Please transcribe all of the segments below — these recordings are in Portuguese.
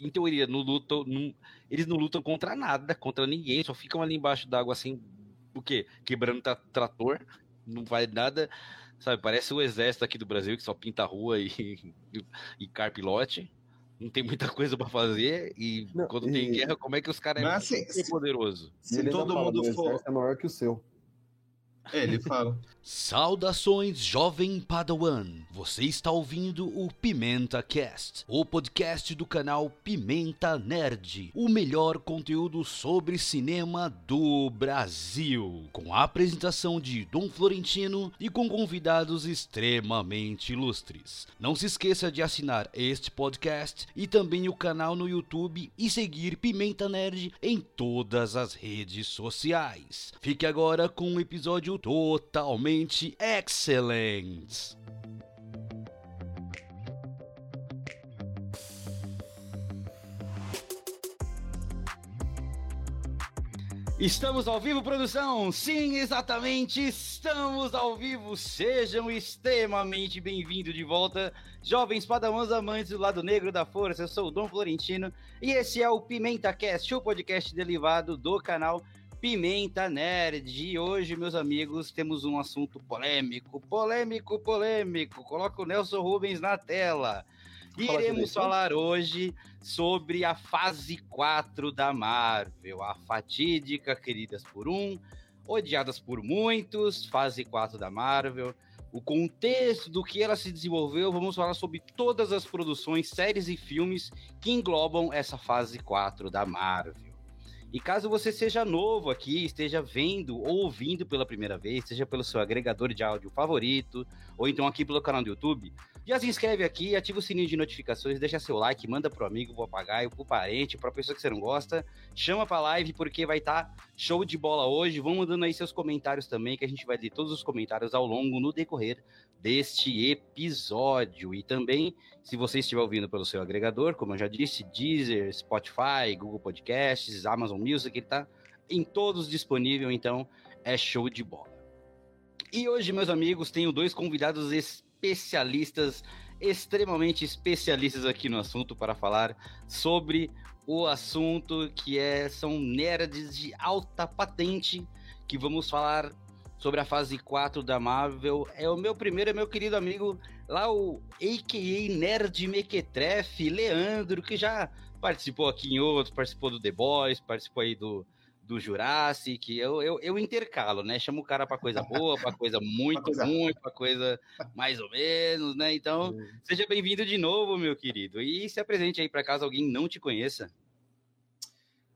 em teoria, não lutam, não, eles não lutam contra nada, contra ninguém, só ficam ali embaixo d'água assim, o quê? Quebrando tra trator, não faz nada, sabe? Parece o exército aqui do Brasil que só pinta a rua e, e, e carpilote. Não tem muita coisa para fazer e não, quando e... tem guerra, como é que os caras é assim, poderoso? Se, se todo mundo for é maior que o seu. É, ele fala. Saudações, jovem Padawan. Você está ouvindo o Pimenta Cast, o podcast do canal Pimenta Nerd, o melhor conteúdo sobre cinema do Brasil, com a apresentação de Dom Florentino e com convidados extremamente ilustres. Não se esqueça de assinar este podcast e também o canal no YouTube e seguir Pimenta Nerd em todas as redes sociais. Fique agora com o episódio totalmente excelente. Estamos ao vivo, produção? Sim, exatamente, estamos ao vivo. Sejam extremamente bem-vindos de volta, jovens padawans amantes do lado negro da força. Eu sou o Dom Florentino e esse é o Pimenta Cast, o podcast derivado do canal Pimenta Nerd. E hoje, meus amigos, temos um assunto polêmico, polêmico, polêmico. Coloca o Nelson Rubens na tela. Iremos falar hoje sobre a fase 4 da Marvel, a fatídica Queridas por Um, odiadas por muitos, fase 4 da Marvel. O contexto do que ela se desenvolveu, vamos falar sobre todas as produções, séries e filmes que englobam essa fase 4 da Marvel. E caso você seja novo aqui, esteja vendo ou ouvindo pela primeira vez, seja pelo seu agregador de áudio favorito, ou então aqui pelo canal do YouTube, já se inscreve aqui, ativa o sininho de notificações, deixa seu like, manda pro amigo, pro papagaio, pro parente, pra pessoa que você não gosta, chama pra live porque vai estar tá show de bola hoje. Vão mandando aí seus comentários também, que a gente vai ler todos os comentários ao longo, no decorrer deste episódio. E também, se você estiver ouvindo pelo seu agregador, como eu já disse, Deezer, Spotify, Google Podcasts, Amazon Music, ele tá em todos disponível, então é show de bola. E hoje, meus amigos, tenho dois convidados especialistas, extremamente especialistas aqui no assunto para falar sobre o assunto que é são nerds de alta patente que vamos falar sobre a fase 4 da Marvel. É o meu primeiro, é meu querido amigo, lá o a.k.a. Nerd Mequetrefe, Leandro, que já participou aqui em outros, participou do The Boys, participou aí do, do Jurassic. Eu, eu, eu intercalo, né? Chamo o cara para coisa boa, para coisa muito coisa... ruim, para coisa mais ou menos, né? Então, seja bem-vindo de novo, meu querido. E se apresente aí para caso alguém não te conheça.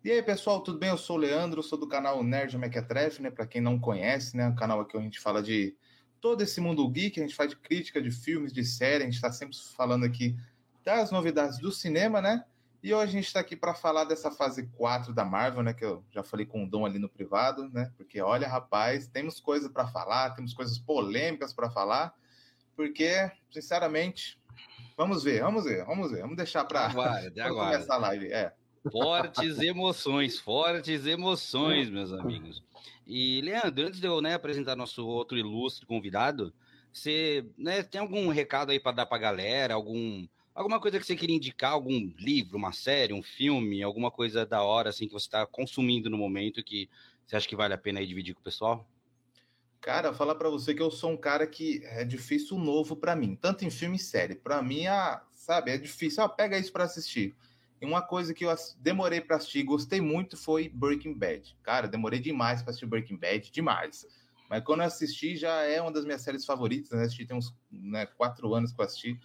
E aí, pessoal, tudo bem? Eu sou o Leandro, sou do canal Nerd Mequetrefe, né? Para quem não conhece, né? O canal aqui onde a gente fala de todo esse mundo geek, a gente faz de crítica de filmes, de série, a gente está sempre falando aqui das novidades do cinema, né? E hoje a gente está aqui para falar dessa fase 4 da Marvel, né? Que eu já falei com o Dom ali no privado, né? Porque olha, rapaz, temos coisas para falar, temos coisas polêmicas para falar, porque, sinceramente, vamos ver, vamos ver, vamos ver, vamos deixar para começar a live. É. Fortes emoções, fortes emoções, meus amigos. E, Leandro, antes de eu né, apresentar nosso outro ilustre convidado, você né, tem algum recado aí para dar para a galera? Algum, alguma coisa que você queria indicar? Algum livro, uma série, um filme, alguma coisa da hora assim que você está consumindo no momento que você acha que vale a pena dividir com o pessoal? Cara, falar para você que eu sou um cara que é difícil novo para mim, tanto em filme e série. Para mim, ah, sabe, é difícil. Ah, pega isso para assistir. E uma coisa que eu demorei para assistir, gostei muito, foi Breaking Bad. Cara, demorei demais para assistir Breaking Bad, demais. Mas quando eu assisti, já é uma das minhas séries favoritas, né? Assisti tem uns né, quatro anos que eu assisti.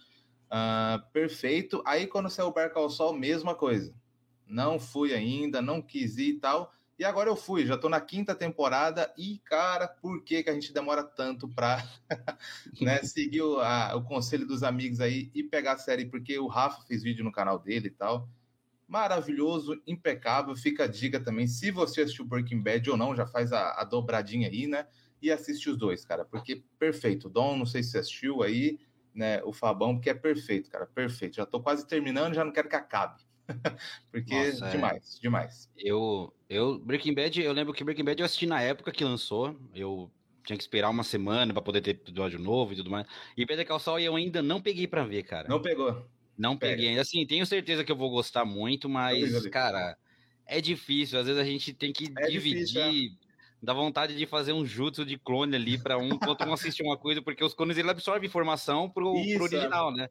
Uh, perfeito. Aí quando saiu o Barco ao Sol, mesma coisa. Não fui ainda, não quis ir e tal. E agora eu fui, já tô na quinta temporada e, cara, por que, que a gente demora tanto para né, seguir o, a, o conselho dos amigos aí e pegar a série? Porque o Rafa fez vídeo no canal dele e tal maravilhoso, impecável. Fica a dica também, se você assistiu Breaking Bad ou não, já faz a, a dobradinha aí, né? E assiste os dois, cara, porque perfeito. Dom, não sei se assistiu aí, né? O Fabão, porque é perfeito, cara, perfeito. Já tô quase terminando, já não quero que acabe. porque Nossa, demais, é. demais. Eu, eu, Breaking Bad, eu lembro que Breaking Bad eu assisti na época que lançou. Eu tinha que esperar uma semana para poder ter episódio novo e tudo mais. E Pedro Calçal eu ainda não peguei para ver, cara. Não pegou. Não peguei ainda. Assim, tenho certeza que eu vou gostar muito, mas, cara, é difícil. Às vezes a gente tem que é dividir. Difícil, é. Dá vontade de fazer um jutsu de clone ali para um, enquanto um assiste uma coisa, porque os clones ele absorvem informação pro, Isso, pro original, é. né?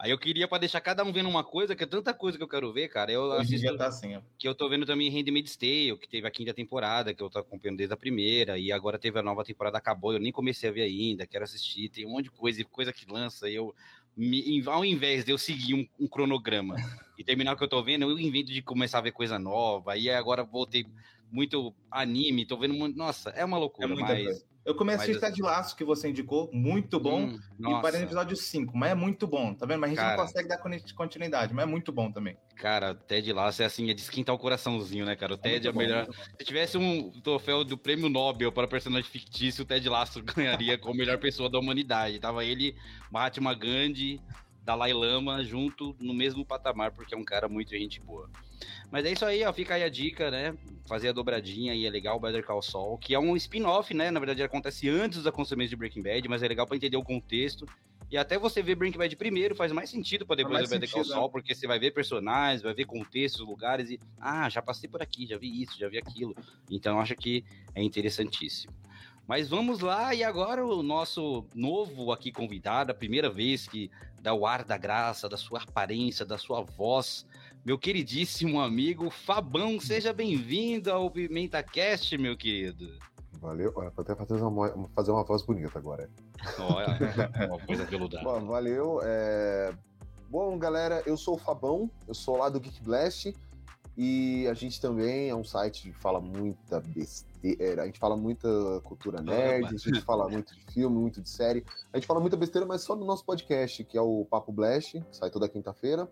Aí eu queria para deixar cada um vendo uma coisa, que é tanta coisa que eu quero ver, cara. Eu Hoje assisto, tá assim, ó. Que eu tô vendo também Handmaid's Tale, que teve a quinta temporada, que eu tô acompanhando desde a primeira, e agora teve a nova temporada, acabou, eu nem comecei a ver ainda, quero assistir, tem um monte de coisa, coisa que lança, e eu, me, ao invés de eu seguir um, um cronograma e terminar o que eu tô vendo, eu invento de começar a ver coisa nova, e agora voltei muito anime, tô vendo muito, nossa, é uma loucura, é mas... Coisa. Eu comecei a assistir de Laço, que você indicou, muito bom. Hum, e parei no episódio 5, mas é muito bom, tá vendo? Mas a gente cara, não consegue dar continuidade, mas é muito bom também. Cara, Ted Laço é assim, é de esquentar o coraçãozinho, né, cara? O é Ted é, é melhor. Se tivesse um troféu do prêmio Nobel para personagem fictício, o Ted Laço ganharia como melhor pessoa da humanidade. Tava ele, Mahatma Gandhi, Dalai Lama junto no mesmo patamar, porque é um cara muito gente boa. Mas é isso aí, ó, fica aí a dica, né? Fazer a dobradinha aí é legal, Better Call Saul, que é um spin-off, né? Na verdade, acontece antes dos acontecimentos de Breaking Bad, mas é legal para entender o contexto. E até você ver Breaking Bad primeiro faz mais sentido para depois ver Better Call Saul, né? porque você vai ver personagens, vai ver contextos, lugares e ah, já passei por aqui, já vi isso, já vi aquilo. Então acho que é interessantíssimo. Mas vamos lá, e agora o nosso novo aqui convidado, a primeira vez que dá o ar da graça, da sua aparência, da sua voz, meu queridíssimo amigo Fabão. Seja bem-vindo ao Pimenta Cast, meu querido. Valeu. Vou até fazer uma, fazer uma voz bonita agora. Olha, uma coisa peludada. Bom, valeu. É... Bom, galera, eu sou o Fabão, eu sou lá do Geek Blast e a gente também é um site que fala muita besteira, a gente fala muita cultura nerd, a gente fala muito de filme, muito de série, a gente fala muita besteira, mas só no nosso podcast, que é o Papo Blast, que sai toda quinta-feira.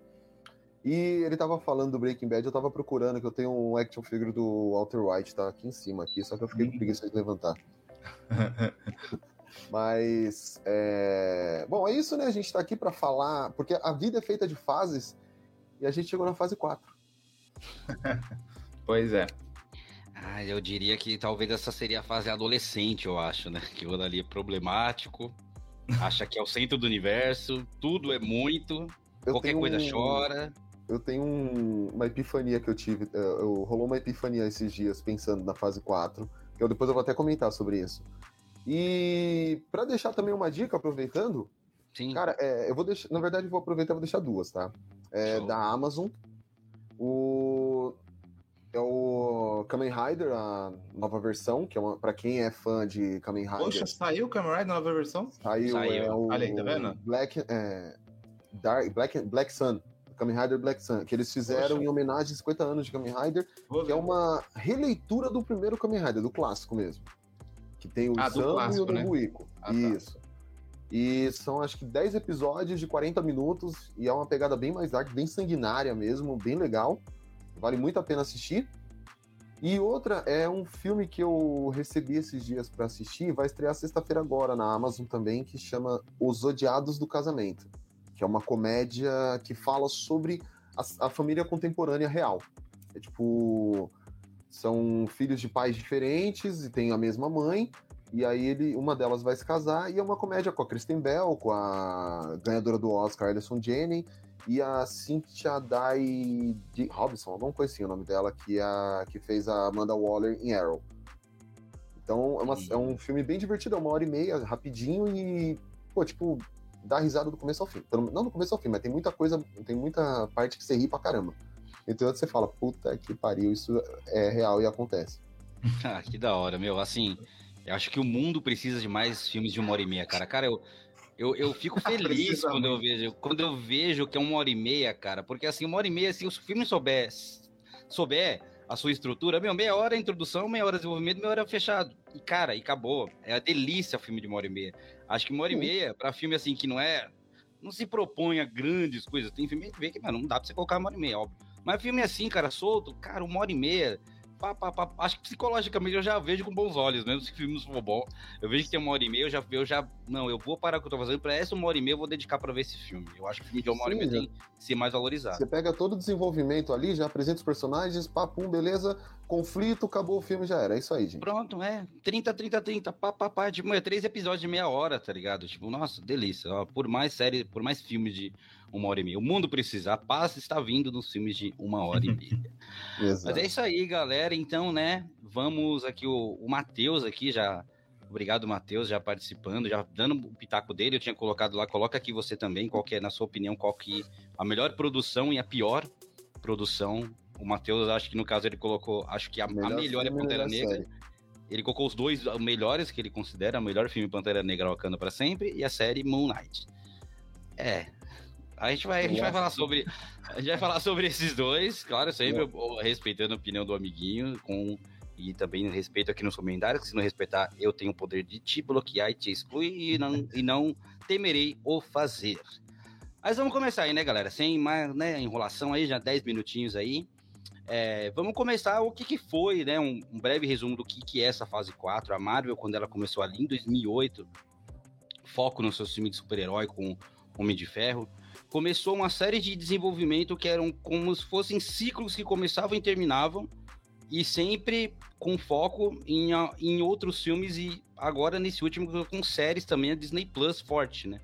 E ele tava falando do Breaking Bad, eu tava procurando, que eu tenho um action figure do Walter White, tá aqui em cima, aqui, só que eu fiquei com preguiça de levantar. Mas, é... bom, é isso, né? A gente tá aqui para falar, porque a vida é feita de fases e a gente chegou na fase 4. pois é. Ah, eu diria que talvez essa seria a fase adolescente, eu acho, né? Que o ali é problemático, acha que é o centro do universo, tudo é muito, eu qualquer coisa um... chora eu tenho um, uma epifania que eu tive. Eu, é, eu, rolou uma epifania esses dias pensando na fase 4. Que eu depois eu vou até comentar sobre isso. E para deixar também uma dica, aproveitando. Sim. Cara, é, eu vou deixar. Na verdade, eu vou aproveitar e vou deixar duas, tá? É, da Amazon. O. É o Kamen Rider, a nova versão, que é uma, pra quem é fã de Kamen Rider. Poxa, saiu o Kamen Rider na nova versão? Saiu, saiu. é o. Olha aí, tá vendo? Black, é, Dark, Black, Black Sun. Kamen Rider Black Sun, que eles fizeram Poxa. em homenagem a 50 anos de Kamen Rider, que é uma releitura do primeiro Kamen Rider, do clássico mesmo. Que tem o ah, Sam e o Nobuiko. Né? Ah, tá. Isso. Tá. E são acho que 10 episódios de 40 minutos e é uma pegada bem mais dark, bem sanguinária mesmo, bem legal. Vale muito a pena assistir. E outra é um filme que eu recebi esses dias para assistir, vai estrear sexta-feira agora na Amazon também, que chama Os Odiados do Casamento que é uma comédia que fala sobre a, a família contemporânea real. É tipo, são filhos de pais diferentes e têm a mesma mãe, e aí ele, uma delas vai se casar, e é uma comédia com a Kristen Bell, com a ganhadora do Oscar, Alison Janney, e a Cynthia Dai Robinson, alguma coisa assim o nome dela, que, é a, que fez a Amanda Waller em Arrow. Então é, uma, é um filme bem divertido, é uma hora e meia, rapidinho, e, pô, tipo, dá risada do começo ao fim. Não do começo ao fim, mas tem muita coisa, tem muita parte que você ri pra caramba. Então você fala, puta que pariu, isso é real e acontece. ah, que da hora, meu. Assim, eu acho que o mundo precisa de mais filmes de uma hora e meia, cara. Cara, eu, eu, eu fico feliz quando eu vejo quando eu vejo que é uma hora e meia, cara. Porque assim, uma hora e meia, se o filme souber, souber a sua estrutura, meu, meia hora é introdução, meia hora de desenvolvimento, meia hora fechado. E, cara, e acabou. É a delícia o filme de uma hora e meia. Acho que uma hora e meia, pra filme assim, que não é. Não se propõe a grandes coisas. Tem filme que vê que, mano, não dá pra você colocar uma hora e meia, óbvio. Mas filme assim, cara, solto, cara, uma hora e meia pá, pá, pá. Acho que psicologicamente eu já vejo com bons olhos, mesmo se o filme não for bom. Eu vejo que tem uma hora e meia, eu já, eu já. Não, eu vou parar o que eu tô fazendo. Pra essa uma hora e meia eu vou dedicar pra ver esse filme. Eu acho que o filme de uma hora Sim, e meia tem que ser mais valorizado. Você pega todo o desenvolvimento ali, já apresenta os personagens, papum, beleza, conflito, acabou o filme, já era. É isso aí, gente. Pronto, é. 30, 30, 30, pá, pá, pá. Tipo, é três episódios de meia hora, tá ligado? Tipo, nossa, delícia. Ó, por mais série, por mais filmes de uma hora e meia. O mundo precisa, a paz está vindo nos filmes de uma hora e meia. Mas é isso aí, galera. Então, né, vamos aqui, o, o Matheus aqui já. Obrigado, Matheus, já participando, já dando o pitaco dele. Eu tinha colocado lá, coloca aqui você também, qual que é, na sua opinião, qual que a melhor produção e a pior produção. O Matheus, acho que no caso ele colocou, acho que a melhor, a melhor é Pantera Negra. Série. Ele colocou os dois melhores que ele considera, o melhor filme Pantera Negra Wakanda para sempre e a série Moon Knight. É, a gente vai, a gente vai falar sobre. A gente vai falar sobre esses dois, claro, sempre é. respeitando a opinião do amiguinho, com, e também respeito aqui nos comentários, que se não respeitar, eu tenho o poder de te bloquear e te excluir e não, e não temerei o fazer. Mas vamos começar aí, né, galera? Sem mais né, enrolação aí, já 10 minutinhos aí. É, vamos começar o que, que foi, né? Um, um, breve resumo do que, que é essa fase 4. A Marvel, quando ela começou ali em 2008, foco no seu filme de super-herói com Homem de Ferro começou uma série de desenvolvimento que eram como se fossem ciclos que começavam e terminavam, e sempre com foco em, em outros filmes, e agora nesse último com séries também, a Disney Plus forte, né?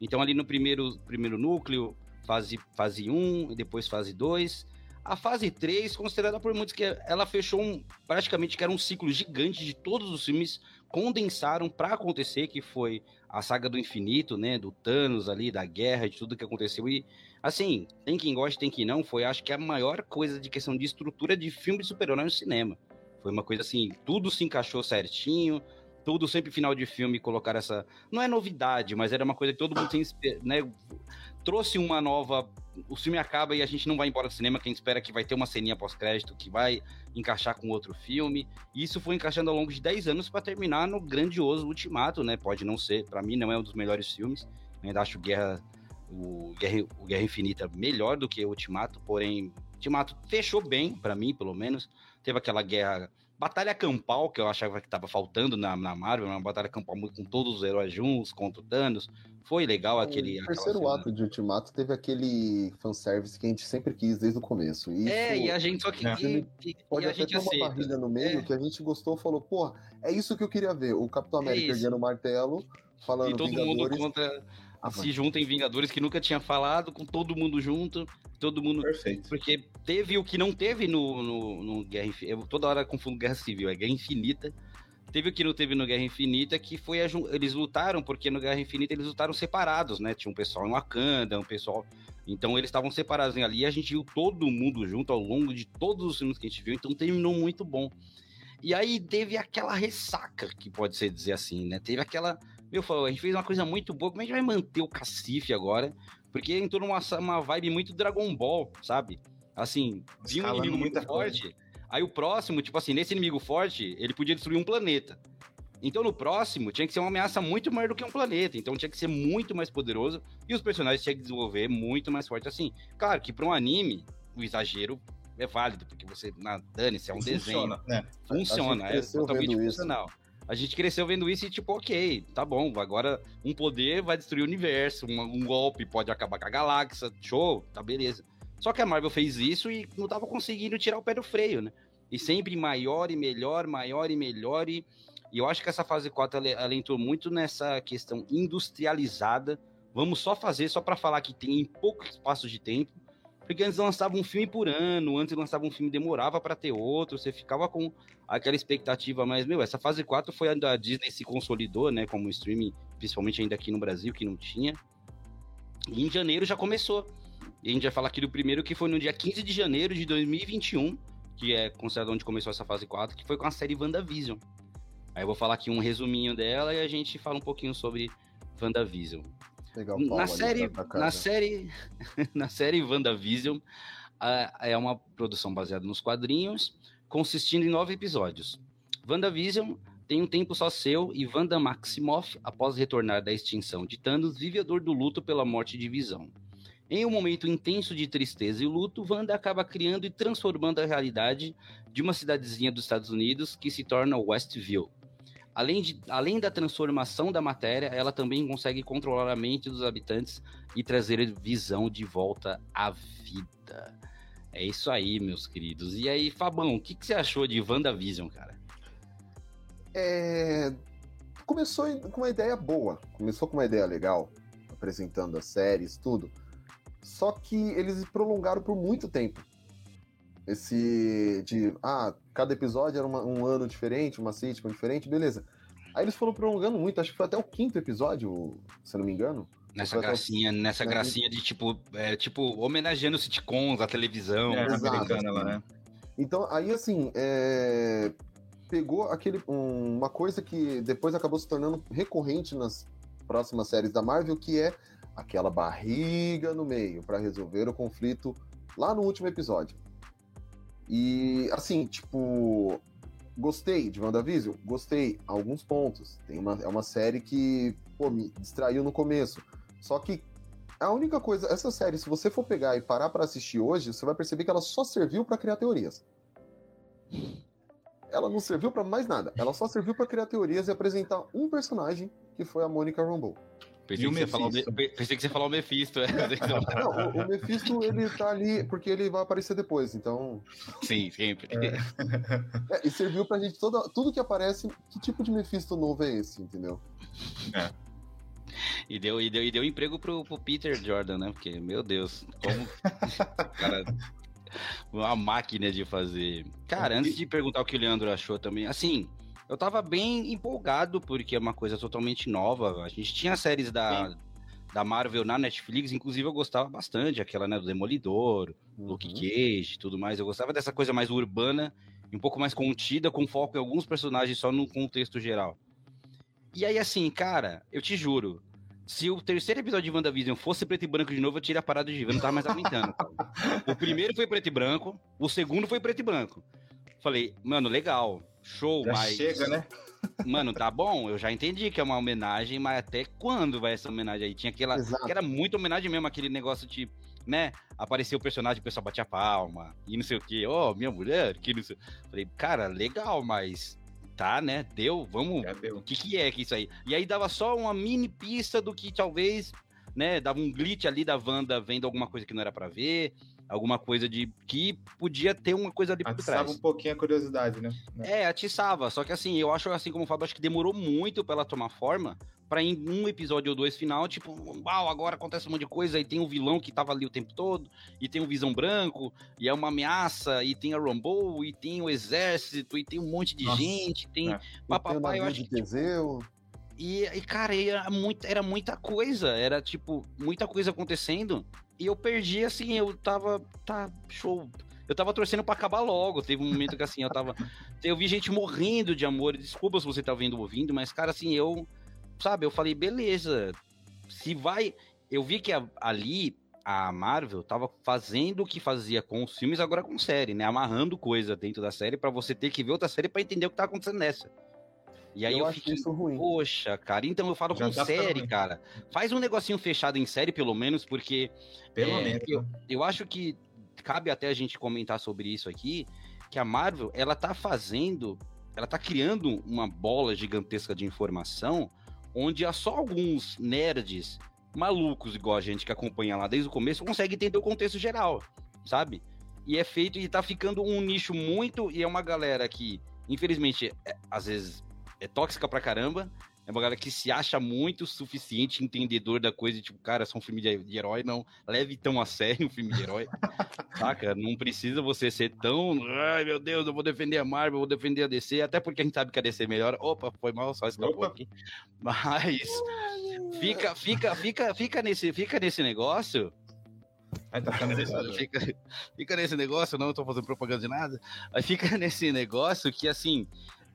Então ali no primeiro, primeiro núcleo, fase, fase 1, depois fase 2. A fase 3, considerada por muitos que ela fechou um, praticamente que era um ciclo gigante de todos os filmes condensaram para acontecer, que foi a saga do infinito, né, do Thanos ali, da guerra, de tudo que aconteceu e assim, tem quem goste, tem quem não, foi acho que a maior coisa de questão de estrutura de filme de super-herói no cinema. Foi uma coisa assim, tudo se encaixou certinho, tudo sempre final de filme colocar essa, não é novidade, mas era uma coisa que todo mundo tem, né, trouxe uma nova o filme acaba e a gente não vai embora do cinema, quem espera que vai ter uma ceninha pós-crédito que vai encaixar com outro filme. E isso foi encaixando ao longo de 10 anos para terminar no grandioso Ultimato, né? Pode não ser, para mim não é um dos melhores filmes. Eu ainda acho Guerra o Guerra, o Guerra Infinita melhor do que o Ultimato, porém Ultimato fechou bem para mim, pelo menos. Teve aquela guerra Batalha Campal, que eu achava que estava faltando na, na Marvel, uma batalha campal com todos os heróis juntos contra o Thanos. Foi legal aquele. O terceiro ato de Ultimato teve aquele fanservice que a gente sempre quis desde o começo. E é, e a gente só que. É. E, e, pode e até ter aceita. uma barriga no meio é. que a gente gostou falou, pô, é isso que eu queria ver. O Capitão é América é erguendo o martelo, falando. E todo Vingadores. mundo contra ah, se junta em Vingadores que nunca tinha falado, com todo mundo junto, todo mundo. Perfeito. Porque teve o que não teve no, no, no Guerra Infinita. Toda hora confundo Guerra Civil, é Guerra Infinita. Teve o que não teve no Guerra Infinita, que foi a, eles lutaram, porque no Guerra Infinita eles lutaram separados, né? Tinha um pessoal em Wakanda, um pessoal. Então eles estavam separados ali e a gente viu todo mundo junto ao longo de todos os filmes que a gente viu, então terminou muito bom. E aí teve aquela ressaca, que pode ser dizer assim, né? Teve aquela meu, falou, a gente fez uma coisa muito boa, como a gente vai manter o cacife agora? Porque entrou numa uma vibe muito Dragon Ball, sabe? Assim, viu um inimigo muito forte, coisa. aí o próximo, tipo assim, nesse inimigo forte, ele podia destruir um planeta. Então no próximo tinha que ser uma ameaça muito maior do que um planeta, então tinha que ser muito mais poderoso e os personagens tinham que desenvolver muito mais forte assim. Claro que para um anime, o exagero é válido, porque você, na dane-se, é um Funciona, desenho. Né? Funciona, é totalmente funcional. Isso a gente cresceu vendo isso e, tipo, ok, tá bom, agora um poder vai destruir o universo, um, um golpe pode acabar com a galáxia, show, tá beleza. Só que a Marvel fez isso e não tava conseguindo tirar o pé do freio, né? E sempre maior e melhor, maior e melhor. E, e eu acho que essa fase 4 ela, ela entrou muito nessa questão industrializada. Vamos só fazer, só para falar que tem em pouco espaço de tempo. Porque antes lançava um filme por ano, antes lançava um filme demorava para ter outro, você ficava com aquela expectativa, mas, meu, essa fase 4 foi a da Disney se consolidou, né, como streaming, principalmente ainda aqui no Brasil, que não tinha. E em janeiro já começou. E a gente vai falar aqui do primeiro, que foi no dia 15 de janeiro de 2021, que é considerado onde começou essa fase 4, que foi com a série WandaVision. Aí eu vou falar aqui um resuminho dela e a gente fala um pouquinho sobre WandaVision na série, na série, na série WandaVision, é uma produção baseada nos quadrinhos, consistindo em nove episódios. WandaVision tem um tempo só seu e Wanda Maximoff, após retornar da extinção de Thanos, vive a dor do luto pela morte de Visão. Em um momento intenso de tristeza e luto, Wanda acaba criando e transformando a realidade de uma cidadezinha dos Estados Unidos que se torna Westview, Além, de, além da transformação da matéria, ela também consegue controlar a mente dos habitantes e trazer visão de volta à vida. É isso aí, meus queridos. E aí, Fabão, o que, que você achou de WandaVision, cara? É... Começou com uma ideia boa, começou com uma ideia legal, apresentando as séries, tudo. Só que eles prolongaram por muito tempo. Esse de, ah, cada episódio era uma, um ano diferente, uma sitcom diferente, beleza. Aí eles foram prolongando muito, acho que foi até o quinto episódio, se eu não me engano. Nessa gracinha, o... nessa gracinha de tipo, é, tipo, homenageando sitcoms, a televisão. É, americana lá, né? Então, aí assim, é... pegou aquele, um, uma coisa que depois acabou se tornando recorrente nas próximas séries da Marvel, que é aquela barriga no meio para resolver o conflito lá no último episódio. E assim, tipo, gostei de WandaVision? Gostei, alguns pontos. Tem uma, é uma série que pô, me distraiu no começo. Só que a única coisa, essa série, se você for pegar e parar para assistir hoje, você vai perceber que ela só serviu para criar teorias. Ela não serviu para mais nada. Ela só serviu para criar teorias e apresentar um personagem que foi a Monica Rambeau. Pensei que, você pensei que você falou o Mephisto. É. Não, o, o, Mephisto, ele tá ali porque ele vai aparecer depois, então... Sim, sempre. É. É, e serviu pra gente, toda, tudo que aparece, que tipo de Mephisto novo é esse, entendeu? É. E deu, e deu, e deu emprego pro, pro Peter Jordan, né? Porque, meu Deus, como... cara, uma máquina de fazer. Cara, antes de perguntar o que o Leandro achou também, assim, eu tava bem empolgado, porque é uma coisa totalmente nova. A gente tinha séries da, da Marvel na Netflix, inclusive eu gostava bastante, aquela, né, do Demolidor, uhum. Luke Cage tudo mais. Eu gostava dessa coisa mais urbana, um pouco mais contida, com foco em alguns personagens só no contexto geral. E aí, assim, cara, eu te juro, se o terceiro episódio de WandaVision fosse preto e branco de novo, eu teria parado de ver, eu não tava mais aguentando. o primeiro foi preto e branco, o segundo foi preto e branco. Falei, mano, legal, show, já mas. Chega, né? Mano, tá bom, eu já entendi que é uma homenagem, mas até quando vai essa homenagem aí? Tinha aquela. Exato. Que era muito homenagem mesmo, aquele negócio de, né? Apareceu o personagem, o pessoal batia palma, e não sei o quê. Ó, oh, minha mulher, que não sei. Falei, cara, legal, mas tá, né? Deu, vamos. Deu. O que, que é que isso aí? E aí dava só uma mini pista do que talvez, né? Dava um glitch ali da Wanda vendo alguma coisa que não era para ver alguma coisa de que podia ter uma coisa ali por atiçava trás. um pouquinho a curiosidade, né? É, atiçava. Só que assim, eu acho assim como o Fábio, acho que demorou muito pra ela tomar forma para em um episódio ou dois final, tipo, uau, agora acontece um monte de coisa e tem o um vilão que tava ali o tempo todo, e tem o Visão Branco, e é uma ameaça, e tem a Rumble, e tem o exército, e tem um monte de Nossa, gente, tem é. papapá, eu acho que... Teseu. E, e, cara, era, muito, era muita coisa, era tipo, muita coisa acontecendo, e eu perdi, assim, eu tava. Tá, show. Eu tava torcendo para acabar logo. Teve um momento que, assim, eu tava. Eu vi gente morrendo de amor. Desculpa se você tá vendo ouvindo, mas, cara, assim, eu. Sabe, eu falei, beleza. Se vai. Eu vi que a, ali a Marvel tava fazendo o que fazia com os filmes, agora com série, né? Amarrando coisa dentro da série para você ter que ver outra série para entender o que tá acontecendo nessa. E aí eu, eu fiquei, isso ruim. poxa, cara, então eu falo Já com tá série, cara. Faz um negocinho fechado em série, pelo menos, porque. Pelo é, menos. Eu, eu acho que cabe até a gente comentar sobre isso aqui, que a Marvel, ela tá fazendo, ela tá criando uma bola gigantesca de informação, onde há só alguns nerds malucos, igual a gente que acompanha lá desde o começo, consegue entender o contexto geral, sabe? E é feito e tá ficando um nicho muito, e é uma galera que, infelizmente, é, às vezes é tóxica pra caramba. É uma galera que se acha muito suficiente, entendedor da coisa, tipo, cara, são um filme de, herói, não leve tão a sério um filme de herói. saca? Não precisa você ser tão. Ai, meu Deus, eu vou defender a Marvel, eu vou defender a DC, até porque a gente sabe que a DC é melhor. Opa, foi mal, só escapou aqui. Mas fica, fica, fica, fica nesse, fica nesse negócio. Aí tá fica, fica nesse negócio, não tô fazendo propaganda de nada. Mas fica nesse negócio que assim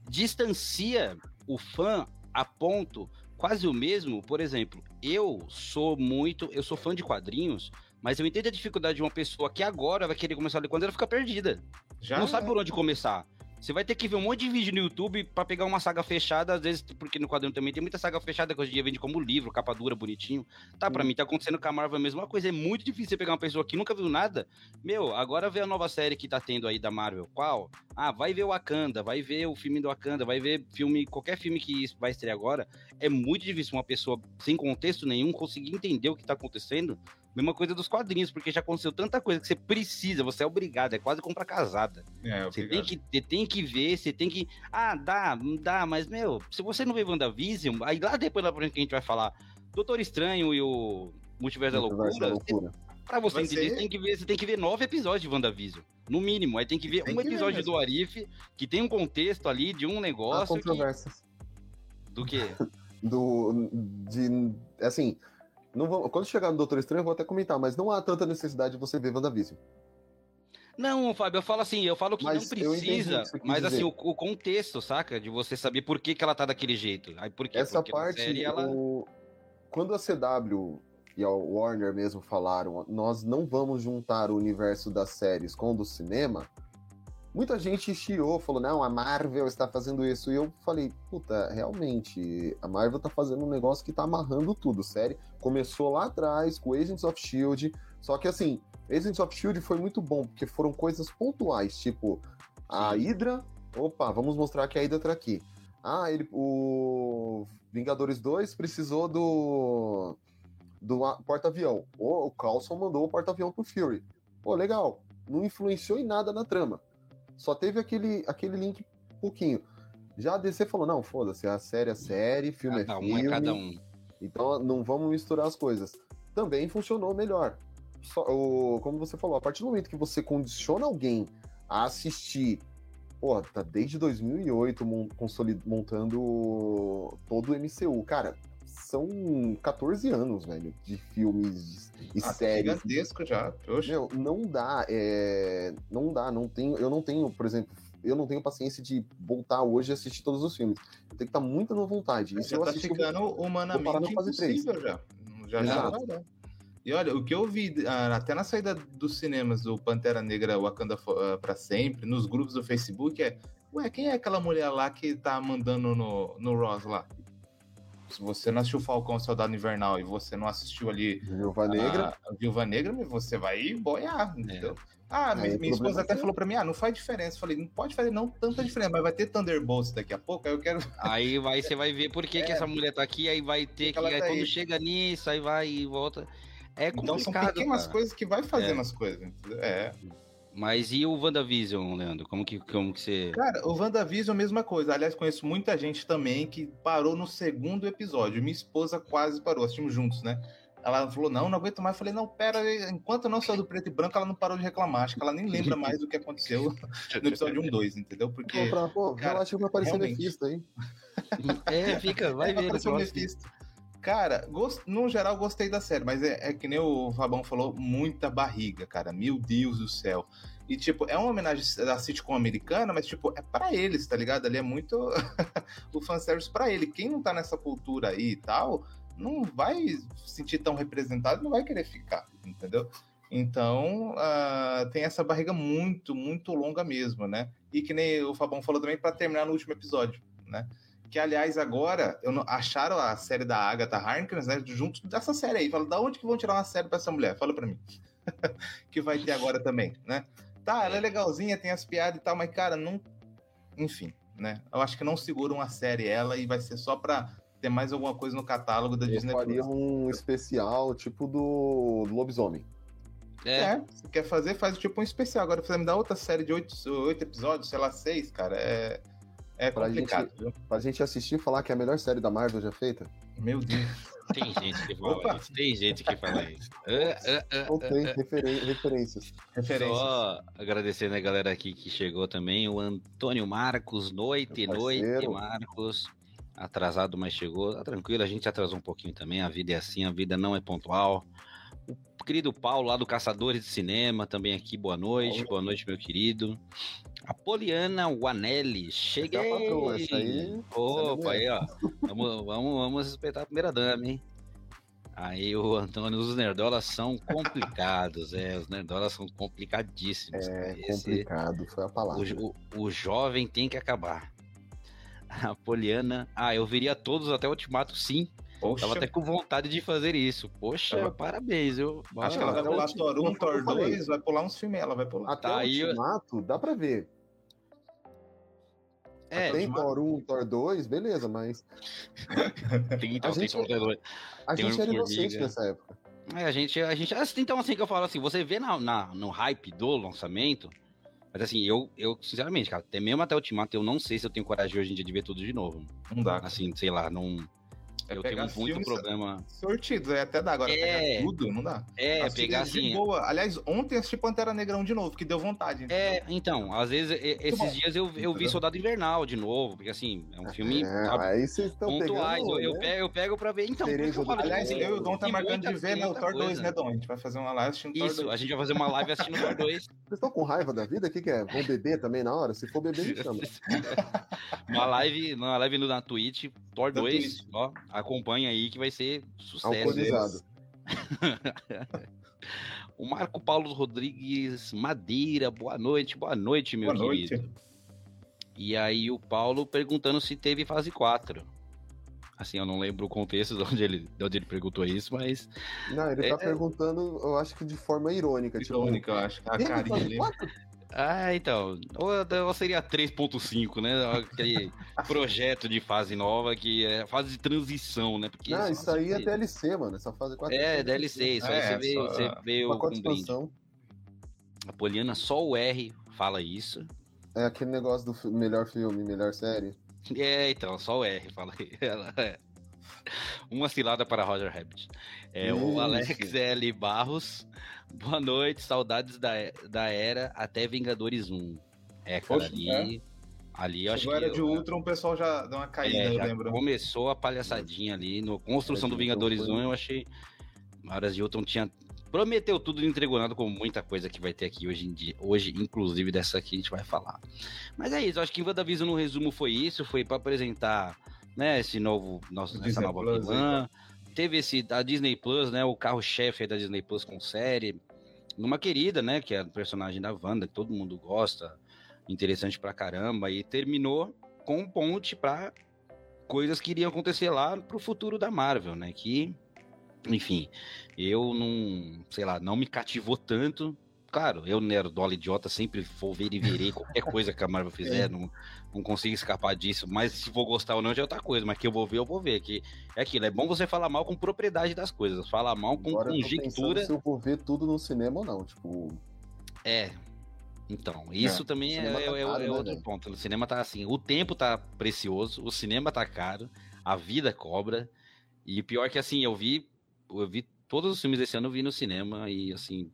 distancia o fã a ponto quase o mesmo. Por exemplo, eu sou muito, eu sou fã de quadrinhos, mas eu entendo a dificuldade de uma pessoa que agora vai querer começar a ler quando ela fica perdida. Já não sabe por onde começar. Você vai ter que ver um monte de vídeo no YouTube para pegar uma saga fechada, às vezes, porque no quadrinho também tem muita saga fechada que hoje em dia vende como livro, capa dura, bonitinho. Tá, para hum. mim tá acontecendo com a Marvel a mesma coisa. É muito difícil você pegar uma pessoa que nunca viu nada. Meu, agora vê a nova série que tá tendo aí da Marvel. Qual? Ah, vai ver o Wakanda, vai ver o filme do Wakanda, vai ver filme, qualquer filme que vai estrear agora. É muito difícil uma pessoa sem contexto nenhum conseguir entender o que tá acontecendo Mesma coisa dos quadrinhos, porque já aconteceu tanta coisa que você precisa, você é obrigado, é quase comprar casada. É, você, tem que, você tem que ver, você tem que. Ah, dá, dá, mas, meu, se você não vê WandaVision, aí lá depois da frente que a gente vai falar Doutor Estranho e o Multiverso da Loucura. Da loucura. Pra você Vai entender, ser... você, tem que ver, você tem que ver nove episódios de WandaVision. No mínimo. Aí tem que ver tem um que episódio ver do Arif, que tem um contexto ali de um negócio. Há controvérsias. Que... Do quê? do. De. Assim. Não vou, quando chegar no Doutor Estranho, eu vou até comentar, mas não há tanta necessidade de você ver WandaVision. Não, Fábio, eu falo assim, eu falo que mas não precisa, mas assim, o, o, contexto, saca? De você saber por que, que ela tá daquele jeito. Aí por quê? Essa Porque parte, série, ela... o... quando a CW e a Warner mesmo falaram, nós não vamos juntar o universo das séries com o do cinema, muita gente chiou, falou, não, a Marvel está fazendo isso. E eu falei, puta, realmente, a Marvel tá fazendo um negócio que tá amarrando tudo, série. Começou lá atrás com Agents of S.H.I.E.L.D., só que assim, Agents of S.H.I.E.L.D. foi muito bom, porque foram coisas pontuais, tipo, a Hydra, opa, vamos mostrar que a Hydra tá aqui. Ah, ele, o Vingadores 2 precisou do do porta-avião. O, o Carlson mandou o porta-avião pro Fury. Pô, legal. Não influenciou em nada na trama. Só teve aquele, aquele link pouquinho. Já a DC falou, não, foda-se, a série é série, filme é cada é filme. Um é cada um. Então não vamos misturar as coisas. Também funcionou melhor. Só, o, como você falou, a partir do momento que você condiciona alguém a assistir, pô, tá desde 2008 montando todo o MCU. Cara, são 14 anos, velho, de filmes e ah, tá séries. gigantesco já. Poxa. Meu, não dá, é... não dá, não tenho, eu não tenho, por exemplo, eu não tenho paciência de voltar hoje e assistir todos os filmes. Eu tenho que estar muito na vontade. Isso já tá ficando humanamente impossível já. Já, já, já. E olha, o que eu vi ah, até na saída dos cinemas do Pantera Negra Wakanda ah, para sempre, nos grupos do Facebook, é Ué, quem é aquela mulher lá que tá mandando no, no Ross lá? Se você não assistiu Falcão Soldado Invernal e você não assistiu ali Viúva Negra, a, Viúva Negra, você vai boiar, é. entendeu? É. Ah, minha, minha esposa até é... falou pra mim, ah, não faz diferença. Eu falei, não pode fazer não tanta diferença, mas vai ter Thunderbolts daqui a pouco, aí eu quero... Aí vai, você vai ver por que, é. que essa mulher tá aqui, aí vai ter que, que aí, tá quando aí. chega nisso, aí vai e volta... É complicado, Então são pequenas cara. coisas que vai fazendo é. as coisas, entendeu? É... Mas e o WandaVision, Leandro? Como que, como que você. Cara, o WandaVision é a mesma coisa. Aliás, conheço muita gente também que parou no segundo episódio. Minha esposa quase parou, assistimos juntos, né? Ela falou, não, não aguento mais. Eu falei, não, pera, enquanto não saiu do preto e branco, ela não parou de reclamar. Acho que ela nem lembra mais do que aconteceu no episódio 1, 2, entendeu? Porque. Pô, pô cara, relaxa que vai aparecer realmente... Mephisto aí. É, fica, vai ver. Vai Mephisto. Cara, gost... no geral gostei da série, mas é, é, que nem o Fabão falou, muita barriga, cara. Meu Deus do céu. E, tipo, é uma homenagem da sitcom americana, mas, tipo, é para eles, tá ligado? Ali é muito o fanservice para ele. Quem não tá nessa cultura aí e tal, não vai se sentir tão representado, não vai querer ficar, entendeu? Então, uh, tem essa barriga muito, muito longa mesmo, né? E que nem o Fabão falou também para terminar no último episódio, né? Que, aliás, agora eu não, acharam a série da Agatha Harkness, né? Junto dessa série aí. Fala, da onde que vão tirar uma série pra essa mulher? Fala pra mim. que vai ter agora também, né? Tá, ela é legalzinha, tem as piadas e tal, mas, cara, não. Enfim, né? Eu acho que não seguram a série ela e vai ser só pra ter mais alguma coisa no catálogo da Eu Disney faria Plus. um especial tipo do Lobisomem. É. é, se quer fazer, faz tipo um especial. Agora, você me dar outra série de oito, oito episódios, sei lá, seis, cara, é. É pra complicado. Gente, pra gente assistir e falar que é a melhor série da Marvel já feita. Meu Deus. Tem gente que fala Opa. isso. Tem gente que fala isso. Uh, uh, uh, tem referen referências. referências. Só agradecendo a galera aqui que chegou também. O Antônio Marcos, noite, noite, Marcos. Atrasado, mas chegou. Tá tranquilo, a gente atrasou um pouquinho também. A vida é assim, a vida não é pontual. O querido Paulo, lá do Caçadores de Cinema, também aqui. Boa noite, boa noite, meu querido. A Poliana Wanelli, cheguei! Essa aí, Opa, aí, ó. Vamos, vamos, vamos respeitar a primeira dama, hein? Aí o Antônio, os nerdolas são complicados, é, os nerdolas são complicadíssimos. É, Esse, complicado, foi a palavra. O, o, o, jovem tem que acabar. A Poliana, ah, eu viria todos até o Ultimato, sim. Poxa. Tava até com vontade de fazer isso. Poxa, ela... parabéns, eu. Acho que ela vai pular Thor 1, Thor 2, vai pular uns filmes, ela vai pular. Até tá, o Ultimato, eu... dá pra ver. É, tem Thor 1, Thor 2, beleza, mas. tem, então, a gente, tem Thor 2. A gente era inocente nessa época. É, a gente, a gente. Assim, então, assim que eu falo assim, você vê na, na, no hype do lançamento. Mas assim, eu, eu, sinceramente, cara, até mesmo até o Ultimato, eu não sei se eu tenho coragem hoje em dia de ver tudo de novo. Não dá. Assim, sei lá, não. É eu tenho muito problema. Sortidos, é até dá agora. É, tudo, não dá. É, pegar assim. Boa. Aliás, ontem assisti Pantera Negrão de novo, que deu vontade. É, então, às vezes, esses dias eu, eu vi Soldado Invernal de novo, porque assim, é um filme. É, aí vocês estão. Pegando, eu, né? eu, pego, eu pego pra ver. Então, eu aliás, eu e o Dom tá marcando de ver né, o Thor 2, né, Dom? A gente vai fazer uma live assistindo Isso, Thor 2. a gente vai fazer uma live assistindo Thor 2. Vocês estão com raiva da vida? O que, que é? Vão beber também na hora? Se for beber, me chama. uma live, uma live na Twitch, Thor 2, ó, acompanha aí que vai ser sucesso. o Marco Paulo Rodrigues Madeira, boa noite, boa noite, meu boa querido. Noite. E aí o Paulo perguntando se teve fase 4. Assim, eu não lembro o contexto de onde ele, de onde ele perguntou isso, mas. Não, ele tá é, tá perguntando, eu acho que de forma irônica. Tipo, irônica, tipo, eu acho. A carinha ah, então. Ou, ou seria 3.5, né? Aquele projeto de fase nova, que é fase de transição, né? Porque ah, isso aí é DLC, mano. Essa fase 4 é, é DLC. Isso aí é, você vê, só... você vê o com A Poliana, só o R fala isso. É aquele negócio do melhor filme, melhor série. É, então, só o R fala aí. É. Uma cilada para Roger Rabbit. É, o Alex L. Barros Boa noite, saudades da, da era até Vingadores 1. É, cara, Poxa, ali. É? Ali eu acho que. era de Ultron, o pessoal já deu uma caída, é, eu lembro. Começou a palhaçadinha ali. No construção do Vingadores 1, eu achei. Horas de Ultron tinha. Prometeu tudo e entregou nada com muita coisa que vai ter aqui hoje em dia. Hoje, inclusive, dessa aqui a gente vai falar. Mas é isso, eu acho que em WandaVision no resumo foi isso, foi para apresentar né, esse novo. Nosso, essa nova vilã. Teve esse. A Disney Plus, né? O carro-chefe da Disney Plus com série numa querida, né? Que é a personagem da Wanda, que todo mundo gosta, interessante pra caramba, e terminou com um ponte pra coisas que iriam acontecer lá pro futuro da Marvel, né? Que, enfim, eu não, sei lá, não me cativou tanto. Claro, eu, nerdola idiota, sempre vou ver e verei qualquer coisa que a Marvel fizer, não, não consigo escapar disso. Mas se vou gostar ou não já é outra coisa, mas que eu vou ver, eu vou ver. Que é aquilo, é bom você falar mal com propriedade das coisas, falar mal com Agora conjectura. Eu se eu vou ver tudo no cinema ou não, tipo. É. Então, isso é, também é, tá é, caro, é, outro né, ponto. O cinema tá assim, o tempo tá precioso, o cinema tá caro, a vida cobra. E pior que assim, eu vi, eu vi todos os filmes desse ano eu vi no cinema e assim,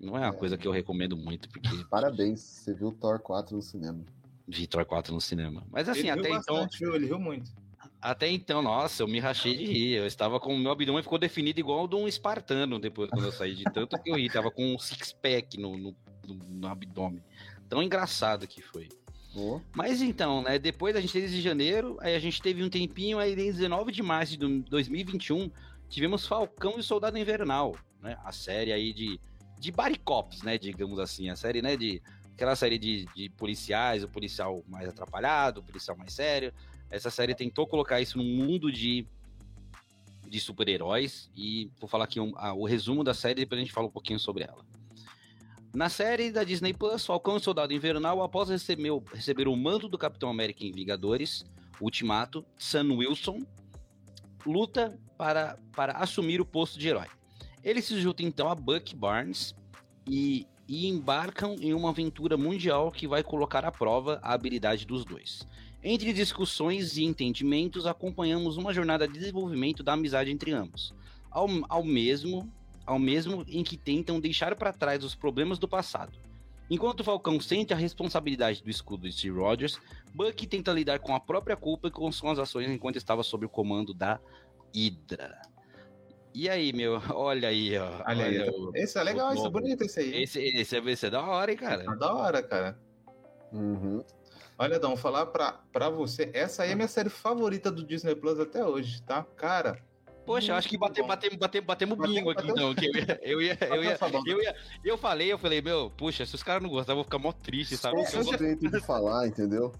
não é uma é. coisa que eu recomendo muito, porque. Parabéns, você viu Thor 4 no cinema. Vitor 4 no cinema. Mas assim, ele até então. Viu? Ele riu muito. Até então, nossa, eu me rachei de rir. Eu estava com o meu abdômen ficou definido igual ao de um espartano depois quando eu saí de tanto que eu ri. Tava com um six-pack no, no, no, abdômen. Tão engraçado que foi. Oh. Mas então, né? Depois a gente teve de janeiro, aí a gente teve um tempinho, aí em 19 de março de 2021, tivemos Falcão e Soldado Invernal, né? A série aí de, de Baricops, né? Digamos assim. A série, né? De aquela série de, de policiais, o policial mais atrapalhado, o policial mais sério. Essa série tentou colocar isso num mundo de, de super-heróis e vou falar aqui um, o resumo da série, depois a gente fala um pouquinho sobre ela. Na série da Disney Plus, Falcão e Soldado Invernal, após receber, receber o manto do Capitão América em Vingadores, Ultimato, Sam Wilson luta para, para assumir o posto de herói. Ele se junta então a Buck Barnes e e embarcam em uma aventura mundial que vai colocar à prova a habilidade dos dois. Entre discussões e entendimentos, acompanhamos uma jornada de desenvolvimento da amizade entre ambos, ao, ao mesmo ao mesmo em que tentam deixar para trás os problemas do passado. Enquanto Falcão sente a responsabilidade do escudo de Steve Rogers, Bucky tenta lidar com a própria culpa e com suas ações enquanto estava sob o comando da Hydra. E aí, meu? Olha aí, ó. Olha, olha aí. O, esse é legal, esse é bonito esse aí. Esse, esse, é, esse é da hora, hein, cara? É da hora, cara. Uhum. Olha, Dão, falar pra, pra você, essa aí é minha série favorita do Disney Plus até hoje, tá? Cara, Poxa, eu acho que batemos, batemos, batemos, batemos bingo aqui, então. Que eu, ia, eu, ia, eu, ia, eu, ia, eu falei, eu falei, meu, puxa, se os caras não gostarem, eu vou ficar mó triste, sabe? É o jeito de falar, entendeu?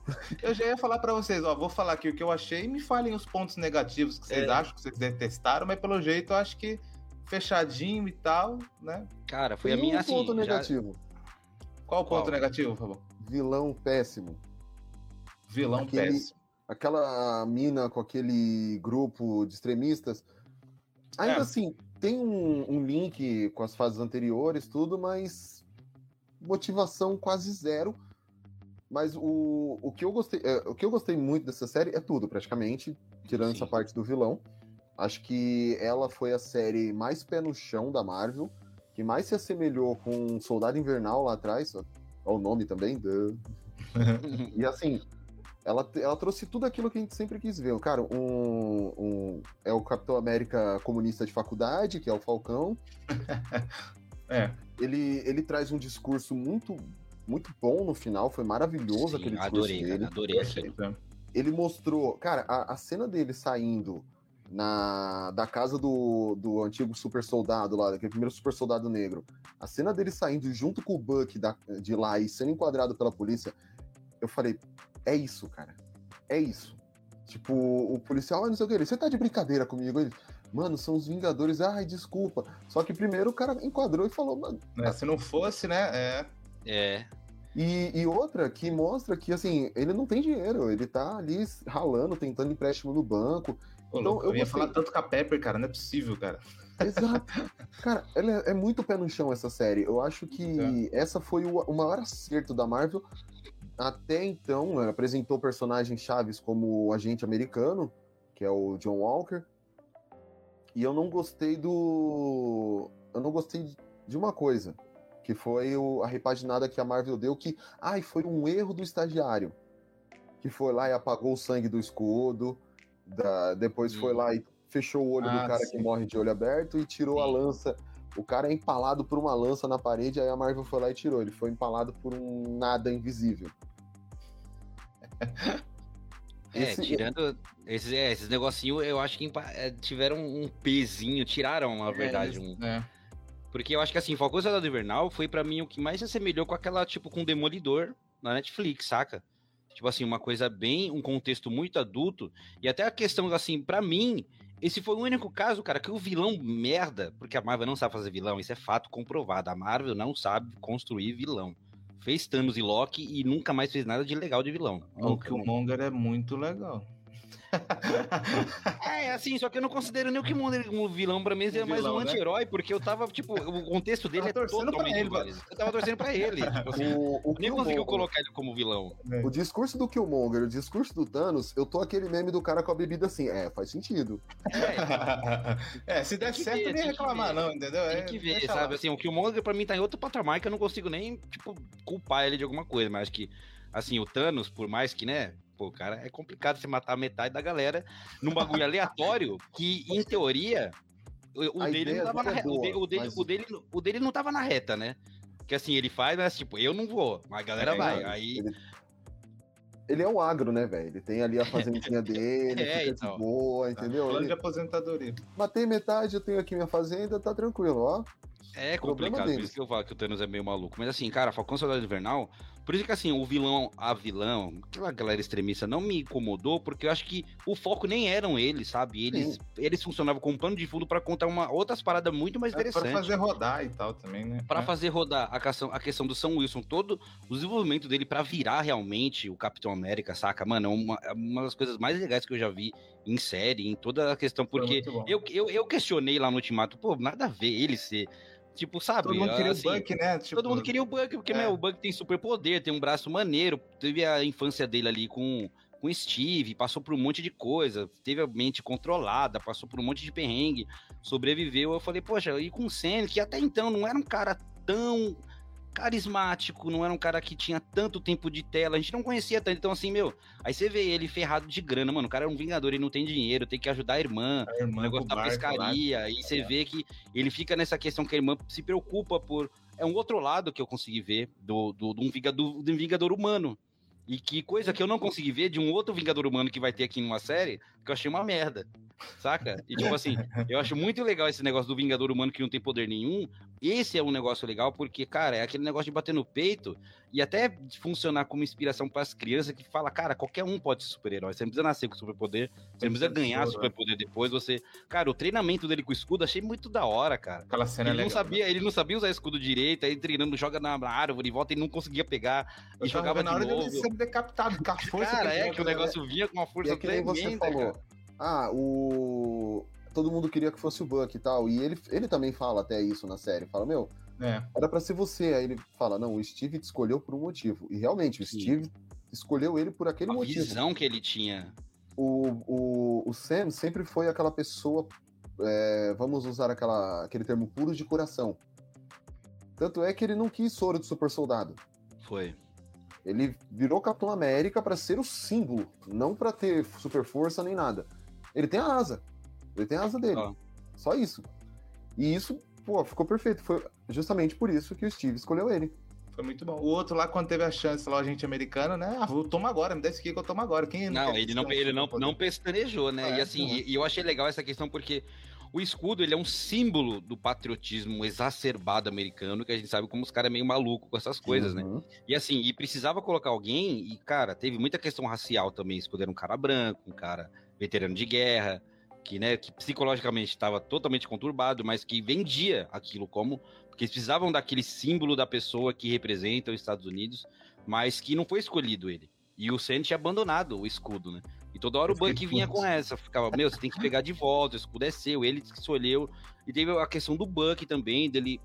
Eu já ia falar pra vocês, ó, vou falar aqui o que eu achei e me falem os pontos negativos que vocês é. acham, que vocês detestaram, mas pelo jeito eu acho que fechadinho e tal, né? Cara, foi a minha, um assim... ponto negativo. Qual o ponto Qual? negativo, por favor? Vilão péssimo. Vilão aquele, péssimo. Aquela mina com aquele grupo de extremistas Ainda é. assim, tem um, um, link com as fases anteriores, tudo, mas motivação quase zero. Mas o, o, que eu gostei, é, o que eu gostei muito dessa série é tudo, praticamente. tirando Sim. essa parte do vilão. Acho que ela foi a série mais pé no chão da Marvel, que mais se assemelhou com Soldado Invernal lá atrás, olha o nome também, e assim, ela, ela trouxe tudo aquilo que a gente sempre quis ver. Cara, um, um é o Capitão América comunista de faculdade, que é o Falcão. é. Ele, ele traz um discurso muito muito bom no final, foi maravilhoso Sim, aquele discurso adorei, dele. Adorei aquilo. Ele mostrou, cara, a, a cena dele saindo na da casa do, do antigo super soldado lá, daquele primeiro super soldado negro. A cena dele saindo junto com o Buck da, de lá e sendo enquadrado pela polícia, eu falei, é isso, cara. É isso. Tipo, o policial, ah, não sei o que, você tá de brincadeira comigo? Ele, mano, são os Vingadores, ai, desculpa. Só que primeiro o cara enquadrou e falou, mano. É, se não fosse, né? É. É. E, e, outra que mostra que, assim, ele não tem dinheiro, ele tá ali ralando, tentando empréstimo no banco. Ô, então, eu, eu ia falar tanto com a Pepper, cara, não é possível, cara. Exato. cara, ela é, é, muito pé no chão essa série. Eu acho que é. essa foi o, o, maior acerto da Marvel. Até então, ela apresentou personagens chaves como o agente americano, que é o John Walker. E eu não gostei do. Eu não gostei de uma coisa que foi o, a repaginada que a Marvel deu, que, ai, foi um erro do estagiário, que foi lá e apagou o sangue do escudo, da, depois foi lá e fechou o olho ah, do cara sim. que morre de olho aberto e tirou sim. a lança. O cara é empalado por uma lança na parede, aí a Marvel foi lá e tirou. Ele foi empalado por um nada invisível. É, Esse... tirando esses, é, esses negocinhos, eu acho que é, tiveram um pezinho, tiraram, na é, verdade, é, um, é. Porque eu acho que assim, Falcão Soldado Invernal foi para mim o que mais se assemelhou com aquela, tipo, com Demolidor na Netflix, saca? Tipo assim, uma coisa bem, um contexto muito adulto. E até a questão, assim, para mim, esse foi o único caso, cara, que o vilão merda, porque a Marvel não sabe fazer vilão, isso é fato comprovado. A Marvel não sabe construir vilão. Fez Thanos e Loki e nunca mais fez nada de legal de vilão. O Killmonger é muito legal. é, assim, só que eu não considero nem o Kimono como vilão pra mim, ele é mais um né? anti-herói, porque eu tava, tipo, o contexto dele é totalmente ele, Eu tava torcendo pra ele. Tipo assim, o, o nem conseguiu colocar ele como vilão. É. O discurso do Killmonger, o discurso do Thanos, eu tô aquele meme do cara com a bebida assim, é, faz sentido. É, é se der certo, ver, nem reclamar, não, entendeu? Tem é, que ver, sabe? Lá. Assim, o Killmonger pra mim tá em outro patamar que eu não consigo nem, tipo, culpar ele de alguma coisa, mas acho que, assim, o Thanos, por mais que, né, Pô, cara, é complicado você matar metade da galera num bagulho aleatório que, em teoria, o, dele não tava na, é boa, o, dele, mas... o, dele, o dele não tava na reta, né? Que assim, ele faz, mas tipo, eu não vou, mas a galera é, vai. Aí. Ele, ele, é o agro, né, velho? Ele tem ali a fazendinha dele, é, fica então. de boa, entendeu? Plano ele... de aposentadoria. Matei metade, eu tenho aqui minha fazenda, tá tranquilo, ó. É complicado, por isso que eu falo que o Thanos é meio maluco. Mas assim, cara, Falcão Soldado Invernal, por isso que assim, o vilão, a vilão, aquela galera extremista não me incomodou, porque eu acho que o foco nem eram eles, sabe? Eles, eles funcionavam como pano de fundo para contar uma, outras paradas muito mais é, interessantes. Pra fazer rodar e tal também, né? Pra é. fazer rodar a questão, a questão do Sam Wilson, todo o desenvolvimento dele para virar realmente o Capitão América, saca? Mano, é uma, é uma das coisas mais legais que eu já vi em série, em toda a questão, porque eu, eu, eu questionei lá no Ultimato, pô, nada a ver ele ser Tipo, sabe? Todo mundo queria assim, o Buck, né? Tipo... Todo mundo queria o Buck, porque é. meu, o Buck tem super poder, tem um braço maneiro, teve a infância dele ali com com Steve, passou por um monte de coisa, teve a mente controlada, passou por um monte de perrengue, sobreviveu. Eu falei, poxa, e com o Senna, que até então não era um cara tão carismático, não era um cara que tinha tanto tempo de tela, a gente não conhecia tanto. Então, assim, meu, aí você vê ele ferrado de grana, mano. O cara é um vingador, ele não tem dinheiro, tem que ajudar a irmã, a irmã o negócio da pescaria. Lá. E você é. vê que ele fica nessa questão que a irmã se preocupa por. É um outro lado que eu consegui ver do, do, do, um, vingador, do um vingador humano. E que coisa que eu não consegui ver de um outro Vingador Humano que vai ter aqui numa série, que eu achei uma merda. Saca? E tipo assim, eu acho muito legal esse negócio do Vingador Humano que não tem poder nenhum. Esse é um negócio legal porque, cara, é aquele negócio de bater no peito e até funcionar como inspiração para as crianças que fala, cara, qualquer um pode ser super-herói. Você não precisa nascer com superpoder, você não precisa ganhar superpoder depois. Você, cara, o treinamento dele com o escudo achei muito da hora, cara. Aquela cena ele é legal, não sabia, né? ele não sabia usar escudo direito, aí treinando joga na árvore, volta e não conseguia pegar eu e jogava na hora de novo. ser decapitado com a força. Cara, que é que o negócio vinha com uma força e é que tremenda, você falou. Cara. Ah, o todo mundo queria que fosse o Buck e tal. E ele, ele também fala até isso na série. Fala, meu, é. era para ser você. Aí ele fala, não, o Steve te escolheu por um motivo. E realmente, o Sim. Steve escolheu ele por aquele a motivo. A visão que ele tinha. o, o, o Sam sempre foi aquela pessoa, é, vamos usar aquela, aquele termo puro de coração. Tanto é que ele não quis soro de super soldado. Foi. Ele virou Capitão América para ser o símbolo, não para ter super força nem nada. Ele tem a asa. Ele tem a asa dele. Ah. Só isso. E isso, pô, ficou perfeito. Foi justamente por isso que o Steve escolheu ele. Foi muito bom. O outro lá, quando teve a chance lá, a gente americana, né? Ah, vou tomar agora, me dá esse aqui que eu tomo agora. Quem não, ele não, ele não, não pestanejou, né? É, e assim, e, e eu achei legal essa questão porque o escudo ele é um símbolo do patriotismo exacerbado americano, que a gente sabe como os caras é meio maluco com essas coisas, né? uhum. né? E assim, e precisava colocar alguém, e cara, teve muita questão racial também. Escuderam um cara branco, um cara veterano de guerra, que, né, que psicologicamente estava totalmente conturbado, mas que vendia aquilo como porque eles precisavam daquele símbolo da pessoa que representa os Estados Unidos, mas que não foi escolhido ele. E o Sam tinha abandonado o escudo, né? E toda hora o Buck vinha com essa, ficava, meu, você tem que pegar de volta, o escudo é seu, ele que escolheu. E teve a questão do Buck também, dele,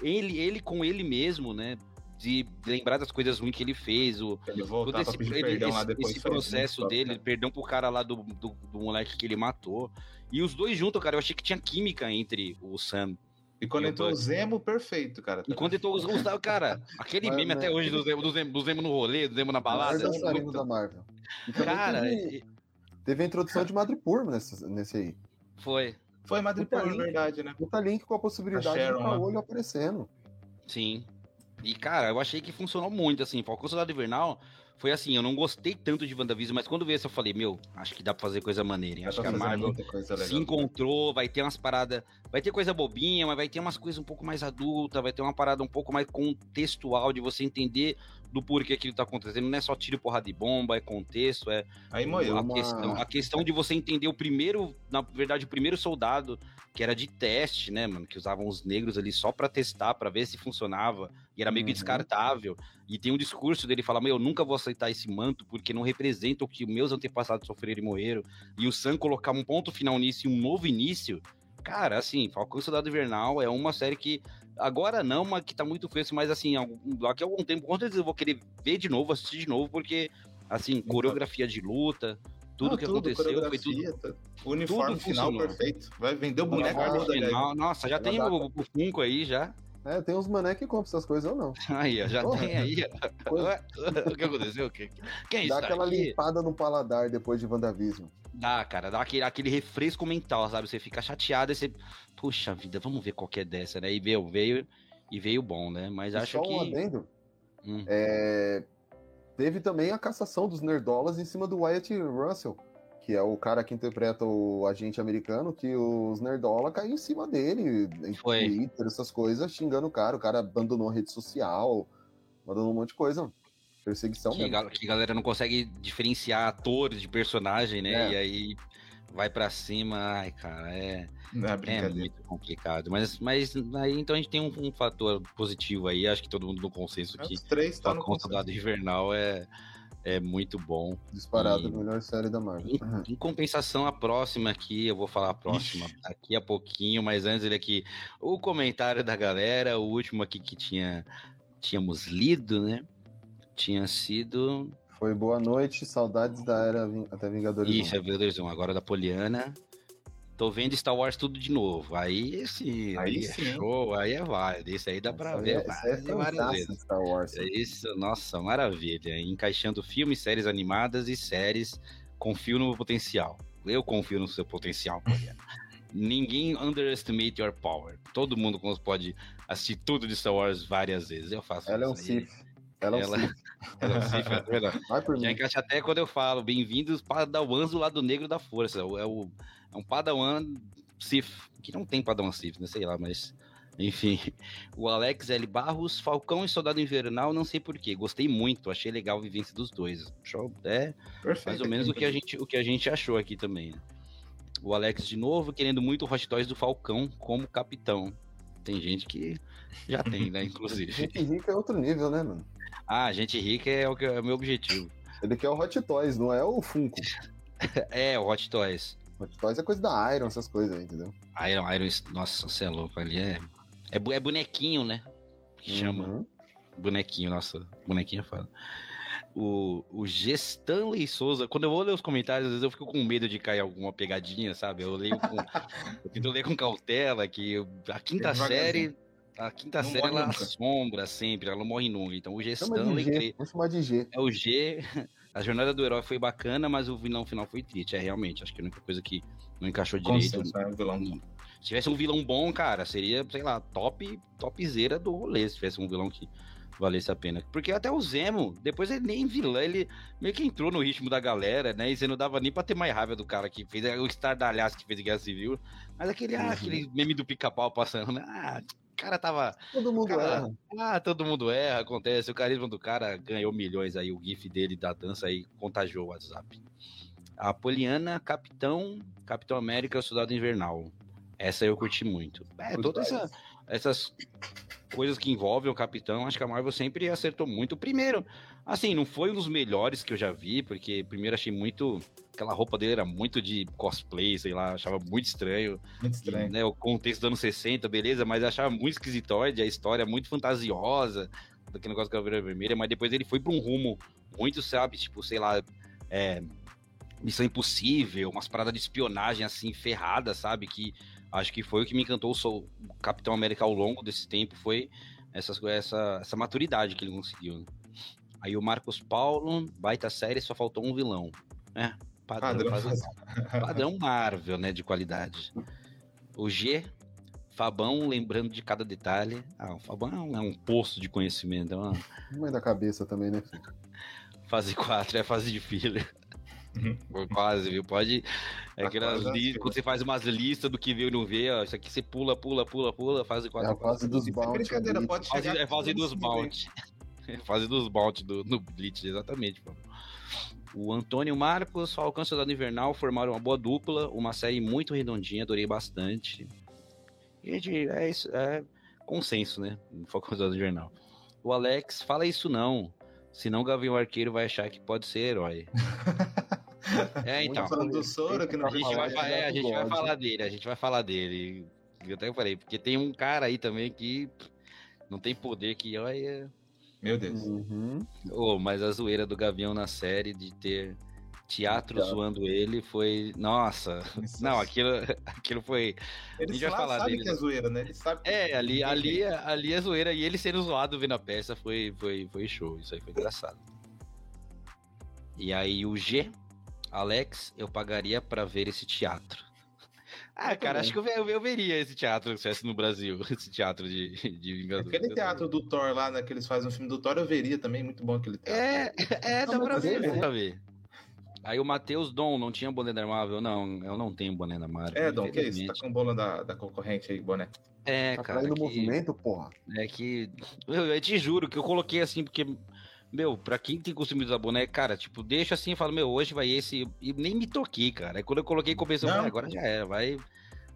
ele, ele com ele mesmo, né? De lembrar das coisas ruins que ele fez, o, ele todo esse, ele, esse, esse processo dele, perdão pro cara lá do, do, do moleque que ele matou. E os dois juntos, cara, eu achei que tinha química entre o Sam e quando entrou o Zemo, perfeito, cara. E quando entrou os Gustavo, cara, aquele meme até hoje do Zemo, do Zemo, do Zemo no rolê, do Zemo na balada. É muito... da Marvel. cara, teve, e... teve, a introdução de Madripoor nesse, nesse aí. Foi. Foi Madripoor, na verdade, né? Puta link com a possibilidade a Sharon, de olho aparecendo. Sim. E, cara, eu achei que funcionou muito, assim. Falcão Soldado Invernal foi assim, eu não gostei tanto de WandaVision, mas quando veio essa eu falei, meu, acho que dá pra fazer coisa maneira, hein? Acho que a Marvel se encontrou, vai ter umas paradas, vai ter coisa bobinha, mas vai ter umas coisas um pouco mais adulta, vai ter uma parada um pouco mais contextual de você entender do porquê aquilo tá acontecendo. Não é só tiro, porrada de bomba, é contexto, é Aí moeu, a, uma... questão, a questão de você entender o primeiro, na verdade, o primeiro soldado que era de teste, né, mano, que usavam os negros ali só para testar, para ver se funcionava, e era meio que uhum. descartável. E tem um discurso dele fala: "Meu, eu nunca vou aceitar esse manto porque não representa o que meus antepassados sofreram e morreram". E o Sam colocar um ponto final nisso e um novo início, cara, assim, Falcão Soldado Invernal é uma série que Agora não, mas que tá muito fresco, mas assim, daqui a algum tempo, com certeza eu vou querer ver de novo, assistir de novo, porque, assim, coreografia de luta, tudo que tudo, aconteceu foi tudo. O uniforme tudo final perfeito. Vai vender o boneco final, Nossa, já tem o, o Funko aí já. É, tem uns mané que compram essas coisas ou não. Aí, já Porra. tem aí. o que aconteceu? Quem Dá aquela aqui? limpada no paladar depois de WandaVision. Dá, cara, dá aquele, aquele refresco mental, sabe? Você fica chateado e você. Puxa vida, vamos ver qual que é dessa, né? E veio, veio, e veio bom, né? Mas e acho só que. Um adendo. Hum. É... Teve também a cassação dos nerdolas em cima do Wyatt Russell que é o cara que interpreta o agente americano, que os nerdola caíram em cima dele, em Foi. Twitter, essas coisas, xingando o cara. O cara abandonou a rede social, abandonou um monte de coisa. Perseguição que, mesmo. que a galera não consegue diferenciar atores de personagem, né? É. E aí vai para cima, ai, cara, é, é, é, muito complicado. Mas, mas aí então a gente tem um, um, fator positivo aí, acho que todo mundo no consenso que Os três tá a conta do invernal é é muito bom. Disparado, e... melhor série da Marvel. Em, uhum. em, compensação, a próxima aqui, eu vou falar a próxima Ixi. daqui a pouquinho, mas antes ele aqui, o comentário da galera, o último aqui que tinha tínhamos lido, né? Tinha sido. Foi Boa Noite, Saudades da Era até Vingadores Isso, 1. é Vingadores 1, agora da Poliana. Tô vendo Star Wars tudo de novo. Aí sim, aí, aí é sim. é show, aí é válido. Isso aí dá Nossa, pra ver. É, é várias vezes. Star Wars. É isso, nossa, maravilha. Encaixando filmes, séries animadas e séries. Confio no potencial. Eu confio no seu potencial, Ninguém underestimate your power. Todo mundo pode assistir tudo de Star Wars várias vezes. Eu faço Ela é um Sith. Ela, ela, ela é um Sith, é verdade. Já encaixa até quando eu falo, bem-vindos para dar o do lado negro da força. É o é um Padawan Sif, que não tem Padawan Sif, né? Sei lá, mas. Enfim, o Alex L. Barros, Falcão e Soldado Invernal, não sei porquê. Gostei muito, achei legal a vivência dos dois. Show, é Perfeito, mais ou menos o que, a gente, o que a gente achou aqui também. Né? O Alex, de novo, querendo muito o Hot Toys do Falcão como capitão. Tem gente que já tem, né? Inclusive. gente rica é outro nível, né, mano? Ah, gente rica é o, que, é o meu objetivo. Ele quer o Hot Toys, não é o Funko. é, o Hot Toys. Hot Toys é coisa da Iron, essas coisas aí, entendeu? Iron, Iron, nossa, você é louco ali. É, é, é bonequinho, né? Que chama. Uhum. Bonequinho, nossa, bonequinho é foda. o, o G. Stanley Souza, quando eu vou ler os comentários, às vezes eu fico com medo de cair alguma pegadinha, sabe? Eu leio com. eu tento ler com cautela, que a quinta série. A quinta não série ela nunca. assombra sempre, ela não morre nunca. Então o G. Chama Stanley. G. Vamos chamar de G. É o G. A jornada do herói foi bacana, mas o vilão final foi triste. É realmente, acho que a única coisa que não encaixou direito. Consenso, é um vilão. Se tivesse um vilão bom, cara, seria, sei lá, top, topzera do rolê. Se tivesse um vilão que valesse a pena. Porque até o Zemo, depois ele nem vilão, ele meio que entrou no ritmo da galera, né? E você não dava nem pra ter mais raiva do cara que fez o estardalhaço que fez Guerra Civil. Mas aquele, ah, aquele meme do pica-pau passando, né? Ah, cara tava. Todo mundo cara, erra. Ah, todo mundo erra, acontece. O carisma do cara ganhou milhões aí, o GIF dele da dança aí contagiou o WhatsApp. A Poliana, Capitão, Capitão América, Soldado Invernal. Essa eu curti muito. É, todas essa, essas coisas que envolvem o Capitão, acho que a Marvel sempre acertou muito. Primeiro, assim, não foi um dos melhores que eu já vi, porque primeiro achei muito. Aquela roupa dele era muito de cosplay, sei lá, achava muito estranho. Muito estranho. E, né, o contexto dos anos 60, beleza, mas achava muito esquisitoide, a história muito fantasiosa, daquele negócio da Caveira Vermelha, mas depois ele foi para um rumo muito, sabe, tipo, sei lá, é, Missão Impossível, umas paradas de espionagem assim, ferrada, sabe, que acho que foi o que me encantou o Capitão América ao longo desse tempo, foi essas, essa, essa maturidade que ele conseguiu. Né? Aí o Marcos Paulo, baita série, só faltou um vilão. É, padrão, padrão, padrão Marvel, né, de qualidade. O G, Fabão, lembrando de cada detalhe. Ah, o Fabão é um poço de conhecimento. É uma... É da cabeça também, né? Fase 4 é fase de fila. Uhum. Quase, viu? Pode. É aquelas listas, quando você faz umas listas do que veio e não vê, ó, isso aqui você pula, pula, pula, pula, fase 4. É a fase dos bounty. Brincadeira, pode fase, É fase dos bounty. É fase dos bounty do, no Blitz, exatamente. Pô. O Antônio Marcos, Falcão Soldado Invernal formaram uma boa dupla, uma série muito redondinha, adorei bastante. Gente, é isso, é consenso, né? Falcão Soldado Invernal. O Alex, fala isso não. Senão o Gavião Arqueiro vai achar que pode ser herói. É, então. do Soro, que não a gente, vai, falar, é, a gente vai falar dele, a gente vai falar dele. Eu até falei, porque tem um cara aí também que não tem poder que olha. Meu Deus. Uhum. Oh, mas a zoeira do Gavião na série de ter teatro zoando ele foi. Nossa! Isso. Não, aquilo, aquilo foi. Ele a gente vai falar sabe dele. que é zoeira, né? Ele sabe é, ali, ali, ali é zoeira e ele sendo zoado vendo a peça foi, foi, foi show. Isso aí foi engraçado. E aí o G Alex, eu pagaria para ver esse teatro. Ah, cara, acho que eu, eu, eu, veria esse teatro se estivesse no Brasil, esse teatro de, de Vingadores. Aquele teatro do Thor lá, né, que eles fazem o filme do Thor, eu veria também, muito bom aquele teatro. É, é, dá pra ver, dá pra ver. Aí o Matheus Dom não tinha boné da Marvel? Não, eu não tenho boné da Marvel. É, Dom, que é isso? Tá com bola da, da concorrente aí, boné. É, tá cara. Tá que... movimento, porra. É que. Eu, eu te juro que eu coloquei assim, porque meu, pra quem tem costume de usar boné, cara, tipo, deixa assim e fala, meu, hoje vai esse. E nem me toquei, cara. Aí quando eu coloquei, começou, ah, agora já era, vai.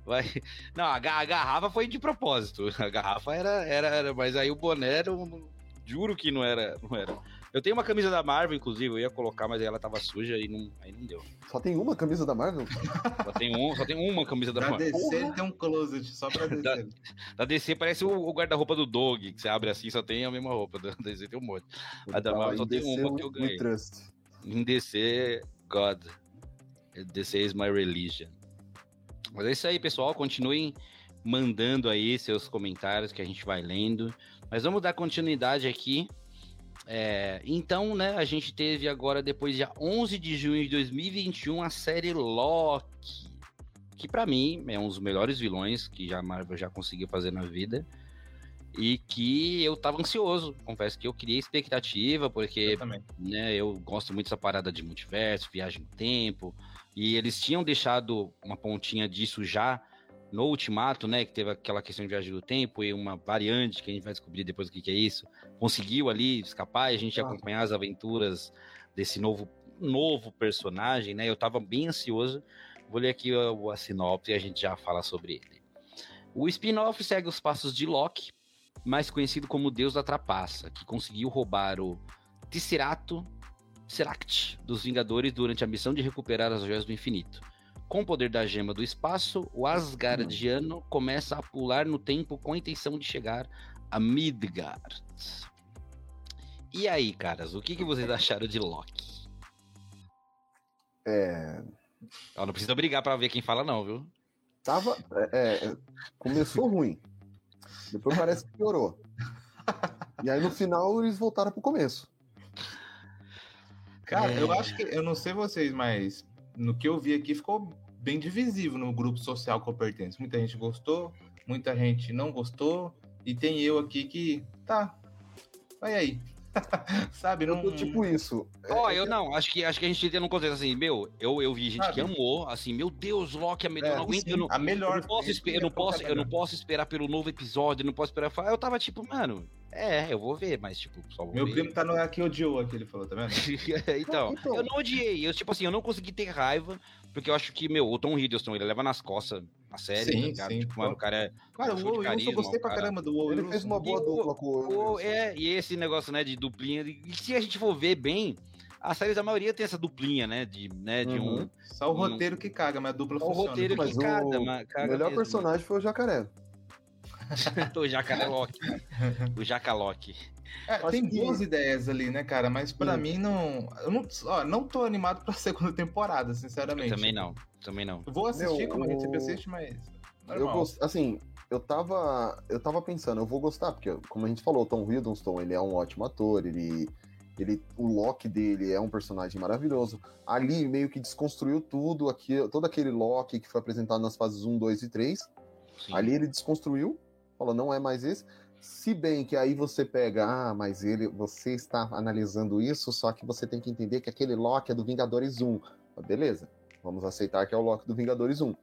Vai. Não, a, a, garrafa foi de propósito. A garrafa era, era, era mas aí o boné era um, juro que não era, não era. Eu tenho uma camisa da Marvel, inclusive, eu ia colocar, mas aí ela tava suja e não, aí não deu. Só tem uma camisa da Marvel? Só tem, um, só tem uma camisa da, da Marvel. Da DC tem um closet, só pra DC. Da, da DC parece o, o guarda-roupa do Dog, que você abre assim só tem a mesma roupa. Da DC tem um monte. A da Marvel só tem uma que eu ganhei. Em DC, God. DC is my religion. Mas é isso aí, pessoal. Continuem mandando aí seus comentários que a gente vai lendo. Mas vamos dar continuidade aqui é, então, né, a gente teve agora, depois dia 11 de junho de 2021, a série Loki, que para mim é um dos melhores vilões que já a Marvel já conseguiu fazer na vida. E que eu tava ansioso, confesso que eu criei expectativa, porque eu, né, eu gosto muito dessa parada de multiverso, viagem no tempo, e eles tinham deixado uma pontinha disso já no Ultimato, né, que teve aquela questão de viagem do tempo e uma variante que a gente vai descobrir depois o que, que é isso, conseguiu ali escapar e a gente ah. acompanhar as aventuras desse novo novo personagem, né? Eu tava bem ansioso. Vou ler aqui a, a sinopse e a gente já fala sobre ele. O spin-off segue os passos de Loki, mais conhecido como Deus da Trapaça, que conseguiu roubar o Tesserato Tesseract dos Vingadores durante a missão de recuperar as joias do infinito. Com o poder da gema do espaço, o Asgardiano começa a pular no tempo com a intenção de chegar a Midgard. E aí, caras, o que, que vocês acharam de Loki? É. Ó, não precisa brigar pra ver quem fala, não, viu? Tava. É, é, começou ruim. Depois parece que piorou. E aí no final eles voltaram pro começo. Cara, é... eu acho que. Eu não sei vocês, mas no que eu vi aqui ficou bem divisível no grupo social que eu pertenço. Muita gente gostou, muita gente não gostou. E tem eu aqui que. Tá. Vai aí. Sabe? Não... Eu tipo isso. Ó, oh, eu não, acho que, acho que a gente tem um conceito assim, meu, eu, eu vi gente Sabe? que amou, assim, meu Deus, Loki é melhor, é, não aguento, sim, eu não, a melhor. Eu não posso, eu não posso, eu não posso esperar pelo novo episódio, não posso esperar. Eu tava tipo, mano, é, eu vou ver, mas tipo, só vou Meu ver. primo tá no aqui odiou aqui, ele falou, tá vendo? então, então, eu não odiei, eu tipo assim, eu não consegui ter raiva, porque eu acho que, meu, o Tom Hiddleston, ele leva nas costas a série, sim, tá sim. Tipo, mano, o cara é. Cara, o Will eu gostei pra caramba do Will Ele fez uma boa dupla com o Will É, e esse negócio, né, de duplinha. E se a gente for ver bem, as séries da maioria tem essa duplinha, né? De, né, de uhum. um. Só o um, roteiro que caga, mas a dupla funciona. O roteiro mas que caga, mas caga. O melhor mesmo. personagem foi o jacaré. o jacaré Loki. o Jacalock. É, tem que... boas ideias ali, né, cara? Mas para mim não. Eu não, ó, não tô animado pra segunda temporada, sinceramente. Eu também não. Também não. Eu vou assistir Meu, como a gente sempre assiste, mas. Normal. Eu gost... Assim, eu tava. Eu tava pensando, eu vou gostar, porque, como a gente falou, Tom Hiddleston, ele é um ótimo ator, ele. Ele, o Loki dele é um personagem maravilhoso. Ali meio que desconstruiu tudo, aqui, todo aquele Loki que foi apresentado nas fases 1, 2 e 3. Sim. Ali ele desconstruiu, falou, não é mais esse. Se bem que aí você pega, ah, mas ele, você está analisando isso, só que você tem que entender que aquele Loki é do Vingadores 1. Beleza, vamos aceitar que é o Loki do Vingadores 1.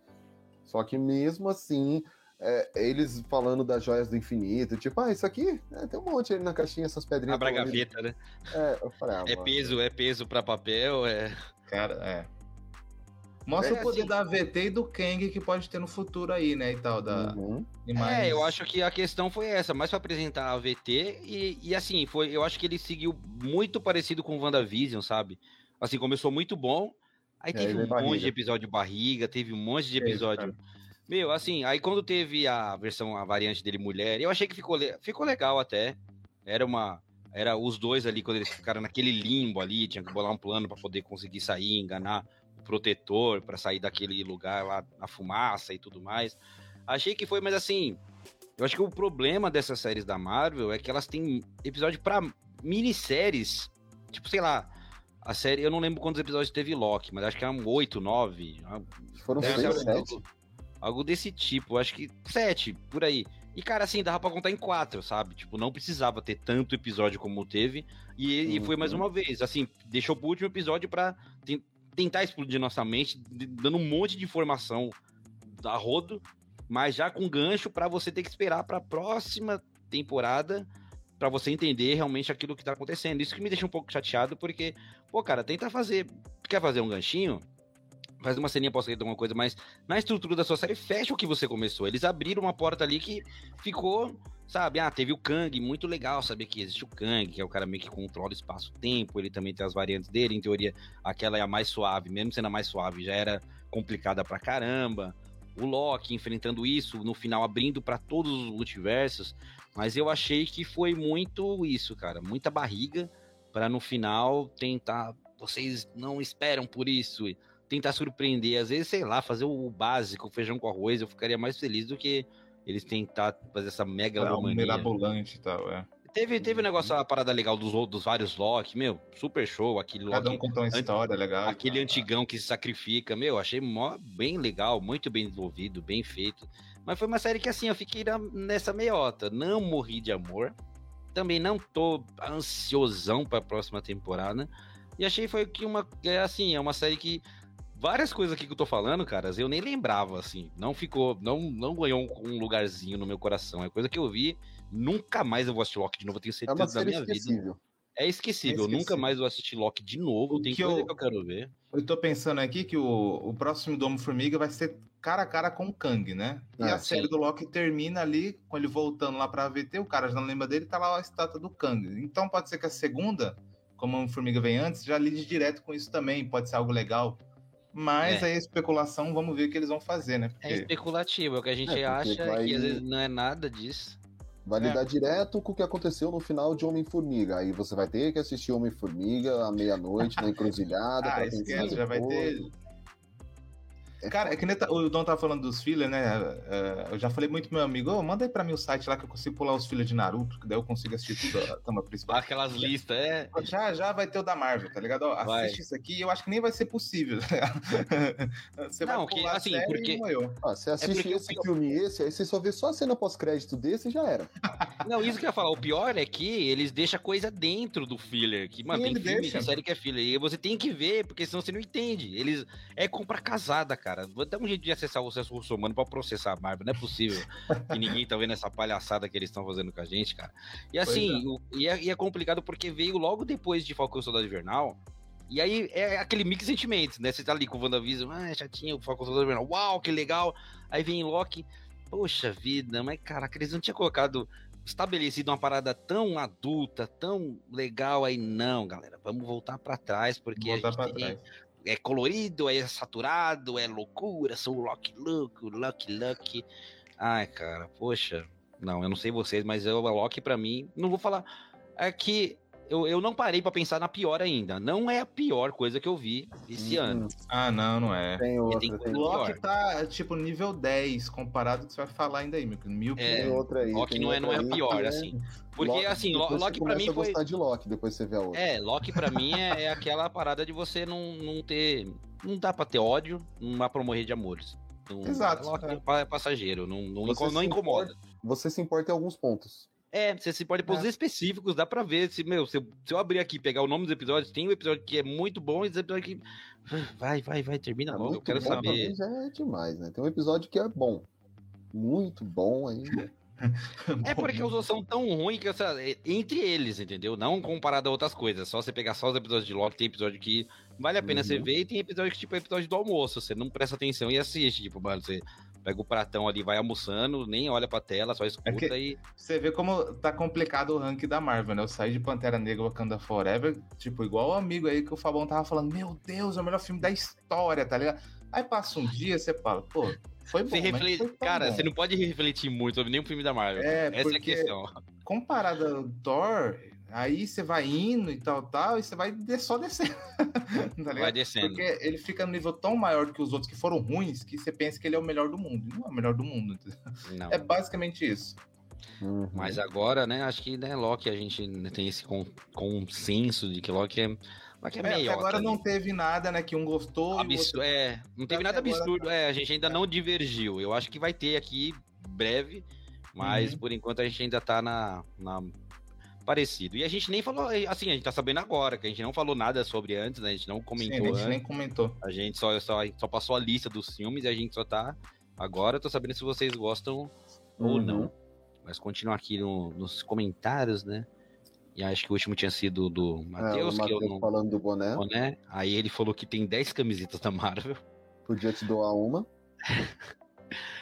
Só que mesmo assim, é, eles falando das joias do infinito, tipo, ah, isso aqui é, tem um monte ali na caixinha, essas pedrinhas. Abra a gaveta, né? É, eu falei, ah, é mano. peso, é peso para papel, é. Cara, é. Mostra é, o poder assim, da AVT e do Kang que pode ter no futuro aí, né? E tal. Da... Uhum. É, eu acho que a questão foi essa, mais para apresentar a AVT e, e assim, foi, eu acho que ele seguiu muito parecido com o WandaVision, sabe? Assim, começou muito bom, aí teve um barriga. monte de episódio barriga, teve um monte de episódio. É, meu, assim, aí quando teve a versão, a variante dele mulher, eu achei que ficou, ficou legal até. Era uma. Era os dois ali, quando eles ficaram naquele limbo ali, tinha que bolar um plano para poder conseguir sair, enganar protetor para sair daquele lugar lá na fumaça e tudo mais. Achei que foi, mas assim, eu acho que o problema dessas séries da Marvel é que elas têm episódio para minisséries, tipo, sei lá, a série, eu não lembro quantos episódios teve Loki, mas acho que eram oito, nove. Foram seis, sete. Algo, algo desse tipo, acho que sete, por aí. E, cara, assim, dava pra contar em quatro, sabe? Tipo, não precisava ter tanto episódio como teve. E, uhum. e foi mais uma vez, assim, deixou pro último episódio pra tentar explodir nossa mente, dando um monte de informação da rodo, mas já com gancho para você ter que esperar para a próxima temporada para você entender realmente aquilo que tá acontecendo. Isso que me deixa um pouco chateado, porque, pô, cara, tenta fazer. Quer fazer um ganchinho? Faz uma ceninha pós alguma coisa, mas na estrutura da sua série, fecha o que você começou. Eles abriram uma porta ali que ficou Sabe, ah, teve o Kang, muito legal saber que existe o Kang, que é o cara meio que controla o espaço-tempo, ele também tem as variantes dele, em teoria, aquela é a mais suave, mesmo sendo a mais suave, já era complicada pra caramba. O Loki enfrentando isso, no final abrindo para todos os multiversos, mas eu achei que foi muito isso, cara, muita barriga para no final tentar, vocês não esperam por isso, tentar surpreender, às vezes, sei lá, fazer o básico, feijão com arroz, eu ficaria mais feliz do que eles tentar fazer essa mega é, um mirabolante e tal, é. Teve, teve um negócio, a parada legal dos, dos vários Loki, meu, super show, aquele Cada um contou uma história legal. Aquele antigão que se sacrifica, meu, achei mó, bem legal, muito bem desenvolvido, bem feito. Mas foi uma série que, assim, eu fiquei nessa meiota, não morri de amor, também não tô ansiosão pra próxima temporada, e achei foi que uma, é assim, é uma série que várias coisas aqui que eu tô falando, caras, eu nem lembrava, assim. Não ficou, não, não ganhou um, um, lugarzinho no meu coração. É coisa que eu vi, nunca mais eu vou assistir Loki de novo, eu tenho é certeza é da minha esquecível. vida. É esquecível, é esquecível. nunca mais vou assistir Loki de novo, tem que coisa eu, que eu quero ver. Eu tô pensando aqui que o, o próximo Domo Formiga vai ser cara a cara com o Kang, né? E ah, a série sim. do Loki termina ali, com ele voltando lá pra VT, o cara já não lembra dele, tá lá a estátua do Kang. Então pode ser que a segunda, como o Formiga vem antes, já lide direto com isso também, pode ser algo legal. Mas é. aí a especulação, vamos ver o que eles vão fazer, né? Porque... É especulativo, é o que a gente é, acha vai... que às vezes não é nada disso. Vai lidar é. direto com o que aconteceu no final de Homem-Formiga. Aí você vai ter que assistir Homem-Formiga à meia-noite na encruzilhada. ah, esquece, já vai ter Cara, é que nem tá, o Dom tava falando dos fillers, né? É, eu já falei muito pro meu amigo, oh, manda aí pra mim o site lá que eu consigo pular os fillers de Naruto, que daí eu consigo assistir tudo a tama principal. Aquelas listas, é. Já, já vai ter o da Marvel, tá ligado? Ó, assiste isso aqui eu acho que nem vai ser possível. Tá você Não, vai que, assim, porque... Ah, você assiste é esse eu... filme e esse, aí você só vê só a cena pós-crédito desse e já era. Não, isso que eu ia falar, o pior é que eles deixam coisa dentro do filler, que, mano, Sim, tem filme, deixa. série que é filler, e você tem que ver, porque senão você não entende. Eles... É compra casada, cara. Vou dar um jeito de acessar o acesso russomano pra processar a Marvel. Não é possível que ninguém tá vendo essa palhaçada que eles estão fazendo com a gente, cara. E assim, é. O, e, é, e, é, complicado porque veio logo depois de Falcão Soldado Invernal. E aí é aquele mix de sentimentos, né? Você tá ali com o WandaVision, ah, já tinha o Falcão Soldado Invernal, uau, que legal. Aí vem Loki, poxa vida, mas caraca, eles não tinham colocado estabelecido uma parada tão adulta, tão legal aí, não, galera. Vamos voltar para trás, porque voltar a gente tem, trás é colorido, é saturado, é loucura, sou Loki louco, Loki Lucky. Ai, cara, poxa. Não, eu não sei vocês, mas eu, a Loki para mim, não vou falar. É que eu, eu não parei para pensar na pior ainda. Não é a pior coisa que eu vi esse hum. ano. Ah, não, não é. Tem outra, tem tem Loki tá, tipo, nível 10, comparado com o que você vai falar ainda aí, mil. É, outra aí, Loki não é, não é a pior, é... assim. Porque, Loki, assim, Loki pra mim foi... gostar de Loki, depois você vê a outra. É, Loki pra mim é, é, aquela parada de você não, não ter... Não dá pra ter ódio, não dá pra morrer de amores. Não, Exato. Loki é. é passageiro, não, não, não incomoda. Importa, você se importa em alguns pontos. É, você se pode pôr os é. específicos, dá pra ver. Se, meu, se eu, se eu abrir aqui e pegar o nome dos episódios, tem um episódio que é muito bom e tem episódio que. Vai, vai, vai, termina é logo. Eu quero saber. Já é demais, né? Tem um episódio que é bom. Muito bom ainda. é porque os outros são tão ruins que essa, entre eles, entendeu? Não comparado a outras coisas. Só você pegar só os episódios de Loki, tem episódio que vale a pena uhum. você ver e tem episódio que, tipo, é episódio do almoço. Você não presta atenção e assiste. Tipo, mano, você pega o pratão ali, vai almoçando, nem olha pra tela, só escuta é e. Você vê como tá complicado o ranking da Marvel, né? Eu saí de Pantera Negra Wakanda Forever, tipo, igual o amigo aí que o Fabão tava falando, meu Deus, é o melhor filme da história, tá ligado? Aí passa um dia, você fala, pô, foi bom. Você reflete... foi Cara, bom. você não pode refletir muito sobre nenhum filme da Marvel. É, Essa é a questão. Comparado ao Thor, Aí você vai indo e tal, tal, e você vai só descendo. tá vai descendo. Porque ele fica no nível tão maior que os outros que foram ruins que você pensa que ele é o melhor do mundo. Não é o melhor do mundo. Não. É basicamente isso. Uhum. Mas agora, né, acho que né, Loki a gente tem esse consenso de que Loki é. Loki é, é meio. Agora não teve nada, né? Que um gostou. Absurdo, outro... É, não teve nada absurdo. Agora... É, a gente ainda não divergiu. Eu acho que vai ter aqui breve, mas uhum. por enquanto a gente ainda tá na, na parecido. E a gente nem falou, assim, a gente tá sabendo agora, que a gente não falou nada sobre antes, né? A gente não comentou. Sim, a gente antes. nem comentou. A gente só, só, só passou a lista dos filmes e a gente só tá. Agora eu tô sabendo se vocês gostam uhum. ou não. Mas continuar aqui no, nos comentários, né? E acho que o último tinha sido do Matheus, é, que eu não. falando do boné. boné. Aí ele falou que tem 10 camisetas da Marvel. Podia te doar uma.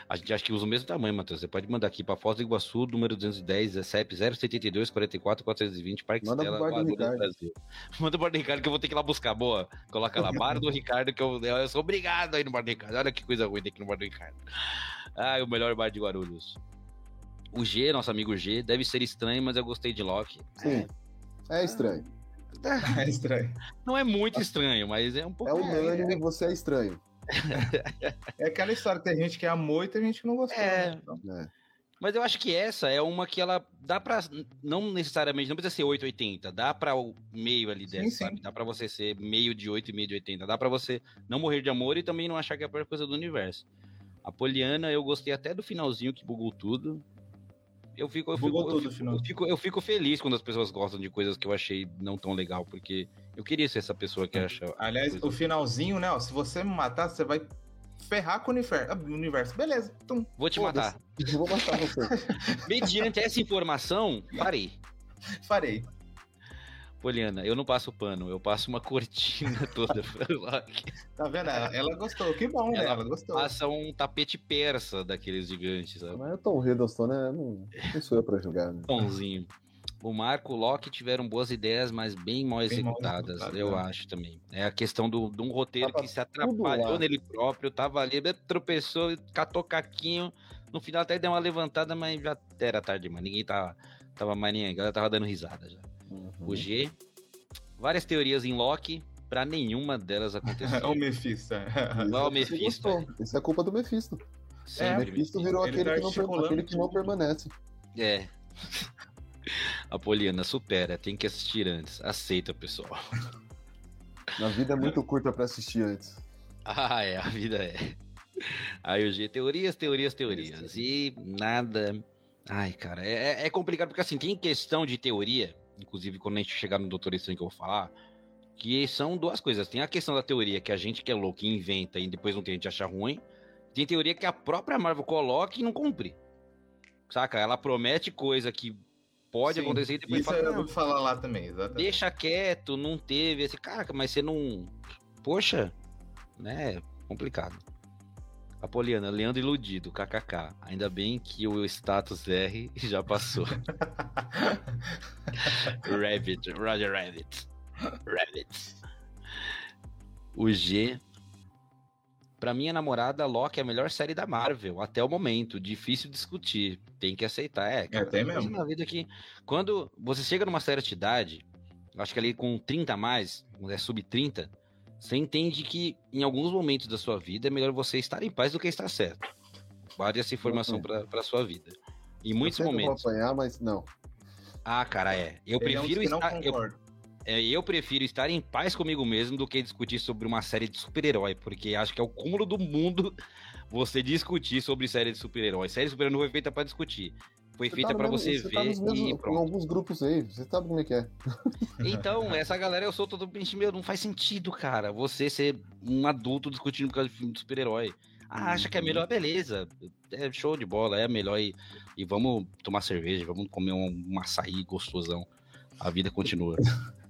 A gente acha que usa o mesmo tamanho, Matheus. Você pode mandar aqui para Foz do Iguaçu, número 210, CEP 072 44 420, Parque Manda Estela, Guarulhos, Brasil. Manda pro bar do Ricardo que eu vou ter que ir lá buscar. Boa. Coloca lá, bar do Ricardo, que eu, eu sou obrigado aí no bar do Ricardo. Olha que coisa ruim aqui no bar do Ricardo. Ah, o melhor bar de Guarulhos. O G, nosso amigo G, deve ser estranho, mas eu gostei de Loki. Sim. É, é estranho. É estranho. Não é muito estranho, mas é um pouco. É unânime, é... você é estranho. É aquela história, tem gente que amou e tem gente que não gostou. É. Né? Então. é. Mas eu acho que essa é uma que ela dá pra. Não necessariamente, não precisa ser 880, dá pra o meio ali dessa, sim, sabe? Dá pra você ser meio de 8 e meio de 80. Dá pra você não morrer de amor e também não achar que é a pior coisa do universo. A Poliana, eu gostei até do finalzinho que bugou tudo. Eu fico, eu fico, eu fico, eu fico, eu fico feliz quando as pessoas gostam de coisas que eu achei não tão legal, porque eu queria ser essa pessoa que acha. Aliás, o finalzinho, né? Ó, se você me matar, você vai ferrar com o universo. Ah, universo. Beleza. Tum. Vou te matar. Vou matar você. Mediante essa informação, farei. Farei. Poliana, eu não passo pano, eu passo uma cortina toda pra Loki. Tá vendo? Ela gostou, que bom, ela né? Ela gostou. Passa um tapete persa daqueles gigantes, sabe? Mas é Tom Hiddleston, né? Não, não sou eu pra julgar. Né? Tomzinho. O Marco e o Loki tiveram boas ideias, mas bem mal bem executadas, mal eu né? acho também. É a questão do, de um roteiro tava que se atrapalhou nele próprio, tava ali, tropeçou, catou caquinho, No final até deu uma levantada, mas já era tarde, mano. Ninguém tava, tava mais nem. A galera tava dando risada já. Uhum. O G. Várias teorias em Loki, pra nenhuma delas aconteceu. o Mephisto. Não, o Mephisto. Isso é culpa do Mephisto. Sim, é, o Mephisto virou aquele, tá que não, aquele que não permanece. É. A Poliana supera, tem que assistir antes. Aceita, pessoal. Na vida é muito curta para assistir antes. Ah, é, a vida é. Aí o G, teorias, teorias, teorias. E nada. Ai, cara, é, é complicado porque assim, tem questão de teoria, inclusive quando a gente chegar no Doutor Estranho que eu vou falar, que são duas coisas. Tem a questão da teoria que a gente que é louco inventa e depois não tem a gente achar ruim. Tem teoria que a própria Marvel coloca e não cumpre. Saca? Ela promete coisa que pode Sim, acontecer e depois isso fala. Isso falar lá também, exatamente. Deixa quieto, não teve. Esse, cara, mas você não. Poxa, né? Complicado. Apoliana, Leandro iludido, kkk. Ainda bem que o status R já passou. Rabbit, Roger Rabbit. Rabbit. O G Pra minha namorada, Loki é a melhor série da Marvel, até o momento. Difícil discutir. Tem que aceitar. É, cara, é tem mesmo. Na vida que, quando você chega numa certa idade, acho que ali com 30 a mais, é sub 30, você entende que em alguns momentos da sua vida é melhor você estar em paz do que estar certo. Guarde essa informação para sua vida. Em muitos eu momentos. Vou apanhar, mas não. Ah, cara, é. Eu prefiro estar. Eu, é, eu prefiro estar em paz comigo mesmo do que discutir sobre uma série de super-herói, porque acho que é o cúmulo do mundo você discutir sobre série de super-herói. Série de super-herói não foi feita para discutir. Foi você feita tá para você, você tá ver tá e pronto. alguns grupos aí, você sabe como é que é. Então, essa galera eu sou totalmente meu, não faz sentido, cara. Você ser um adulto discutindo por causa de filme de super-herói. Ah, acha que é melhor, beleza. É show de bola, é melhor e, e vamos tomar cerveja, vamos comer um, um açaí gostosão. A vida continua.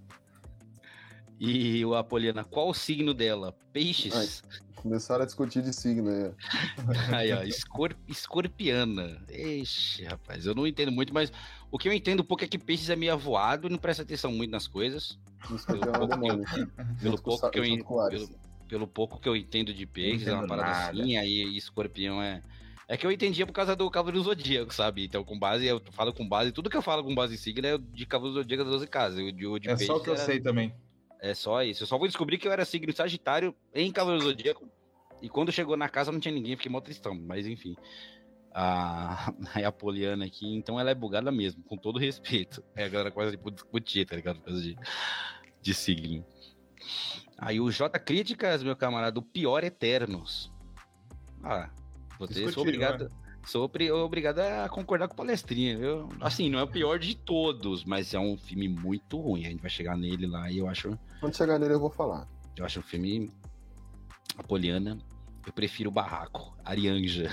E o Apoliana, qual o signo dela? Peixes? Ai, começaram a discutir de signo aí. aí, ó, escorp escorpiana. Ixi, rapaz, eu não entendo muito, mas o que eu entendo um pouco é que peixes é meio avoado e não presta atenção muito nas coisas. Pelo pouco, que eu, pelo, pouco que eu, pelo, pelo pouco que eu entendo de peixes, é uma parada nada. assim, aí escorpião é. É que eu entendia por causa do Cavaleiro do Zodíaco, sabe? Então, com base, eu falo com base, tudo que eu falo com base em signo é de Cavaleiro do Zodíaco das 12 casas. O de, o de é só o que eu sei também. É só isso. Eu só vou descobrir que eu era signo Sagitário em Cavaleiro Zodíaco. E quando chegou na casa não tinha ninguém, fiquei mó tristão. Mas enfim. A, a Poliana aqui, então ela é bugada mesmo, com todo respeito. É a galera quase tipo, discutir, tá ligado? Por causa de, de signo. Aí o J Críticas, meu camarada, o pior Eternos. Ah, você sou obrigado. Né? Sou obrigado a concordar com o palestrinha, viu? Assim, não é o pior de todos, mas é um filme muito ruim. A gente vai chegar nele lá e eu acho. Quando chegar nele, eu vou falar. Eu acho um filme. Apoliana. Eu prefiro o Barraco, Arianja.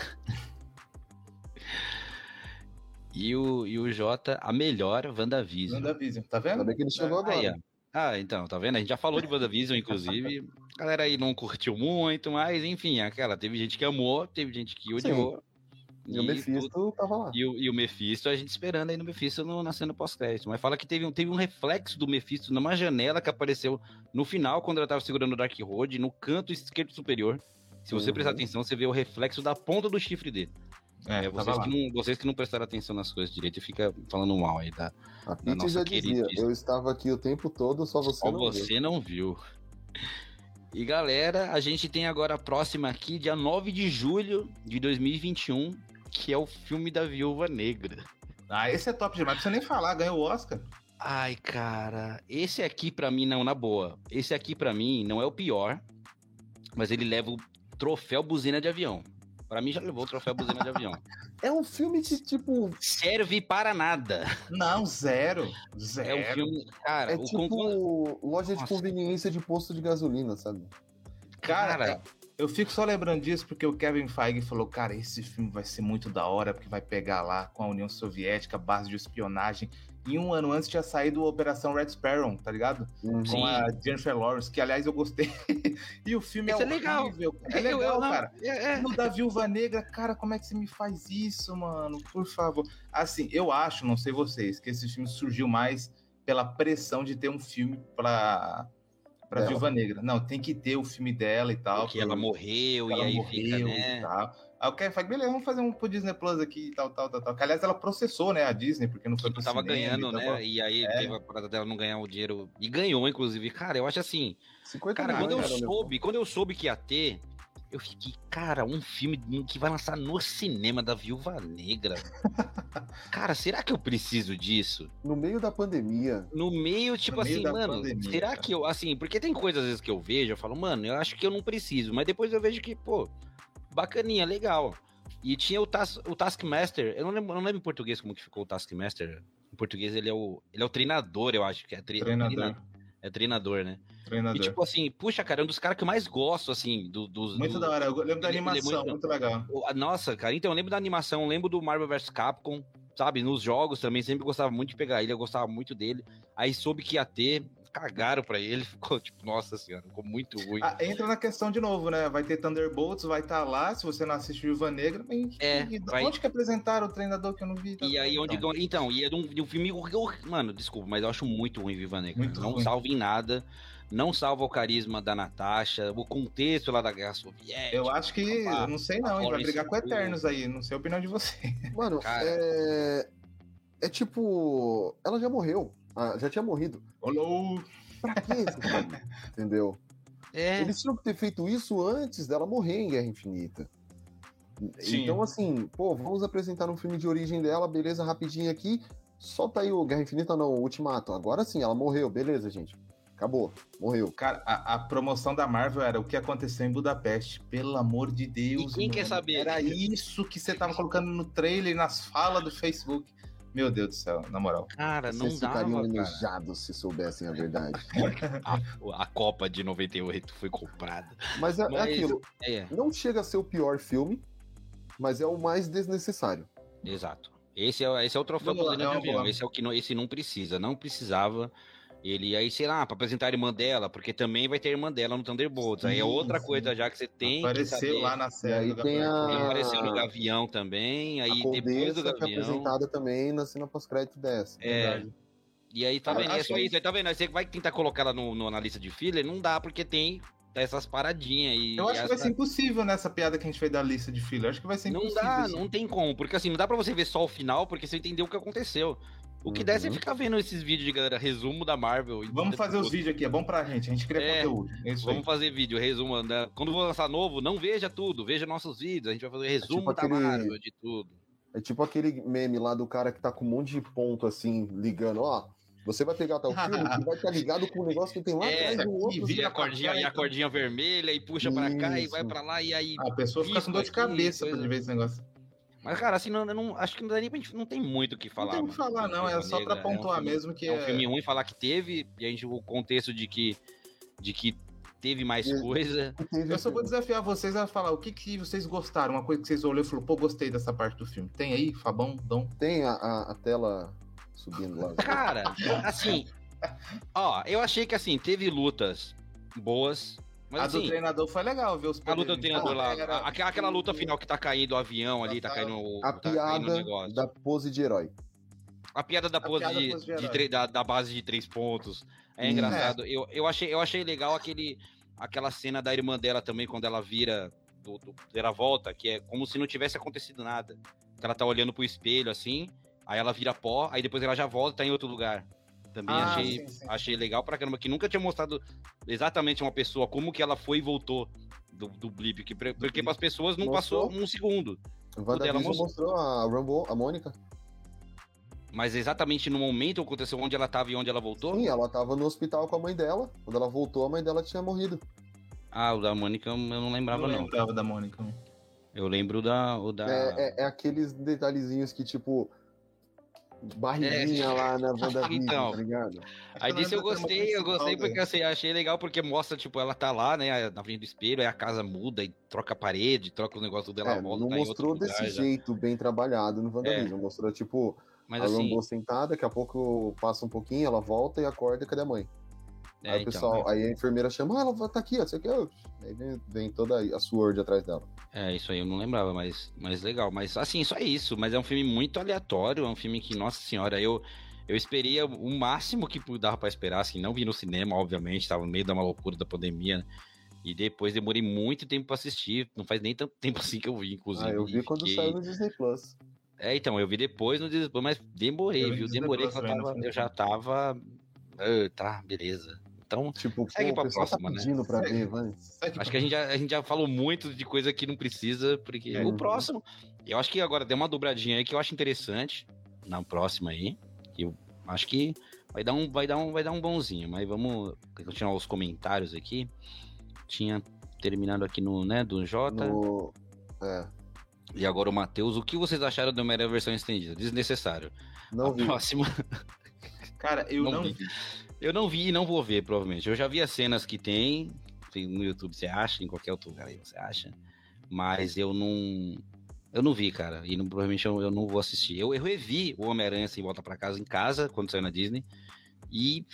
e, o, e o Jota, a melhor WandaVision. WandaVision, tá vendo? Sabe que ele chegou agora. Aí, ah, então, tá vendo? A gente já falou de WandaVision, inclusive. A galera aí não curtiu muito, mas enfim, aquela. Teve gente que amou, teve gente que odiou. E, e o Mephisto tudo, tava lá. E o, e o Mephisto, a gente esperando aí no Mephisto no, na cena pós-crédito. Mas fala que teve, um, teve um reflexo do Mephisto numa janela que apareceu no final, quando ela tava segurando o Dark Road, no canto esquerdo superior. Se você uhum. prestar atenção, você vê o reflexo da ponta do chifre dele. É, é vocês, que não, vocês, que não, prestaram atenção nas coisas direito e fica falando mal aí da, a da nossa já querida. Dizia, eu estava aqui o tempo todo, só você só não você viu. não viu. E galera, a gente tem agora a próxima aqui, dia 9 de julho de 2021, que é o filme da Viúva Negra. Ah, esse é top demais, não precisa nem falar, ganhou o Oscar. Ai, cara, esse aqui para mim não, na boa. Esse aqui para mim não é o pior, mas ele leva o troféu buzina de avião. Para mim já levou o troféu buzina de avião. É um filme que, tipo. Serve para nada. Não, zero. Zero. É um filme. Cara, é tipo con... loja Nossa. de conveniência de posto de gasolina, sabe? Cara, cara eu fico só lembrando disso porque o Kevin Feige falou, cara, esse filme vai ser muito da hora, porque vai pegar lá com a União Soviética, base de espionagem. E um ano antes tinha saído Operação Red Sparrow, tá ligado? Uhum. Com a Jennifer Lawrence, que aliás eu gostei. e o filme Esse é, é legal. É legal, eu, eu, cara. É, é. No da Viúva Negra, cara, como é que você me faz isso, mano? Por favor. Assim, eu acho, não sei vocês, que esse filme surgiu mais pela pressão de ter um filme pra pra dela. Viúva Negra. Não, tem que ter o filme dela e tal. Que ela morreu ela e aí morreu fica, né? e tal. Aí o Kevin Feige, beleza, vamos fazer um pro Disney Plus aqui e tal, tal, tal, tal. Que, aliás, ela processou, né, a Disney, porque não foi pro tava cinema, ganhando, então, né? E aí É. teve a parada dela não ganhar o dinheiro. E ganhou, inclusive. Cara, eu acho assim. 50 Cara, quando eu cara, soube, quando eu soube que ia ter, eu fiquei, cara, um filme que vai lançar no cinema da Viúva Negra. cara, será que eu preciso disso? No meio da pandemia, No meio, tipo No meio assim, mano, pandemia, será cara. que eu, assim, porque tem coisas às vezes que eu vejo, eu falo, mano, eu acho que eu não preciso, mas depois eu vejo que, pô, bacaninha, legal. E tinha o, Tas, o Taskmaster, eu não lembro, não lembro em português como que ficou o Taskmaster. Em português ele é o, ele é o treinador, eu acho que é tre- Treinador. treina- É treinador, né? Treinador. E tipo assim, puxa, cara, é um dos caras que eu mais gosto, assim, do- dos. muito do- da hora, eu lembro da é animação, muito- muito... legal. Nossa, cara, então eu lembro da animação, lembro do Marvel vs Capcom, sabe? Nos jogos também, sempre gostava muito de pegar ele, eu gostava muito dele. Aí soube que ia ter, cagaram pra ele, ficou tipo, nossa senhora, ficou muito ruim. Ah, entra na questão de novo, né? Vai ter Thunderbolts, vai estar lá, se você não assiste Viúva Negra. E, É, e, vai- Onde que apresentaram o treinador que eu não vi? E aí, onde. Então, Então, e é de um, de um filme. Mano, desculpa, mas eu acho muito ruim Viva Negra. Muito não ruim. salva em nada. Não salva o carisma da Natasha, o contexto lá da Guerra Soviética. Eu acho que, eu não sei não, hein? Vai brigar com. Eternos aí, não sei a opinião de você. mano, Cara. é. É tipo. Ela já morreu. Ah, já tinha morrido. Olô! Pra que? Entendeu? É. Eles tinham que ter feito isso antes dela morrer em Guerra Infinita. Sim. Então, assim, pô, vamos apresentar um filme de origem dela, beleza, rapidinho aqui. Solta aí o Guerra Infinita, não, o Ultimato. Agora sim, ela morreu, beleza, gente. Acabou, morreu. Cara, a, a promoção da Marvel era o que aconteceu em Budapeste. Pelo amor de Deus. E quem quer mano. saber? Era isso que você tava colocando no trailer, nas falas do Facebook. Meu Deus do céu, na moral. Cara, não Vocês dava, ficariam cara. enojados se soubessem a verdade. A, a Copa de 98 foi comprada. Mas é, é Mas- aquilo, É, não chega a ser o pior filme, mas é o mais desnecessário. exato. Esse é, esse é o troféu é avião. boa. Esse é o que não, esse não precisa. Não precisava. Ele aí, sei lá, pra apresentar a irmã dela, porque também vai ter a irmã dela no Thunderbolts. aí é Sim, outra sim. coisa já que você tem que Apareceu lá na série. aí do tem a- Ele apareceu no Gavião também, aí a depois do é Gavião. apresentada também na cena pós-crédito dessa. É, Verdade. e aí tá vendo? É só isso, aí tá vendo? Aí você vai tentar colocar ela no, no- na lista de filler, não dá, porque tem essas paradinhas aí. Eu acho que vai ser impossível nessa piada que a gente fez da lista de filler. Acho que vai ser Não impossível. dá, assim. não tem como, porque assim, não dá pra você ver só o final, porque você entendeu o que aconteceu. O que der é você Uhum. ficar vendo esses vídeos de galera, resumo da Marvel. Vamos fazer os vídeos aqui, é bom pra gente. A gente cria É, conteúdo. É isso aí. Vamos fazer vídeo, resumo. Né? Quando for lançar novo, não veja tudo, veja nossos vídeos. A gente vai fazer resumo tipo da aquele- Marvel, de tudo. É tipo aquele meme lá do cara que tá com um monte de ponto assim, ligando, ó. Você vai pegar tal filme que vai estar ligado com um negócio que tem lá É, atrás do outro. vira E a pra cordinha, cá, e a cordinha vermelha, e puxa pra cá, e vai pra lá, e aí. A pessoa fica com dor de cabeça pra ver esse negócio. Mas, cara, assim, não, não, acho que não dá nem pra gente. Não tem muito o que falar. não tem o que falar, não. É só pra Negra. É um pontuar filme- mesmo que É um filme ruim falar que teve, e a gente, o contexto de que, de que teve mais É. coisa. Eu só vou desafiar vocês a falar o que, que vocês gostaram, uma coisa que vocês olharam e falaram, pô, gostei dessa parte do filme. Tem aí, Fabão, Dom? Tem a, a- a tela subindo lá. Cara, assim. Ó, eu achei que assim, teve lutas boas. Mas a assim, do treinador foi legal, ver os a luta do treinador lá. Era- Aquela, aquela luta final que tá caindo o avião ali, tá caindo o. A tá piada da pose de herói. A piada da A pose, piada de, pose de de da, da base de três pontos. É Hum. engraçado. Eu, eu, achei, eu achei legal aquele, aquela cena da irmã dela também, quando ela vira do, do, ela volta, que é como se não tivesse acontecido nada. Que ela tá olhando pro espelho assim, aí ela vira pó, aí depois ela já volta e tá em outro lugar. Também Ah, achei, sim, sim. achei legal pra caramba, que nunca tinha mostrado exatamente uma pessoa como que ela foi e voltou do, do blip. Que, porque blip. para as pessoas não Mostrou. passou um segundo. O WandaVision mostrou- mostrou a Rumble, a Mônica. Mas exatamente no momento aconteceu onde ela tava e onde ela voltou. Sim, ela tava no hospital com a mãe dela. Quando ela voltou, a mãe dela tinha morrido. Ah, o da Mônica eu não lembrava, não não. lembrava da Mônica. Eu lembro da. O da... É, é- é aqueles detalhezinhos que, tipo, barriguinha lá na WandaVision, Então. tá ligado? Aí eu disso eu gostei, eu gostei porque assim, achei legal porque mostra, tipo, ela tá lá, né, na frente do espelho, aí a casa muda e troca a parede, troca o negócio dela, É, volta não tá mostrou outro lugar desse já. jeito bem trabalhado no WandaVision. Mostrou, tipo, Mas a assim, Rumble sentada, daqui a pouco passa um pouquinho, ela volta e acorda, cadê a mãe? É, aí o então, pessoal, aí a enfermeira chama, ah, ela tá aqui, ó, você quer? Aí vem, vem toda a Sword atrás dela. é, isso aí eu não lembrava, mas, mas legal. Mas assim, só isso, mas é um filme muito aleatório, é um filme que, nossa senhora, eu... Eu esperei o máximo que dava pra esperar, assim, não vi no cinema, obviamente, tava no meio da uma loucura da pandemia, né? E depois demorei muito tempo pra assistir. Não faz nem tanto tempo assim que eu vi, inclusive. Ah, eu vi quando Fiquei- saiu no Disney Plus. É, então, eu vi depois no Disney Plus, mas demorei, Eu viu? Demorei Plus eu, tava, eu já tava. Ah, tá, beleza. Então, Tipo, Segue pô, pra o pessoal próxima, tá né? pedindo pra Segue. ver, vai. Acho que a gente, já, a gente já falou muito de coisa que não precisa, porque É. o próximo. Eu acho que agora tem uma dobradinha aí que eu acho interessante. Na próxima aí. Que eu acho que vai dar um, vai dar um, vai dar um bonzinho. Mas vamos continuar os comentários aqui. Tinha terminado aqui no, né, do Jota. No... É, E agora o Matheus. O que vocês acharam da mera versão estendida? Desnecessário. não a vi. próxima. Cara, eu Não não, vi. vi. Eu não vi e não vou ver, provavelmente. Eu já vi as cenas que tem. tem No YouTube você acha, em qualquer outro lugar aí você acha. Mas eu não. Eu não vi, cara. E não- provavelmente eu, eu não vou assistir. Eu, eu revi o Homem-Aranha sem volta pra casa em casa, quando saiu na Disney. E.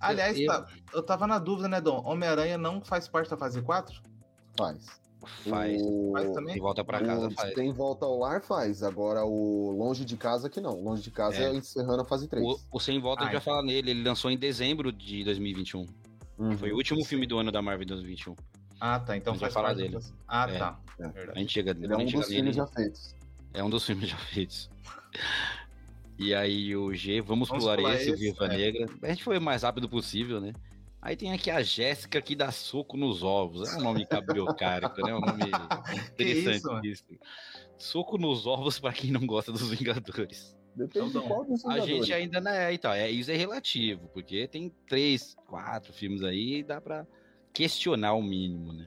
Aliás, eu- tá- eu tava na dúvida, né, Dom? Homem-Aranha não faz parte da fase 4? Faz. Faz. O... Faz também? Sem volta pra casa faz. Tem volta ao lar, faz. Agora o longe de casa que não. Longe de casa É. é, encerrando a fase 3. O, o Sem Volta a gente vai falar nele. Ele lançou em dezembro de 2021. Uhum. Foi o último filme do ano da Marvel em 2021. Ah, tá. Então A gente vai faz falar dele. Ah, É. tá. É. A gente chega, Ele é a um dos filmes já feitos. É um dos filmes já feitos. E aí o G, vamos, Vamos pular, pular esse, o esse, Viva é. Negra. A gente foi o mais rápido possível, né? Aí tem aqui a Jéssica que dá soco nos ovos. É um nome cabriocárico, né? Um nome interessante. soco nos ovos pra quem não gosta dos Vingadores. Depende Então, de qual dos A Vingadores. gente ainda não é, então, é, isso é relativo, porque tem três, quatro filmes aí e dá pra questionar o mínimo, né?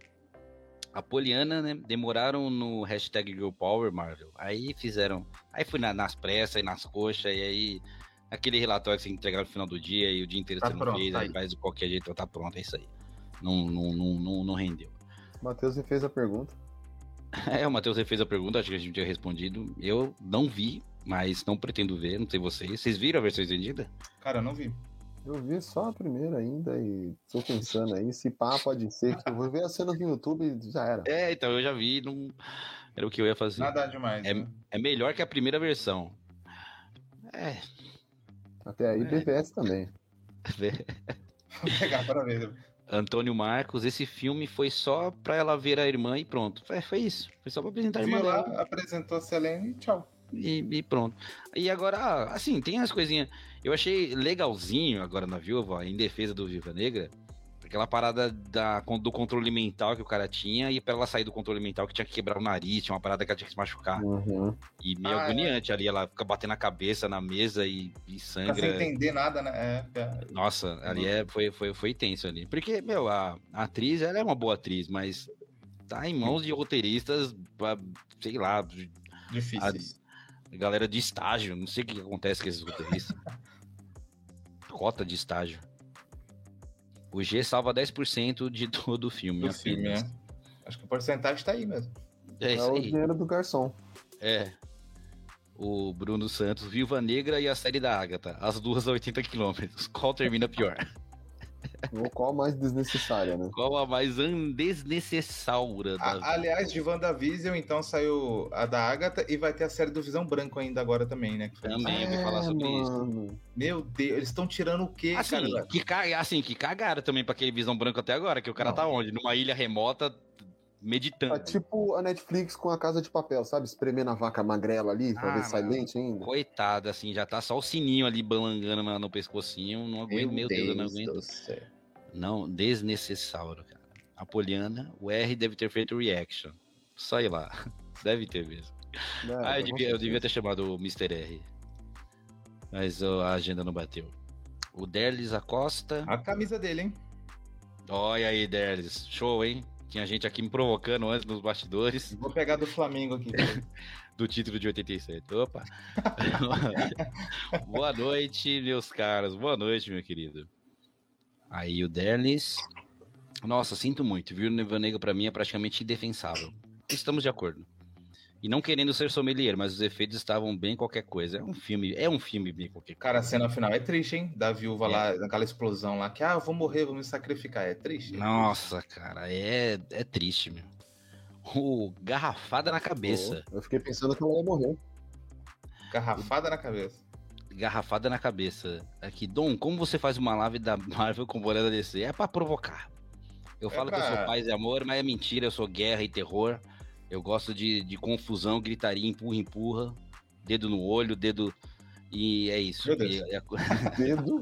A Poliana, né, demoraram no hashtag Girl Power Marvel, aí fizeram, aí foi na- nas pressas e nas coxas, e aí aquele relatório que você entregar no final do dia e o dia inteiro Tá você não pronto, fez, tá aí faz de qualquer jeito, tá pronto, é isso aí. Não, não, não, não, não rendeu. Matheus fez a pergunta. É, o Matheus fez a pergunta, acho que a gente tinha respondido. Eu não vi, mas não pretendo ver, não sei vocês. Vocês viram a versão estendida? Cara, eu não vi. Eu vi só a primeira ainda e tô pensando aí. Se pá, pode ser. que Eu vou ver as cenas no YouTube e já era. É, então eu já vi, não era o que eu ia fazer. Nada demais. É, né? é melhor que a primeira versão. É, Até aí, É. BVS também. Vou pegar para ver. Antônio Marcos, esse filme foi só pra ela ver a irmã e pronto. Foi, foi isso. Foi só pra apresentar a irmã lá, dela apresentou a Selene e tchau. e, e pronto. E agora, ah, assim, tem as coisinhas. Eu achei legalzinho agora na Viúva, em defesa do Viva Negra, aquela parada da, do controle mental que o cara tinha e pra ela sair do controle mental que tinha que quebrar o nariz, tinha uma parada que ela tinha que se machucar. Uhum. E meio Ah, é. agoniante ali, ela fica batendo a cabeça na mesa e, e sangra. sem entender nada, né? É, é. Nossa, ali é, foi, foi, foi tenso ali. Porque, meu, a, a atriz, ela é uma boa atriz, mas tá em mãos de roteiristas, sei lá, difícil. galera de estágio. Não sei o que que acontece com esses roteiristas. Cota de estágio. O G salva 10% de todo o filme. do filme, né? Acho que o porcentagem tá aí mesmo. É É isso o dinheiro do garçom. É. O Bruno Santos, Viúva Negra e a série da Agatha. As duas a 80 quilômetros. Qual termina pior? Qual mais desnecessária, né? Qual a mais desnecessária da A- aliás, de WandaVision, então saiu a da Agatha e vai ter a série do Visão Branco ainda agora também, né? Também, eu vou falar sobre isso. mano. Meu Deus, eles estão tirando o quê, Assim, cara? que, assim, que cagaram também pra aquele Visão Branco até agora, que o cara Não. tá onde? Numa ilha remota, meditando. É tipo a Netflix com a Casa de Papel, sabe? Espremendo a vaca magrela ali pra Ah, ver se sai não. leite ainda. Coitada, assim, já tá só o sininho ali balangando no pescocinho. Não aguento, meu, Deus, eu não aguento. do céu. Não, desnecessário, cara. A Poliana, o R deve ter feito reaction. Só ir lá. Deve ter mesmo. É, ah, eu devia, eu devia ter chamado o Mr. R. Mas ó, a agenda não bateu. O Derlis Acosta. A camisa dele, hein? Olha aí, Derlis. Show, hein? Tinha gente aqui me provocando antes nos bastidores Vou pegar do Flamengo aqui. do título de 87. Opa! Boa noite, meus caros. Boa noite, meu querido. Aí o Derlis. Nossa, sinto muito, viu? O Neva Negra pra mim é praticamente indefensável. Estamos de acordo. E não querendo ser sommelier, mas os efeitos estavam bem qualquer coisa. É um filme, é um filme bem qualquer Cara, a coisa. cena final é triste, hein? Da viúva É. lá, naquela explosão lá, que, ah, eu vou morrer, vou me sacrificar. É triste. Nossa, cara, é, é triste, meu. O garrafada na cabeça. Eu fiquei pensando que ela ia morrer. Garrafada na cabeça. Garrafada na cabeça. Aqui, Dom, como você faz uma live da Marvel com boné da DC? É pra provocar. Eu falo pra... que eu sou paz e amor, mas é mentira, eu sou guerra e terror. Eu gosto de, de confusão, gritaria, empurra, empurra. Dedo no olho, dedo. E é isso. E, e a... Dedo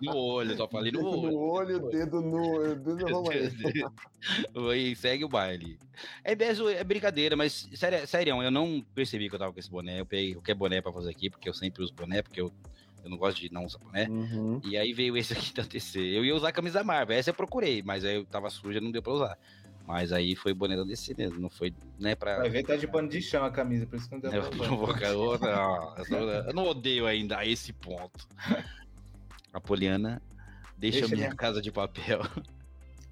no olho, só falei no dedo olho. No olho, dedo no. Dedo no E segue o baile. É, é brincadeira, mas sério, sério, eu não percebi que eu tava com esse boné. Eu peguei qualquer boné pra fazer aqui, porque eu sempre uso boné, porque eu eu não gosto de não usar boné. Uhum. E aí veio esse aqui da TC. Eu ia usar a camisa Marvel, essa eu procurei, mas aí eu tava suja, não deu pra usar. Mas aí foi boné da DC mesmo, não foi, né, pra... Vai ver, tá de pano de chão a camisa, por isso que não deu pra usar. não, eu não odeio ainda a esse ponto. A Poliana deixa, deixa minha casa de papel.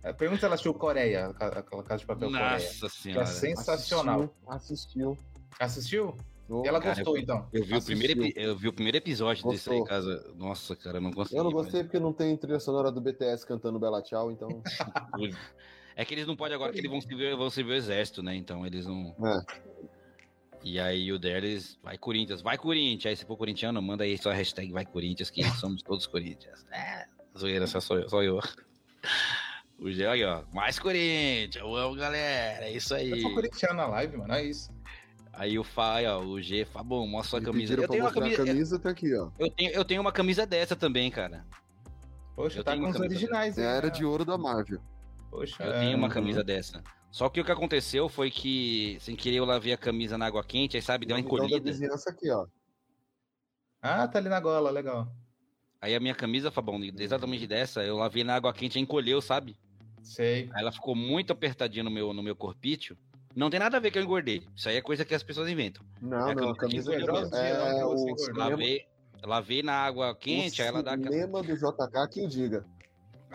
É, pergunta se ela assistiu Coreia, aquela casa de papel Nossa Coreia. Nossa senhora. é sensacional. Assistiu. Assistiu? Oh, ela cara, gostou, eu, então. Eu vi, o primeiro, eu vi o primeiro episódio gostou. desse aí, casa. Nossa, cara, eu não consegui. Eu não gostei mas... porque não tem trilha sonora do BTS cantando Bela Tchau, então. é que eles não podem agora, que eles vão servir, vão servir o exército, né? Então eles não. É. E aí o deles, vai Corinthians, vai Corinthians. Aí se for corintiano, manda aí só a hashtag vai Corinthians, que somos todos Corinthians. É, zoeira, só sou eu. Só eu. O Gé aí, ó. Mais Corinthians, eu amo, galera. É isso aí. Eu sou corintiano na live, mano. É isso. Aí o Fá, ó, o G, Fá, bom, mostra sua camisa. Eu tenho uma camisa, a camisa tá aqui, ó. Eu tenho, eu tenho uma camisa dessa também, cara. Poxa, eu tá com os originais. É, era de ouro da Marvel. Poxa, eu tenho uma camisa dessa. Só que o que aconteceu foi que, sem querer, eu lavei a camisa na água quente, aí sabe, deu uma encolhida. Da vizinhança aqui, ó. Ah, tá ali na gola, legal. Aí a minha camisa, Fabão, exatamente dessa, eu lavei na água quente e encolheu, sabe? Sei. Aí ela ficou muito apertadinha no meu, no meu corpício. Não tem nada a ver que eu engordei. Isso aí é coisa que as pessoas inventam. Não, é não, a camisa é, é, é o lavei, lavei na água quente, o aí ela dá... O cinema do JK que o diga.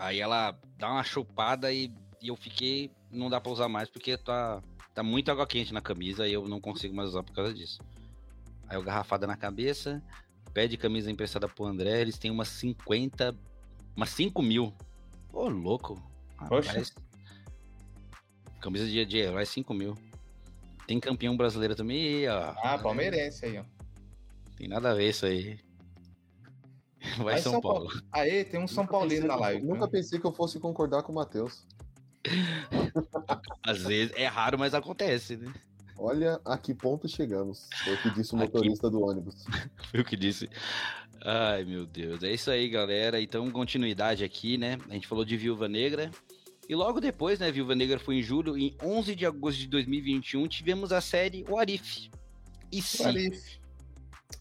Aí ela dá uma chupada e, e eu fiquei... Não dá pra usar mais porque tá, tá muito água quente na camisa e eu não consigo mais usar por causa disso. Aí eu garrafada na cabeça, pede camisa emprestada pro André, eles têm umas 50... Umas 5 mil. Ô, louco. Poxa. Camisa de, de herói 5 mil. Tem campeão brasileiro também, ó. Ah, palmeirense aí, ó. Tem nada a ver isso aí. Vai, São, São, Paulo. Paulo. Aê, tem um São Paulino na live. Nunca né? pensei que eu fosse concordar com o Matheus. Às vezes é raro, mas acontece, né? Olha a que ponto chegamos. Foi o que disse o motorista Aqui... do ônibus. Foi o que disse. Ai, meu Deus. É isso aí, galera. Então, continuidade aqui, né? A gente falou de Viúva Negra. E logo depois, né, Viúva Negra foi em julho, em 11 de agosto de 2021, tivemos a série O Arif. E sim.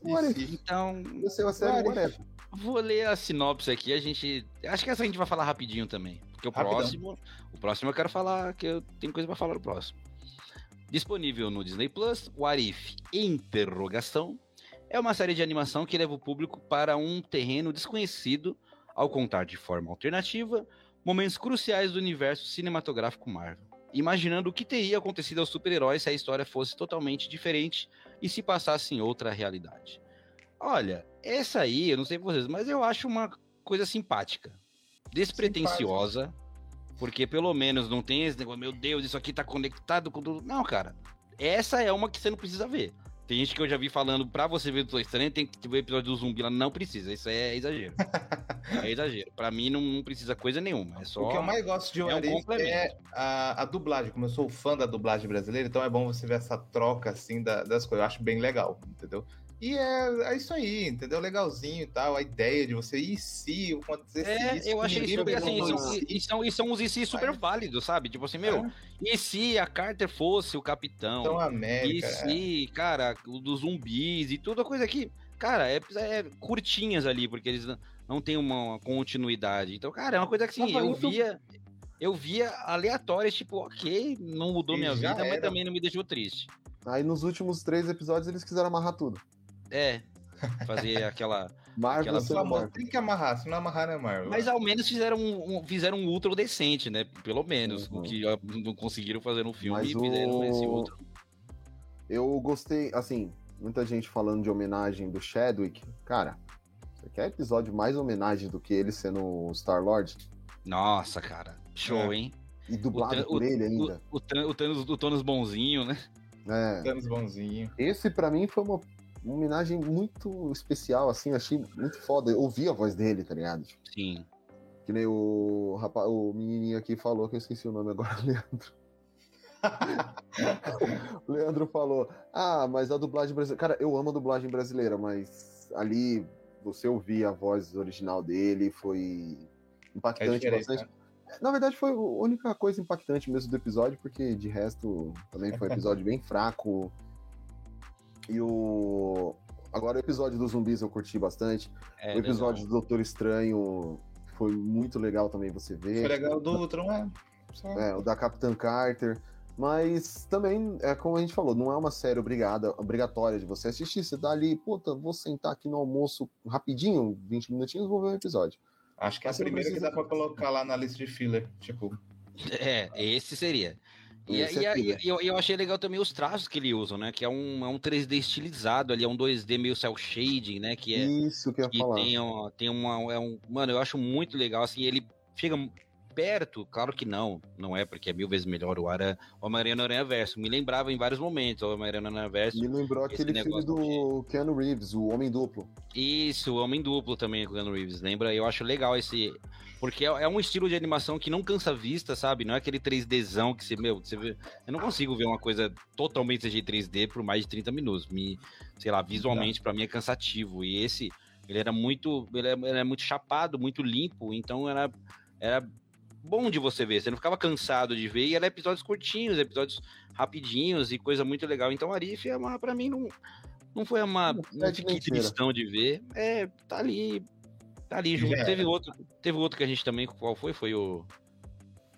O Arif. Então, você é a série O Arif. Vou ler a sinopse aqui, a gente, acho que essa a gente vai falar rapidinho também, porque o Rapidão. próximo, o próximo eu quero falar que eu tenho coisa para falar no próximo. Disponível no Disney Plus, o Arif Interrogação é uma série de animação que leva o público para um terreno desconhecido ao contar de forma alternativa momentos cruciais do universo cinematográfico Marvel, imaginando o que teria acontecido aos super-heróis se a história fosse totalmente diferente e se passasse em outra realidade. Olha, essa aí, eu não sei vocês, mas eu acho uma coisa simpática, despretensiosa, simpática. porque pelo menos não tem esse negócio, meu Deus, isso aqui tá conectado com tudo. Não, cara, essa é uma que você não precisa ver. Tem gente que eu já vi falando pra você ver do Doutor Estranho, tem que ver o episódio do zumbi lá. Não precisa, isso é exagero. é exagero. Pra mim não, não, precisa coisa nenhuma. É só. O que eu mais gosto de One é, um é a, a, dublagem. Como eu sou fã da dublagem brasileira, então é bom você ver essa troca assim da, das coisas. Eu acho bem legal, entendeu? E é, é isso aí, entendeu? Legalzinho e tal, a ideia de você, e se acontecer é, isso? Eu achei super assim, são, e, são, e são uns e se super válidos, sabe? Tipo assim, meu, é. e se a Carter fosse o capitão? Então, América, e se, é. cara, o dos zumbis e toda coisa aqui. Cara, é, é curtinhas ali, porque eles não têm uma continuidade. Então, cara, é uma coisa que assim, eu via. Eu via aleatórias, tipo, ok, não mudou e minha vida, era. mas também não me deixou triste. Aí nos últimos três episódios eles quiseram amarrar tudo. É, fazer aquela. Marvel aquela... Marvel. Tem que amarrar, se não amarrar não é Marvel. Mas ao menos fizeram um, um fizeram um ultra decente, né? Pelo menos. Uhum. O que não conseguiram fazer no filme Mas e fizeram o... esse ultra. Eu gostei, assim, muita gente falando de homenagem do Chadwick. Cara, você quer episódio mais homenagem do que ele sendo o Star-Lord? Nossa, cara. Show, é. hein? E dublado por ele ainda. O, o, o, Thanos, o Thanos bonzinho, né? É. Thanos bonzinho. Esse, para mim, foi uma uma homenagem muito especial, assim, achei muito foda. Eu ouvi a voz dele, tá ligado? Sim. Que nem o, rapaz, o menininho aqui falou, que eu esqueci o nome agora, Leandro. o Leandro falou: Ah, mas a dublagem brasileira. Cara, eu amo a dublagem brasileira, mas ali você ouvir a voz original dele foi impactante é bastante. Na verdade, foi a única coisa impactante mesmo do episódio, porque de resto também foi um episódio bem fraco. E o. Agora o episódio dos zumbis eu curti bastante. É, o episódio legal. do Doutor Estranho foi muito legal também você ver. Foi legal do Ultron, é. É, o da Capitã Carter. Mas também, é como a gente falou, não é uma série obrigada, obrigatória de você assistir. Você tá ali, puta, vou sentar aqui no almoço rapidinho, 20 minutinhos, vou ver o um episódio. Acho que é a primeira que dá pra colocar lá na lista de filler, tipo. É, esse seria. E, e, e, e eu, eu, achei legal também os traços que ele usa, né? Que é um, é um 3D estilizado ali, é um 2D meio cel shading, né? Que é, Isso que eu ia falar. Tem, tem uma. É um, mano, eu acho muito legal, assim, ele chega perto, claro que não, não é, porque é mil vezes melhor o Ara, o Homem-Aranha no Aranha Verso. Me lembrava em vários momentos o Homem-Aranha no Aranha Verso. Me lembrou aquele filme do de... Keanu Reeves, o Homem Duplo. Isso, o Homem Duplo também com o Keanu Reeves, lembra? Eu acho legal esse. Porque é, é um estilo de animação que não cansa a vista, sabe? Não é aquele 3Dzão que você, meu, você vê. Eu não consigo ver uma coisa totalmente de 3D por mais de 30 minutos. Me, sei lá, visualmente, para mim é cansativo. E esse, ele era muito. Ele é, ele é muito chapado, muito limpo, então era. Era bom de você ver. Você não ficava cansado de ver. E era episódios curtinhos, episódios rapidinhos e coisa muito legal. Então, Arif, é uma, pra mim, não, não foi uma. Não é fiquei tristão de ver. É, tá ali. Tá ali junto. É. Teve outro, teve outro que a gente também. Qual foi? Foi o.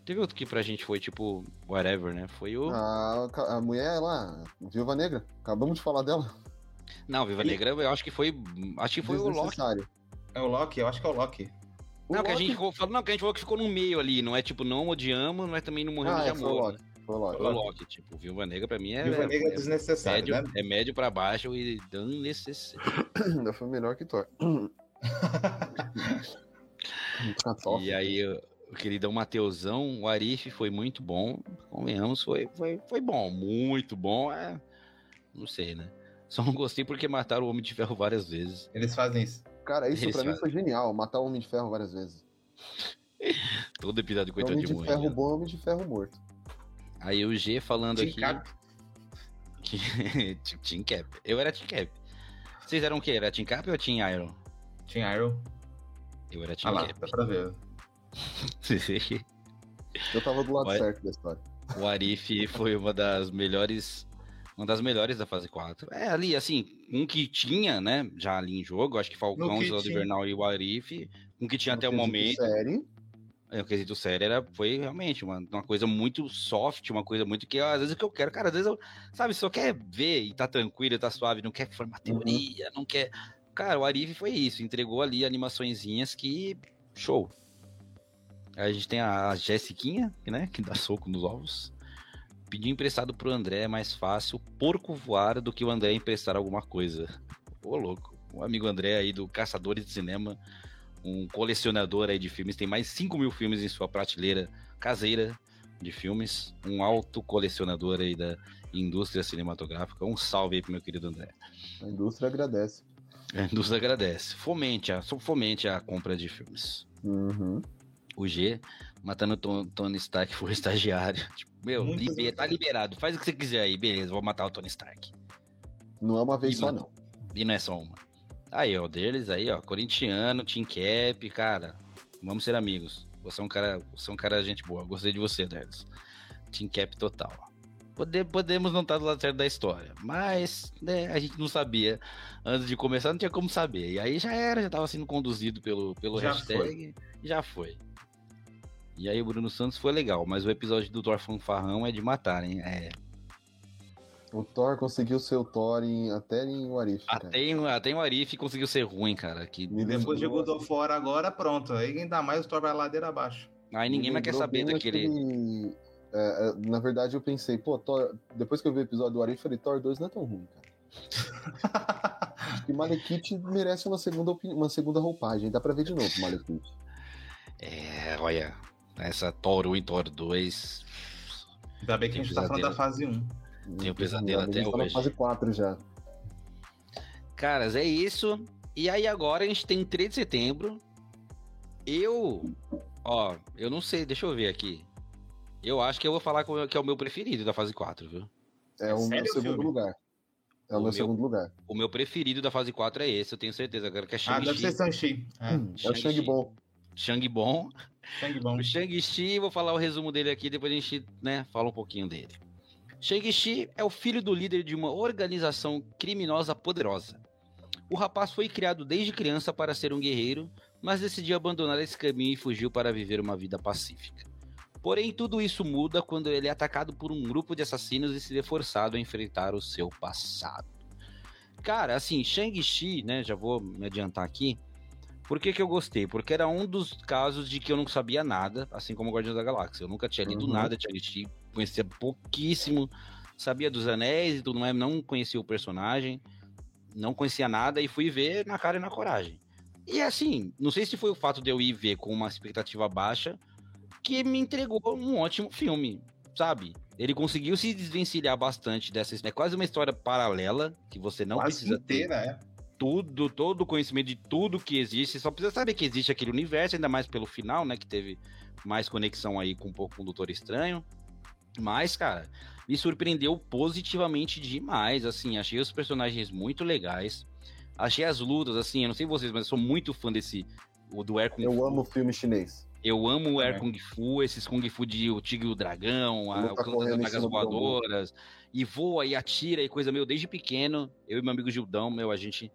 Teve outro que pra gente foi tipo, whatever, né? Foi o. A, a mulher lá, Viúva Negra. Acabamos de falar dela. Não, Viva e... Negra, eu acho que foi. Acho que foi o Loki. É o Loki, eu acho que é o Loki. O não, Loki... que a gente ficou, não, que a gente falou que ficou no meio ali, não é tipo, não odiamos, mas também não morremos ah, de é, amor. Foi o Loki. Né? Foi o Loki. Foi o Loki, tipo, Viúva Negra pra mim é. Viúva Negra é, é desnecessário. Médio, né? É médio pra baixo e desnecessário. Ainda foi melhor que Thor. e aí, o queridão Mateusão, o Arif foi muito bom. Convenhamos, foi, foi, foi bom, muito bom. É, não sei, né? Só não gostei porque mataram o Homem de Ferro várias vezes. Eles fazem isso. Cara, isso Eles pra fazem. mim foi genial, matar o Homem de Ferro várias vezes. Todo episódio coitado de Homem de Ferro bom, Homem de Ferro morto. Aí o G falando Team aqui... Cap. Team Cap. Eu era Team Cap. Vocês eram o quê? Era Team Cap ou Team Iron? Team Iron. Eu era Team ah Cap. Lá, dá pra ver. Eu tava do lado o certo da história. O Arif foi uma das melhores uma das melhores da fase 4. É, ali, assim, um que tinha, né, já ali em jogo, acho que Falcão, Soldado Invernal e o Arif, um que tinha no até o momento. Série. É, o quesito série era, foi realmente uma, uma coisa muito soft, uma coisa muito que às vezes o que eu quero, cara, às vezes eu, sabe, só quer ver e tá tranquilo, tá suave, não quer formar uhum. teoria, uhum. não quer. Cara, o Arif foi isso, entregou ali animaçõezinhas que. Show. Aí a gente tem a Jessiquinha, né, que dá soco nos ovos. Pedir emprestado pro André é mais fácil porco voar do que o André emprestar alguma coisa. Ô, louco. O amigo André aí do Caçadores de Cinema, um colecionador aí de filmes, tem mais 5 mil filmes em sua prateleira caseira de filmes. Um alto colecionador aí da indústria cinematográfica. Um salve aí pro meu querido André. A indústria agradece. A indústria agradece. Fomente a, fomente a compra de filmes. Uhum. O G, matando o Tony Stark, foi estagiário. Tipo, meu, liber, tá liberado. Faz o que você quiser aí, beleza, vou matar o Tony Stark. Não é uma vez e só, não. E não é só uma. Aí, ó, deles aí, ó, corintiano, Team Cap, cara, vamos ser amigos. Você é um cara, você é um cara gente boa, gostei de você, deles. Team Cap total. Pode, podemos não estar do lado certo da história, mas né, a gente não sabia. Antes de começar, não tinha como saber. E aí já era, já estava sendo conduzido pelo, pelo já hashtag. Foi. Já foi. E aí o Bruno Santos foi legal, mas o episódio do Thor Fanfarrão é de matar, hein? É. O Thor conseguiu ser o Thor em, até em Warif. Até em, até em Warif conseguiu ser ruim, cara. Que... Depois de God of War agora, pronto. Aí ainda mais o Thor vai ladeira abaixo. Aí ninguém mais quer saber daquele. Aquele... É, é, na verdade, eu pensei, pô, Thor... depois que eu vi o episódio do Warif, eu falei, Thor 2 não é tão ruim, cara. Acho que Malekith merece uma segunda, uma segunda roupagem. Dá pra ver de novo, Malekith. É, olha, essa Thor 1 e Thor 2. Ainda bem que a gente tá falando da fase 1. Tem o pesadelo até hoje. Tá na fase 4 já. Caras, é isso. E aí agora a gente tem 3 de setembro. Eu, ó, eu não sei, deixa eu ver aqui. Eu acho que eu vou falar que é o meu preferido da fase 4, viu? É o Sério, meu segundo filme? lugar. É o, o meu, segundo lugar. O meu preferido da fase 4 é esse, eu tenho certeza. Agora que é Shang-Chi. Ah, deve ser Shang-Chi. É, hum, é o Shang Bom. O Shang-Chi, vou falar o resumo dele aqui, depois a gente, né, fala um pouquinho dele. Shang-Chi é o filho do líder de uma organização criminosa poderosa. O rapaz foi criado desde criança para ser um guerreiro, mas decidiu abandonar esse caminho e fugiu para viver uma vida pacífica. Porém, tudo isso muda quando ele é atacado por um grupo de assassinos e se vê forçado a enfrentar o seu passado. Cara, assim, Shang-Chi, né? Já vou me adiantar aqui. Por que, que eu gostei? Porque era um dos casos de que eu não sabia nada, assim como o Guardiões da Galáxia. Eu nunca tinha lido uhum. nada de Shang-Chi, conhecia pouquíssimo, sabia dos anéis e tudo mais, não conhecia o personagem, não conhecia nada e fui ver na cara e na coragem. E assim, não sei se foi o fato de eu ir ver com uma expectativa baixa que me entregou um ótimo filme, sabe? Ele conseguiu se desvencilhar bastante dessa. É quase uma história paralela que você não quase precisa inteira, ter. É. Tudo, todo o conhecimento de tudo que existe, só precisa saber que existe aquele universo, ainda mais pelo final, né? Que teve mais conexão aí com um pouco com o Doutor Estranho. Mas, cara, me surpreendeu positivamente demais. Assim, achei os personagens muito legais. Achei as lutas, assim, eu não sei vocês, mas eu sou muito fã desse. O do Air Kung Eu Fu. amo filme chinês. Eu amo o Air é. Kung Fu, esses Kung Fu de o Tigre e o Dragão, a, tá o das Magas Voadoras, e voa e atira e coisa, meu, desde pequeno, eu e meu amigo Gildão, meu, a gente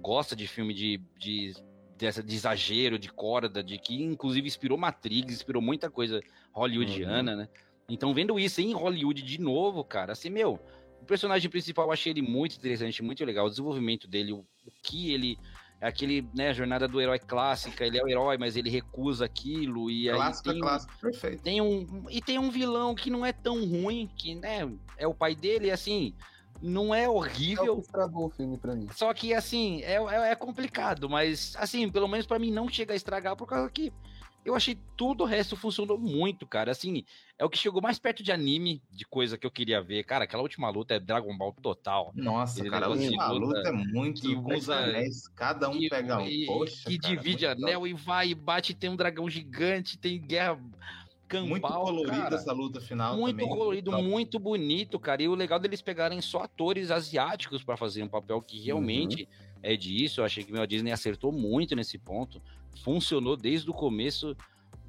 gosta de filme de, de, dessa, de exagero, de corda, de que inclusive inspirou Matrix, inspirou muita coisa hollywoodiana, uhum. né? Então, vendo isso em Hollywood de novo, cara, assim, meu, o personagem principal eu achei ele muito interessante, muito legal, o desenvolvimento dele, o, o que ele é aquele, né, jornada do herói clássica, ele é o herói, mas ele recusa aquilo e clássica, aí tem, clássica, perfeito. Tem um e tem um vilão que não é tão ruim, que, né, é o pai dele, assim, não é horrível. É o que estragou o filme pra mim. Só que, assim, é, é, é complicado, mas, assim, pelo menos para mim não chega a estragar, por causa que eu achei tudo o resto funcionou muito, cara. Assim, é o que chegou mais perto de anime, de coisa que eu queria ver. Cara, aquela última luta é Dragon Ball total. Nossa, cara, a última luta, luta, é muito que usa, anéis, cada um e, pega um. E, Poxa, que cara, divide anel e vai e bate, tem um dragão gigante, tem guerra Muito colorido cara. essa luta final Muito também. colorido, muito, muito bonito, cara. E o legal deles pegarem só atores asiáticos para fazer um papel que realmente uhum. é disso. Eu achei que a Disney acertou muito nesse ponto. Funcionou desde o começo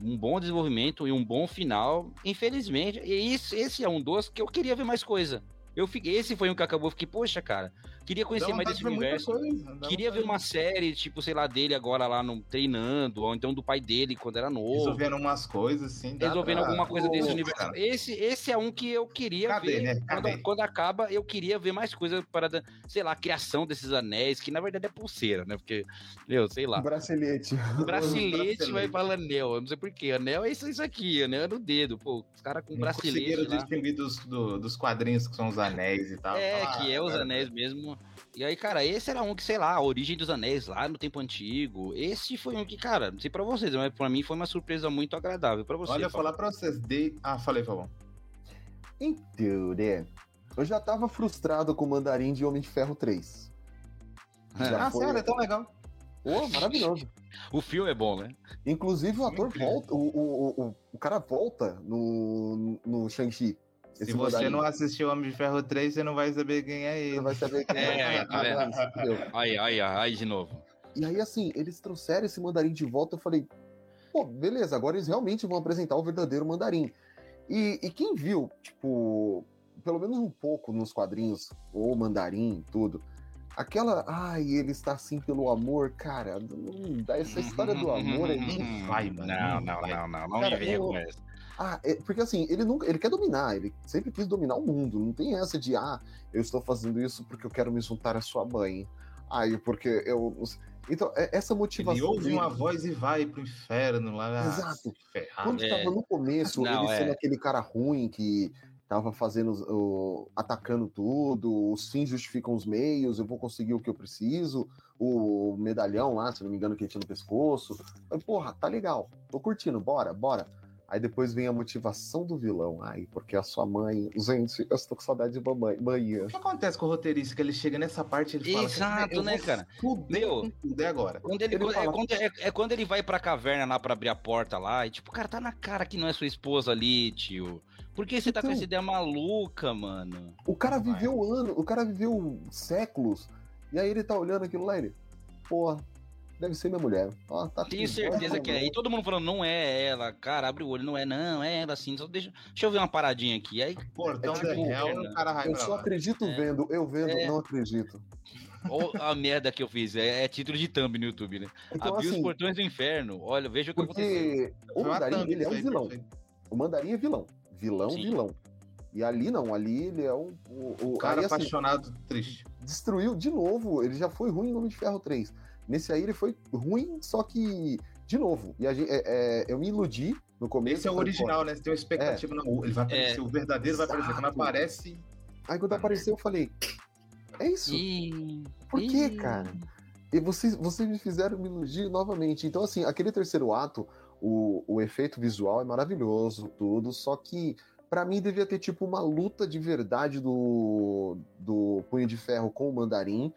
um bom desenvolvimento e um bom final. Infelizmente, e esse, esse é um dos que eu queria ver mais coisa. Eu fiquei, esse foi um que acabou, fiquei, poxa, cara, queria conhecer mais desse universo. Coisa, queria ver uma série, tipo, sei lá, dele agora lá no, treinando, ou então do pai dele quando era novo. Resolvendo umas coisas, sim. Resolvendo pra... alguma coisa desse universo. Esse, esse é um que eu queria Cadê, ver. Né? Quando, quando, acaba, eu queria ver mais coisa para, sei lá, a criação desses anéis, que na verdade é pulseira, né? Porque, meu, sei lá. Bracelete. Bracelete vai para anel. Eu não sei porquê. Anel é isso, isso aqui, anel é no dedo. Pô, os caras com bracelete. Conseguiram distinguir dos, do, dos quadrinhos que são os anéis e tal. É, ah, que é os anéis mesmo. E aí, cara, esse era um que, sei lá, a origem dos anéis lá no tempo antigo. Esse foi um que, cara, não sei pra vocês, mas pra mim foi uma surpresa muito agradável. Pra você, Olha, falar pra vocês, de... Ah, falei, Fabão. Então, né? Eu já tava frustrado com o Mandarim de Homem de Ferro 3. Já ah, foi... sério, é tão legal. Pô, maravilhoso. o filme é bom, né? Inclusive o ator volta, o, o, o, o cara volta no, no Shang-Chi. Se você não assistiu Homem de Ferro 3, você não vai saber quem é ele. Não vai saber quem é. é, tá Aí, aí, aí, de novo. E aí, assim, eles trouxeram esse mandarim de volta. Eu falei, pô, beleza, agora eles realmente vão apresentar o verdadeiro mandarim. E, e quem viu, tipo, pelo menos um pouco nos quadrinhos, o mandarim, tudo, aquela, ai, ele está assim pelo amor, cara, não dá essa história do amor aí. Não vai, mano. Não, não, não, não, não, me venha com essa. Ah, é, porque assim, ele nunca, ele quer dominar, ele sempre quis dominar o mundo. Não tem essa de, ah, eu estou fazendo isso porque eu quero me juntar à sua mãe. Aí, porque eu. Então, é, essa motivação. Ele ouve uma voz e vai pro inferno lá. Ah, Exato. Ferrado. Quando estava é. no começo, Não, ele é. sendo aquele cara ruim que tava fazendo, o, atacando tudo, os fins justificam os meios, eu vou conseguir o que eu preciso, o medalhão lá, se não me engano, que tinha no pescoço. Porra, tá legal, tô curtindo, bora, bora. Aí depois vem a motivação do vilão. Ai, porque a sua mãe. Gente, eu estou com saudade de mamãe. Mãe. O que acontece com o roteirista? Que ele chega nessa parte e ele fala. Exato, né, cara? Meu, tudo é agora. Quando ele, ele quando, é fala... é, quando, é, é, quando ele vai pra caverna lá pra abrir a porta lá. E tipo, cara, tá na cara que não é sua esposa ali, tio. Por que você tá então, com essa ideia maluca, mano? O cara viveu anos, o cara viveu séculos. E aí ele tá olhando aquilo lá e ele. Porra, deve ser minha mulher. Ó, tá Tenho certeza que é. E todo mundo falando, não é ela, cara, abre o olho, não é, não, é ela assim. Só deixa, deixa eu ver uma paradinha aqui. Aí, Portão é, tipo, real, o cara vai Eu só acredito é. vendo, eu vendo, é. não acredito. Ou a merda que eu fiz, é, é, título de thumb no YouTube, né? Então, Abri assim, os portões do inferno. Olha, veja o que aconteceu. O Mandarim, ele é um vilão. O Mandarim é vilão. Vilão, Sim. vilão. E ali não, ali ele é um. O, o cara aí, assim, apaixonado, triste. Destruiu de novo, ele já foi ruim no Homem de Ferro 3. Nesse aí ele foi ruim, só que, de novo, e gente, é, é, eu me iludi no começo. Esse é o original, né? Você tem uma expectativa, é. não, ele vai aparecer, é. o verdadeiro vai aparecer. Quando aparece. Aí quando apareceu, eu falei, é isso? E... Por que, cara? E vocês, vocês me fizeram me iludir novamente. Então, assim, aquele terceiro ato, o, o efeito visual é maravilhoso, tudo, só que para mim devia ter tipo uma luta de verdade do, do Punho de Ferro com o Mandarim,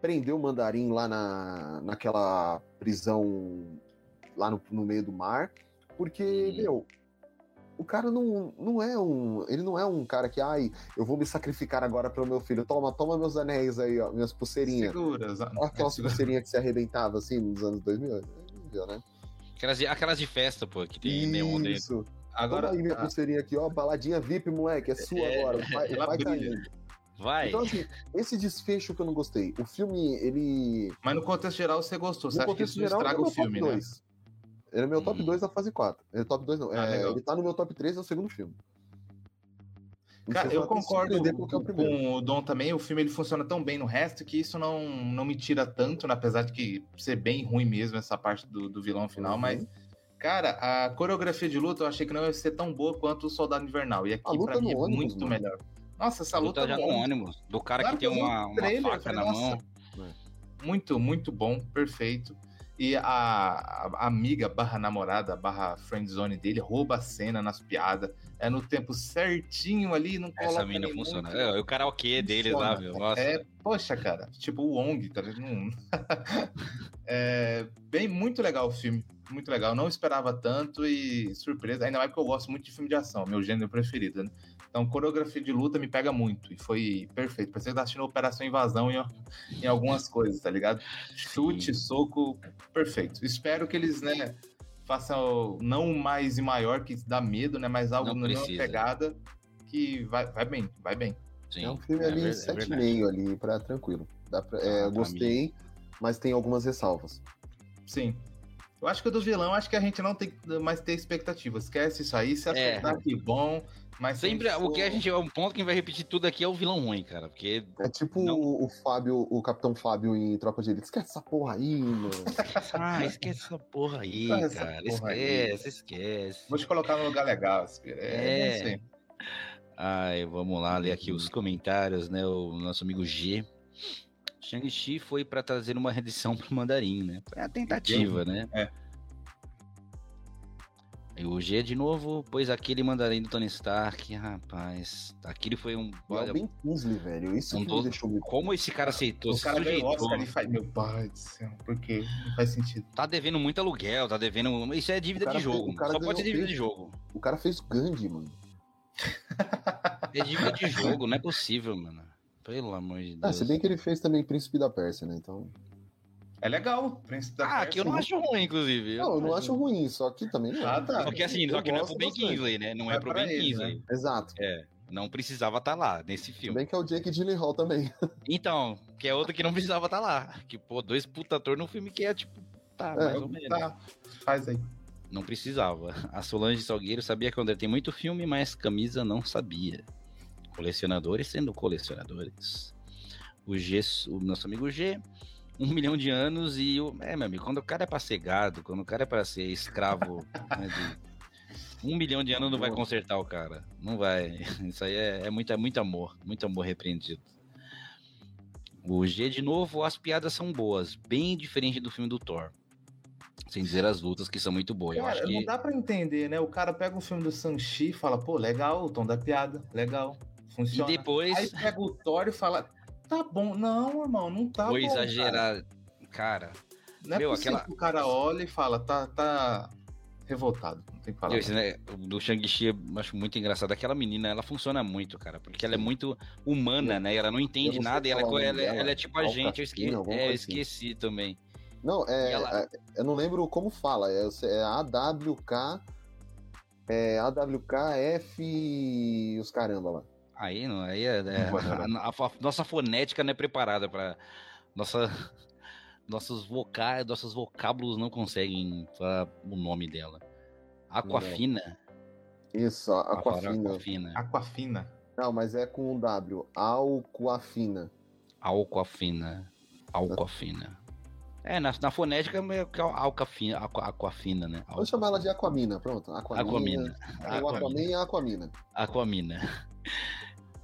prendeu o Mandarim lá na, naquela prisão lá no, no meio do mar, porque, hum. meu, o cara não, não é um. Ele não é um cara que, ai, eu vou me sacrificar agora pro meu filho. Toma, toma meus anéis aí, ó, minhas pulseirinhas. Segura, Olha aquelas pulseirinhas que se arrebentava assim nos anos 2000. Viu, né? Aquelas, aquelas de festa, pô, que tem Isso. neon dentro. Agora. Toma aí minha a... pulseirinha aqui, ó, baladinha VIP, moleque, é sua é, agora. Vai, vai caindo. Vai. Então, assim, esse desfecho que eu não gostei. O filme, ele. Mas no contexto geral você gostou. Você acha que isso geral, estraga é o filme, né? Ele é meu top 2 hum. da fase 4. Ele é top 2 não. Ah, é, ele tá no meu top 3 do segundo filme. Cara, eu concordo é com, com, o Dom também. O filme ele funciona tão bem no resto que isso não, não me tira tanto, né? apesar de que ser bem ruim mesmo essa parte do, do vilão final, uhum. mas Cara, a coreografia de luta eu achei que não ia ser tão boa quanto o Soldado Invernal. E aqui, pra mim, é ônibus, muito mano. melhor. Nossa, essa luta, luta já no ônibus. Do cara claro que tem uma, um trailer, faca na mão. Muito, muito bom, perfeito. E a, a, amiga barra namorada, barra friendzone dele, rouba a cena nas piadas. É no tempo certinho ali, não coloca Essa mina funciona. É, o karaokê dele lá, meu. Nossa. É, poxa, cara. Tipo o Wong, tá ligado? é bem, muito legal o filme. Muito legal. Não esperava tanto e surpresa. Ainda mais porque eu gosto muito de filme de ação, meu gênero preferido, né? Então, coreografia de luta me pega muito. E foi perfeito. Parecia que tá assistindo Operação Invasão em, em algumas coisas, tá ligado? Chute, soco, perfeito. Espero que eles, né, façam não mais e maior, que dá medo, né? Mas algo na mesma pegada que vai, vai bem, vai bem. Sim, é um filme é ali é 7,5 ali, pra tranquilo. Dá pra, é, ah, gostei, mas tem algumas ressalvas. Sim, eu acho que o do vilão, acho que a gente não tem mais ter expectativas. Esquece isso aí, se acertar, é. que bom. Mas sempre for... o que a gente é um ponto que vai repetir tudo aqui é o vilão ruim, cara, porque é tipo não... o, Fábio, o Capitão Fábio em Tropa de Elite. Esquece essa porra aí, mano. ah, esquece essa porra aí, cara. Porra esquece, aí. esquece. Vou te colocar no lugar legal, é, é. Ai, vamos lá ler aqui os comentários, né? O nosso amigo G. Shang-Chi foi para trazer uma redenção pro Mandarim, né? Foi a tentativa, né? É. E o G de novo, pois aquele mandarim do Tony Stark, rapaz, aquele foi um. É olha, é bem Kingsley, velho. Isso um que me deixou muito. Como esse cara aceitou? O cara ganhou Oscar e faz. Meu pai do céu, porque não faz sentido. Tá devendo muito aluguel, tá devendo. Isso é dívida de jogo. Fez, Só pode ser dívida fez... de jogo. O cara fez Gandhi, mano. É dívida de jogo, não é possível, mano. Pelo amor de Deus. Ah, se bem que ele fez também Príncipe da Pérsia, né? Então. É legal, Príncipe da ah, que eu não acho ruim, inclusive. Não, eu não acho ruim, só que também não. Ah, tá. Só que assim, só que não é pro Ben Kingsley, né? Não é, é pro Ben Kingsley. Né? Exato. É. Não precisava estar tá lá nesse filme. Bem que é o Jake Gyllenhaal também. Então, que é outro que não precisava estar tá lá. Que, pô, dois puta ator num filme que é tipo, tá, é, mais ou menos. Tá, faz aí. Não precisava. A Solange Salgueiro sabia que o André tem muito filme, mas camisa não sabia. Colecionadores sendo colecionadores o G, o nosso amigo G, um milhão de anos e o. É, meu amigo, quando o cara é pra ser gado, quando o cara é pra ser escravo né, de um milhão de anos não vai consertar o cara. Não vai. Isso aí é, é, muito, é muito amor, muito amor repreendido. O G, de novo, as piadas são boas, bem diferente do filme do Thor. Sem dizer as lutas que são muito boas. Cara, eu acho que... não dá pra entender, né? O cara pega um filme do Sanchi e fala, pô, legal, o tom da piada, legal, funciona. E depois... Aí pega o Thor e fala, tá bom. Não, irmão, não tá Vou bom, exagerar. Cara, Não é Meu, possível aquela- que o cara olha e fala, tá, tá revoltado. Não tem que falar. esse, né, o do Shang-Chi eu acho muito engraçado. Aquela menina, ela funciona muito, cara, porque ela é muito humana, né? Ela não entende Eu não nada e ela, nome ela, dela. ela é tipo a gente. Eu, esque... Alcacina, alguma é, eu assim. esqueci também. Não, é, ela- é- eu não lembro como fala. É, é AWK. É AWKF os caramba lá. Aí, não, aí é, é- a, a- a nossa fonética não é preparada para nossa nossos vocais, nossos vocábulos não conseguem falar o nome dela. Aquafina. Isso, Aquafina. Aquafina. Aquafina. Não, mas é com um W. Alcoafina. Alcoafina. Alcoafina. É, na, na fonética é meio que alcafina, aqua, aquafina, né? Vamos chamar ela de Aquamina, pronto. Aquamina. Aquamina. Aí o Aquaman e a Aquamina. Aquamina.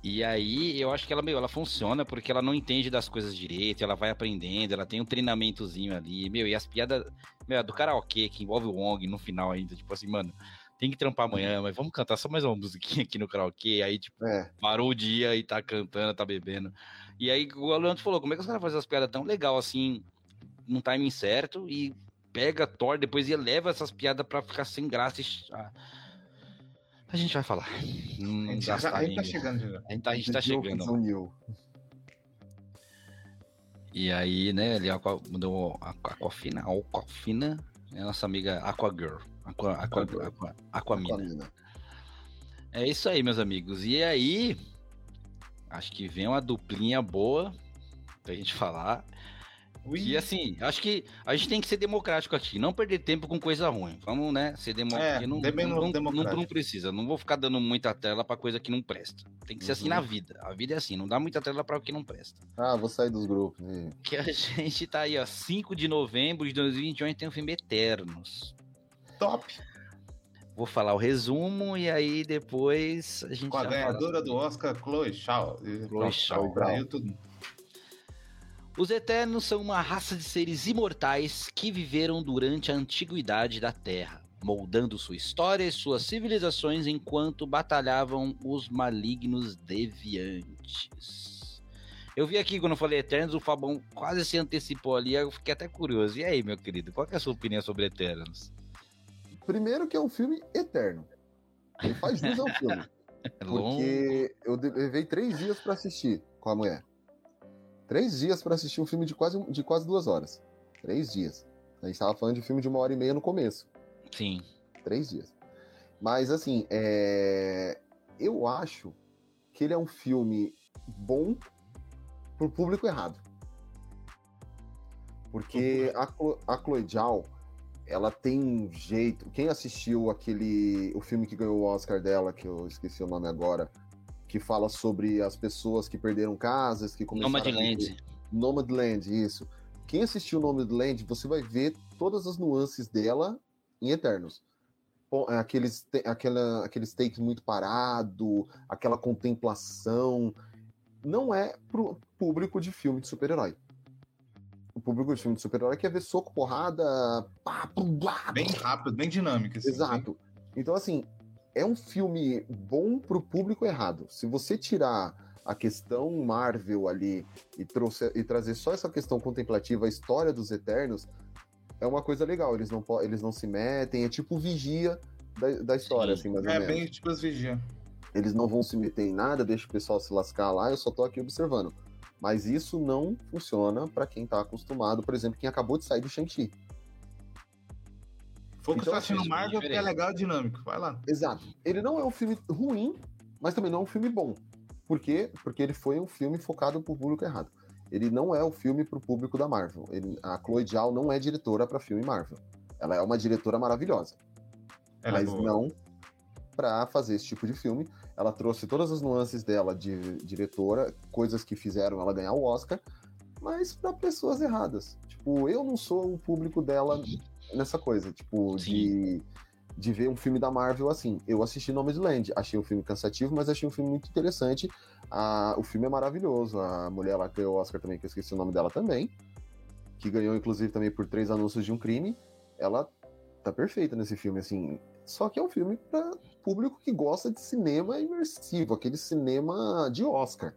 E aí, eu acho que ela, meu, ela funciona porque ela não entende das coisas direito, ela vai aprendendo, ela tem um treinamentozinho ali, meu, e as piadas, meu, do karaokê, que envolve o Wong no final ainda, tipo assim, mano, tem que trampar amanhã, mas vamos cantar só mais uma musiquinha aqui no karaokê, aí, tipo, É. parou o dia e tá cantando, tá bebendo. E aí, o Leandro falou, como é que os caras fazem as piadas tão legal assim, num timing certo, e pega, Thor, depois e eleva essas piadas pra ficar sem graça e... A gente vai falar. Não A gente, já, a gente tá chegando já. A gente tá, a gente tá chegando. E aí, né, ele aqua- mandou a Aquafina, a Aquafina, é a nossa amiga Aquagirl. Aqua, aqua, Aquagirl. aqua, Aquamina. Aquamina. É isso aí, meus amigos. E aí, acho que vem uma duplinha boa pra gente falar. E assim, acho que a gente tem que ser democrático aqui, não perder tempo com coisa ruim. Vamos, né, ser democrático. É, não, não, democrático. não precisa, não vou ficar dando muita tela pra coisa que não presta. Tem que ser assim Uhum. na vida. A vida é assim, não dá muita tela pra o que não presta. Ah, vou sair dos grupos. né? Que a gente tá aí, ó, 5 de novembro de 2021 e tem o filme Eternos. Top. Vou falar o resumo e aí depois a gente Com a ganhadora do Oscar, Chloe Shaw. Chloe Shaw. Traiu tudo. Os Eternos são uma raça de seres imortais que viveram durante a antiguidade da Terra, moldando sua história e suas civilizações enquanto batalhavam os malignos deviantes. Eu vi aqui quando eu falei Eternos, o Fabão quase se antecipou ali, eu fiquei até curioso. E aí, meu querido, qual que é a sua opinião sobre Eternos? Primeiro que é um filme eterno. Ele faz jus ao filme. É? Porque eu levei três dias pra assistir com a mulher. Três dias pra assistir um filme de quase, de quase duas horas. Três dias. A gente tava falando de filme de uma hora e meia no começo. Sim. Três dias. Mas assim, é... eu acho que ele é um filme bom pro público errado. Porque a, Chlo- a Chloe Zhao, ela tem um jeito. Quem assistiu aquele. o filme que ganhou o Oscar dela, que eu esqueci o nome agora, que fala sobre as pessoas que perderam casas, que começaram a Nomadland. Nomadland, isso. Quem assistiu Nomadland, você vai ver todas as nuances dela em Eternos. É Aqueles, aquela, aqueles takes muito parado, aquela contemplação. Não é pro público de filme de super-herói. O público de filme de super-herói quer ver soco, porrada, pá, pum, blá, Bem rápido, bem dinâmico. assim, Exato. Então, assim, é um filme bom pro público errado. Se você tirar a questão Marvel ali e, trouxe, e trazer só essa questão contemplativa, a história dos Eternos, é uma coisa legal. Eles não, eles não se metem, é tipo vigia da, da história, Sim. assim, mais ou É menos. bem tipo as vigia. Eles não vão se meter em nada, deixa o pessoal se lascar lá, eu só tô aqui observando. Mas isso não funciona pra quem tá acostumado, por exemplo, quem acabou de sair do Shang-Chi. Que Então, tá assistindo assim, Marvel, porque é legal e dinâmico. Vai lá. Exato. Ele não é um filme ruim, mas também não é um filme bom. Por quê? Porque ele foi um filme focado pro público errado. Ele não é o filme pro público da Marvel. Ele- a Chloe Zhao não é diretora para filme Marvel. Ela é uma diretora maravilhosa, Ela é mas boa. não para fazer esse tipo de filme. Ela trouxe todas as nuances dela de diretora, coisas que fizeram ela ganhar o Oscar, mas para pessoas erradas. Tipo, eu não sou o público dela nessa coisa, tipo, Sim. de, de ver um filme da Marvel assim. Eu assisti Nomadland, achei o filme cansativo, mas achei um filme muito interessante. Ah, o filme é maravilhoso. A mulher lá que ganhou o Oscar também, que eu esqueci o nome dela também, que ganhou inclusive também por três anúncios de um crime. ela tá perfeita nesse filme, assim. Só que é um filme para público que gosta de cinema imersivo, aquele cinema de Oscar.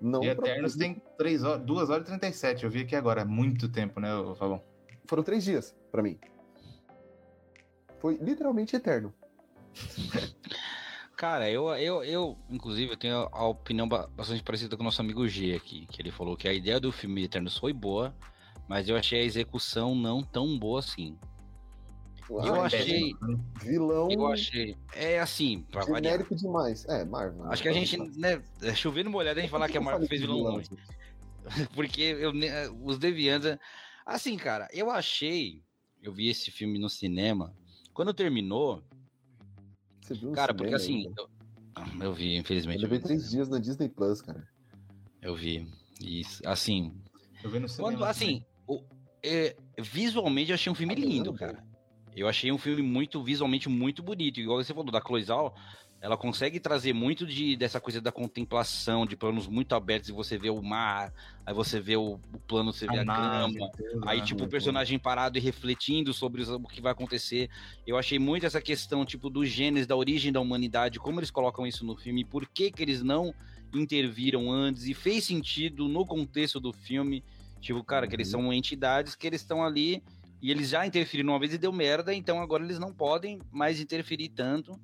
Não e Eternos tem 3 horas, 2 horas e 37. Eu vi aqui agora. É muito tempo, né, Fabão? Foram três dias para mim. Foi literalmente eterno. Cara, eu, eu, eu, inclusive, eu tenho a opinião bastante parecida com o nosso amigo G aqui, que ele falou que a ideia do filme Eternos foi boa, mas eu achei a execução não tão boa assim. eu achei. Vilão. Eu achei. É assim, pra genérico variar. demais. É, Marvel. Acho que a gente, né, é chovendo molhado a gente falar que a Marvel fez vilão ruim. Porque eu, os Deviantes. Assim, cara, eu achei. Eu vi esse filme no cinema. Quando terminou. Você viu Cara, porque assim. Eu, ah, eu, vi, infelizmente. Eu levei três dias na Disney Plus, cara. Eu vi. E assim. Eu vi no cinema. Quando, assim, o, é, visualmente eu achei um filme lindo, cara. Eu achei um filme muito, visualmente muito bonito. Igual você falou, da Cloizal, ela consegue trazer muito de, dessa coisa da contemplação, de planos muito abertos, e você vê o mar, aí você vê o, o plano, você vê a, a grama, aí tipo o personagem parado e refletindo sobre o que vai acontecer. Eu achei muito essa questão, tipo, do gênesis, da origem da humanidade, como eles colocam isso no filme, por que que eles não interviram antes, e fez sentido no contexto do filme, tipo, cara, uhum. que eles uhum. são entidades que eles estão ali, e eles já interferiram uma vez e deu merda, então agora eles não podem mais interferir tanto,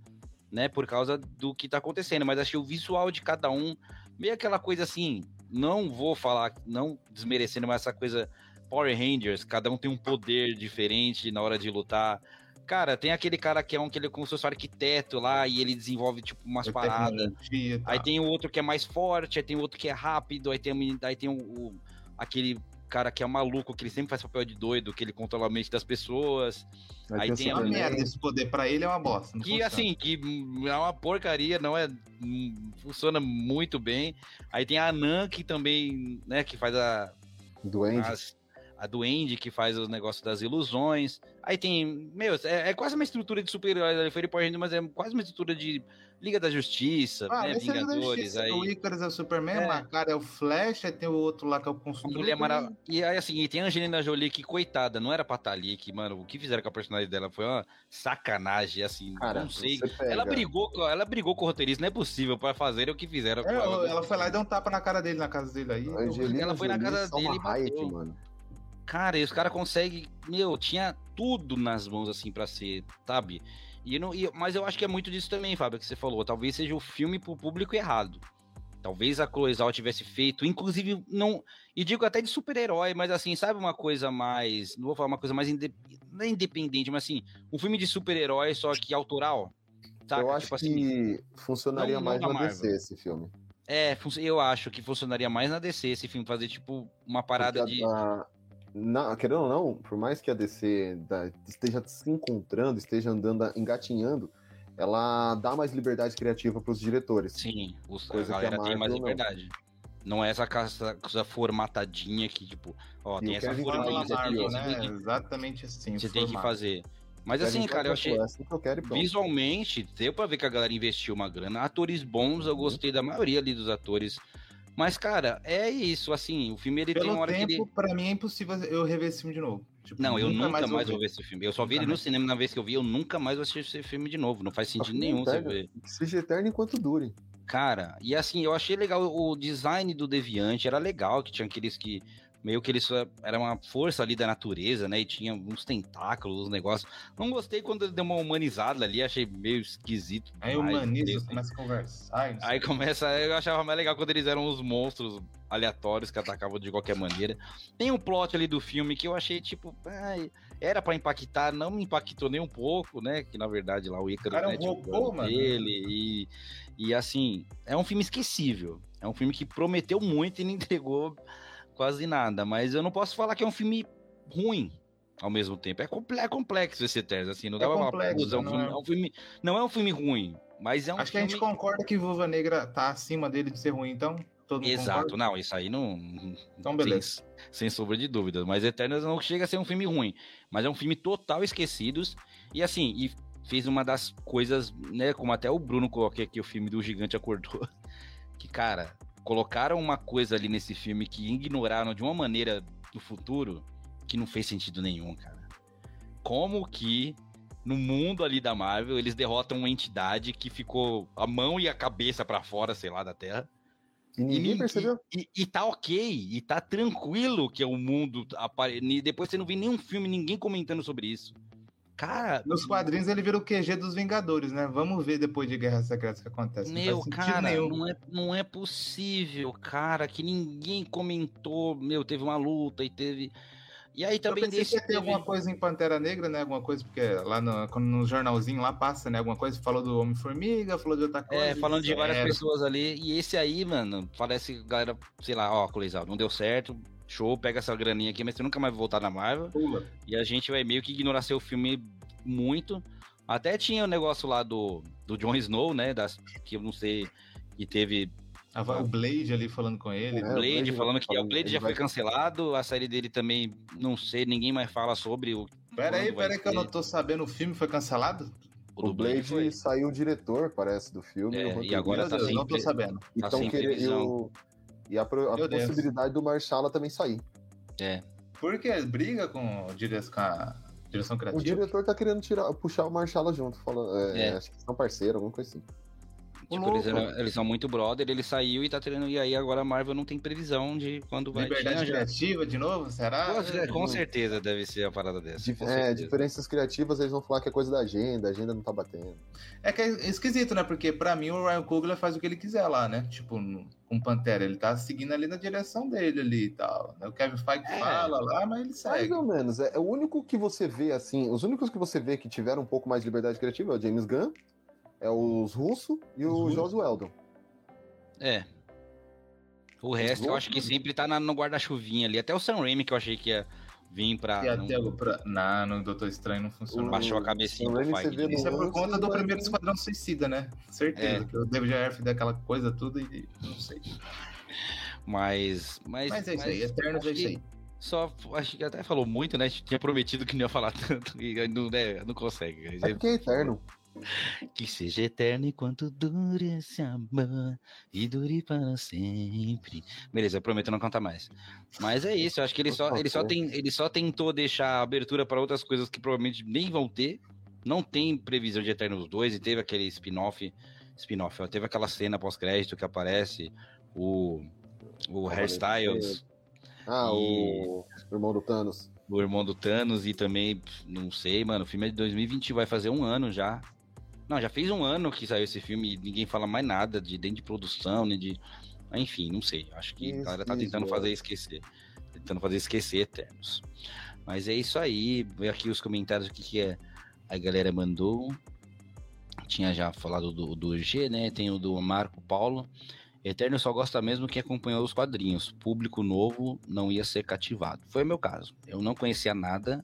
né, por causa do que tá acontecendo, mas achei o visual de cada um meio aquela coisa assim, não vou falar, não desmerecendo, mas essa coisa Power Rangers, cada um tem um poder diferente na hora de lutar. Cara, tem aquele cara que é um que ele é como se fosse um arquiteto lá e ele desenvolve tipo umas paradas. Tá. Aí tem o outro que é mais forte, aí tem o outro que é rápido, aí tem, aí tem o, o aquele cara que é maluco, que ele sempre faz papel de doido, que ele controla a mente das pessoas. Aí, aí tem a merda esse poder para ele é uma bosta. Que funciona. assim, que é uma porcaria, não é funciona muito bem. Aí tem a Anan que também, né, que faz a Duende. As, a Duende que faz os negócios das ilusões. Aí tem, meu, é, é quase uma estrutura de super-heróis, foi Power mas é quase uma estrutura de Liga da Justiça, ah, né? É Vingadores. aí... O Icarus é o Superman, é. o cara é o Flash, aí tem o outro lá que é o Construtor. Mulher Maravilha. E aí, assim, e tem a Angelina Jolie que, coitada, não era pra estar tá ali, que, mano, o que fizeram com a personagem dela foi uma sacanagem, assim, cara, não sei. Ela brigou, ela brigou com o roteirista, não é possível pra fazer o que fizeram é, ela. Ela foi lá e deu um tapa na cara dele, na casa dele aí. Angelina ela foi na casa dele e bateu. mano. Cara, e os caras conseguem. Meu, tinha tudo nas mãos, assim, pra ser, sabe? E não, e, mas eu acho que é muito disso também, Fábio, que você falou. Talvez seja o filme pro público errado. Talvez a Cloizal tivesse feito, inclusive, não. E digo até de super-herói, mas assim, sabe uma coisa mais. Não vou falar uma coisa mais não é independente, mas assim, um filme de super-herói, só que autoral. Saca? Eu acho tipo assim, que funcionaria não, mais na DC esse filme. É, eu acho que funcionaria mais na DC esse filme, fazer tipo uma parada Porque de. A, não, querendo ou não, por mais que a DC da, esteja se encontrando, esteja andando, engatinhando, ela dá mais liberdade criativa para os diretores. Sim, os, coisa a galera que a tem mais liberdade. Não. não é essa coisa formatadinha que, tipo, ó, e tem essa formatadinha aqui, né? Que, Exatamente assim. Você tem que fazer. Mas assim, cara, eu achei. É assim eu quero, visualmente, deu pra ver que a galera investiu uma grana. Atores bons, eu uhum. gostei da maioria ali dos atores. Mas, cara, é isso, assim, o filme ele Pelo tem uma hora tempo, que ele... pra mim é impossível eu rever esse filme de novo. Tipo, não, eu nunca, nunca mais, mais vou ver esse filme. Eu só vi ele no cinema na vez que eu vi, eu nunca mais vou assistir esse filme de novo. Não faz sentido nenhum você ver. Seja eterno enquanto dure. Cara, e assim, eu achei legal o design do Deviante, era legal, que tinha aqueles que meio que ele só era uma força ali da natureza, né? E tinha uns tentáculos, uns negócios. Não gostei quando ele deu uma humanizada ali, achei meio esquisito. Aí humaniza, começa a conversar. Aí começa, eu achava mais legal quando eles eram os monstros aleatórios que atacavam de qualquer maneira. Tem um plot ali do filme que eu achei tipo, ai, era para impactar, não me impactou nem um pouco, né? Que na verdade lá o Ícaro Cara, né, um robô, mano. Ele, e, e assim, é um filme esquecível. É um filme que prometeu muito e não entregou quase nada. Mas eu não posso falar que é um filme ruim ao mesmo tempo. É, é complexo esse Eterno, assim, não dá é pra falar, é um, filme, é... é um filme, não é um filme ruim, mas é um Acho filme... que a gente concorda que Viúva Negra tá acima dele de ser ruim, então? Exato, concorda? não, isso aí não. Então, beleza. Sem, sem sombra de dúvida. Mas Eternos não chega a ser um filme ruim. Mas é um filme total esquecidos. E assim, e fez uma das coisas, né? Como até o Bruno coloquei aqui, o filme do Gigante Acordou. Que, cara, colocaram uma coisa ali nesse filme que ignoraram de uma maneira do futuro que não fez sentido nenhum, cara. como que no mundo ali da Marvel eles derrotam uma entidade que ficou a mão e a cabeça para fora, sei lá, da Terra. E ninguém e, percebeu. E, e, tá ok, e tá tranquilo que o mundo. Apare... Depois você não vê nenhum filme, ninguém comentando sobre isso. Cara. Nos quadrinhos ele vira o QG dos Vingadores, né? Vamos ver depois de Guerra Secreta o que acontece. Meu, cara, não é, não é possível, cara, que ninguém comentou. Meu, teve uma luta e teve. E aí também eu desse. Que ter alguma coisa em Pantera Negra, né? Alguma coisa, porque lá no, no jornalzinho lá passa, né? Alguma coisa, falou do Homem-Formiga, falou de outra coisa. É, falando de várias era. pessoas ali. E esse aí, mano, parece galera, sei lá, ó, Colisão, não deu certo. Show, pega essa graninha aqui, mas você nunca mais vai voltar na Marvel. Pula. E a gente vai meio que ignorar seu filme muito. Até tinha o um negócio lá do, do Jon Snow, né? Das, que eu não sei, que teve o Blade ali falando com ele. É, o Blade, Blade falando que o Blade já foi cancelado, a série dele também, não sei, ninguém mais fala sobre o. Pera aí, pera aí, que eu não tô sabendo, o filme foi cancelado? O, o Blade foi. saiu o diretor, parece, do filme. É, e agora tá Deus, sem, não tô sabendo. Tá então, que ele, eu, e a, a possibilidade do Marshalla também sair. É. Por que? Briga com, a direção criativa? O diretor tá querendo tirar, puxar o Marshalla junto, falando, é, é. acho que são parceiros, alguma coisa assim. Tipo, eles, eram, eles, são muito brother, ele saiu e tá treinando. E aí agora a Marvel não tem previsão de quando vai. Liberdade criativa de novo? Será? Pô, com certeza deve ser a parada dessa. Dif é, diferenças criativas, eles vão falar que é coisa da agenda, a agenda não tá batendo. É que é esquisito, né? Porque pra mim o Ryan Coogler faz o que ele quiser lá, né? Tipo, com Pantera, ele tá seguindo ali na direção dele ali e tal. Né? O Kevin Feige é. fala lá, mas ele segue. Mais ou menos. É, é o único que você vê, assim, os únicos que você vê que tiveram um pouco mais de liberdade criativa é o James Gunn é os Russo e o uhum. Joss Weldon. É. O resto eu acho que sempre tá na, no guarda-chuvinha ali. Até o Sam Raimi que eu achei que ia vir pra. E até o pra... Não, no Doutor Estranho não funciona. Baixou a cabecinha pro Feige. Isso é por conta do primeiro Esquadrão Suicida, né? Certeza. É. Que o David Ayer daquela coisa tudo e não sei. Mas. Mas, mas é isso mas, aí, Eternos é isso aí. Só, acho que até falou muito, né? Tinha prometido que não ia falar tanto e não, né, não consegue. É porque é eterno. Que seja eterno enquanto dure esse amor e dure para sempre. Beleza, eu prometo não cantar mais. Mas é isso, eu acho que ele só, ele só, tem, ele só tentou deixar abertura para outras coisas que provavelmente nem vão ter. Não tem previsão de Eternos 2 e teve aquele spin-off. Spin-off, teve aquela cena pós-crédito que aparece o, o Hairstyles. Ah, e... o irmão do Thanos. O irmão do Thanos e também, não sei, mano, o filme é de 2020, vai fazer um ano já. Não, já fez um ano que saiu esse filme e ninguém fala mais nada de dentro de produção, nem de. Enfim, não sei. Acho que isso, a galera tá tentando isso, fazer esquecer. Tentando fazer esquecer Eternos. Mas é isso aí. Vê aqui os comentários que, que é. a galera mandou. Tinha já falado do, do G, né? Tem o do Marco Paulo. Eterno só gosta mesmo quem acompanhou os quadrinhos. Público novo não ia ser cativado. Foi o meu caso. Eu não conhecia nada.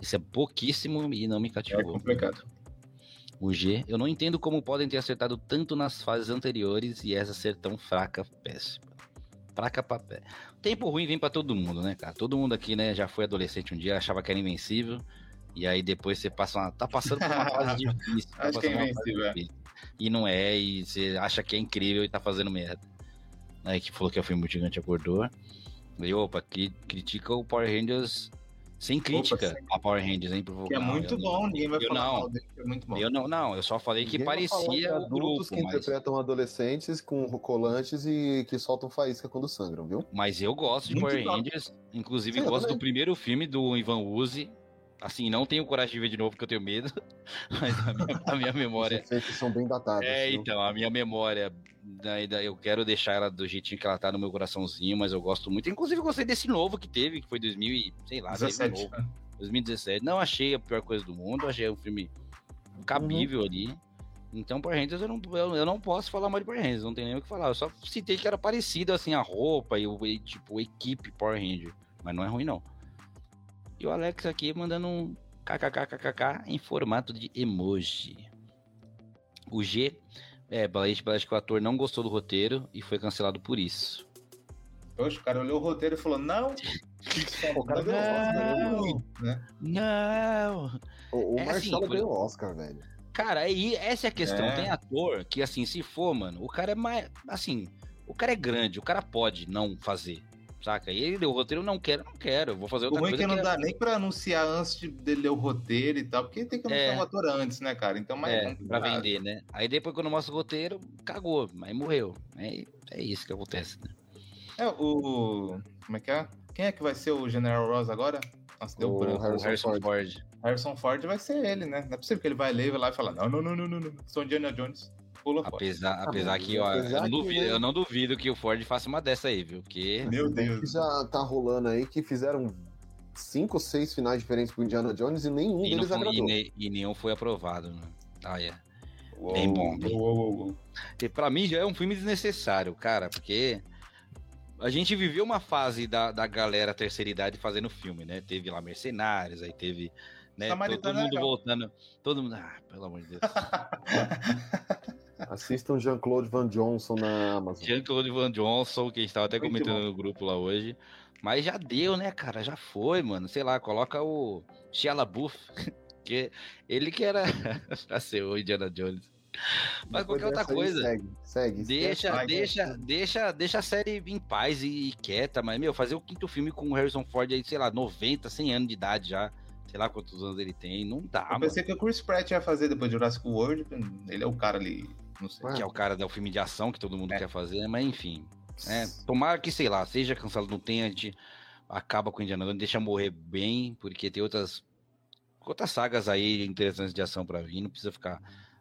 Isso é pouquíssimo e não me cativou. É complicado o G. Eu não entendo como podem ter acertado tanto nas fases anteriores e essa ser tão fraca, péssima. Fraca papel. Tempo ruim vem para todo mundo, né, cara? Todo mundo aqui, né, já foi adolescente um dia, achava que era invencível. E aí depois você passa uma, tá passando por uma fase difícil. Tá Acho que é invencível, é. E não é, e você acha que é incrível e tá fazendo merda. Aí que falou que é o filme gigante acordou. E opa, que critica o Power Rangers sem crítica Opa, a Power Rangers, hein? Pro que é muito bom, não, ninguém vai falar não, mal dele, é muito bom. Eu não, não, eu só falei que ninguém parecia o grupo, que mas... interpretam adolescentes com colantes e que soltam faísca quando sangram, viu? Mas eu gosto de muito Power bom. Rangers, inclusive Sim, gosto do primeiro filme do Ivan Uzi, Assim, não tenho coragem de ver de novo porque eu tenho medo. Mas a minha, a minha memória. Os efeitos são bem datados. É, viu? então, a minha memória. Ainda eu quero deixar ela do jeitinho que ela tá no meu coraçãozinho, mas eu gosto muito. Inclusive, eu gostei desse novo que teve, que foi 2000 e, sei lá, 17. Novo, 2017. Não achei a pior coisa do mundo, achei um filme cabível uhum. ali. Então, Power Rangers, eu não, eu, eu, não posso falar mal de Power Rangers, não tem nem o que falar. Eu só citei que era parecido, assim, a roupa e o, e, tipo, a equipe Power Ranger. Mas não é ruim, não. E o Alex aqui mandando um kkkkkk em formato de emoji. O G, é, parece que o ator não gostou do roteiro e foi cancelado por isso. Poxa, o cara olhou o roteiro e falou, não... o cara ganhou Oscar, né? Não! O, o é Marcelo assim, ganhou Oscar, velho. Cara, aí essa é a questão. É. Tem ator que, assim, se for, mano, o cara é mais. Assim, o cara é grande, o cara pode não fazer saca? E ele deu o roteiro, não quero, não quero, vou fazer outra o ruim é coisa. que não que dá nem pra anunciar antes de dele ler o roteiro e tal, porque tem que anunciar É. o ator antes, né, cara? Então, mas É, não pra vender, né? Aí depois quando mostra o roteiro, cagou, aí morreu. É, é isso que acontece, né? É, o. Como é que é? Quem é que vai ser o General Ross agora? Nossa, deu O branco. O Harrison Harrison Ford. Ford. Harrison Ford vai ser ele, né? Não é possível que ele vai ler vai lá e falar: não, não, não, não, não, não. Sou Indiana Jones. Pula fora. Apesar, apesar mas que, ó, eu, apesar não que, duvido, né? eu não duvido que o Ford faça uma dessa aí, viu? Porque. Meu Que Deus. já tá rolando aí que fizeram cinco ou seis finais diferentes pro Indiana Jones e nenhum E, não deles foi- e agradou. ne- e nenhum foi aprovado, né? Ah, é. Uou, Bem bom, bem. uou, uou, uou. E pra mim já é um filme desnecessário, cara, porque a gente viveu uma fase da, da galera terceira idade fazendo filme, né? Teve lá Mercenários, aí teve. Né, todo, é mundo legal. voltando. Todo mundo. Ah, pelo amor de Deus. Assistam Jean-Claude Van Johnson na Amazon. Jean-Claude Van Johnson, que a gente tava até Muito comentando bom. no grupo lá hoje. Mas já deu, né, cara? Já foi, mano. Sei lá, coloca o Shia LaBeouf, que ele que era pra ser o Indiana Jones. Mas Depois qualquer outra coisa. Segue, segue. esquece. Deixa, vai, deixa, deixa, deixa a série em paz e, quieta, mas, meu, fazer o quinto filme com o Harrison Ford aí, sei lá, 90, 100 anos de idade já, sei lá quantos anos ele tem, não dá, Eu mano. pensei que o Chris Pratt ia fazer depois de Jurassic World. Ele é o cara ali. Não sei. Que é o cara do filme de ação que todo mundo É. quer fazer, mas enfim. É, tomara que, sei lá, seja cancelado, não tenha, a gente acaba com o Indiana Jones, deixa morrer bem, porque tem outras, outras sagas aí interessantes de ação pra vir, não precisa ficar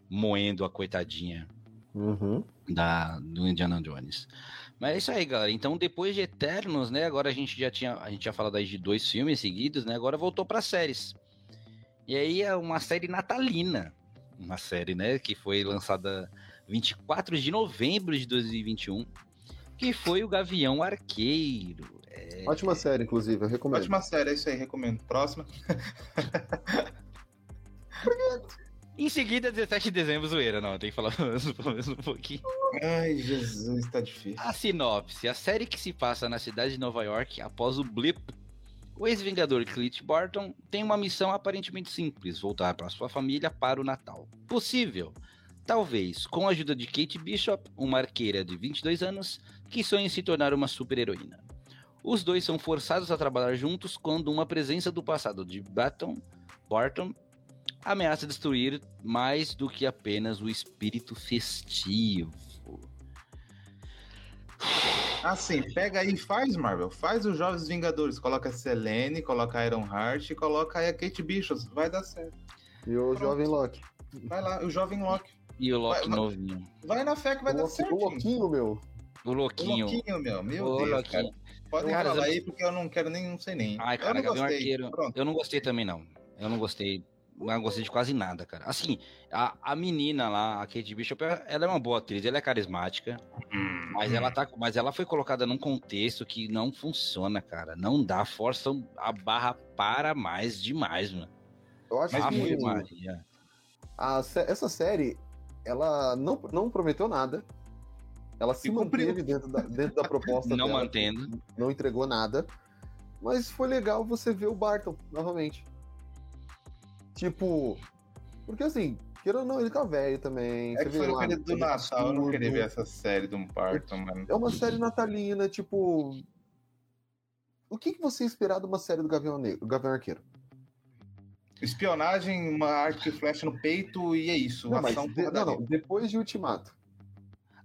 moendo a coitadinha Uhum. da, do Indiana Jones. Mas é isso aí, galera. Então, depois de Eternos, né? Agora a gente já tinha, a gente tinha falado aí de dois filmes seguidos, né? Agora voltou para séries. E aí é uma série natalina, uma série, né? Que foi lançada 24 de novembro de 2021, que foi o Gavião Arqueiro. É, Ótima série, inclusive, eu recomendo. Ótima série, é isso aí, recomendo. Próxima. Em seguida, 17 de dezembro, zoeira, não, tem que falar pelo menos um pouquinho. Ai, Jesus, tá difícil. A sinopse: a série que se passa na cidade de Nova York após o blip. O ex-vingador Clint Barton tem uma missão aparentemente simples: voltar para sua família para o Natal. Possível? Talvez, com a ajuda de Kate Bishop, uma arqueira de 22 anos que sonha em se tornar uma super-heroína. Os dois são forçados a trabalhar juntos quando uma presença do passado de Barton, Barton ameaça destruir mais do que apenas o espírito festivo. Assim, pega aí e faz, Marvel. Faz os Jovens Vingadores. Coloca a Selene, coloca a Iron Heart e coloca aí a Kate Bishop. Vai dar certo. E o Pronto. Jovem Loki. Vai lá, o Jovem Loki. E o Loki Vai- novinho. Vai na fé que vai o, dar certo. o Loquinho, meu. O O Loquinho. Loquinho, meu. Meu Ô, Deus, Loquinho. cara. Podem Cara, falar eu- aí, porque eu não quero nem, não sei nem. Ai, eu cara, não Gavião gostei. Arqueiro. Pronto. Eu não gostei também, não. Eu não gostei. Não gostei de quase nada, cara. Assim, a, a menina lá, a Kate Bishop, ela é uma boa atriz, ela é carismática, Hum, mas hum. ela tá, mas ela foi colocada num contexto que não funciona, cara. Não dá, força a barra para mais demais, mano. Eu acho Mas que. Maria. a sé- essa série, ela não, não prometeu nada. Ela se E cumpriu. manteve dentro da, dentro da proposta Não dela, mantendo. Não entregou nada. Mas foi legal você ver o Barton novamente. Tipo... Porque assim, queira ou não, ele tá velho também. É que foi no lá, período do tá Natal, eu não queria ver essa série do Barton, mano. É uma série natalina, tipo. O que, que você esperar de uma série do Gavião Negro, do Gavião Arqueiro? Espionagem, uma arco e flecha no peito e é isso. Não, mas ação de- não, não, depois de Ultimato.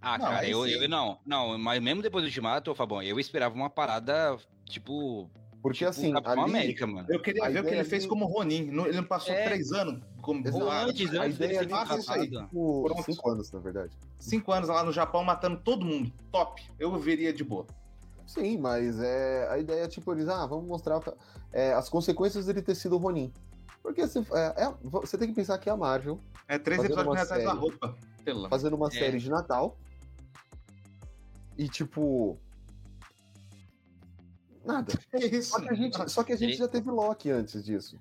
Ah, Não, cara, eu, eu não, não, mas mesmo depois do Ultimato, Fabão, eu esperava uma parada, tipo, Porque tipo assim, ali, América, mano. Eu queria A ver o que ele fez ali- como Ronin. Ele não passou É. três anos como voado. Antes, a antes dele ideia ali faz isso aí. tipo, cinco anos, na verdade. Cinco anos lá no Japão matando todo mundo. Top. Eu veria de boa. Sim, mas é, a ideia é tipo, eles, ah, vamos mostrar é, as consequências dele ter sido o Ronin. Porque você, é, é- você tem que pensar que é a Marvel É três Fazendo episódios uma atrás da roupa. Fazendo uma É. série de Natal. E tipo. Nada. É isso. Só que a gente, só que a gente já teve Loki antes disso.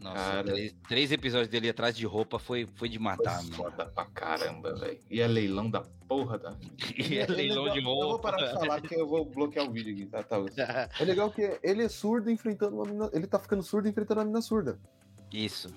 Nossa, Cara. três, três episódios dele atrás de roupa foi, foi de matar, Foi mano. foda pra caramba, velho. E é leilão da porra da. E é leilão de Eu vou roupa. parar de falar porque eu vou bloquear o vídeo aqui, tá? tá É legal que ele é surdo enfrentando uma mina, Ele tá ficando surdo enfrentando uma mina surda. Isso.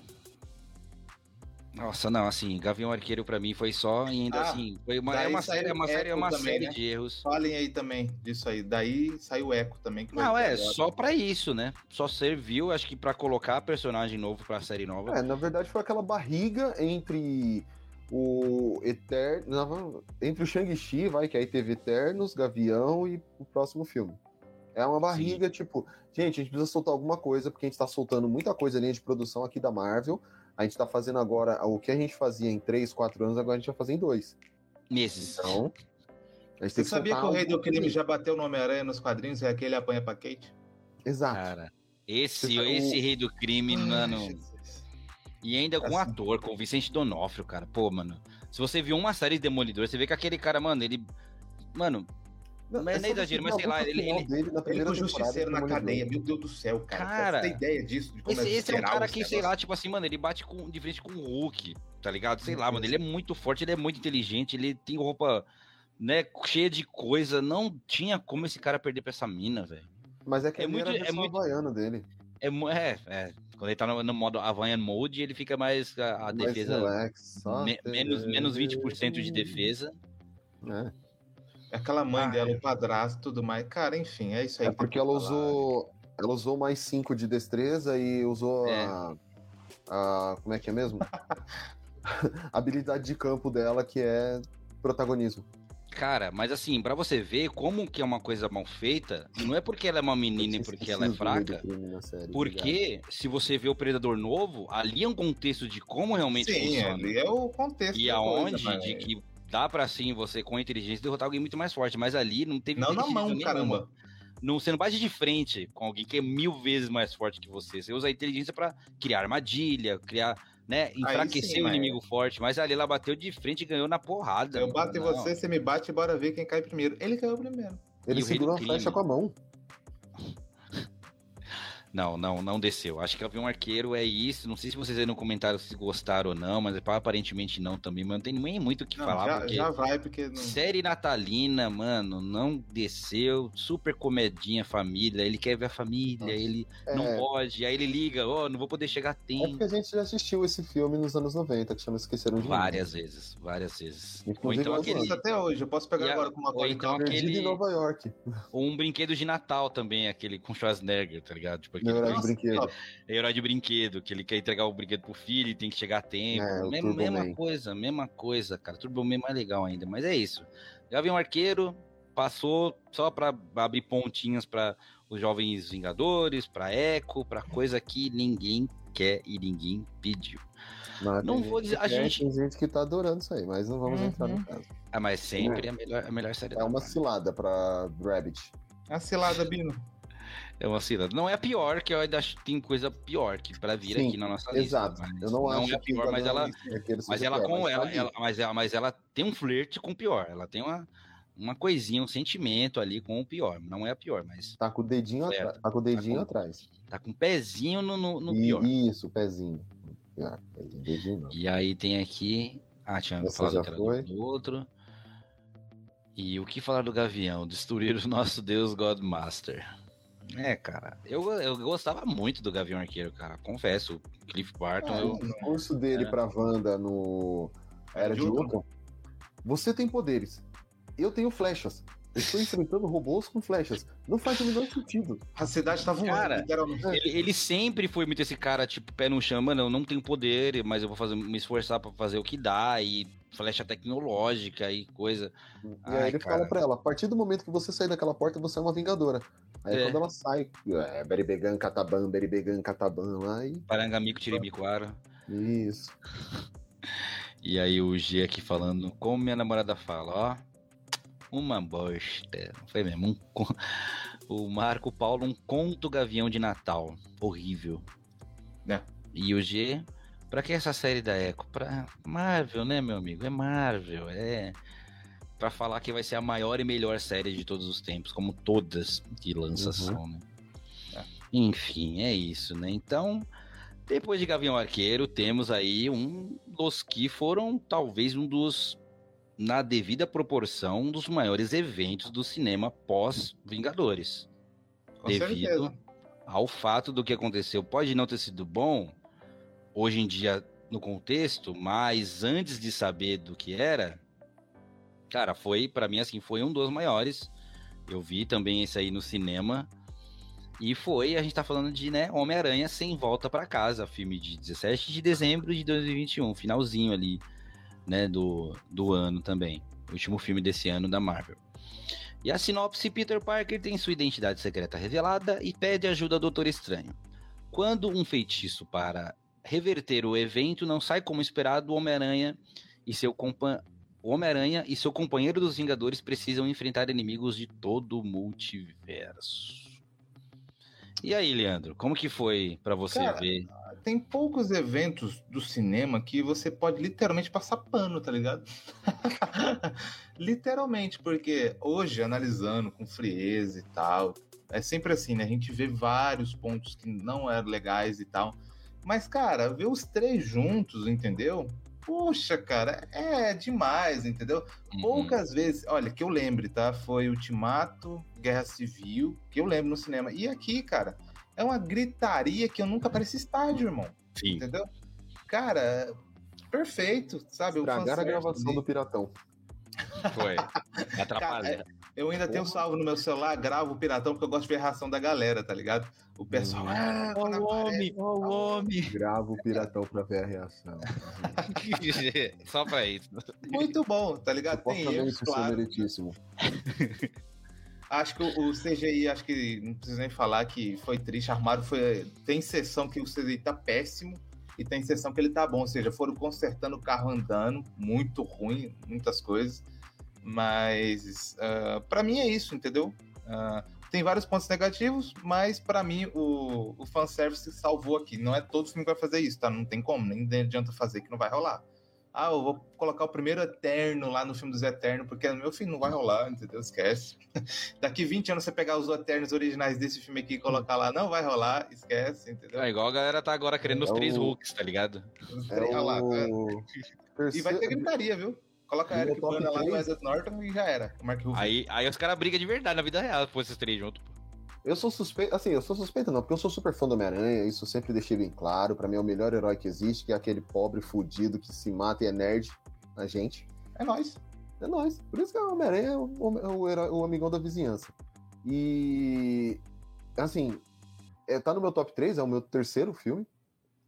Nossa, não, assim, Gavião Arqueiro para mim foi só, ainda ah, assim, foi uma, é uma série, é uma série, é uma também, série né? de erros. Falem aí também disso aí. Daí saiu Eco também. não, é, só para isso, né? Só serviu, acho que para colocar personagem novo pra série nova. É, na verdade foi aquela barriga entre o Eterno. Entre o Shang-Chi, vai, que aí teve Eternos, Gavião e o próximo filme. É uma barriga, Sim. tipo, gente, a gente precisa soltar alguma coisa, porque a gente tá soltando muita coisa linha de produção aqui da Marvel. A gente tá fazendo agora o que a gente fazia em 3, 4 anos, agora a gente vai fazer em 2. Meses. Então. Você que sabia que o Rei do Crime já bateu no Homem-Aranha nos quadrinhos e aquele apanha pra Kate? Exato. Cara, esse, esse Rei do Crime, Ai, mano. Jesus. E ainda com um assim. ator, com o Vicente Donofrio, cara. Pô, mano. Se você viu uma série de Demolidor, você vê que aquele cara, mano, ele. Mano, não, mas é exagero, mas sei lá, ele. Ele, dele, na ele foi justiceiro na cadeia, meu Deus do céu, cara. Cara, você tem ideia disso? De como esse, é, esse é um cara que, sei lá, tipo assim, mano, ele bate com, de frente com o Hulk, tá ligado? Sei lá, mano, ele é muito forte, ele é muito inteligente, ele tem roupa, né, cheia de coisa. Não tinha como esse cara perder pra essa mina, velho. Mas é que é muito, é muito havaiano dele. É, é, é, quando ele tá no, no modo Havaian Mode, ele fica mais a, a mais defesa. Relax, me, menos, menos 20% de defesa. É. Aquela mãe ah, dela, é. o padrasto tudo mais. Cara, enfim, é isso aí. É porque ela usou. Ela usou mais 5 de destreza e usou é. a, a. Como é que é mesmo? a habilidade de campo dela, que é protagonismo. Cara, mas assim, para você ver como que é uma coisa mal feita, não é porque ela é uma menina e porque ela é fraca. Série, porque se você vê o Predador novo, ali é um contexto de como realmente Sim, funciona. ali é o contexto. E aonde coisa, de que dá para sim você com inteligência derrotar alguém muito mais forte, mas ali não teve Não na mão, caramba. Não, você não bate de frente com alguém que é mil vezes mais forte que você. Você usa a inteligência para criar armadilha, criar, né, enfraquecer sim, o inimigo forte. Mas ali ela bateu de frente e ganhou na porrada. Eu bato em você, você me bate, bora ver quem cai primeiro. Ele caiu primeiro. Ele segurou a flecha com a mão. Não, não, não desceu. Acho que Avião Arqueiro é isso. Não sei se vocês aí no comentário se gostaram ou não, mas aparentemente não também. Mas não tem nem muito o que não, falar. Já, porque já vai, porque. Não... Série natalina, mano, não desceu. Super comedinha família. Ele quer ver a família, Nossa. ele é... não pode. Aí ele liga, ó, oh, não vou poder chegar a tempo. É porque a gente já assistiu esse filme nos anos 90, que chama Esqueceram de Várias mim. vezes, várias vezes. Inclusive, ou então aquele. Até hoje, eu posso pegar e agora com uma coisa. Então aquele. em Nova York. Ou um brinquedo de Natal também, aquele com Schwarzenegger, tá ligado? Tipo, aquele herói de brinquedo. É herói de brinquedo, que ele quer entregar o brinquedo pro filho e tem que chegar a tempo. É, mesma, mesma coisa, mesma coisa, cara. Turbo Man é mais legal ainda, mas é isso. Gavião Arqueiro passou só para abrir pontinhas para os jovens Vingadores, para Echo, para coisa que ninguém quer e ninguém pediu. Mas não vou dizer. A gente... Tem gente que tá adorando isso aí, mas não vamos uhum. entrar no uhum. caso. Ah, mas sempre é. a, melhor, a melhor série É uma cilada pra Rabbit. É a cilada, Bino. É uma cilada. Não é a pior, que eu ainda tem coisa pior que para vir Sim, aqui na nossa lista. Exato. Eu não, não acho é a pior, mas ela, mas ela com mas ela, ela, mas ela, mas ela tem um flerte com o pior. Ela tem uma uma coisinha, um sentimento ali com o pior. Não é a pior, mas. Tá com o dedinho, atrás. Tá com o dedinho tá com, atrás. Tá com o pezinho no, no, no pior. Isso, o pezinho. Ah, dedinho E aí tem aqui. Ah, tinha Essa falado que era foi. do outro. E o que falar do Gavião? Destruir o nosso Deus Godmaster. É, cara, eu, eu gostava muito do Gavião Arqueiro, cara. Confesso, o Cliff Barton. É, eu, o curso dele é. pra Wanda no Era de Ultron. Você tem poderes. Eu tenho flechas. Eu estou enfrentando robôs com flechas. Não faz o menor sentido. A cidade tá voando, cara, ele, ele, sempre foi muito esse cara, tipo, pé no chão, mano, eu não tenho poder, mas eu vou fazer, me esforçar para fazer o que dá, e flecha tecnológica e coisa. E Ai, aí ele cara. fala pra ela, a partir do momento que você sair daquela porta, você é uma vingadora. Aí é. quando ela sai, é Beribegan, Cataban, Beribegan, Cataban lá e... Parangamico, Tiribiquara. Isso. E aí o G aqui falando, como minha namorada fala, ó, uma bosta. Foi mesmo, um... o Marco Paulo, um conto Gavião de Natal. Horrível. É. E o G, pra que essa série da Echo? Pra Marvel, né, meu amigo? É Marvel, é para falar que vai ser a maior e melhor série de todos os tempos, como todas que lançam, uhum. né? É. Enfim, é isso, né? Então, depois de Gavião Arqueiro, temos aí um dos que foram talvez um dos na devida proporção um dos maiores eventos do cinema pós Vingadores. Com devido certeza. ao fato do que aconteceu, pode não ter sido bom, hoje em dia no contexto, mas antes de saber do que era, cara, foi para mim assim, foi um dos maiores. Eu vi também esse aí no cinema. E foi, a gente tá falando de, né, Homem-Aranha sem volta para casa, filme de 17 de dezembro de 2021, finalzinho ali, né, do, do ano também. Último filme desse ano da Marvel. E a sinopse: Peter Parker tem sua identidade secreta revelada e pede ajuda ao Doutor Estranho. Quando um feitiço para reverter o evento não sai como esperado, o Homem-Aranha e seu compa Homem-Aranha e seu companheiro dos Vingadores precisam enfrentar inimigos de todo o multiverso. E aí, Leandro, como que foi para você Cara, ver? Tem poucos eventos do cinema que você pode literalmente passar pano, tá ligado? literalmente, porque hoje, analisando com frieza e tal, é sempre assim, né? A gente vê vários pontos que não eram legais e tal. Mas, cara, ver os três juntos, entendeu? Puxa, cara, é demais, entendeu? Uhum. Poucas vezes, olha, que eu lembre, tá? Foi Ultimato, Guerra Civil, que eu lembro no cinema. E aqui, cara, é uma gritaria que eu nunca pareci estádio, irmão. Sim. Entendeu? Cara, perfeito, sabe? Estragaram a gravação do Piratão. Foi. Atrapalha. Eu ainda tenho salvo no meu celular, gravo o Piratão porque eu gosto de ver a reação da galera, tá ligado? O pessoal. Uhum. Ah, ó o homem, ó o homem. Gravo o Piratão pra ver a reação. Só pra isso. Muito bom, tá ligado? Tem erros, claro. meritíssimo. Acho que o, CGI, acho que não precisa nem falar que foi triste. Armário foi. Tem sessão que o CGI tá péssimo e tem sessão que ele tá bom. Ou seja, foram consertando o carro andando, muito ruim, muitas coisas. Mas uh, ah, para mim é isso, entendeu? Uh, tem vários pontos negativos, mas para mim o, o fanservice salvou aqui. Não é todo filme que vai fazer isso, tá? Não tem como, nem adianta fazer que não vai rolar. Ah, eu vou colocar o primeiro Eterno lá no filme dos Eternos, porque no meu filme não vai rolar, entendeu? Esquece. Daqui 20 anos você pegar os Eternos originais desse filme aqui e colocar lá, não vai rolar, esquece, entendeu? É igual a galera tá agora querendo é os três o... Hulks, tá ligado? Os três é o... tá? E vai ter gritaria, viu? Coloca a Eric Bana lá no Wesley Norton e já era. O Mark Aí, aí os caras brigam de verdade na vida real, se esses três juntos, pô. Eu sou suspeito, assim, eu sou suspeito não, porque eu sou super fã do Homem-Aranha, isso eu sempre deixei bem claro. Para mim é o melhor herói que existe, que é aquele pobre fudido que se mata e é nerd a gente. É nós. É nós. Por isso que o Homem-Aranha é o, o, herói, o amigão da vizinhança. E assim, é, tá no meu top 3, é o meu terceiro filme.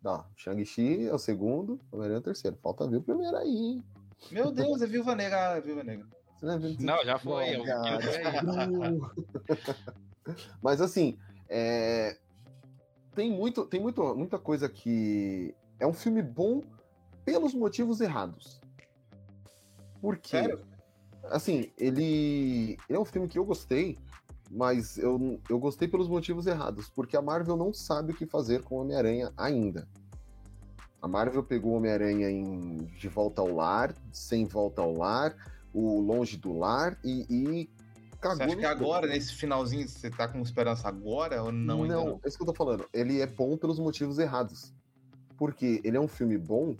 Não, Shang-Chi é o segundo, Homem-Aranha é o terceiro. Falta ver o primeiro aí, hein? Meu Deus, é Viúva Negra, é Viúva Negra. Não, já foi. Não, Mas assim, é... tem, muito, tem muito, muita coisa que. É um filme bom pelos motivos errados. Porque. Sério? Assim, ele... ele é um filme que eu gostei, mas eu, eu gostei pelos motivos errados. Porque a Marvel não sabe o que fazer com o Homem-Aranha ainda. A Marvel pegou Homem-Aranha em De Volta ao Lar, Sem Volta ao Lar, o Longe do Lar e, e cagou. Você acha que agora, nesse finalzinho, você tá com esperança agora ou não? Não, não, é isso que eu tô falando. Ele é bom pelos motivos errados. Porque ele é um filme bom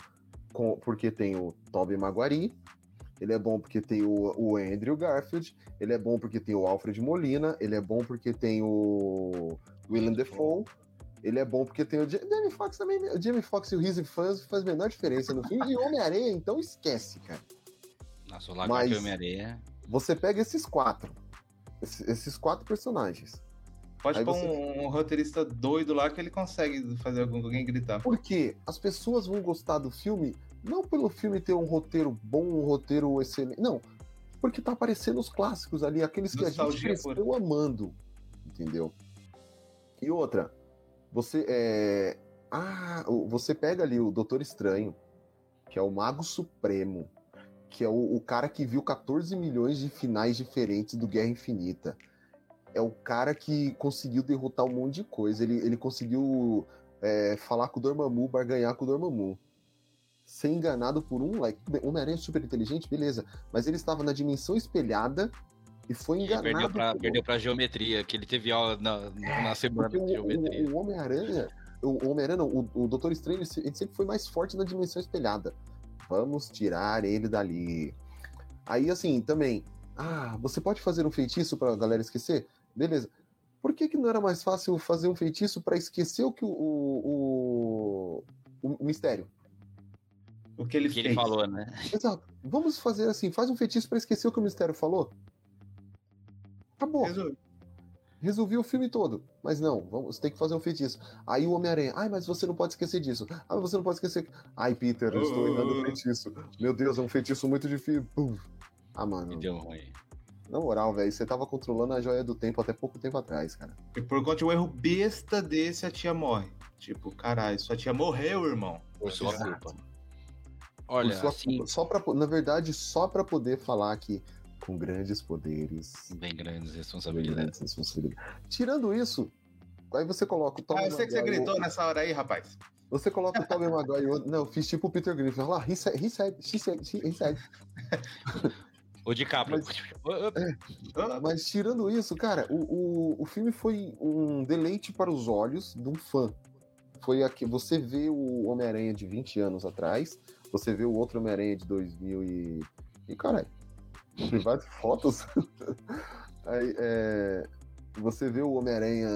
com, porque tem o Tobey Maguire, ele é bom porque tem o, o Andrew Garfield, ele é bom porque tem o Alfred Molina, ele é bom porque tem o Willem Dafoe, ele é bom porque tem o Jamie Foxx também. O Jamie Foxx e o Rizzi faz, faz a menor diferença no filme. E Homem-Aranha, então esquece, cara. Nossa, o Lagarto e Homem-Aranha. Você pega esses quatro esses quatro personagens. Pode pôr você... um, um, roteirista doido lá que ele consegue fazer alguém gritar. Porque as pessoas vão gostar do filme não pelo filme ter um roteiro bom, um roteiro excelente. Não. Porque tá aparecendo os clássicos ali, aqueles que Nostalgia a gente cresceu por... amando. Entendeu? E outra, você é. Ah, você pega ali o Doutor Estranho, que é o Mago Supremo que é o, o, cara que viu 14 milhões de finais diferentes do Guerra Infinita. É o cara que conseguiu derrotar um monte de coisa. Ele, ele conseguiu é, falar com o Dormammu, barganhar com o Dormammu. Ser enganado por um like. Homem-Aranha é super inteligente, beleza. Mas ele estava na dimensão espelhada e foi enganado. E perdeu pra, perdeu pra geometria, que ele teve aula na, na semana de geometria. O, o Homem-Aranha, o Homem-Aranha, o, o Doutor Estranho, ele sempre foi mais forte na dimensão espelhada. Vamos tirar ele dali. Aí, assim, também. Ah, você pode fazer um feitiço pra galera esquecer? Beleza. Por que, que não era mais fácil fazer um feitiço para esquecer o que o, o, o, o mistério? O que ele que fez. ele falou, né? Exato. Vamos fazer assim, faz um feitiço pra esquecer o que o mistério falou. Acabou. Resolveu. Resolvi o filme todo. Mas não, vamos, você tem que fazer um feitiço. Aí o Homem-Aranha, ai, mas você não pode esquecer disso. Ah, mas você não pode esquecer. Ai, Peter, eu estou errando o feitiço. Meu Deus, é um feitiço muito difícil. Pum. Ah, mano. deu ruim. Na moral, velho, você tava controlando a joia do tempo até pouco tempo atrás, cara. E por conta de um erro besta desse, a tia morre. Tipo, caralho, sua tia morreu, irmão. Por sua culpa. Olha, sua assim, só pra, na verdade, só pra poder falar que com grandes poderes, bem grandes responsabilidades. grandes responsabilidades. Tirando isso, aí você coloca o Tom Ah, eu sei que você gritou nessa hora aí, rapaz. Você coloca o Tobey Maguire e outro. Não, eu fiz tipo o Peter Griffin. Olha lá, he said, he said, she said, she- he said. O DiCaprio. Ah, Mas tirando isso, cara, o, o, o filme foi um deleite para os olhos de um fã. Foi aqui, você vê o Homem-Aranha de 20 anos atrás, você vê o outro Homem-Aranha de 2000 e... E, caralho, privado fotos. Aí, é, você vê o Homem-Aranha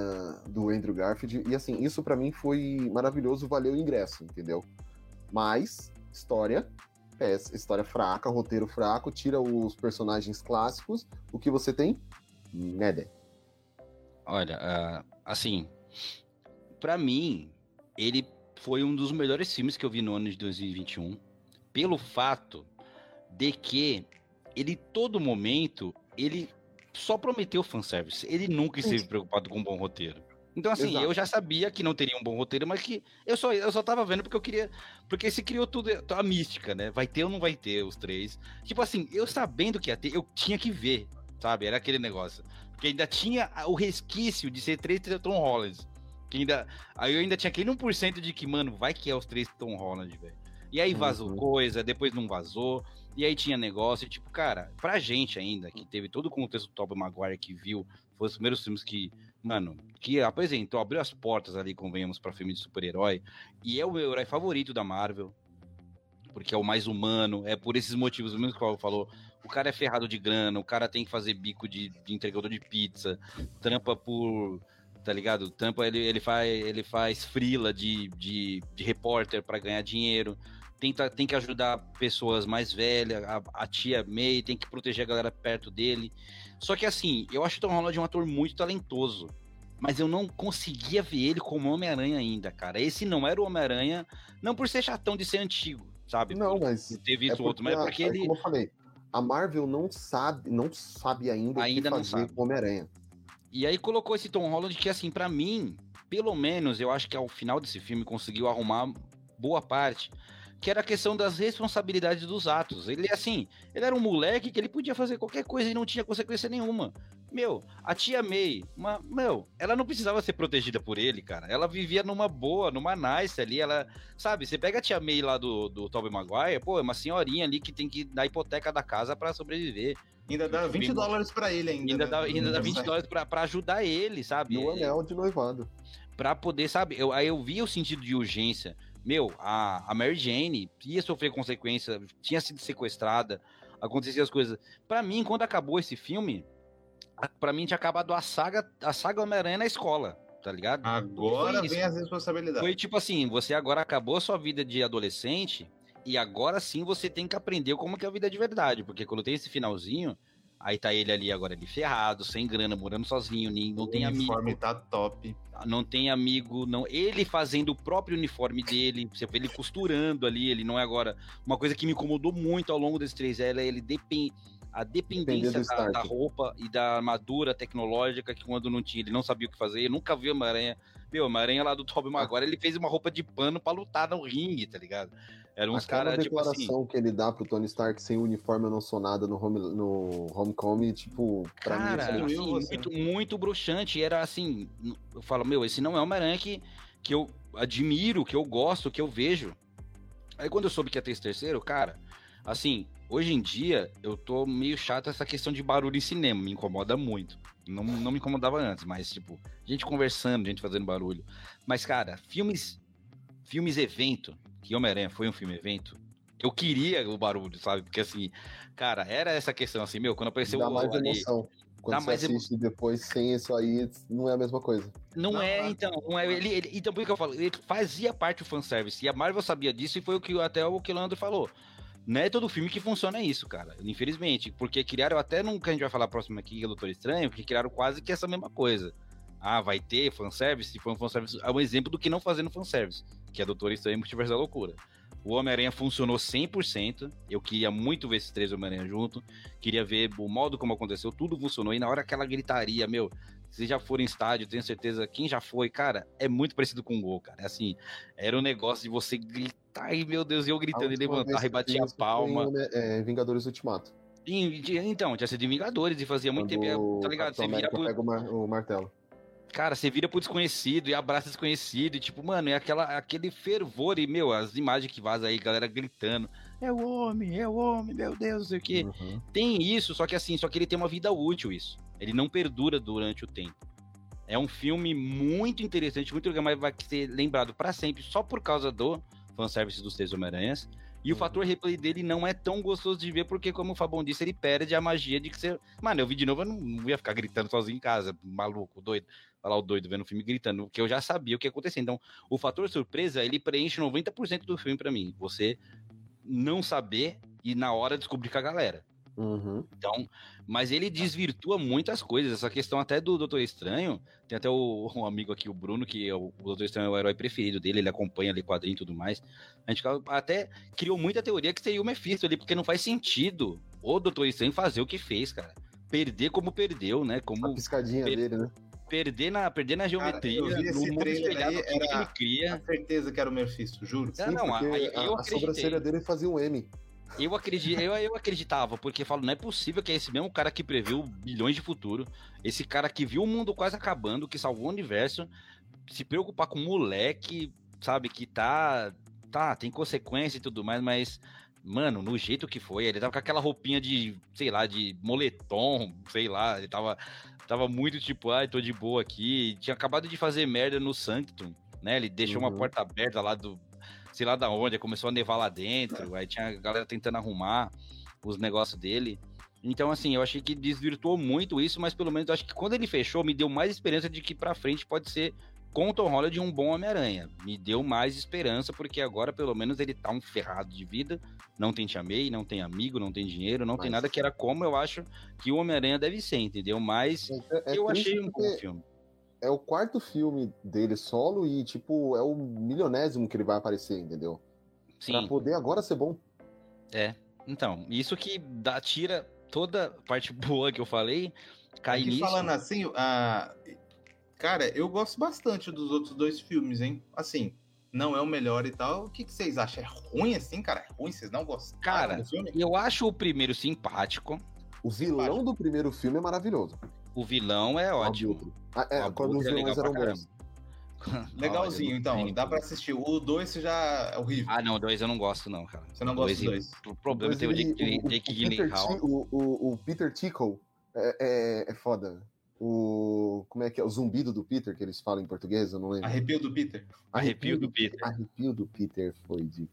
do Andrew Garfield, e assim, isso pra mim foi maravilhoso, valeu o ingresso, entendeu? Mas, história, é, história fraca, roteiro fraco, tira os personagens clássicos, o que você tem? Nada. Olha, ah, assim, pra mim, ele foi um dos melhores filmes que eu vi no ano de 2021, pelo fato de que ele, todo momento, ele só prometeu fanservice. Ele nunca esteve preocupado com um bom roteiro. Então, assim, Exato. eu já sabia que não teria um bom roteiro, mas que eu só, eu só tava vendo porque eu queria. Porque se criou tudo, a mística, né? Vai ter ou não vai ter os três. Tipo assim, eu sabendo que ia ter, eu tinha que ver, sabe? Era aquele negócio. Porque ainda tinha o resquício de ser três Tom Hollands. Que ainda, aí eu ainda tinha aquele 1% de que, mano, vai que é os três Tom Holland, velho. E aí vazou Uhum. coisa, depois não vazou. E aí tinha negócio, e, tipo, cara, pra gente ainda, que teve todo o contexto do Tobey Maguire que viu, foi os primeiros filmes que, mano, que apresentou, abriu as portas ali, convenhamos, pra filme de super-herói. E é o meu herói favorito da Marvel. Porque é o mais humano, é por esses motivos, mesmo que o Paulo falou. O cara é ferrado de grana, o cara tem que fazer bico de, de entregador de pizza, trampa por. Tá ligado? Trampa, ele, ele faz ele faz frila de, de, de repórter pra ganhar dinheiro. Tenta, tem que ajudar pessoas mais velhas, a, a tia May, tem que proteger a galera perto dele. Só que assim, eu acho o Tom Holland um ator muito talentoso. Mas eu não conseguia ver ele como Homem-Aranha ainda, cara. Esse não era o Homem-Aranha, não por ser chatão de ser antigo, sabe? Não, por, mas por ter visto é outro, mas a- porque é ele. Como eu falei, a Marvel não sabe, não sabe ainda, Ainda o não que fazer sabe. com o Homem-Aranha. E aí colocou esse Tom Holland que, assim, pra mim, pelo menos, eu acho que ao final desse filme conseguiu arrumar boa parte, que era a questão das responsabilidades dos atos. Ele, assim, ele era um moleque que ele podia fazer qualquer coisa e não tinha consequência nenhuma. Meu, a tia May, uma, meu, ela não precisava ser protegida por ele, cara. Ela vivia numa boa, numa nice ali. Ela, sabe, você pega a tia May lá do, do Tobey Maguire, pô, é uma senhorinha ali que tem que dar hipoteca da casa pra sobreviver. Ainda dá 20 Bem- dólares pra ele ainda. Ainda né? dá, ainda dá 20 Sai. dólares pra, pra ajudar ele, sabe? E o anel de noivado. Pra poder, sabe? Eu, aí eu vi o sentido de urgência. Meu, a, a Mary Jane ia sofrer consequência, tinha sido sequestrada, aconteciam as coisas. Pra mim, quando acabou esse filme, pra mim tinha acabado a saga, a saga Homem-Aranha na escola, tá ligado? Agora vem as responsabilidades. Foi tipo assim, você agora acabou a sua vida de adolescente e agora sim você tem que aprender como que é a vida de verdade, porque quando tem esse finalzinho, aí tá ele ali agora ele ferrado, sem grana, morando sozinho, nem, não tem o amigo, uniforme tá top. não tem amigo, não. Ele fazendo o próprio uniforme dele, você vê ele costurando ali, ele não é agora. Uma coisa que me incomodou muito ao longo desses três é ele depende. A dependência da, da roupa e da armadura tecnológica que quando não tinha, ele não sabia o que fazer. Eu nunca vi uma aranha. Meu, uma aranha lá do Tobey Maguire, ele fez uma roupa de pano pra lutar no ringue, tá ligado? Eram uns caras, tipo declaração assim. que ele dá pro Tony Stark sem uniforme, eu não sou nada no, home, no Homecoming, tipo, pra mim... Cara, é- destruiu assim, você. muito, muito bruxante. Era assim, eu falo, meu, esse não é uma aranha que, que eu admiro, que eu gosto, que eu vejo. Aí quando eu soube que ia ter esse terceiro, cara, assim, hoje em dia eu tô meio chato essa questão de barulho em cinema, me incomoda muito. Não, não me incomodava antes, mas tipo, gente conversando, gente fazendo barulho. Mas, cara, filmes, filmes evento, que Homem-Aranha foi um filme evento, Eu queria o barulho, sabe? Porque assim, cara, era essa questão assim, meu, quando apareceu Dá o mais ali, emoção. Quando Dá você mais emo- assiste depois sem isso aí, não é a mesma coisa. Não, Não, é, então, não é. Ele, ele- então, por isso que eu falo, ele fazia parte do fanservice. E a Marvel sabia disso e foi o que até o que o Leandro falou. Não é todo filme que funciona isso, cara. Infelizmente. Porque criaram até que a gente vai falar próximo aqui, que é Doutor Estranho, porque criaram quase que essa mesma coisa. Ah, vai ter fanservice, foi um fanservice. É um exemplo do que não fazer no fanservice, que é Doutor Estranho e Multiverso da Loucura. O Homem-Aranha funcionou 100%. Eu queria muito ver esses três Homem-Aranha junto. Queria ver o modo como aconteceu, tudo funcionou. E na hora aquela gritaria, meu, se já for em estádio, tenho certeza, quem já foi, cara, é muito parecido com o gol, cara. É Assim, era um negócio de você gritar e, meu Deus, eu gritando e levantar e batia a foi palma. né, é, Vingadores Ultimato. E, então, tinha sido em Vingadores e fazia muito tempo, Quando tá ligado? Você vira pro, pega o, mar- o martelo. cara, você vira pro desconhecido e abraça desconhecido, e tipo, mano, é aquela, aquele fervor e, meu, as imagens que vazam aí, galera gritando, é o homem, é o homem, meu Deus, não sei o quê. Uhum. Tem isso, só que assim, só que ele tem uma vida útil isso. Ele não perdura durante o tempo. É um filme muito interessante, muito legal, mas vai ser lembrado pra sempre só por causa do fanservice dos Três Homem-Aranhas. E o Uhum. fator replay dele não é tão gostoso de ver, porque, como o Fabão disse, ele perde a magia de que você. Mano, eu vi de novo, eu não, ia ficar gritando sozinho em casa, maluco, doido. Falar o doido vendo o filme gritando, porque eu já sabia o que ia acontecer. Então, o fator surpresa, ele preenche 90% do filme pra mim. Você não saber e na hora descobrir com a galera. Uhum. Então, mas ele desvirtua muitas coisas. Essa questão até do Doutor Estranho. Tem até o, um amigo aqui, o Bruno, que é o, o Doutor Estranho é o herói preferido dele, ele acompanha ali quadrinho e tudo mais. A gente até criou muita teoria que seria o Mephisto ali, porque não faz sentido o Doutor Estranho fazer o que fez, cara. Perder como perdeu, né? A Como piscadinha Per- dele, né? perder na, perder na geometria, eu vi no mundo espelhado que ele era- cria. Tenho certeza que era o Mephisto, juro. Sim, não, aí a, eu a sobrancelha acreditei. dele fazia um M. Eu, acredito, eu, eu acreditava, porque falo, não é possível que é esse mesmo cara que previu bilhões de futuro, esse cara que viu o mundo quase acabando, que salvou o universo, se preocupar com um moleque, sabe, que tá. Tá, tem consequência e tudo mais, mas. Mano, no jeito que foi, ele tava com aquela roupinha de, sei lá, de moletom, sei lá, ele tava, tava muito tipo, ai, tô de boa aqui. Tinha acabado de fazer merda no Sanctum, né? Ele deixou uma Uhum. porta aberta lá do, sei lá da onde, começou a nevar lá dentro, aí tinha a galera tentando arrumar os negócios dele. Então, assim, eu achei que desvirtuou muito isso, mas pelo menos eu acho que quando ele fechou, me deu mais esperança de que pra frente pode ser com o Tom Holland um bom Homem-Aranha. Me deu mais esperança, porque agora pelo menos ele tá um ferrado de vida, não tem Tia May, não tem amigo, não tem dinheiro, não tem Mas- nada que era como eu acho que o Homem-Aranha deve ser, entendeu? Mas É- é eu achei um bom filme. É o quarto filme dele solo e, tipo, é o milionésimo que ele vai aparecer, entendeu? Pra Sim. poder agora ser bom. É, então, isso que dá, tira toda a parte boa que eu falei, cai Aqui nisso. falando assim, a... cara, eu gosto bastante dos outros dois filmes, hein? Assim, não é o melhor e tal. O que, que vocês acham? É ruim assim, cara? É ruim? Vocês não gostaram Cara? Eu acho o primeiro simpático, O vilão do primeiro filme é maravilhoso. O vilão é O ótimo. Ah, é, O quando os é vilões legal eram bons. Legalzinho, Olha, então. não Dá tem- pra assistir. O 2 já é horrível. Ah, não, dois eu não gosto, não, cara. Você não gosta Dois, do dois? O problema é o Jake, o- Jake o Peter Gyllenhaal. O, o, o Peter Tickle é, é, é foda. O. Como é que é? O zumbido do Peter, que eles falam em português, eu não lembro. Arrepio do Peter. Arrepio do Peter. Arrepio do Peter foi de.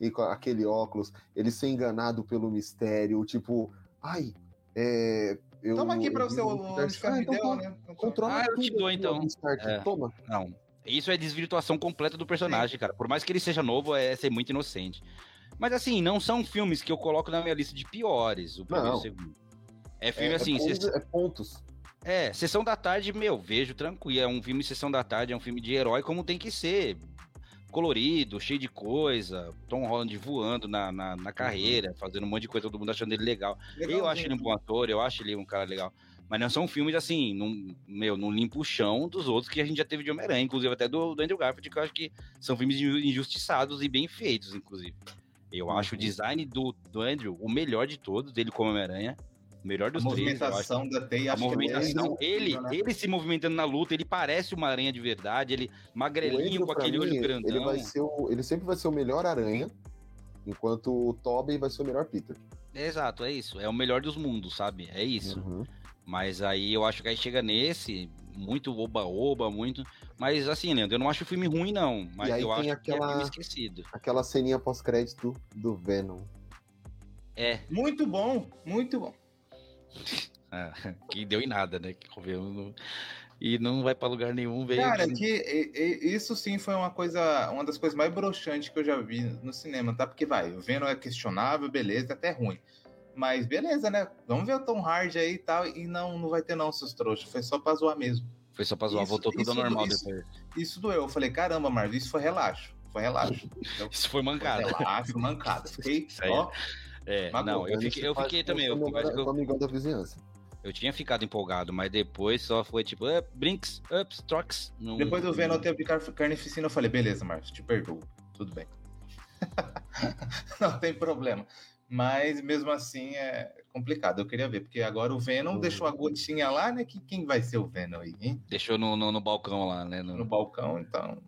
E com aquele óculos, ele ser enganado pelo mistério, tipo, ai, é. Eu, Toma aqui pra eu você vi o o Peter onde fica Ah, a então né? Controla Ah, eu te tudo dou, então. É. Toma. Não. Isso é desvirtuação completa do personagem, cara. Por mais que ele seja novo, é ser muito inocente. Mas assim, não são filmes que eu coloco na minha lista de piores, o primeiro e Não. o segundo. É filme É, assim, é, pontos, é pontos. É, Sessão da Tarde, meu, vejo tranquilo. É um filme de Sessão da Tarde, é um filme de herói como tem que ser. Colorido, cheio de coisa. Tom Holland voando na, na, na carreira, fazendo um monte de coisa, todo mundo achando ele legal. Eu acho ele um bom ator, eu acho ele um cara legal. Mas não são filmes assim, num, meu, não limpa o chão dos outros que a gente já teve de Homem-Aranha, inclusive até do, do Andrew Garfield, que eu acho que são filmes inju- injustiçados e bem feitos, inclusive. Eu acho o design do, do Andrew o melhor de todos, dele como Homem-Aranha. O melhor A dos três. eu acho. movimentação da teia, A é movimentação, ele, né? ele se movimentando na luta, ele parece uma aranha de verdade, ele magrelinho Andrew, com aquele mim, olho grandão. Ele, vai ser o, ele sempre vai ser o melhor aranha, enquanto o Tobey vai ser o melhor Peter. Exato, é isso. É o melhor dos mundos, sabe? É isso. Uhum. Mas aí eu acho que aí chega nesse, muito oba-oba, muito. Mas assim, Leandro, eu não acho o filme ruim, não. Mas E aí eu tem acho que é aquela- filme esquecido. Aquela ceninha pós-crédito do Venom. É, Muito bom, muito bom. É, que deu em nada, né? Que não- E não vai pra lugar nenhum, veio. Cara, que isso sim foi uma coisa, uma das coisas mais broxantes que eu já vi no cinema, tá? Porque vai, o Venom é questionável, beleza, até ruim. Mas beleza, né? Vamos ver o Tom Hardy aí e tal. E não, não vai ter não, seus trouxas. Foi só pra zoar mesmo. Foi só pra zoar, Isso- voltou tudo isso- ao normal isso- depois. Isso doeu. Eu falei, caramba, Marvel, isso foi relaxo. Foi relaxo. Isso foi Foi mancada. relaxo, mancada. Fiquei, ó, É, não, eu Mas fiquei, eu fiquei também. o Eu, mas eu- o amigão da vizinhança. eu tinha ficado empolgado, mas depois só foi tipo, up, brinks, ups, trucks. Não- Depois do Venom teve car carnificina, eu falei, beleza, Marcos, te perdoo. Tudo bem. não tem problema. Mas mesmo assim é complicado. Eu queria ver, porque agora o Venom Uhum. deixou a gotinha lá, né? Que quem vai ser o Venom aí, hein? Deixou no, no, no balcão lá, né? no- No balcão, então.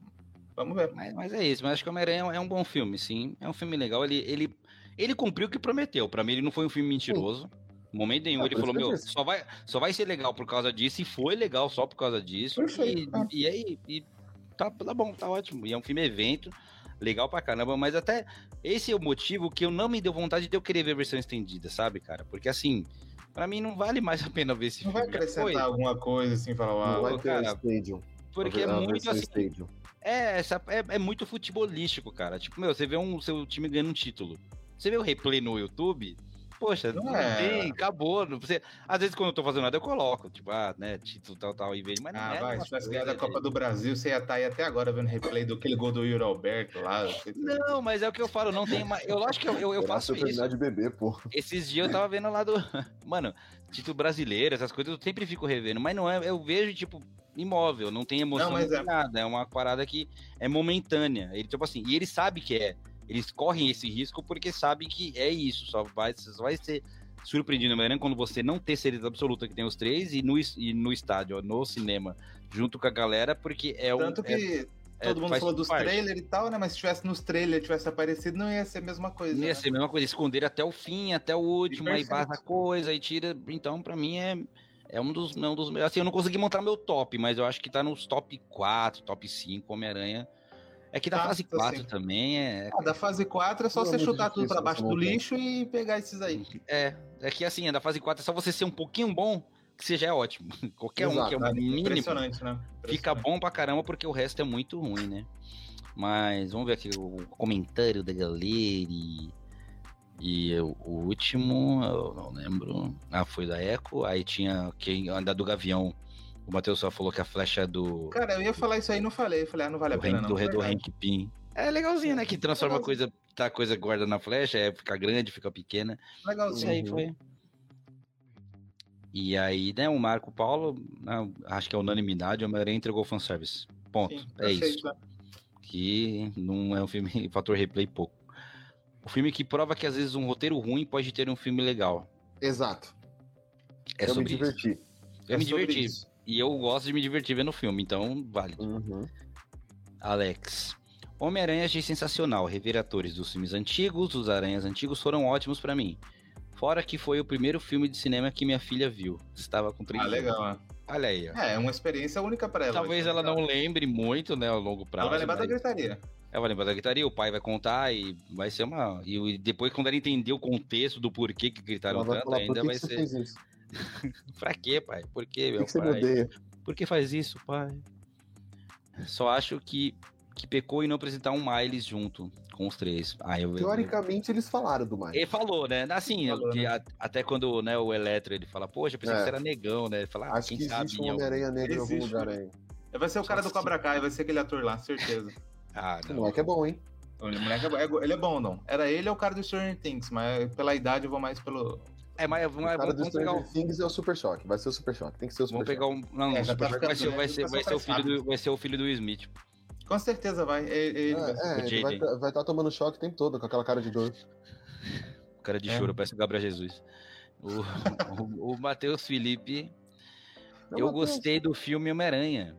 Vamos ver. Mas, mas é isso, mas acho que Homem-Aranha é um bom filme, sim. É um filme legal. Ele, ele, ele cumpriu o que prometeu. Pra mim, ele não foi um filme mentiroso. No momento nenhum, Ah, ele falou, meu, disse. só vai, só vai ser legal por causa disso, e foi legal só por causa disso. Perfeito, é. E, e aí, e tá, tá bom, tá ótimo. E é um filme evento, legal pra caramba, mas até esse é o motivo que eu não me deu vontade de eu querer ver a versão estendida, sabe, cara? Porque assim, pra mim não vale mais a pena ver esse Não filme. vai já acrescentar foi. alguma coisa assim, falar, Não uau, vai ter cara, Stadium. Porque é muito assim. Stadium. É, essa, é, é muito futebolístico, cara. Tipo, meu, você vê um seu time ganhando um título. Você vê o replay no YouTube, poxa, não, é. tem, acabou. Não, você, às vezes, quando eu tô fazendo nada, eu coloco, tipo, ah, né, título tal, tal, e vejo, mas não Ah, é. vai, se tivesse ganhado a Copa do Brasil, você ia estar aí até agora vendo replay do aquele gol do Yuri Alberto lá. Não, mas é o que eu falo, não tem mais. Eu acho que eu, eu, eu faço isso. de beber, pô. Esses dias eu tava vendo lá do. Mano, título brasileiro, essas coisas eu sempre fico revendo, mas não é. Eu vejo, tipo, imóvel, não tem emoção, Não, não, mas é. nada. É uma parada que é momentânea. Ele, tipo assim, e ele sabe que é. Eles correm esse risco porque sabem que é isso. Só vai, só vai ser surpreendido Homem-Aranha quando você não ter certeza absoluta que tem os três e no, e no estádio, ó, no cinema, junto com a galera, porque é um. Tanto que é- todo mundo falou dos parte. trailers e tal, né? Mas se tivesse nos trailers, tivesse aparecido, não ia ser a mesma coisa. Não ia né? ser a mesma coisa, esconder até o fim, até o último, aí vaza coisa, aí tira. Então, pra mim, é, é um dos. É um dos assim, eu não consegui montar meu top, mas eu acho que tá nos top 4, top 5, Homem-Aranha. É que da Tá, fase tá 4 sim. também é. Ah, da fase 4 é só é você chutar tudo pra baixo essa do lixo e pegar esses aí. É, é que assim, é da fase 4 é só você ser um pouquinho bom, que você já é ótimo. Qualquer um Exato, que é o né? mínimo. Impressionante, né? Fica Impressionante. bom pra caramba porque o resto é muito ruim, né? Mas vamos ver aqui o comentário da galera. E, e o, o último, eu não lembro. Ah, foi da Echo. Aí tinha quem andar do Gavião. O Matheus só falou que a flecha é do, Cara, eu ia falar isso aí e não falei. Eu falei, ah, não vale a do, pena não. do, do Verdade. Hank Pym. É legalzinho, né? Que transforma a Legalzinho. coisa, tá, a coisa guarda na flecha, é, fica grande, fica pequena. Isso Legalzinho. aí Uhum. foi. E aí, né, o Marco Paulo, né, acho que é unanimidade, o Homem-Aranha entregou o fanservice. Ponto. Sim, é isso. né? Que não é um filme fator replay pouco. O filme que prova que às vezes um roteiro ruim pode ter um filme legal. Exato. É eu me sobre isso. diverti. Eu É me diverti. isso. E eu gosto de me divertir vendo o filme, então vale. Uhum. Alex. Homem-Aranha achei sensacional. Rever atores dos filmes antigos, os aranhas antigos foram ótimos pra mim. Fora que foi o primeiro filme de cinema que minha filha viu. Estava com 30 Ah, legal, né? Olha aí, ó. É, é uma experiência única pra ela. Talvez ser ela não lembre muito, né, ao longo prazo. Ela vai lembrar da mas- gritaria. Ela vai lembrar da gritaria, o pai vai contar e vai ser uma. E depois, quando ela entender o contexto do porquê que gritaram Ela vai tanto, ainda vai ser. Pra quê, pai? Por quê, meu que, que você me pai? odeia? Por que faz isso, pai? Só acho que, que pecou em não apresentar um Miles junto com os três. Ah, eu, eu- Teoricamente, eles falaram do mais. Ele falou, né? Assim, Falou, que né? a- até quando né, o Eletro ele fala, poxa, eu pensei É. que você era negão, né? Ele fala, ah, Acho quem que sabe. existe um Homem-Aranha negro em algum Existe, lugar né? aí. Vai ser o cara do Cobra Kai, vai ser aquele ator lá, certeza. Ah, O não. moleque é bom, hein? O moleque é, é- ele é bom, não. Era ele ou o cara do Stranger Things, mas pela idade eu vou mais pelo. É, mas O vamos, cara vamos, do vamos pegar Stranger um. Things é o Super Choque. Vai ser o Super Choque. Tem que ser o Super Vamos pegar Choque. um. Não, É, o Super tá Choque vai ser, vai ser, O vai ser o filho do, vai ser o filho do Smith. Com certeza vai. Ele, ele. É, é, o ele vai estar tomando choque o tempo todo, com aquela cara de dor. O cara de É. choro, parece o Gabriel Jesus. O, o, o Matheus Felipe. Não, eu Matheus. gostei do filme Homem-Aranha.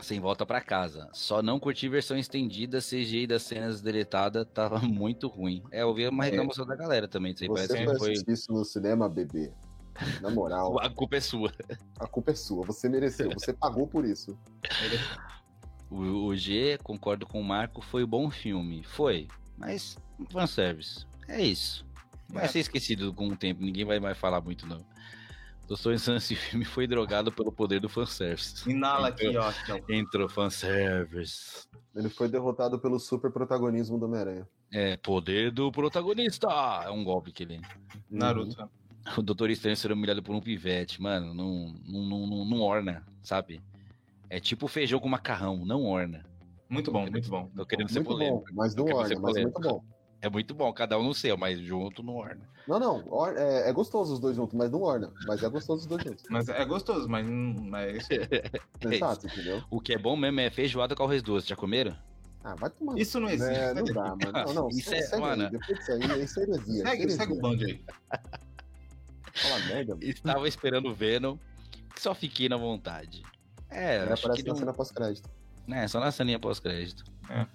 Sem volta para casa. Só não curti versão estendida, CGI das cenas deletadas tava muito ruim. É, eu vi uma é. reclamação é. da galera também. Você parece que foi isso no cinema, bebê. Na moral. A culpa é sua. A culpa é sua. Você mereceu. Você pagou por isso. O, o G, concordo com o Marco, foi um bom filme. Foi. Mas, fanservice. É isso. Vai é. ser esquecido com o tempo. Ninguém vai mais falar muito, não. Doutor Insano, esse filme foi drogado pelo poder do fanservice. Inala aqui, ó. Entrou fanservice. Ele foi derrotado pelo super protagonismo do Homem-Aranha. É, poder do protagonista! É um golpe que ele. Naruto. Uhum. O Doutor Estranho ser humilhado por um pivete, mano, não, não, não, não orna, sabe? É tipo feijão com macarrão, não orna. Muito bom, muito bom. Tô querendo muito ser polêmico. Bom, mas não orna, mas muito bom. É muito bom, cada um no seu, mas junto não orna. Não, não, é, é, gostoso os dois juntos, mas não orna. Mas é gostoso os dois juntos. Mas é gostoso, mas não é isso. é Exato, entendeu? O que é bom mesmo é feijoada com arroz doce, já comeram? Ah, vai tomar. Isso não existe. É, não dá, mano. Não, não. Isso é, segue mano. Aí. Depois disso aí, isso é heresia. Segue, segue o bonde aí. Fala merda. Mano. Estava esperando o Venom, só fiquei na vontade. É, Ele acho que na não... cena pós-crédito. É, só na ceninha pós-crédito. É.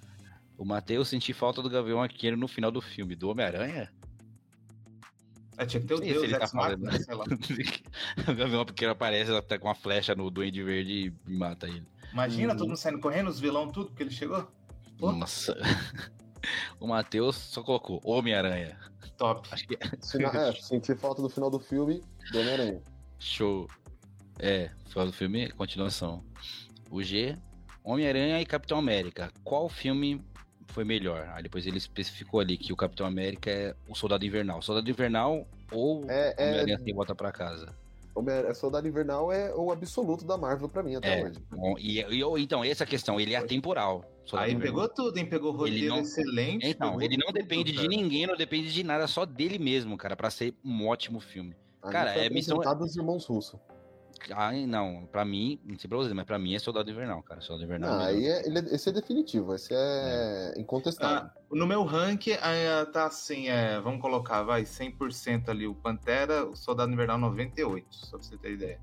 O Matheus senti falta do Gavião Arqueiro no final do filme. Do Homem-Aranha? É, tinha que ter o Deus, ele tá falando, né? sei lá. o Gavião Arqueiro aparece, ela tá com uma flecha no Duende Verde e mata ele. Imagina hum. todo mundo saindo correndo, os vilão tudo, porque ele chegou. Pô. Nossa. o Matheus só colocou Homem-Aranha. Top. Acho que... é, senti falta do final do filme do Homem-Aranha. Show. É, final do filme, continuação. O G, Homem-Aranha e Capitão América. Qual filme foi melhor? Aí depois ele especificou ali que o Capitão América é o Soldado Invernal. Soldado Invernal ou é, é... Homem-Aranha sem volta pra casa? O Soldado Invernal é o absoluto da Marvel pra mim até é, hoje. Bom, e, e, então, essa questão, ele é atemporal. Soldado Aí Invernal. pegou tudo, hein? Pegou roteiro não, excelente. Então, ele não depende tudo, de ninguém, não depende de nada, só dele mesmo, cara, pra ser um ótimo filme. A cara, é missão. dos irmãos russos. Ai, não, pra mim, não sei pra você, mas pra mim é Soldado Invernal, cara. Soldado Invernal. Não, aí é, ele, esse é definitivo, esse é, é. incontestável. Ah, no meu ranking, aí, tá assim, é, vamos colocar, vai, 100% ali o Pantera, o Soldado Invernal 98, só pra você ter ideia.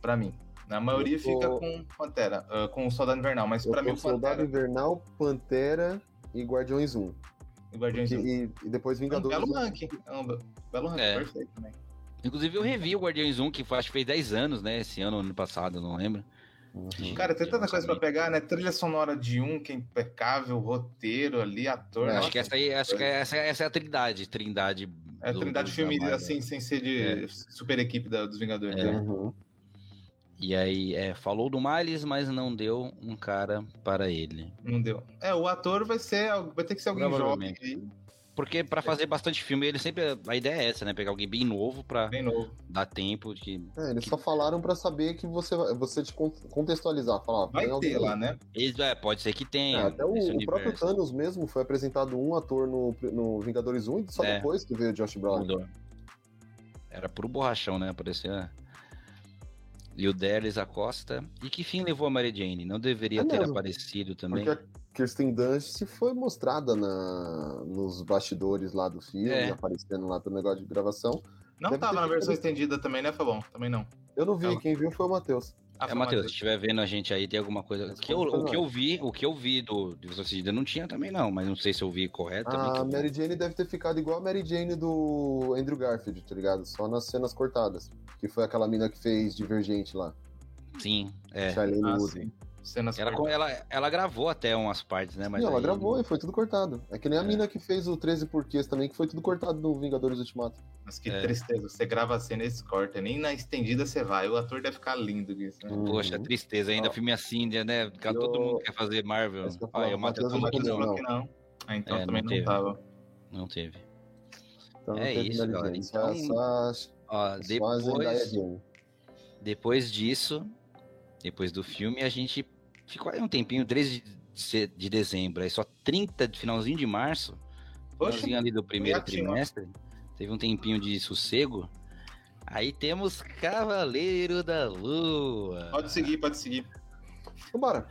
Pra mim. Na maioria tô... fica com Pantera, uh, com o Soldado Invernal, mas pra mim o Pantera... Soldado Invernal, Pantera e Guardiões 1. E Guardiões Porque, 1. E, e, depois Vingadores. É um belo ranking, é um belo ranking, é. perfeito também. Inclusive eu revi o Guardiões 1, que foi, acho que fez 10 anos, né? Esse ano, ano passado, não lembro. Uhum. Cara, tem tanta coisa pra pegar, né? Trilha sonora de um, que é impecável, roteiro ali, ator. É, acho que essa aí, acho que essa, essa é a trindade, trindade. É a trindade do, filme, assim, sem ser de é. super equipe da, dos Vingadores. É. Uhum. E aí, é, falou do Miles, mas não deu um cara para ele. Não deu. É, o ator vai ser, vai ter que ser alguém jovem aí. Porque para fazer bastante filme, ele sempre. A ideia é essa, né? Pegar alguém bem novo pra bem novo. dar tempo de. É, eles que... só falaram para saber que você, você te contextualizar. Falar, vai ter lá, né? Eles, é, pode ser que tenha. É, até o, o, próprio Thanos mesmo foi apresentado um ator no, no Vingadores 1 e só é. depois que veio o Josh Brolin. Era puro borrachão, né? Parecia. E o Delis Acosta. E que fim levou a Mary Jane? Não deveria é ter mesmo. aparecido também? Porque Kirsten Dunst foi mostrada na, nos bastidores lá do filme, é. aparecendo lá pelo negócio de gravação. Não Deve tava na versão estendida também, né, Fabão? Também não. Eu não vi, Ela... quem viu foi o Matheus. Ah, é, Matheus, se estiver vendo a gente aí, tem alguma coisa. Que eu, o que eu vi, o que eu vi do Divisão não tinha também, não, mas não sei se eu vi correto. A Mary Jane deve ter ficado igual a Mary Jane do Andrew Garfield, tá ligado? Só nas cenas cortadas. Que foi aquela mina que fez Divergente lá. Sim, é. Charlene ah, Wood. Sim. Cenas ela, ela, ela gravou até umas partes, né? Mas Não, aí... ela gravou e foi tudo cortado. É que nem a é. mina que fez o 13 Porquês também, que foi tudo cortado no Vingadores Ultimato. Mas que é. tristeza, você grava a cena e corta, nem na estendida você vai. O ator deve ficar lindo disso, né? Uhum. Poxa, tristeza ainda, filme assim, né? Eu... Todo mundo quer fazer Marvel. Ah, eu matei todo mundo. Não. não. Ah, então é, também não, não tava. Não teve. Então, é isso, galera. Então, só, ó, depois, depois disso, depois do filme, a gente ficou aí um tempinho, 13 de dezembro, aí só 30 de finalzinho de março, finalzinho ali do primeiro trimestre, teve um tempinho de sossego. Aí temos Cavaleiro da Lua. Pode seguir, pode seguir. Vambora.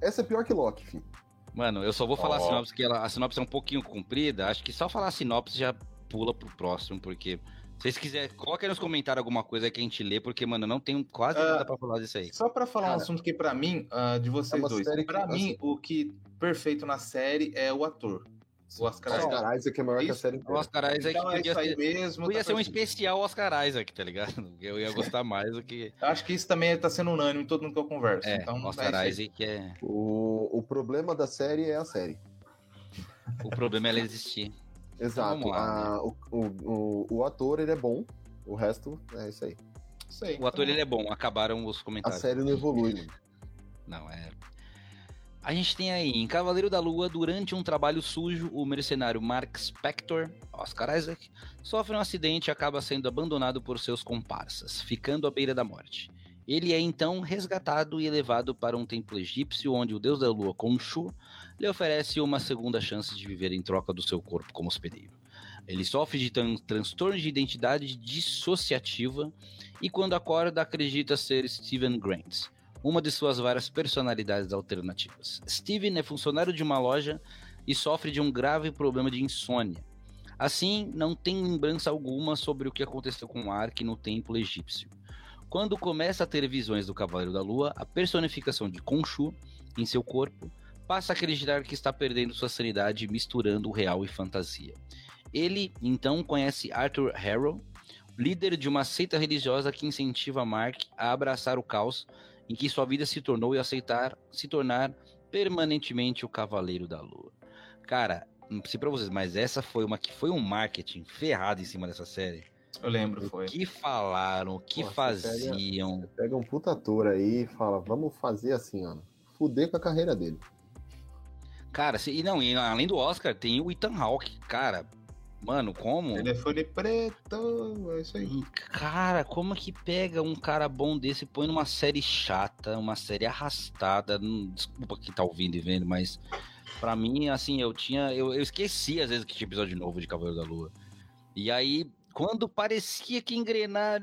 Essa é pior que Loki, filho. Mano, eu só vou falar oh. a sinopse, que ela, a sinopse é um pouquinho comprida. Acho que só falar a sinopse já pula pro próximo, porque Se vocês quiserem, coloque aí nos comentários alguma coisa que a gente lê, porque, mano, não tem quase uh, nada pra falar disso aí. Só pra falar Cara, um assunto que, pra mim, uh, de vocês é dois, pra que, mim, assim, o que perfeito na série é o ator. O Oscar, Oscar Isaac é maior isso, que a série inteira. O Oscar Isaac então, podia, ser, mesmo, podia tá ser um especial Oscar Isaac, tá ligado? Eu ia gostar mais do que... Acho que isso também tá sendo unânime em todo mundo que eu converso. É, então, Oscar é Isaac é... O, o problema da série é a série. O problema é ela existir. Exato. Então, lá, né? o, o, o, ator, ele é bom. O resto é isso aí. Isso aí o ator, então... ele é bom. Acabaram os comentários. A série não evolui, mano. Não, é... A gente tem aí, em Cavaleiro da Lua, durante um trabalho sujo, o mercenário Mark Spector, Oscar Isaac, sofre um acidente e acaba sendo abandonado por seus comparsas, ficando à beira da morte. Ele é então resgatado e levado para um templo egípcio onde o deus da lua, Khonshu, lhe oferece uma segunda chance de viver em troca do seu corpo como hospedeiro. Ele sofre de tran transtorno de identidade dissociativa e quando acorda acredita ser Steven Grant, uma de suas várias personalidades alternativas. Steven é funcionário de uma loja e sofre de um grave problema de insônia. Assim, não tem lembrança alguma sobre o que aconteceu com Ark no templo egípcio. Quando começa a ter visões do Cavaleiro da Lua, a personificação de Khonshu em seu corpo passa a acreditar que está perdendo sua sanidade misturando o real e fantasia. Ele então conhece Arthur Harrow, líder de uma seita religiosa que incentiva Mark a abraçar o caos em que sua vida se tornou e aceitar se tornar permanentemente o Cavaleiro da Lua. Cara, não sei pra vocês, mas essa foi uma que foi um marketing ferrado em cima dessa série. Eu lembro, foi. O que falaram, o que Pô, faziam. Pega, pega, um puta ator aí e fala, vamos fazer assim, ó. Fuder com a carreira dele. Cara, se, e não, e além do Oscar, tem o Ethan Hawke. Cara, Mano, como? Telefone preto, é isso aí. Cara, como que pega um cara bom desse e põe numa série chata, uma série arrastada? Desculpa quem tá ouvindo e vendo, mas para mim, assim, eu tinha. Eu, eu esqueci às vezes que tinha episódio novo de Cavaleiro da Lua. E aí, quando parecia que engrenar,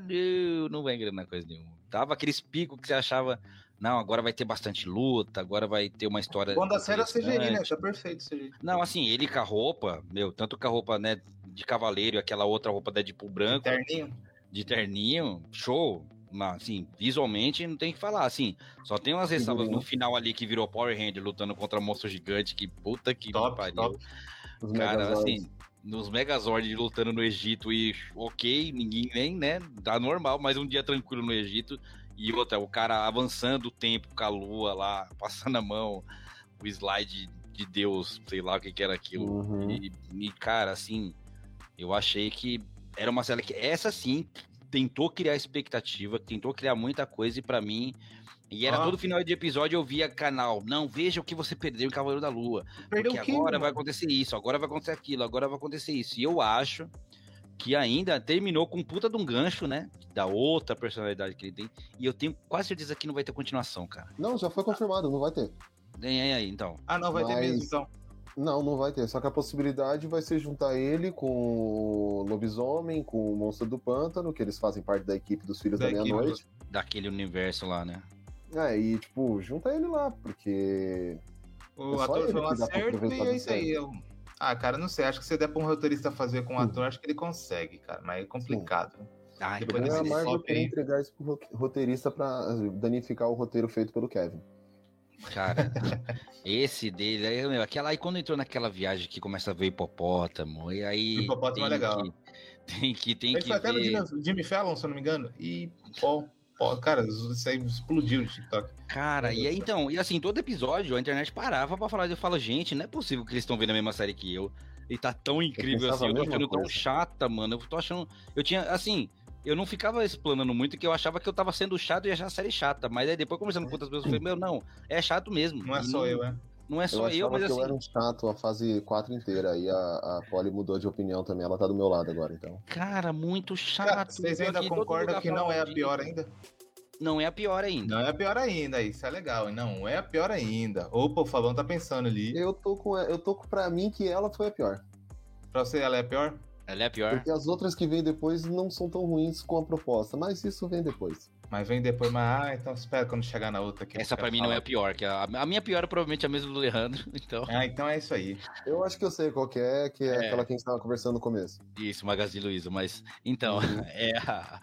não vai engrenar coisa nenhuma. Tava aqueles picos que você achava não, agora vai ter bastante luta, agora vai ter uma história. Quando a série é CGI, né? Tá perfeito CGI. Não, assim, ele com a roupa, meu, tanto com a roupa, né, de cavaleiro e aquela outra roupa Deadpool branco. De terninho. De terninho, show. Mas, assim, visualmente não tem que falar, assim. Só tem umas ressalvas no final ali que virou Power Ranger lutando contra monstro gigante, que puta que top, pariu. Top. Cara, assim, nos Megazord lutando no Egito e ok, ninguém nem, né? Tá normal, mas um dia tranquilo no Egito. E outra, o cara avançando o tempo com a lua lá, passando a mão, o slide de Deus, sei lá o que, que era aquilo. Uhum. E, e, cara, assim, eu achei que era uma série que, essa sim, tentou criar expectativa, tentou criar muita coisa e para mim. E era ah. todo final de episódio eu via canal. Não, veja o que você perdeu em Cavaleiro da Lua. Perdeu porque agora vai acontecer isso, agora vai acontecer aquilo, agora vai acontecer isso. E eu acho que ainda terminou com um puta de um gancho, né? Da outra personalidade que ele tem. E eu tenho quase certeza que não vai ter continuação, cara. Não, já foi confirmado, não vai ter. Tem aí, então. Ah, não vai Mas... ter mesmo, então. Não, não vai ter. Só que a possibilidade vai ser juntar ele com o Lobisomem, com o Monstro do Pântano, que eles fazem parte da equipe dos Filhos da, da Meia-Noite. Daquele universo lá, né? É, e tipo, junta ele lá, porque. O é ator foi um acerto e é isso aí. Eu... Ah, cara, não sei. Acho que se der pra um roteirista fazer com um ator, acho que ele consegue, cara. Mas é complicado. Ah, Depois a Marvel quer entregar isso pro roteirista pra danificar o roteiro feito pelo Kevin. Cara, esse dele, aí, aquela, aí quando entrou naquela viagem que começa a ver hipopótamo, e aí. Hipopótamo é legal. Que, tem que, tem Ele que. Foi até no Jimmy Fallon, se eu não me engano. E, pô cara, isso aí explodiu no TikTok. Cara, e aí então, e assim, todo episódio a internet parava pra falar, eu falo, gente, não é possível que eles estão vendo a mesma série que eu. E tá tão incrível assim, eu tô achando tão chata, mano. Eu tô achando. Eu tinha, assim, eu não ficava explanando muito que eu achava que eu tava sendo chato e achar a série chata. Mas aí depois, conversando com outras pessoas, eu falei, meu, não, é chato mesmo. Não é só eu, é. Não é só eu, eu mas que assim. Eu era um chato a fase 4 inteira. Aí a, a Polly mudou de opinião também. Ela tá do meu lado agora, então. Cara, muito chato. Cara, vocês ainda concordam que não é a pior ainda? Não é a pior ainda. Não é a pior ainda, isso é legal. Não é a pior ainda. Opa, o Fabão tá pensando ali. Eu tô com. Eu tô com pra mim que ela foi a pior. Pra você, ela é a pior? Ela é a pior? Porque as outras que vêm depois não são tão ruins com a proposta, mas isso vem depois. Mas vem depois, mas ah, então espera quando chegar na outra aqui. Essa pra mim falar. não é a pior, que a, a, minha pior é provavelmente a mesma do Leandro, então... Ah, então é isso aí. Eu acho que eu sei qual que é, que é, é. aquela que a gente tava conversando no começo. Isso, Magazine Luiza, mas... Então, uhum. é a...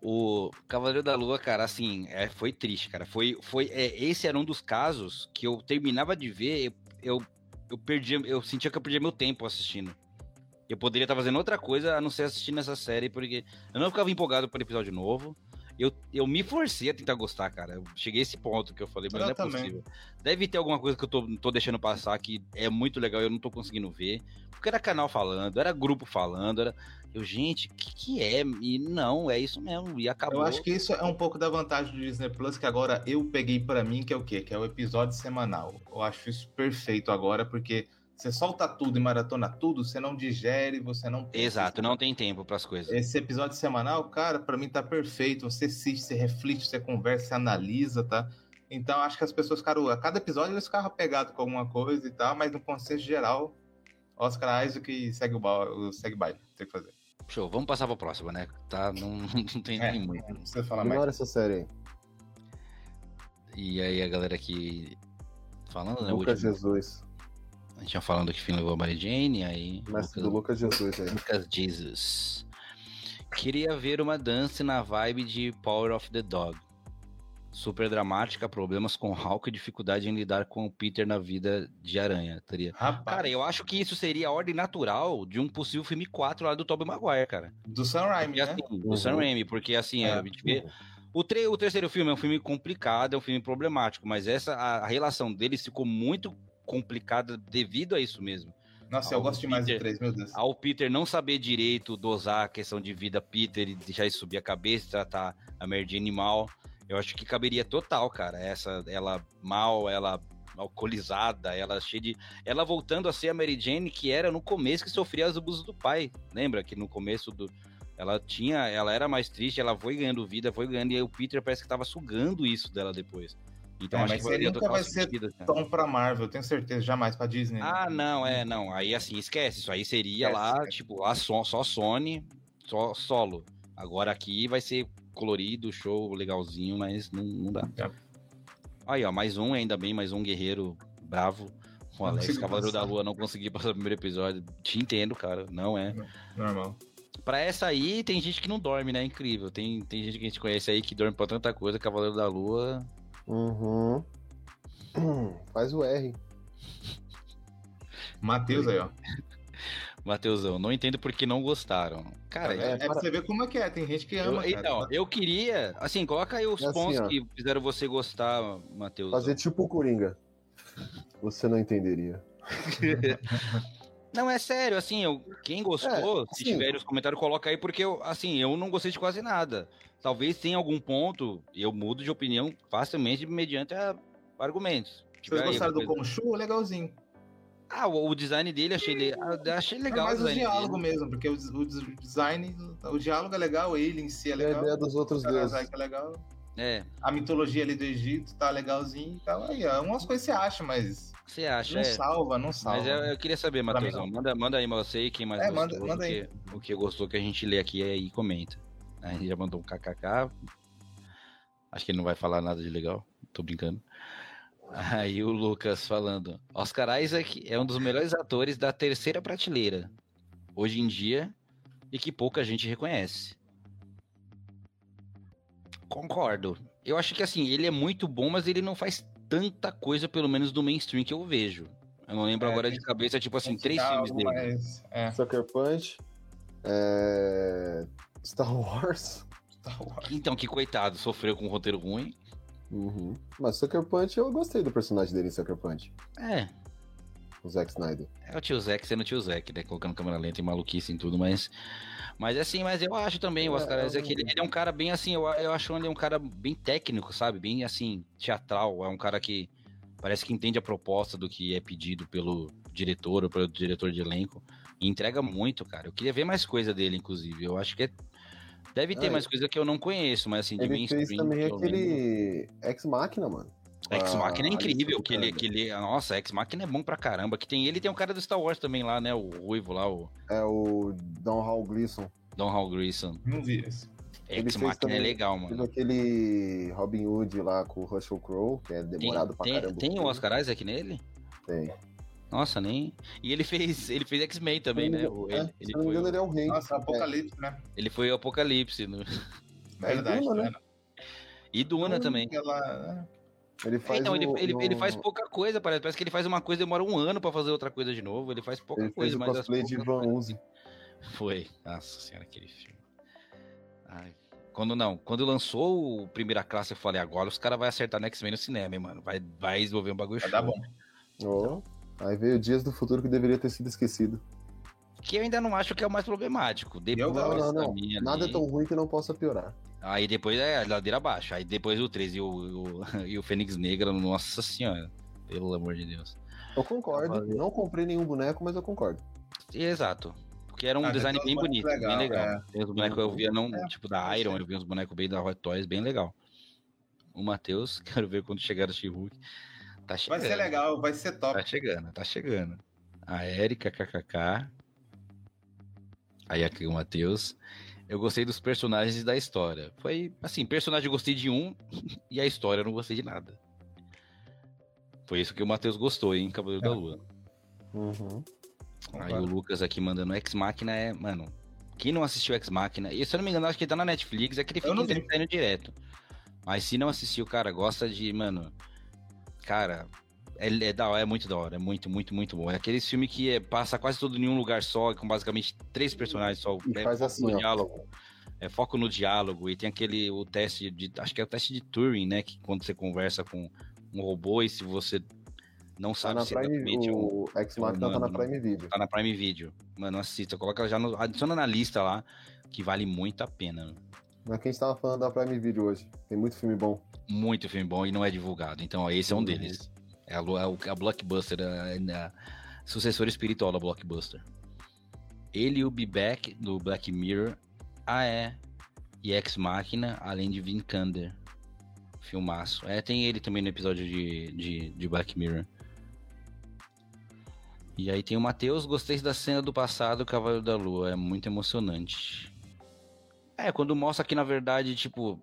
O Cavaleiro da Lua, cara, assim, é, foi triste, cara. Foi, foi, é, esse era um dos casos que eu terminava de ver, eu, eu, eu perdia, eu sentia que eu perdia meu tempo assistindo. Eu poderia estar fazendo outra coisa a não ser assistindo essa série, porque eu não ficava empolgado para o episódio novo. Eu, eu me forcei a tentar gostar, cara. Eu cheguei a esse ponto que eu falei, mas eu não é também. possível. Deve ter alguma coisa que eu tô, tô deixando passar que é muito legal e eu não tô conseguindo ver. Porque era canal falando, era grupo falando, era. Eu, gente, o que, que é? E não, é isso mesmo. E acabou. Eu acho que isso é um pouco da vantagem do Disney Plus, que agora eu peguei para mim, que é o quê? Que é o episódio semanal. Eu acho isso perfeito agora, porque você solta tudo e maratona tudo, você não digere, você não. Exato, não tem tempo para as coisas. Esse episódio semanal, cara, para mim tá perfeito. Você assiste, você reflete, você conversa, você analisa, tá? Então acho que as pessoas, cara, a cada episódio eles ficavam apegados com alguma coisa e tal, mas no contexto geral, Oscar Isaac segue o, ba... segue o baile, tem que fazer. Show, vamos passar pra próxima, né? Tá, não, não tem é, nem muito. Não precisa falar mais. essa série aí. E aí a galera aqui falando, né? Lucas Jesus. A gente tinha falando que Finn levou a Mary Jane, aí. Mas Lucas, do Lucas Jesus aí. Lucas Jesus. Queria ver uma dança na vibe de Power of the Dog. Super dramática, problemas com Hulk e dificuldade em lidar com o Peter na vida de aranha. Teria. Rapaz. Cara, eu acho que isso seria a ordem natural de um possível filme 4 lá do Tobey Maguire, cara. Do Sam Raimi, né? Assim, do uhum. Sam Raimi, porque assim, é, a gente vê... O, tre o terceiro filme é um filme complicado, é um filme problemático, mas essa a, a relação deles ficou muito complicada devido a isso mesmo. Nossa, ao eu gosto Peter, demais do 3, meu Deus. Ao Peter não saber direito dosar a questão de vida Peter e deixar isso subir a cabeça, tratar a Mary Jane mal, eu acho que caberia total, cara. Essa, ela mal, ela alcoolizada, ela cheia de. Ela voltando a ser a Mary Jane que era no começo que sofria os abusos do pai. Lembra que no começo do. Ela tinha. Ela era mais triste, ela foi ganhando vida, foi ganhando, e aí o Peter parece que tava sugando isso dela depois. Então, é, mas ele nunca vai ser tão pra Marvel, tenho certeza, jamais pra Disney. Né? Ah, não, é, não. Aí assim, esquece. Isso aí seria esquece, lá, esquece. tipo, a so, só Sony, só solo. Agora aqui vai ser colorido, show, legalzinho, mas não, não dá. É. Aí, ó, mais um, ainda bem, mais um guerreiro bravo. O Alex, Cavaleiro da Lua, não consegui passar o primeiro episódio. Te entendo, cara. Não é. Normal. Pra essa aí, tem gente que não dorme, né? Incrível. Tem, tem gente que a gente conhece aí que dorme pra tanta coisa. Cavaleiro da Lua Uhum. Faz o R. Matheus aí, ó. Mateusão, não entendo por que não gostaram. Cara, é, é, pra você ver como é que é, tem gente que ama. Eu, então, eu queria, assim, coloca aí os é assim, pontos assim, que fizeram você gostar, Matheus. Fazer tipo o Coringa. Você não entenderia. não, é sério, assim, eu, quem gostou, é, assim, se tiver os comentários, coloca aí, porque eu, assim, eu não gostei de quase nada talvez tenha algum ponto, eu mudo de opinião facilmente mediante a, argumentos. Vocês gostaram do Conchu? Legalzinho. Ah, o, o, design dele achei, achei legal. É mais o, o diálogo dele. mesmo, porque o, o, design, o diálogo é legal, ele em si é legal. a ideia dos outros deuses. É legal. É. A mitologia ali do Egito tá legalzinho. Então, aí, umas coisas você acha, mas. Você acha? Não é. salva, não salva. Mas eu, eu queria saber, Matheus. Manda, manda aí você quem mais é, gostou. Manda, manda aí. O que gostou que a gente lê aqui aí comenta. A gente já mandou um kkk. Acho que ele não vai falar nada de legal. Tô brincando. Aí o Lucas falando: Oscar Isaac é um dos melhores atores da terceira prateleira, hoje em dia, e que pouca gente reconhece. Concordo. Eu acho que assim, ele é muito bom, mas ele não faz tanta coisa, pelo menos do mainstream que eu vejo. Eu não lembro é, agora de cabeça, tipo assim, três filmes dele. Mas, é. Sucker Punch, é... Star Wars. Star Wars. Então, que coitado, sofreu com um roteiro ruim. Uhum. Mas Sucker Punch, eu gostei do personagem dele em Sucker Punch. É. O Zack Snyder. É o tio Zack sendo o tio Zack, né? Colocando câmera lenta e maluquice em tudo, mas. Mas é assim, mas eu acho também, o Oscar é, Isaac, ele, ele, é um cara bem assim, eu, eu acho ele é um cara bem técnico, sabe? Bem assim, teatral. É um cara que parece que entende a proposta do que é pedido pelo diretor ou pelo diretor de elenco. E entrega muito, cara. Eu queria ver mais coisa dele, inclusive. Eu acho que é Deve ter ah, mais coisa que eu não conheço, mas assim, de ele fez também aquele Ex Machina, mano. X Machina é incrível, que ele, que ele. Nossa, X Machina é bom pra caramba. Que tem ele tem um cara do Star Wars também lá, né? O Ruivo lá, o. É o Don Hall Gleason. Don Hall Gleason. Não vi esse. X Machina é legal, mano. Aquele Robin Hood lá com o Russell Crowe, que é demorado tem, pra tem, caramba. Tem o Oscar Isaac nele? Tem. Nossa, nem. E ele fez, ele fez X-Men também, né? O, é, ele se não me engano, o... ele é o rei. Nossa, Apocalipse, é. né? Ele foi o Apocalipse. No... Verdade, Duna, né? E Duna também. Ela... Ele faz então, o, ele, ele, no... ele faz pouca coisa, parece. Parece que ele faz uma coisa e demora um ano pra fazer outra coisa de novo. Ele faz pouca ele coisa, fez mas. o cosplay de Van Uzi. Foi. Nossa senhora, aquele filme. Ai. Quando não, quando lançou o Primeira Classe, eu falei, agora os caras vão acertar no X-Men no cinema, hein, mano. Vai, vai desenvolver um bagulho Vai show. dar bom. Oh. Aí veio Dias do Futuro que deveria ter sido esquecido. Que eu ainda não acho que é o mais problemático. Depois gosto. Não, não, não. minha Nada ali- é tão ruim que não possa piorar. Aí depois é a ladeira abaixo. Aí depois o 13 e o, o, e o Fênix Negra, nossa senhora. Pelo amor de Deus. Eu concordo. Valeu. Não comprei nenhum boneco, mas eu concordo. Exato. Porque era um Ah, design tem bem bonito, bem legal, legal. é. Tem uns bonecos eu via, não, É, tipo da Iron, eu vi uns bonecos bem da Hot Toys, bem legal. O Matheus, quero ver quando chegar o She-Hulk. Tá Vai chegando. ser legal, vai ser top. Tá chegando, tá chegando. A Erika, KKK. Aí aqui o Matheus. Eu gostei dos personagens e da história. Foi, assim, personagem eu gostei de um e a história eu não gostei de nada. Foi isso que o Matheus gostou, hein, Cavaleiro É. da Lua. Uhum. Aí o Lucas aqui mandando Ex Machina é, mano. Quem não assistiu Ex Machina, e se eu não me engano, acho que tá na Netflix, é que ele fica vi. saindo direto. Mas se não assistiu, cara, gosta de, mano. Cara, é, é, da é muito da hora, é muito, muito, muito bom. É aquele filme que é- passa quase tudo em um lugar só, com basicamente três personagens só. E é faz assim, no ó. diálogo. É foco no diálogo. E tem aquele, o teste de. Acho que é o teste de Turing, né? Que quando você conversa com um robô e se você não Tá sabe se Prime, é um- o X Machina tá na Prime Video. Tá na Prime Video. Mano, assista. Coloca já no, adiciona na lista lá, que vale muito a pena. Mas quem estava falando da Prime Video hoje? Tem muito filme bom. Muito filme bom e não é divulgado. Então, ó, esse é um Uhum. deles. É a, Lu- é o- a Blockbuster, a, a sucessora espiritual da Blockbuster. Ele e o Be-Back, do Black Mirror. Ah, é. E Ex Machina, além de Vincander. Filmaço. É, tem ele também no episódio de, de, de Black Mirror. E aí tem o Matheus, gostei da cena do passado, Cavaleiro da Lua, é muito emocionante. É, quando mostra que na verdade, tipo,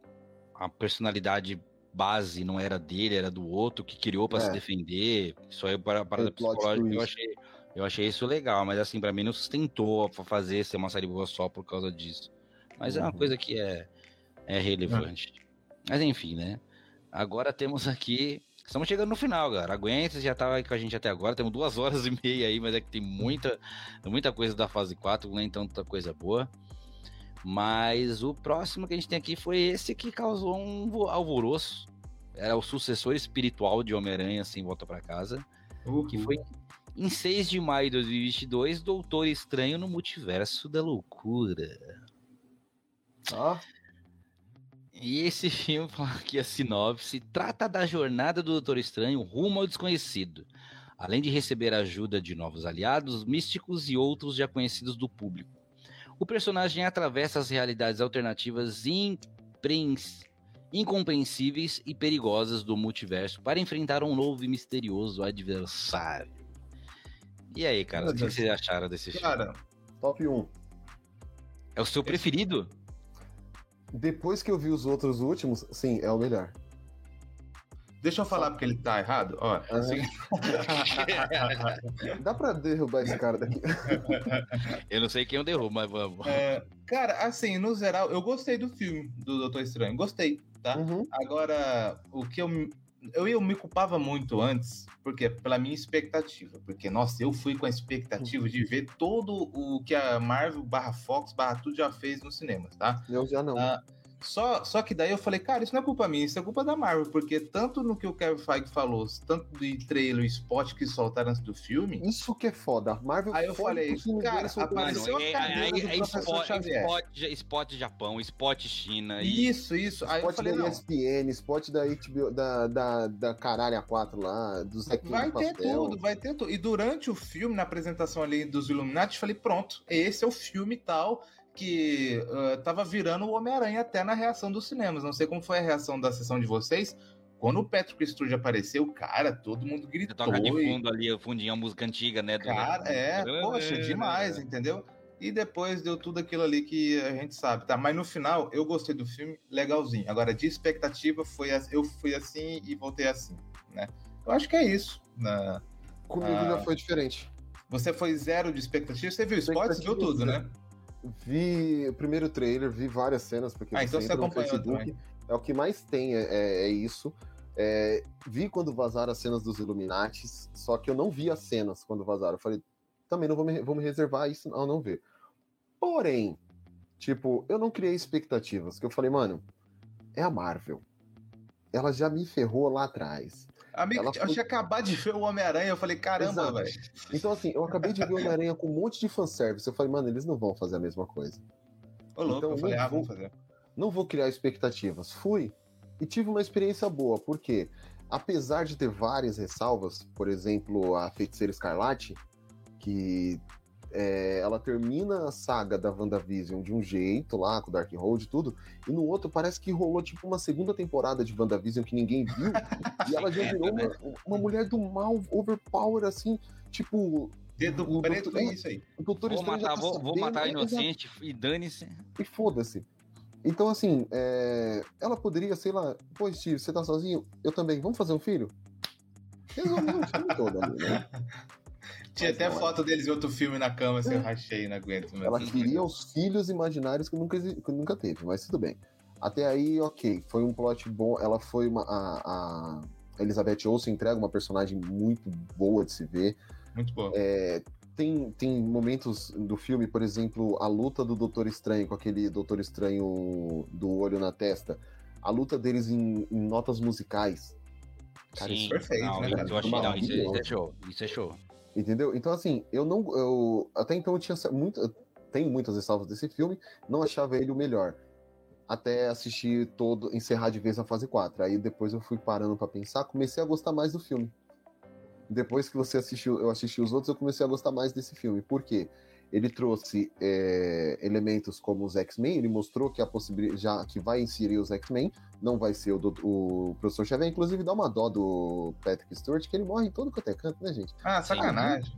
a personalidade base não era dele, era do outro que criou pra É. se defender. Isso aí para para plot psicológica, eu achei, eu achei isso legal, mas assim, pra mim não sustentou fazer ser uma série boa só por causa disso. Mas é uma Uhum. coisa que é é relevante. Mas enfim, né? Agora temos aqui Estamos chegando no final, galera. Aguenta, você já tava aí com a gente até agora. Temos duas horas e meia aí, mas é que tem muita, muita coisa da fase 4, nem tanta coisa boa. Mas o próximo que a gente tem aqui foi esse que causou um vo- alvoroço. Era o sucessor espiritual de Homem-Aranha, assim, volta pra casa. Uhul. Que foi em 6 de maio de 2022, Doutor Estranho no Multiverso da Loucura. Ah, E esse filme, aqui a sinopse, trata da jornada do Doutor Estranho rumo ao desconhecido, além de receber a ajuda de novos aliados, místicos e outros já conhecidos do público. O personagem atravessa as realidades alternativas imprens- incompreensíveis e perigosas do multiverso para enfrentar um novo e misterioso adversário. E aí, cara, o que vocês acharam desse filme? Cara, top 1. É o seu preferido? Depois que eu vi os outros últimos, sim, é o melhor. Deixa eu falar porque ele tá errado. Ó, é seguinte- Dá pra derrubar esse cara daqui. Eu não sei quem eu derrubo, mas vamos. É, cara, assim, no geral, eu gostei do filme do Doutor Estranho. Gostei, tá? Uhum. Agora, o que eu. me- Eu, eu me culpava muito antes, porque pela minha expectativa. Porque, nossa, eu fui com a expectativa de ver todo o que a Marvel barra Fox barra tudo já fez nos cinemas, tá? Eu já não. Ah, Só, só que daí eu falei, cara, isso não é culpa minha, isso é culpa da Marvel, porque tanto no que o Kevin Feige falou, tanto do trailer e spot que soltaram antes do filme, Isso que é foda. Marvel Aí eu falei, cara, apareceu isso. a é, cadeira é, é spot, spot, spot Japão, spot China. E... isso, isso. Aí eu Spot falei, da não, ESPN, spot da HBO, da, da, da Caralho A4 lá, do Zequinho vai do ter Pastel. tudo, vai ter tudo. E durante o filme, na apresentação ali dos Illuminati, eu falei, pronto, esse é o filme tal que ah, tava virando o Homem-Aranha até na reação dos cinemas. Não sei como foi a reação da sessão de vocês, quando o Patrick Sturge apareceu, cara, todo mundo gritou. Toca de fundo ali, o fundinho, a música antiga, né? Do... Cara, é, poxa, demais, entendeu? E depois deu tudo aquilo ali que a gente sabe, tá? Mas no final, eu gostei do filme, legalzinho. Agora, de expectativa, foi eu fui assim e voltei assim, né? Eu acho que é isso. Na, Comigo já foi diferente. Você foi zero de expectativa? Você viu spoilers? Viu tudo, né? Vi o primeiro trailer, vi várias cenas, porque ah, então você acompanhou Facebook. É o que mais tem, é, é, é isso. É, vi quando vazaram as cenas dos Illuminatis, só que eu não vi as cenas quando vazaram. Eu falei, também não vou me, vou me reservar isso ao não ver. Porém, tipo, eu não criei expectativas, que eu falei, mano, é a Marvel. Ela já me ferrou lá atrás. Amigo, ela eu foi... tinha acabado de ver o Homem-Aranha, eu falei, caramba, velho. Então, assim, eu acabei de ver o Homem-Aranha com um monte de fanservice. Eu falei, mano, eles não vão fazer a mesma coisa. Ô, louco, então, eu falei, ah, vou, fazer. Não vou criar expectativas. Fui e tive uma experiência boa, porque apesar de ter várias ressalvas, por exemplo, a Feiticeira Escarlate, que é, ela termina a saga da WandaVision de um jeito lá, com o Darkhold e tudo, e no outro parece que rolou tipo uma segunda temporada de WandaVision que ninguém viu, e ela já virou uma, uma mulher do mal, overpower, assim, tipo. Dedo o preto doutor, é isso aí. O doutor vou matar, tá vou, vou matar inocente e dane-se. E foda-se. Então, assim, é... ela poderia, sei lá, pô, Steve, você tá sozinho? Eu também, vamos fazer um filho? Resolveu o filme todo ali, né? Tinha até é. foto deles em outro filme na cama, assim, eu rachei, não aguento. Ela queria os filhos imaginários que nunca, que nunca teve, mas tudo bem. Até aí, ok, foi um plot bom. Ela foi uma. A, a Elizabeth Olsen entrega uma personagem muito boa de se ver. Muito boa. É, tem, tem momentos do filme, por exemplo, a luta do Doutor Estranho com aquele Doutor Estranho do olho na testa. A luta deles em, em notas musicais. Cara, Sim, isso é perfeito, não, né, cara? Eu achei, não, isso, é, é show. Isso é show. Entendeu? Então, assim, eu não. Eu, até então eu tinha muito. tenho muitas ressalvas desse filme, não achava ele o melhor. Até assistir todo, encerrar de vez a fase 4. Aí depois eu fui parando para pensar, comecei a gostar mais do filme. Depois que você assistiu, eu assisti os outros, eu comecei a gostar mais desse filme. Por quê? Ele trouxe é, elementos como os X-Men, ele mostrou que a possibilidade já que vai inserir os X-Men, não vai ser o, do, o professor Xavier, inclusive dá uma dó do Patrick Stewart, que ele morre em todo quanto é canto, né, gente? Ah, sacanagem.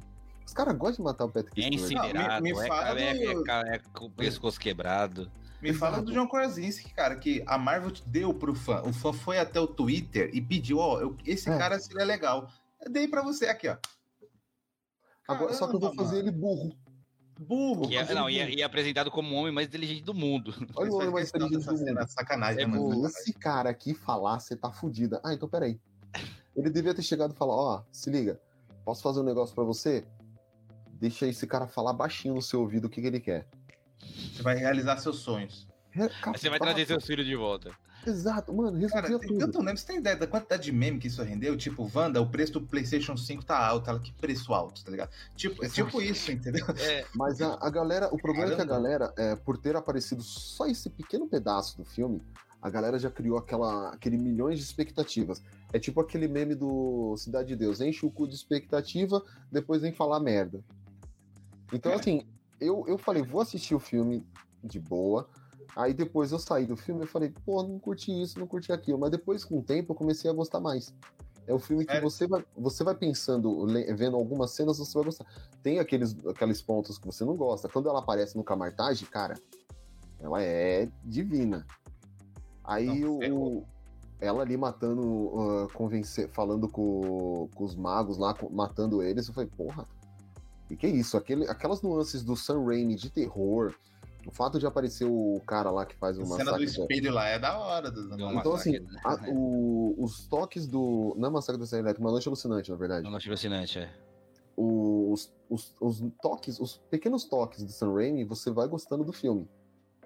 Os caras gostam de matar o Patrick é Stewart. Incinerado, me, me fala é, do... é, é, com o pescoço quebrado. Me fala do John Krasinski, cara, que a Marvel deu pro fã. O fã foi até o Twitter e pediu, ó, oh, esse é. cara seria legal. Eu dei pra você aqui, ó. Agora, Caramba, só que eu vou fazer mano. ele burro. Burro. Que é, não, e, é, e é apresentado como o homem mais inteligente do mundo. Olha o homem mais inteligente do mundo. Sacanagem, é, mano. Esse cara aqui falar, você tá fudida. Ah, então peraí. Ele devia ter chegado e falar, ó, oh, se liga, posso fazer um negócio para você? Deixa esse cara falar baixinho no seu ouvido o que, que ele quer. Você vai realizar seus sonhos. Você vai trazer seus filhos de volta. Exato, mano, resolvia Cara, tudo. Eu não lembro, você tem ideia da quantidade de meme que isso rendeu? Tipo, Wanda, o preço do PlayStation 5 tá alto, ela que preço alto, tá ligado? Tipo, é tipo isso, entendeu? É. Mas a, a galera, o problema Caramba. é que a galera, é, por ter aparecido só esse pequeno pedaço do filme, a galera já criou aquela, aquele milhões de expectativas. É tipo aquele meme do Cidade de Deus, enche o cu de expectativa, depois vem falar merda. Então, é. assim, eu, eu falei, vou assistir o filme de boa, Aí depois eu saí do filme e falei, pô, não curti isso, não curti aquilo. Mas depois, com o tempo, eu comecei a gostar mais. É o filme que é. você vai, você vai pensando, vendo algumas cenas, você vai gostar. Tem aqueles, aqueles pontos que você não gosta. Quando ela aparece no Camartage, cara, ela é divina. Aí não, o, ela ali matando, uh, convencer, falando com, com, os magos lá, matando eles, eu falei, porra, o que é isso? Aquele, aquelas nuances do Sam Raimi de terror, o fato de aparecer o cara lá que faz o massacre... A cena do espelho lá é da hora. Do, do então, assim, a, o, os toques do... Não é Massacre da Serra Elétrica, Uma Noite Alucinante, na verdade. Uma Noite Alucinante, é. Os, os, os toques, os pequenos toques do Sam Raimi, você vai gostando do filme.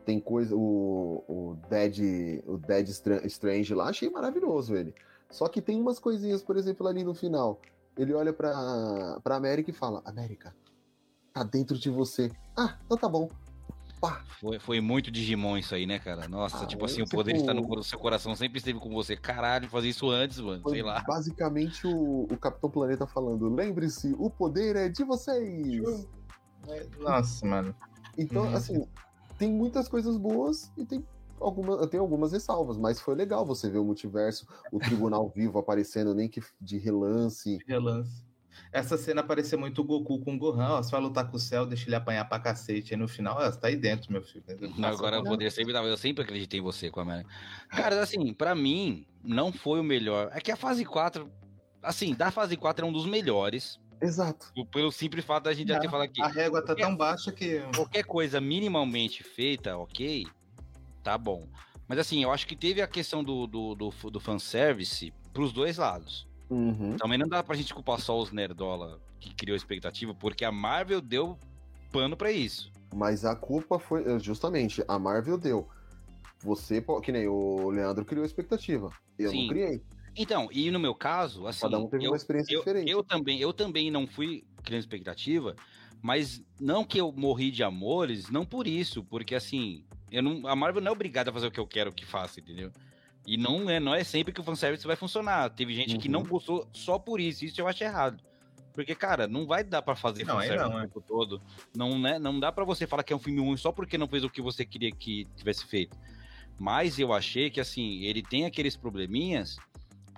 Tem coisa... O, o Dead, o Dead Strange lá, achei maravilhoso ele. Só que tem umas coisinhas, por exemplo, ali no final. Ele olha pra, pra América e fala: América, tá dentro de você. Ah, então tá bom. Pá. Foi, foi muito Digimon isso aí, né, cara? Nossa, ah, tipo assim, o poder tipo... está no seu coração, sempre esteve com você. Caralho, fazer isso antes, mano, foi sei lá. Basicamente o, o Capitão Planeta falando: lembre-se, o poder é de vocês. Nossa, mano. Então, uhum. assim, tem muitas coisas boas e tem alguma, eu tenho algumas ressalvas, mas foi legal você ver o multiverso, o tribunal vivo aparecendo, nem que de relance. Relance. Essa cena parecia muito Goku com o Gohan, ó, você vai lutar com o céu, deixa ele apanhar pra cacete. Aí no final, ó, você tá aí dentro, meu filho. Não, agora eu poder sempre eu sempre acreditei em você com a minha. Cara, assim, pra mim, não foi o melhor. É que a fase 4, assim, da fase 4 é um dos melhores. Exato. Pelo simples fato da gente já ter falado aqui. A régua tá tão baixa que. Qualquer coisa minimamente feita, ok, tá bom. Mas assim, eu acho que teve a questão do, do, do, do fanservice pros dois lados. Uhum. Também não dá pra gente culpar só os Nerdola que criou expectativa, porque a Marvel deu pano para isso. Mas a culpa foi eh, justamente a Marvel deu. Você, que nem o Leandro criou expectativa. Eu Sim. não criei. Então, e no meu caso, assim. Cada um teve eu, uma experiência eu, diferente. Eu também, eu também não fui criando expectativa, mas não que eu morri de amores, não por isso, porque assim, eu não, a Marvel não é obrigada a fazer o que eu quero que faça, entendeu? E não é, não é sempre que o fanservice vai funcionar. Teve gente uhum. que não uhum. gostou só por isso, isso eu acho errado. Porque, cara, não vai dar para fazer não, fanservice não, o tempo é. todo. Não, né, não dá para você falar que é um filme ruim só porque não fez o que você queria que tivesse feito. Mas eu achei que, assim, ele tem aqueles probleminhas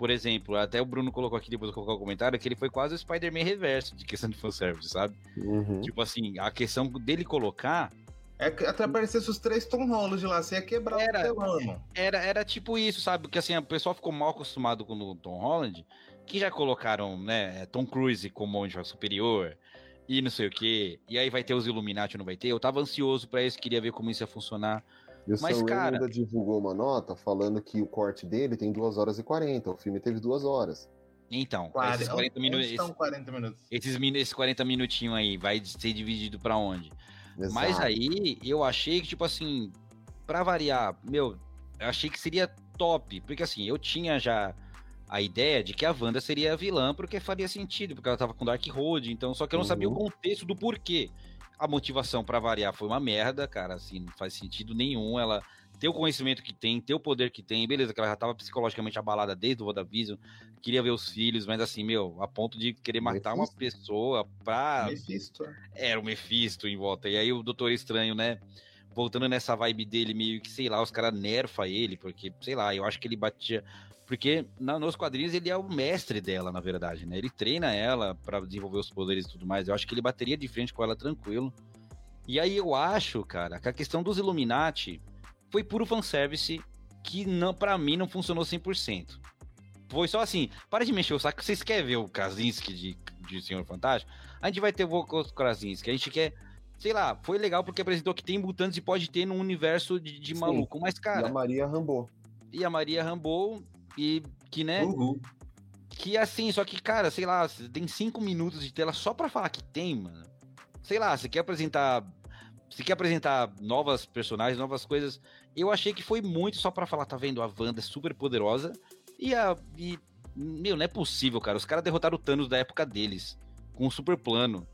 por exemplo, até o Bruno colocou aqui depois de colocar o comentário que ele foi quase o Spider-Man reverso de questão de fanservice, sabe? Uhum. Tipo assim, a questão dele colocar. É que até aparecesse os três Tom Holland lá, você ia quebrar era, o Era, era tipo isso, sabe? Porque assim, o pessoal ficou mal acostumado com o Tom Holland, que já colocaram, né, Tom Cruise como monge superior e não sei o que. E aí vai ter os Illuminati, não vai ter? Eu tava ansioso para isso, queria ver como isso ia funcionar. E o Mas, Sam cara... ainda divulgou uma nota falando que o corte dele tem 2 horas e 40. O filme teve 2 horas. Então, 40, esses 40 minutos. Esses, 40 minutos. Esses, esses 40 minutinhos aí, vai ser dividido para onde? Exato. Mas aí eu achei que, tipo assim, para variar, meu, eu achei que seria top. Porque assim, eu tinha já a ideia de que a Wanda seria a vilã, porque faria sentido, porque ela tava com Dark Road, então, só que eu não uhum. sabia o uhum. contexto do porquê a motivação para variar foi uma merda, cara, assim, não faz sentido nenhum ela ter o conhecimento que tem, ter o poder que tem, beleza, que ela já tava psicologicamente abalada desde o WandaVision, queria ver os filhos, mas assim, meu, a ponto de querer matar Mephisto. uma pessoa pra... Mephisto. Era o Mephisto em volta, e aí o Doutor Estranho, né, voltando nessa vibe dele, meio que, sei lá, os caras nerfa ele, porque, sei lá, eu acho que ele batia porque na, nos quadrinhos ele é o mestre dela, na verdade, né? Ele treina ela para desenvolver os poderes e tudo mais. Eu acho que ele bateria de frente com ela tranquilo. E aí eu acho, cara, que a questão dos Illuminati foi puro fanservice que não para mim não funcionou 100%. Foi só assim, para de mexer o saco, vocês querem ver o Krasinski de, de Senhor Fantástico? A gente vai ter o Krasinski, a gente quer sei lá, foi legal porque apresentou que tem mutantes e pode ter num universo de, de maluco, mas cara. E a Maria Rambo. E a Maria Rambo e que, né? Uhum. Que assim, só que, cara, sei lá, tem cinco minutos de tela só pra falar que tem, mano. Sei lá, você quer apresentar. Você quer apresentar novas personagens, novas coisas. Eu achei que foi muito só para falar, tá vendo? A Wanda é super poderosa. E a. E, meu, não é possível, cara. Os caras derrotaram o Thanos da época deles. Com um super plano.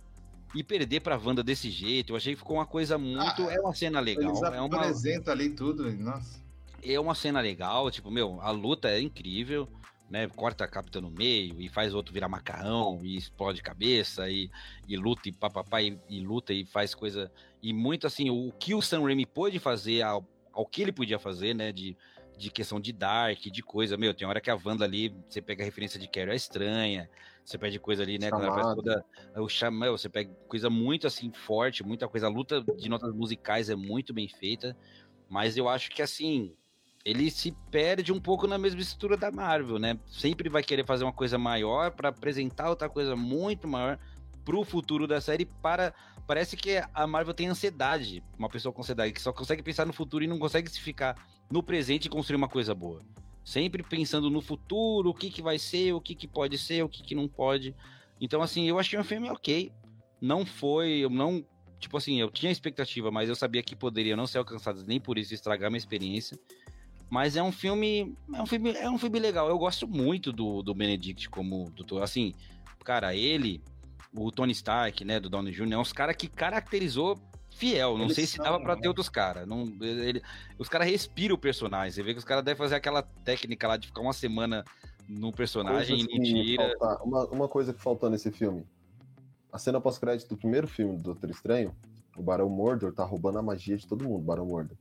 E perder pra Wanda desse jeito, eu achei que ficou uma coisa muito. Ah, é uma cena legal. Eles é uma apresenta ali tudo, nossa é uma cena legal, tipo, meu, a luta é incrível, né? Corta a capta no meio e faz outro virar macarrão e explode cabeça e, e luta e papapá e, e, luta e faz coisa. E muito assim, o que o Sam Raimi pôde fazer ao, ao que ele podia fazer, né? De, de questão de Dark, de coisa. Meu, tem hora que a Wanda ali, você pega a referência de Carrie é estranha, você pede coisa ali, né? Quando ela faz toda. O chamão, você pega coisa muito assim forte, muita coisa. A luta de notas musicais é muito bem feita. Mas eu acho que assim, ele se perde um pouco na mesma estrutura da Marvel, né? Sempre vai querer fazer uma coisa maior para apresentar outra coisa muito maior pro futuro da série para parece que a Marvel tem ansiedade, uma pessoa com ansiedade que só consegue pensar no futuro e não consegue se ficar no presente e construir uma coisa boa. Sempre pensando no futuro, o que que vai ser, o que que pode ser, o que que não pode. Então assim, eu achei um filme OK. Não foi, eu não, tipo assim, eu tinha expectativa, mas eu sabia que poderia não ser alcançado nem por isso estragar minha experiência. Mas é um filme. É um filme, é um filme legal. Eu gosto muito do, do Benedict como doutor. Assim, cara, ele, o Tony Stark, né, do Downey Jr., é uns caras que caracterizou fiel. Não eles sei se dava para né? ter outros caras. Os caras respiram o personagem. Você vê que os caras devem fazer aquela técnica lá de ficar uma semana no personagem e assim, tira. Uma, uma, coisa que faltou nesse filme. A cena pós-crédito do primeiro filme do Doutor Estranho, o Barão Mordor tá roubando a magia de todo mundo, Barão Mordor.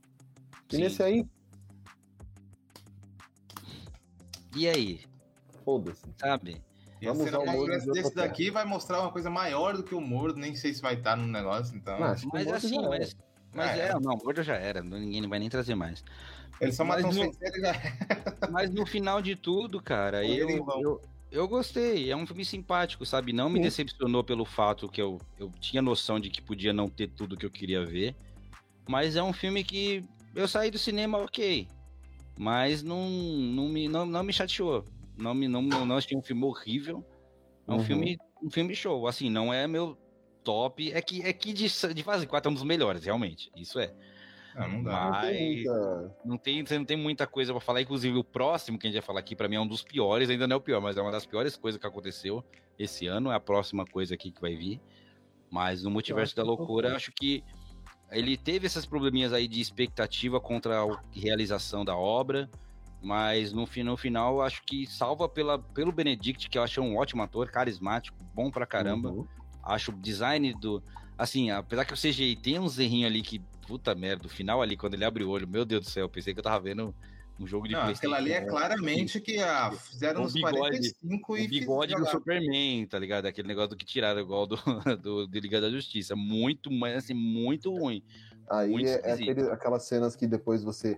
E Sim. nesse aí. E aí? Foda-se. Sabe? E Vamos usar o Moro desse daqui vai mostrar uma coisa maior do que o Moro, nem sei se vai estar no negócio, então. Não, mas assim, mas, mas é, é, não, o Moro já era, ninguém vai nem trazer mais. Ele só matou um no... já Mas no final de tudo, cara, eu, eu, eu gostei. É um filme simpático, sabe? Não me Sim. decepcionou pelo fato que eu, eu tinha noção de que podia não ter tudo que eu queria ver. Mas é um filme que eu saí do cinema ok. Mas não, não, me, não, não me chateou. Não, me, não, não achei um filme horrível. É um, uhum. filme, um filme show. Assim, não é meu top. É que, é que de, de fase 4 é um dos melhores, realmente. Isso é. Ah, não dá. Mas não tem, você não tem muita coisa para falar. Inclusive, o próximo que a gente vai falar aqui, para mim, é um dos piores. Ainda não é o pior, mas é uma das piores coisas que aconteceu esse ano. É a próxima coisa aqui que vai vir. Mas no Multiverso da Loucura, acho que ele teve esses probleminhas aí de expectativa contra a realização da obra, mas no, no final acho que salva pela, pelo Benedict, que eu acho um ótimo ator, carismático, bom pra caramba. Uhum. Acho o design do. Assim, apesar que o CGI tem uns errinhos ali que. Puta merda, o final ali, quando ele abre o olho, meu Deus do céu, pensei que eu tava vendo um jogo de não, Aquela ali é claramente que ah, fizeram uns bigode, 45 e. O bigode do Superman, tá ligado? Aquele negócio do que tiraram igual do, do, do Liga da Justiça. Muito, mas assim, muito ruim. Aí muito é, é aquele, aquelas cenas que depois você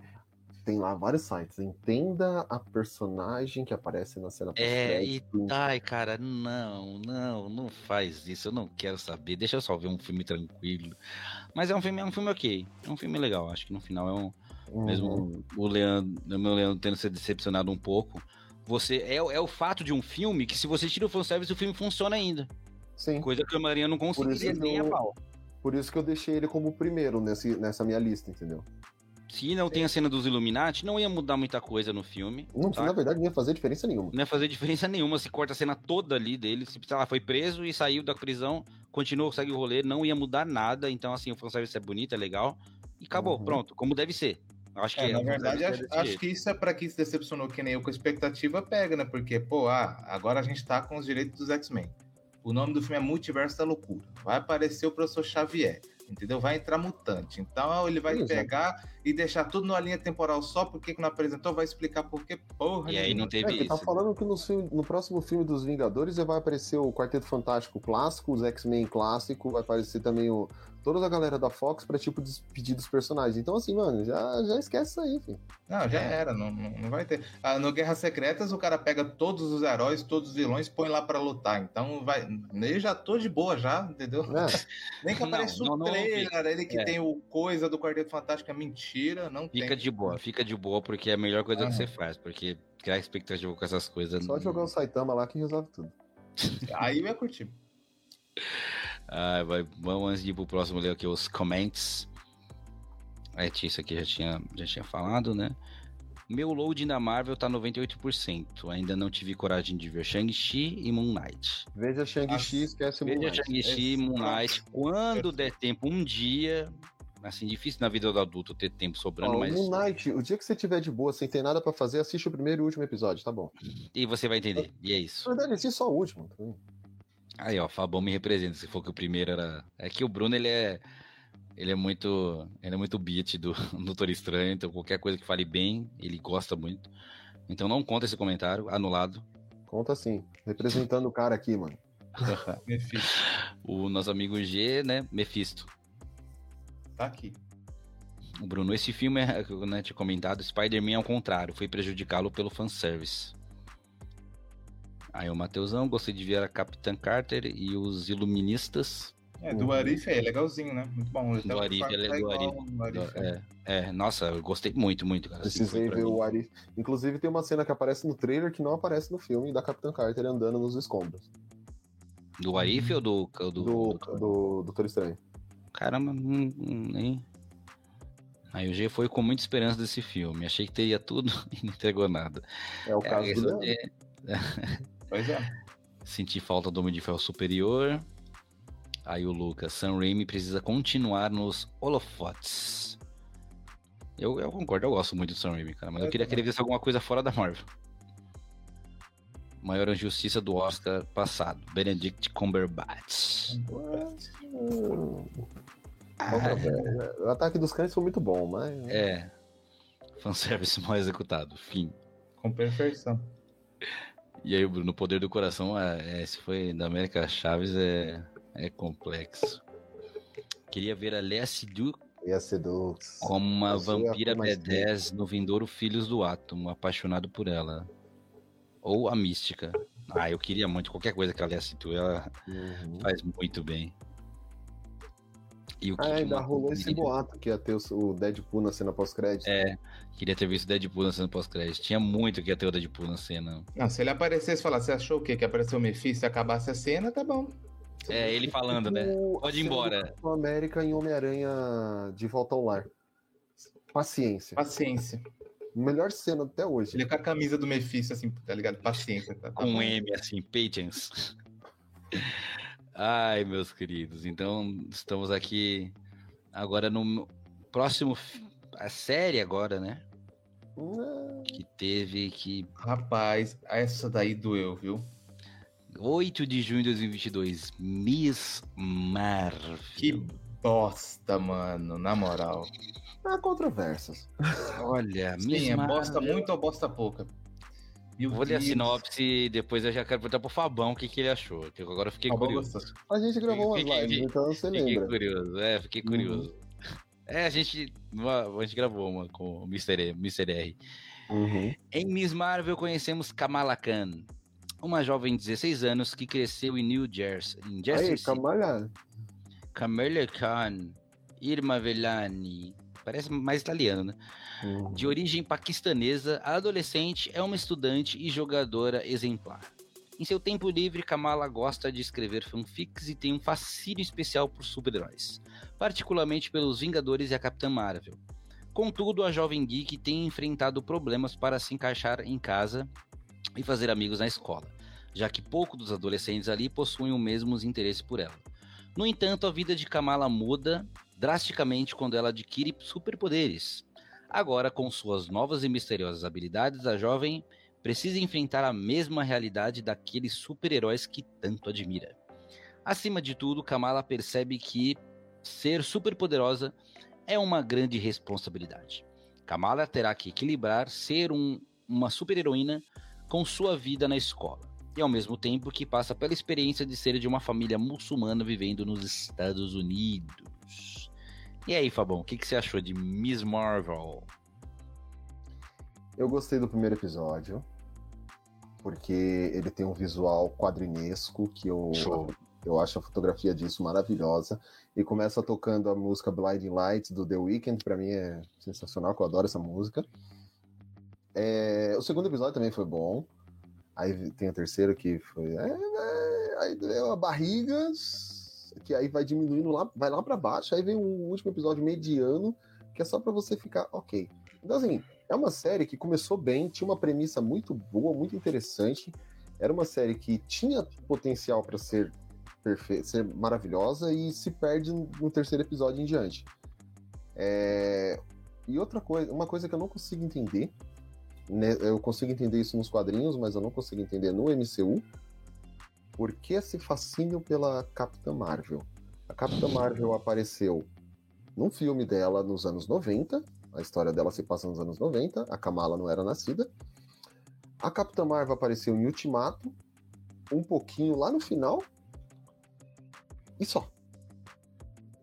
tem lá vários sites. Entenda a personagem que aparece na cena. É, e ai, cara, não, não, não faz isso. Eu não quero saber. Deixa eu só ver um filme tranquilo. Mas é um filme, é um filme ok. É um filme legal. Acho que no final é um Uhum. Mesmo o Leandro, o meu Leandro tendo se decepcionado um pouco. Você é, é o fato de um filme que, se você tira o fanservice, o filme funciona ainda. Sim. Coisa que a Marinha não conseguiria nem a pau. Por isso que eu deixei ele como o primeiro nesse, nessa minha lista, entendeu? Se não tem a cena dos Illuminati, não ia mudar muita coisa no filme. Não, tá? na verdade, não ia fazer diferença nenhuma. Não ia fazer diferença nenhuma se corta a cena toda ali dele. Se, sei lá, foi preso e saiu da prisão, continuou, segue o rolê, não ia mudar nada. Então, assim, o fanservice é bonito, é legal. E acabou, uhum. pronto, como deve ser. Acho é, que é, na verdade, acho, acho, que isso é para quem se decepcionou que nem eu com a expectativa pega, né? Porque, pô, ah, agora a gente tá com os direitos dos X-Men. O nome do filme é Multiverso da Loucura. Vai aparecer o professor Xavier entendeu? Vai entrar mutante. Então ele vai Exato. pegar e deixar tudo numa linha temporal só porque que não apresentou, vai explicar por que porra. E aí não teve é, isso. Tá falando que no, no, próximo filme dos Vingadores vai aparecer o Quarteto Fantástico clássico, os X-Men clássico, vai aparecer também o toda a galera da Fox pra, tipo, despedir dos personagens. Então, assim, mano, já, já esquece isso aí, filho. Não, já era, não, não, não vai ter. Ah, no Guerras Secretas, o cara pega todos os heróis, todos os vilões, põe lá pra lutar. Então, vai. Eu já tô de boa, já, entendeu? É. Nem que apareça o trailer, ele que é. tem o coisa do Quarteto Fantástico é mentira, não fica tem. de boa, fica de boa, porque é a melhor coisa ah. que você faz, porque criar expectativa com essas coisas. Só jogar o Saitama lá que resolve tudo. aí eu ia curtir. Ah, vai, vamos antes de ir pro próximo ler aqui os comments. É, isso aqui já tinha, já tinha falado, né? Meu loading da Marvel tá 98%. Ainda não tive coragem de ver Shang-Chi e Moon Knight. Veja Shang-Chi, esquece Moon Knight. Veja Shang-Chi e Moon Knight. Quando der tempo, um dia. Assim, difícil na vida do adulto ter tempo sobrando, oh, mas. Moon Knight, o dia que você tiver de boa, sem ter nada para fazer, assiste o primeiro e o último episódio, tá bom. E você vai entender. E é isso. Na verdade, assiste só o último. Aí, ó, Fabão me representa, se for que o primeiro era. É que o Bruno, ele é. Ele é muito. Ele é muito beat do Doutor Estranho, então qualquer coisa que fale bem, ele gosta muito. Então não conta esse comentário, anulado. Conta sim. Representando o cara aqui, mano. o nosso amigo G, né? Mephisto. Tá aqui. O Bruno, esse filme, é, né, tinha comentado, Spider-Man ao contrário, foi prejudicá-lo pelo fanservice. Aí o Mateusão, gostei de ver a Capitã Carter e os Iluministas. É, do Arif é legalzinho, né? Muito bom. Do Arif, ele é do Arif. É, é, nossa, eu gostei muito, muito, cara. Assim, Precisei ver mim. o Arif. Inclusive tem uma cena que aparece no trailer que não aparece no filme, da Capitã Carter andando nos escombros. Do Arif ou do... Do, do, do Doutor Estranho. Caramba, nem... Aí o G foi com muita esperança desse filme. Achei que teria tudo e não entregou nada. É o caso é, do é, Pois é. Senti falta do Homem de Ferro Superior. Aí o Lucas, Sam Raimi precisa continuar nos holofotes. Eu, eu concordo, eu gosto muito do Sam Raimi, cara, mas eu, eu queria também. que ele alguma coisa fora da Marvel. Maior injustiça do Oscar passado, Benedict Cumberbatch. Ah, o ataque dos cães foi muito bom, mas. É. Fanservice mal executado. Fim. Com perfeição. E aí, Bruno, o poder do coração, é, se foi da América Chaves, é, é complexo. Queria ver a Lea Seydoux como uma vampira B10 no Vindouro Filhos do Átomo, apaixonado por ela. Ou a Mística. Ah, eu queria muito. Qualquer coisa que a Lea Seydoux, ela uhum. faz muito bem. E o que ah, ainda rolou esse boato que ia ter o Deadpool na cena pós-crédito. É, queria ter visto o Deadpool na cena pós-crédito. Tinha muito que ia ter o Deadpool na cena. Não, se ele aparecesse e falasse, você achou o quê? Que apareceu o Mephisto e acabasse a cena, tá bom. É, ele falando, né? Pode ir embora. América em Homem-Aranha de Volta ao Lar. Paciência. Paciência. Melhor cena até hoje. Ele com a camisa do Mephisto, assim, tá ligado? Paciência. Tá, tá Com um M, assim, patience. Ai, meus queridos, então estamos aqui agora no próximo a série agora, né? Que teve que Rapaz, essa daí doeu, viu? 8 de junho de 2022, Miss Marvel. Que bosta, mano, na moral. Há controvérsias. Olha, Sim, Miss é Marvel... bosta muito ou bosta pouca? Meu Vou Deus. ler a sinopse e depois eu já quero perguntar pro Fabão o que, que ele achou. Que agora eu fiquei Fabão curioso. Gostou. A gente gravou umas lives, então você fiquei lembra. Fiquei curioso, é, fiquei uhum. curioso. Uhum. É, a gente, a gente gravou uma com o Mr. Mr. R. Uhum. Em Miss Marvel conhecemos Kamala Khan, uma jovem de 16 anos que cresceu em New Jersey. Em Jersey Aí, Kamala. Kamala Khan, Irma Vellani. Parece mais italiano, né? Uhum. De origem paquistanesa, a adolescente é uma estudante e jogadora exemplar. Em seu tempo livre, Kamala gosta de escrever fanfics e tem um fascínio especial por super-heróis, particularmente pelos Vingadores e a Capitã Marvel. Contudo, a jovem geek tem enfrentado problemas para se encaixar em casa e fazer amigos na escola, já que poucos dos adolescentes ali possuem o mesmo interesse por ela. No entanto, a vida de Kamala muda drasticamente quando ela adquire superpoderes, Agora, com suas novas e misteriosas habilidades, a jovem precisa enfrentar a mesma realidade daqueles super-heróis que tanto admira. Acima de tudo, Kamala percebe que ser superpoderosa é uma grande responsabilidade. Kamala terá que equilibrar ser um, uma super-heroína com sua vida na escola, e ao mesmo tempo que passa pela experiência de ser de uma família muçulmana vivendo nos Estados Unidos. E aí, Fabão, o que, que você achou de Miss Marvel? Eu gostei do primeiro episódio, porque ele tem um visual quadrinesco que eu, eu acho a fotografia disso maravilhosa. E começa tocando a música Blinding Lights do The Weeknd, para mim é sensacional, que eu adoro essa música. É, o segundo episódio também foi bom. Aí tem o terceiro que foi. É, é, aí deu a barriga, que aí vai diminuindo lá, vai lá para baixo, aí vem um último episódio mediano, que é só para você ficar ok. Então, assim, é uma série que começou bem, tinha uma premissa muito boa, muito interessante. Era uma série que tinha potencial para ser perfeita, ser maravilhosa e se perde no terceiro episódio em diante. É... E outra coisa, uma coisa que eu não consigo entender, né, eu consigo entender isso nos quadrinhos, mas eu não consigo entender no MCU, por que esse fascínio pela Capitã Marvel? A Capitã Marvel apareceu num filme dela nos anos 90, a história dela se passa nos anos 90, a Kamala não era nascida. A Capitã Marvel apareceu em Ultimato, um pouquinho lá no final, e só.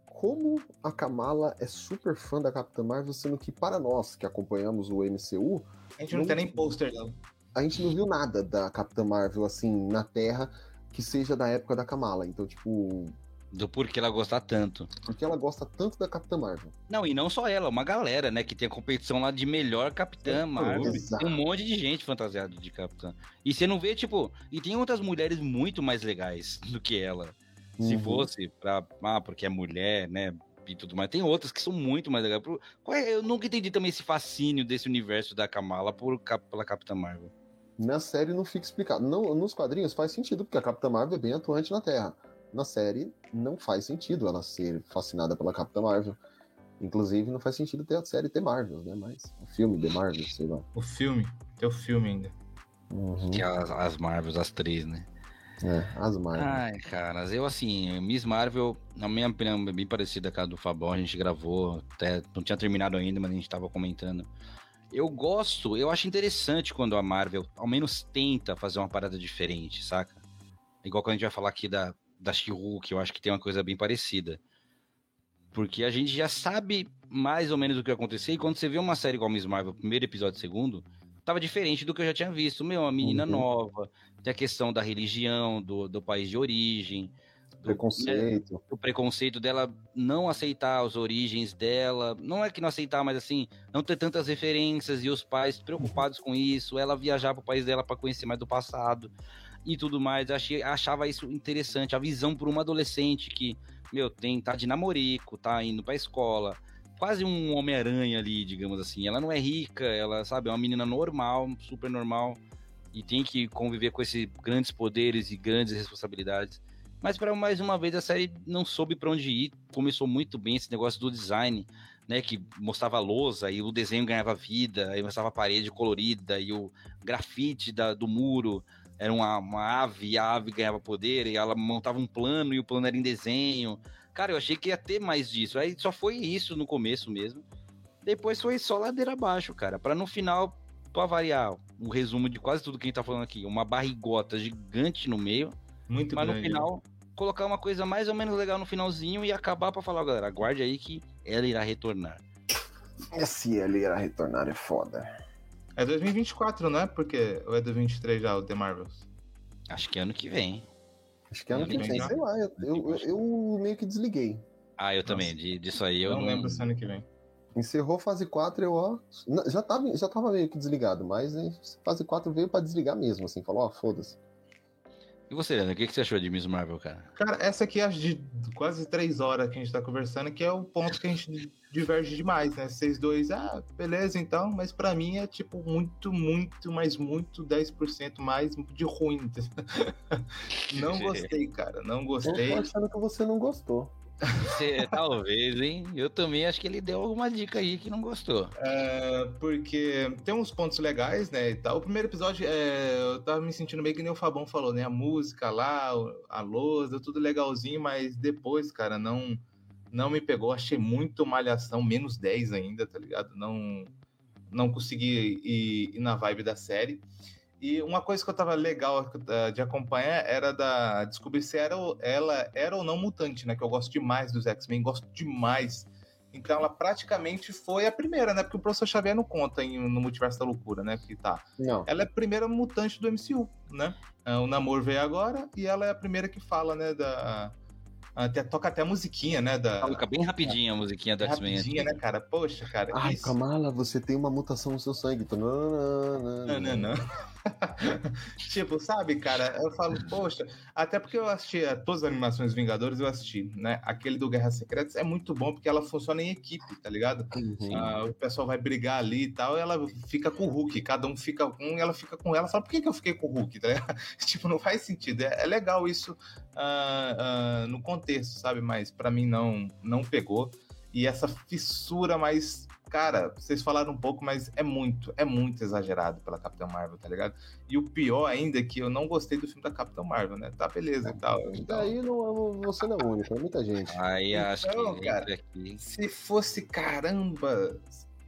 Como a Kamala é super fã da Capitã Marvel, sendo que para nós que acompanhamos o MCU. A gente não, não tem nem pôster, não. A gente não viu nada da Capitã Marvel assim na Terra que seja da época da Kamala. Então, tipo. Do porquê ela gosta tanto. Porque ela gosta tanto da Capitã Marvel. Não, e não só ela, uma galera, né? Que tem a competição lá de melhor Capitã é, Marvel. Exato. Tem um monte de gente fantasiada de Capitã. E você não vê, tipo. E tem outras mulheres muito mais legais do que ela. Uhum. Se fosse pra. Ah, porque é mulher, né? E tudo mais. Tem outras que são muito mais legais. É, eu nunca entendi também esse fascínio desse universo da Kamala por, pela Capitã Marvel. Na série não fica explicado. Não, nos quadrinhos faz sentido, porque a Capitã Marvel é bem atuante na Terra. Na série não faz sentido ela ser fascinada pela Capitã Marvel. Inclusive, não faz sentido ter a série The Marvel, né? Mas o filme The Marvel, sei lá. O filme, tem o filme ainda. Uhum. Que é as, as Marvels, as três, né? É, as Marvel. Ai, caras, eu assim, Miss Marvel, na minha opinião, é bem parecida com a do Fabão, a gente gravou, até não tinha terminado ainda, mas a gente tava comentando. Eu gosto, eu acho interessante quando a Marvel ao menos tenta fazer uma parada diferente, saca? Igual quando a gente vai falar aqui da, da She-Hulk, eu acho que tem uma coisa bem parecida. Porque a gente já sabe mais ou menos o que vai acontecer, e quando você vê uma série igual Miss Marvel, primeiro episódio, segundo, tava diferente do que eu já tinha visto. Meu, uma menina uhum. nova, tem a questão da religião, do, do país de origem, preconceito. Né, o preconceito dela não aceitar as origens dela. Não é que não aceitar, mas assim, não ter tantas referências e os pais preocupados com isso, ela viajar para o país dela para conhecer mais do passado e tudo mais. Achei, achava isso interessante, a visão por uma adolescente que, meu, tem, tá de namorico, tá indo pra escola. Quase um Homem-Aranha ali, digamos assim. Ela não é rica, ela, sabe, é uma menina normal, super normal, e tem que conviver com esses grandes poderes e grandes responsabilidades. Mas para mais uma vez a série não soube para onde ir. Começou muito bem esse negócio do design, né, que mostrava a lousa e o desenho ganhava vida, aí mostrava a parede colorida e o grafite da, do muro era uma, uma ave e a ave ganhava poder e ela montava um plano e o plano era em desenho. Cara, eu achei que ia ter mais disso. Aí só foi isso no começo mesmo. Depois foi só ladeira abaixo, cara. Para no final, para variar, um resumo de quase tudo que a gente tá falando aqui. Uma barrigota gigante no meio. Muito mas grande. no final, colocar uma coisa mais ou menos legal no finalzinho e acabar para falar, galera, aguarde aí que ela irá retornar. Se ela irá retornar é foda. É 2024, não é? Porque ou é 2023 já o The Marvels? Acho que é ano que vem. Acho que é ano que vem, sei lá. Eu, eu, eu, meio que desliguei. Ah, eu Nossa. também. De, disso aí eu não, não lembro se é ano que vem. Encerrou fase 4, eu ó. Já tava, já tava meio que desligado, mas né, fase 4 veio pra desligar mesmo, assim, falou, ó, foda-se. E você, Leandro, o que, você achou de Miss Marvel, cara? Cara, essa aqui acho de quase três horas que a gente tá conversando, que é o ponto que a gente diverge demais, né? Vocês dois, ah, beleza então, mas para mim é tipo muito, muito, mas muito 10% mais de ruim. não gostei, cara, não gostei. Eu tô achando que você não gostou. Você, talvez, hein? Eu também acho que ele deu alguma dica aí que não gostou. É, porque tem uns pontos legais, né? E tal. O primeiro episódio, é, eu tava me sentindo meio que nem o Fabão falou, né? A música lá, a lousa, tudo legalzinho, mas depois, cara, não, não me pegou. Achei muito malhação, menos 10 ainda, tá ligado? Não, não consegui ir, ir na vibe da série. E uma coisa que eu tava legal eh, de acompanhar era da descobrir se era, ela era ou não mutante, né? Que eu gosto demais dos X-Men, gosto demais. Então ela praticamente foi a primeira, né? Porque o professor Xavier não conta em, no Multiverso da Loucura, né? Que tá. Não. Ela é a primeira mutante do MCU, né? Eh, o Namor veio agora e ela é a primeira que fala, né? Da, até, toca até a musiquinha, né? Da... Toca bem rapidinho a musiquinha da X-Men. Rapidinha, né, cara? Poxa, cara. Ai, isso... Kamala, você tem uma mutação no seu sangue. Não, não, não. não, não, não. tipo, sabe, cara? Eu falo, poxa, até porque eu assisti todas as animações Vingadores, eu assisti, né? Aquele do Guerra Secretas é muito bom porque ela funciona em equipe, tá ligado? Uhum. Ah, o pessoal vai brigar ali e tal, e ela fica com o Hulk, cada um fica com um e ela fica com ela. Sabe por que, que eu fiquei com o Hulk? Tá tipo, não faz sentido. É, é legal isso ah, ah, no contexto, sabe? Mas para mim não, não pegou. E essa fissura mais cara, vocês falaram um pouco, mas é muito, é muito exagerado pela Capitã Marvel, tá ligado? E o pior ainda é que eu não gostei do filme da Capitã Marvel, né? Tá beleza e tal. Então... Daí não, você não é único, é muita gente. Aí então, acho que cara, aqui. se fosse caramba,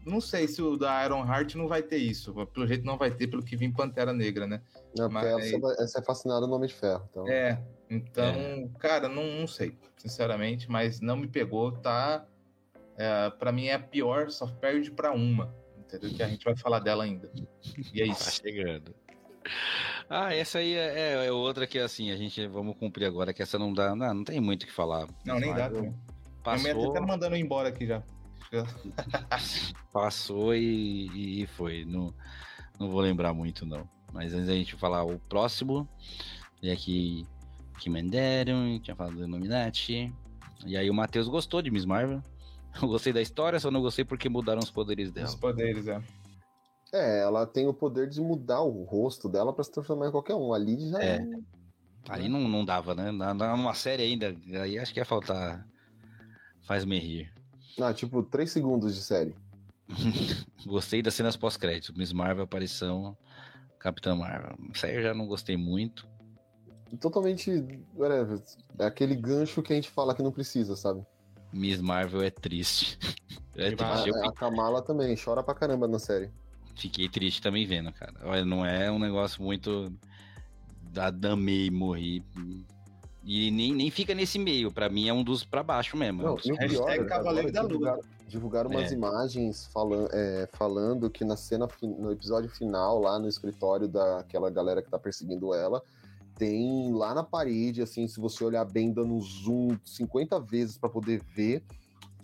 não sei se o da Iron Heart não vai ter isso. Pelo jeito não vai ter, pelo que vim Pantera Negra, né? Não, Mas... essa, essa é fascinada no Homem de Ferro. Então... É, então, é. cara, não, não sei, sinceramente, mas não me pegou, tá é, para mim é a pior, só perde para uma, entendeu? Que a gente vai falar dela ainda. E é isso. Tá chegando. Ah, essa aí é, é, é, outra que assim, a gente vamos cumprir agora, que essa não dá, não, não tem muito o que falar. Não, nem dá. Também. Passou. Minha até mandando embora aqui já. Passou e, e foi. Não, não vou lembrar muito, não. Mas antes da gente falar o próximo, e aqui que Mandaram, tinha falado do Illuminati. E aí o Matheus gostou de Miss Marvel. Eu gostei da história, só não gostei porque mudaram os poderes dela. Os poderes, é. É, ela tem o poder de mudar o rosto dela para se transformar em qualquer um. Ali já. É. Ali não, não dava, né? Numa série ainda, aí acho que ia faltar. Faz-me rir. Ah, tipo, três segundos de série. gostei das cenas pós-crédito. Miss Marvel, aparição, Capitã Marvel. Isso aí eu já não gostei muito. Totalmente. É aquele gancho que a gente fala que não precisa, sabe? Miss Marvel é triste. É triste. A, a Kamala também chora pra caramba na série. Fiquei triste também vendo, cara. Olha, não é um negócio muito da damei morri. E nem, nem fica nesse meio. Para mim é um dos para baixo mesmo. Não, e o pior, é Cavaleiro da Lua. Divulgaram umas é. imagens falando, é, falando que na cena, no episódio final, lá no escritório daquela galera que tá perseguindo ela, tem lá na parede, assim, se você olhar bem, dando zoom 50 vezes para poder ver,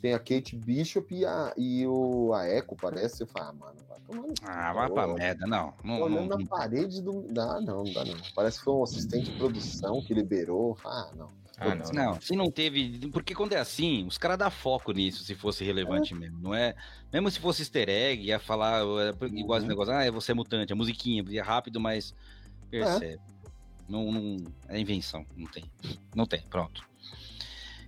tem a Kate Bishop e a, e o, a Echo, parece. Você fala, ah, mano, vai tomando. Ah, vai pra merda, não. não olhando não, na parede do. Ah, não, não dá não. Parece que foi um assistente de produção que liberou. Ah, não. Ah, não, não, se não teve. Porque quando é assim, os caras dão foco nisso, se fosse relevante é. mesmo. Não é. Mesmo se fosse easter egg, ia falar igual esse uhum. negócio, ah, você é mutante, a musiquinha, é rápido, mas percebe. É. Não, não, é invenção, não tem. Não tem, pronto.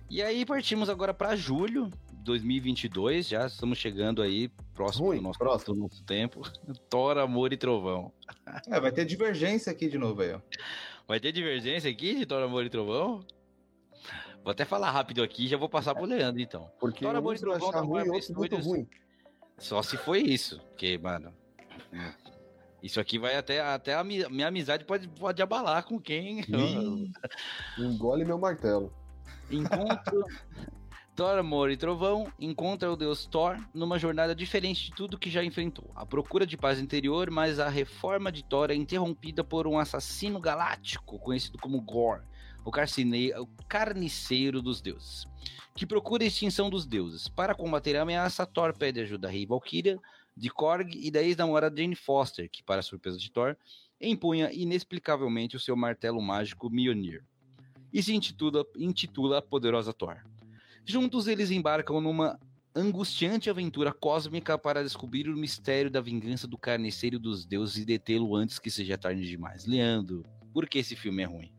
E aí partimos agora para julho, 2022, já estamos chegando aí, próximo do nosso, próximo. Do nosso tempo. Thor, Amor e Trovão. É, vai ter divergência aqui de novo aí, ó. Vai ter divergência aqui de Thor, Amor e Trovão? Vou até falar rápido aqui já vou passar pro Leandro, então. Porque Thor, Amor e Trovão tá ruim, muito ruim. Só se foi isso, porque, mano... Isso aqui vai até, até a minha amizade pode, pode abalar com quem. Engole meu martelo. Encontro, Thor, Amor e Trovão encontra o deus Thor numa jornada diferente de tudo que já enfrentou. A procura de paz interior, mas a reforma de Thor é interrompida por um assassino galáctico conhecido como Gore, o, o carniceiro dos deuses, que procura a extinção dos deuses. Para combater a ameaça, Thor pede ajuda a Rei Valkyria, de Korg e da ex-namorada Jane Foster, que, para surpresa de Thor, empunha inexplicavelmente o seu martelo mágico Mjolnir. E se intitula, intitula Poderosa Thor. Juntos eles embarcam numa angustiante aventura cósmica para descobrir o mistério da vingança do carniceiro dos deuses e detê-lo antes que seja tarde demais. Leandro, por que esse filme é ruim?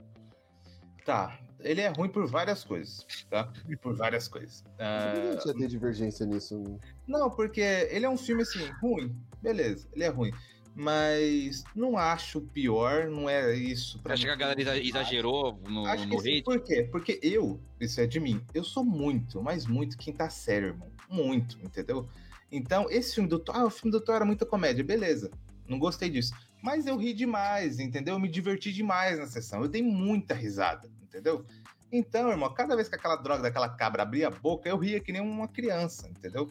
Tá, ele é ruim por várias coisas, tá? Por várias coisas. Uh... Não ter divergência nisso. Não, porque ele é um filme assim, ruim. Beleza, ele é ruim mas não acho pior, não é isso. Pra Acho que a galera exagerou no, acho no hate? Por quê? Porque eu, isso é de mim, eu sou muito, mas muito quem tá sério, irmão. Muito, entendeu? Então, esse filme do Thor, ah, o filme do Thor era muita comédia, beleza. Não gostei disso. Mas eu ri demais, entendeu? Eu me diverti demais na sessão. Eu dei muita risada, entendeu? Então, irmão, cada vez que aquela droga daquela cabra abria a boca, eu ria que nem uma criança, entendeu?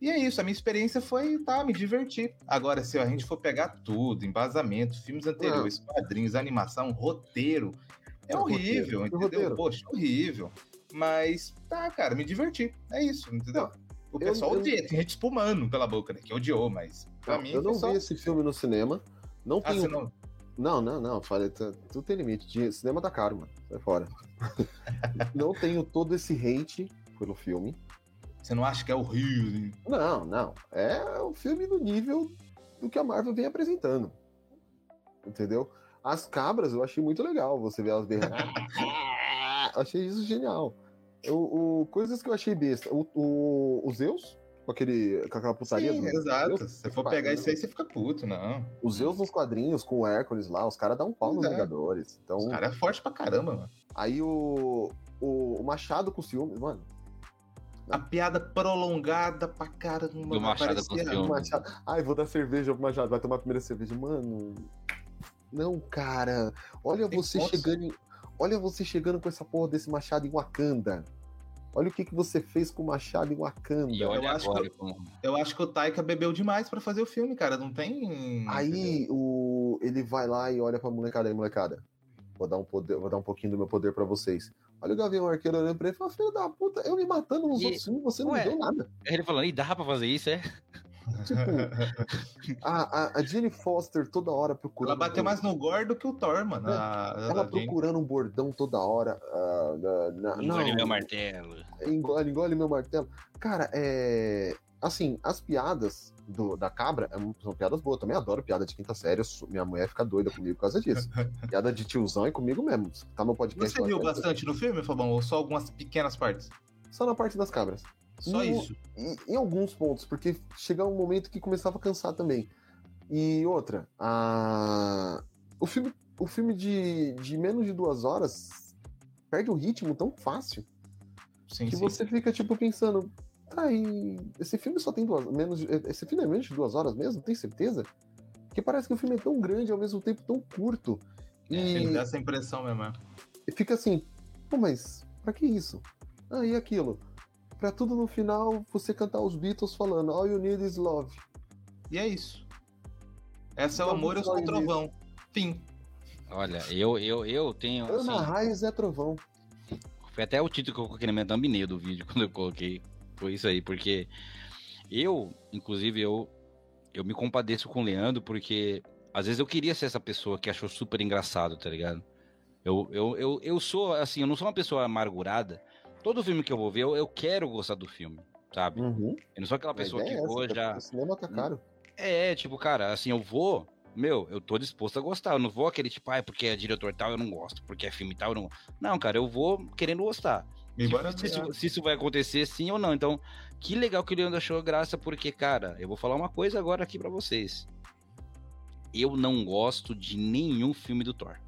E é isso, a minha experiência foi, tá, me divertir. Agora, se a gente for pegar tudo, embasamento, filmes anteriores, ah. quadrinhos, animação, roteiro, é horrível, roteiro, entendeu? Roteiro. Poxa, horrível. Mas, tá, cara, me diverti. É isso, entendeu? O pessoal eu, odeia, tem gente espumando pela boca, né? Que odiou, mas pra não, mim. Eu não só... vi esse filme no cinema. Não ah, tenho. Não... não, não, não. Falei, tudo tem limite. Cinema tá caro, mano. Sai fora. não tenho todo esse hate pelo filme. Você não acha que é horrível? Não, não. É um filme do nível do que a Marvel vem apresentando. Entendeu? As cabras eu achei muito legal. Você vê elas berrando. achei isso genial. O, o, coisas que eu achei besta. O, o, o Zeus, com, aquele, com aquela putaria. Sim, exato. Zeus, Se for pegar isso aí, você fica puto, não. Os Zeus nos quadrinhos, com o Hércules lá, os caras dão um pau nos Vingadores. Então... Os caras é forte pra caramba, mano. Aí o, o, o Machado com ciúmes, mano a piada prolongada pra caramba. Do Machado com Machado. Ai, vou dar cerveja pro Machado, vai tomar a primeira cerveja. Mano, não, cara. Olha Tem você chegando. Em... Olha você chegando com essa porra desse Machado em Wakanda. Olha o que, que você fez com o Machado em Wakanda. E olha eu, acho que, como... eu acho que o Taika bebeu demais para fazer o filme, cara. Não tem. Aí o... ele vai lá e olha pra molecada aí, molecada. Vou dar um, poder, vou dar um pouquinho do meu poder para vocês. Olha o Gavião Arqueiro olhando pra ele e fala: Filho da puta, eu me matando nos e... outros filmes, você não Ué, me deu nada. Ele falando: E dá pra fazer isso, é? Tipo, a, a, a Jenny Foster toda hora procurando. Ela bateu mais no Gore do que o Thor, mano. É, a, ela procurando um bordão toda hora. Uh, na, na, engole não, meu martelo. Engole, engole meu martelo. Cara, é. Assim, as piadas do, da cabra é são piadas boas. Eu também adoro piada de quinta série. minha mulher fica doida comigo por causa disso. piada de tiozão é comigo mesmo. Tá no podcast. Você viu bastante no filme, Fabão? Ou só algumas pequenas partes? Só na parte das cabras. Só no, isso? Em, em, alguns pontos, porque chegava um momento que começava a cansar também. E outra, a... o filme, o filme de, de menos de duas horas perde o ritmo tão fácil sim, que sim. você fica, tipo, pensando, Tá, e esse filme só tem duas. Menos, esse filme é menos de duas horas mesmo? Tem certeza? Porque parece que o filme é tão grande ao mesmo tempo tão curto. E Ele dá essa impressão mesmo. É. Fica assim, pô, mas pra que isso? Ah, e aquilo? Pra tudo no final você cantar os Beatles falando All you need is love. E é isso. Essa é o amor e o trovão. Fim. Olha, eu, eu, eu tenho. Ana assim, Raiz é trovão. Foi até o título que eu coloquei na minha thumbnail do vídeo quando eu coloquei. Foi isso aí, porque eu, inclusive, eu, eu me compadeço com o Leandro, porque às vezes eu queria ser essa pessoa que achou super engraçado, tá ligado? Eu, eu, eu, eu sou, assim, eu não sou uma pessoa amargurada. Todo filme que eu vou ver, eu, eu quero gostar do filme, sabe? Uhum. Eu não sou aquela pessoa que é vou essa, já. O cinema tá caro. É, tipo, cara, assim, eu vou. Meu, eu tô disposto a gostar. Eu não vou aquele tipo, ah, porque é diretor tal, eu não gosto. Porque é filme tal, eu não. Não, cara, eu vou querendo gostar. Se, se, se, isso vai acontecer sim ou não. Então, que legal que o Leandro achou graça, porque, cara, eu vou falar uma coisa agora aqui para vocês. Eu não gosto de nenhum filme do Thor.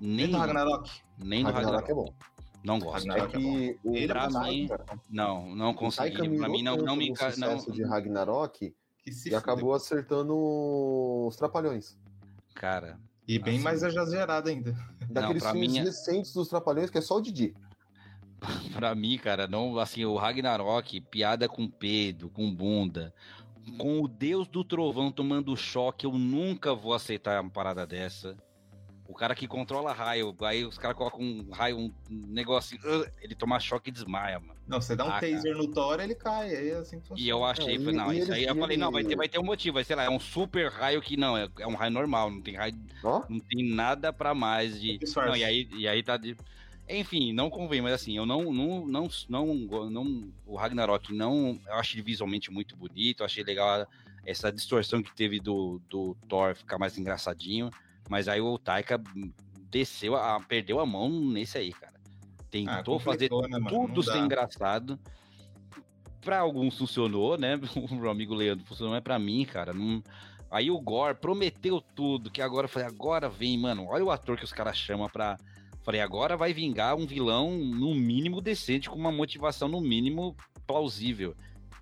Nem do Ragnarok. Nem do Ragnarok. Ragnarok é bom. Não gosto. Ragnarok é, que o pra mim, não, não consegui. Pra mim, não, não me encaixa. Não... de Ragnarok e acabou acertando os Trapalhões. Cara. E bem assim, mais exagerado ainda. Daqueles não, filmes minha... recentes dos Trapalhões, que é só o Didi. pra mim, cara, não, assim, o Ragnarok, piada com Pedro, com bunda, com o Deus do Trovão tomando choque, eu nunca vou aceitar uma parada dessa. O cara que controla raio, aí os caras colocam um raio, um negócio assim, ele toma choque e desmaia, mano. Não, você dá um ah, taser cara. no Thor, ele cai, aí é assim que funciona. E eu achei, não, não isso aí eu falei, não, vai ter, vai ter um motivo, vai, sei lá, é um super raio que não, é, é um raio normal, não tem raio, oh? não tem nada pra mais de... Não, e aí, e aí tá de... Enfim, não convém, mas assim, eu não, não, não, não, não, o Ragnarok não, eu achei visualmente muito bonito, eu achei legal essa distorção que teve do, do Thor ficar mais engraçadinho, mas aí o Taika desceu, a, perdeu a mão nesse aí, cara. Tentou ah, fazer né, tudo ser engraçado. Pra alguns funcionou, né? O meu amigo Leandro funcionou, mas pra mim, cara, não. Aí o Gore prometeu tudo, que agora falei, agora vem, mano, olha o ator que os caras chamam pra, Falei, agora vai vingar um vilão no mínimo decente, com uma motivação no mínimo plausível.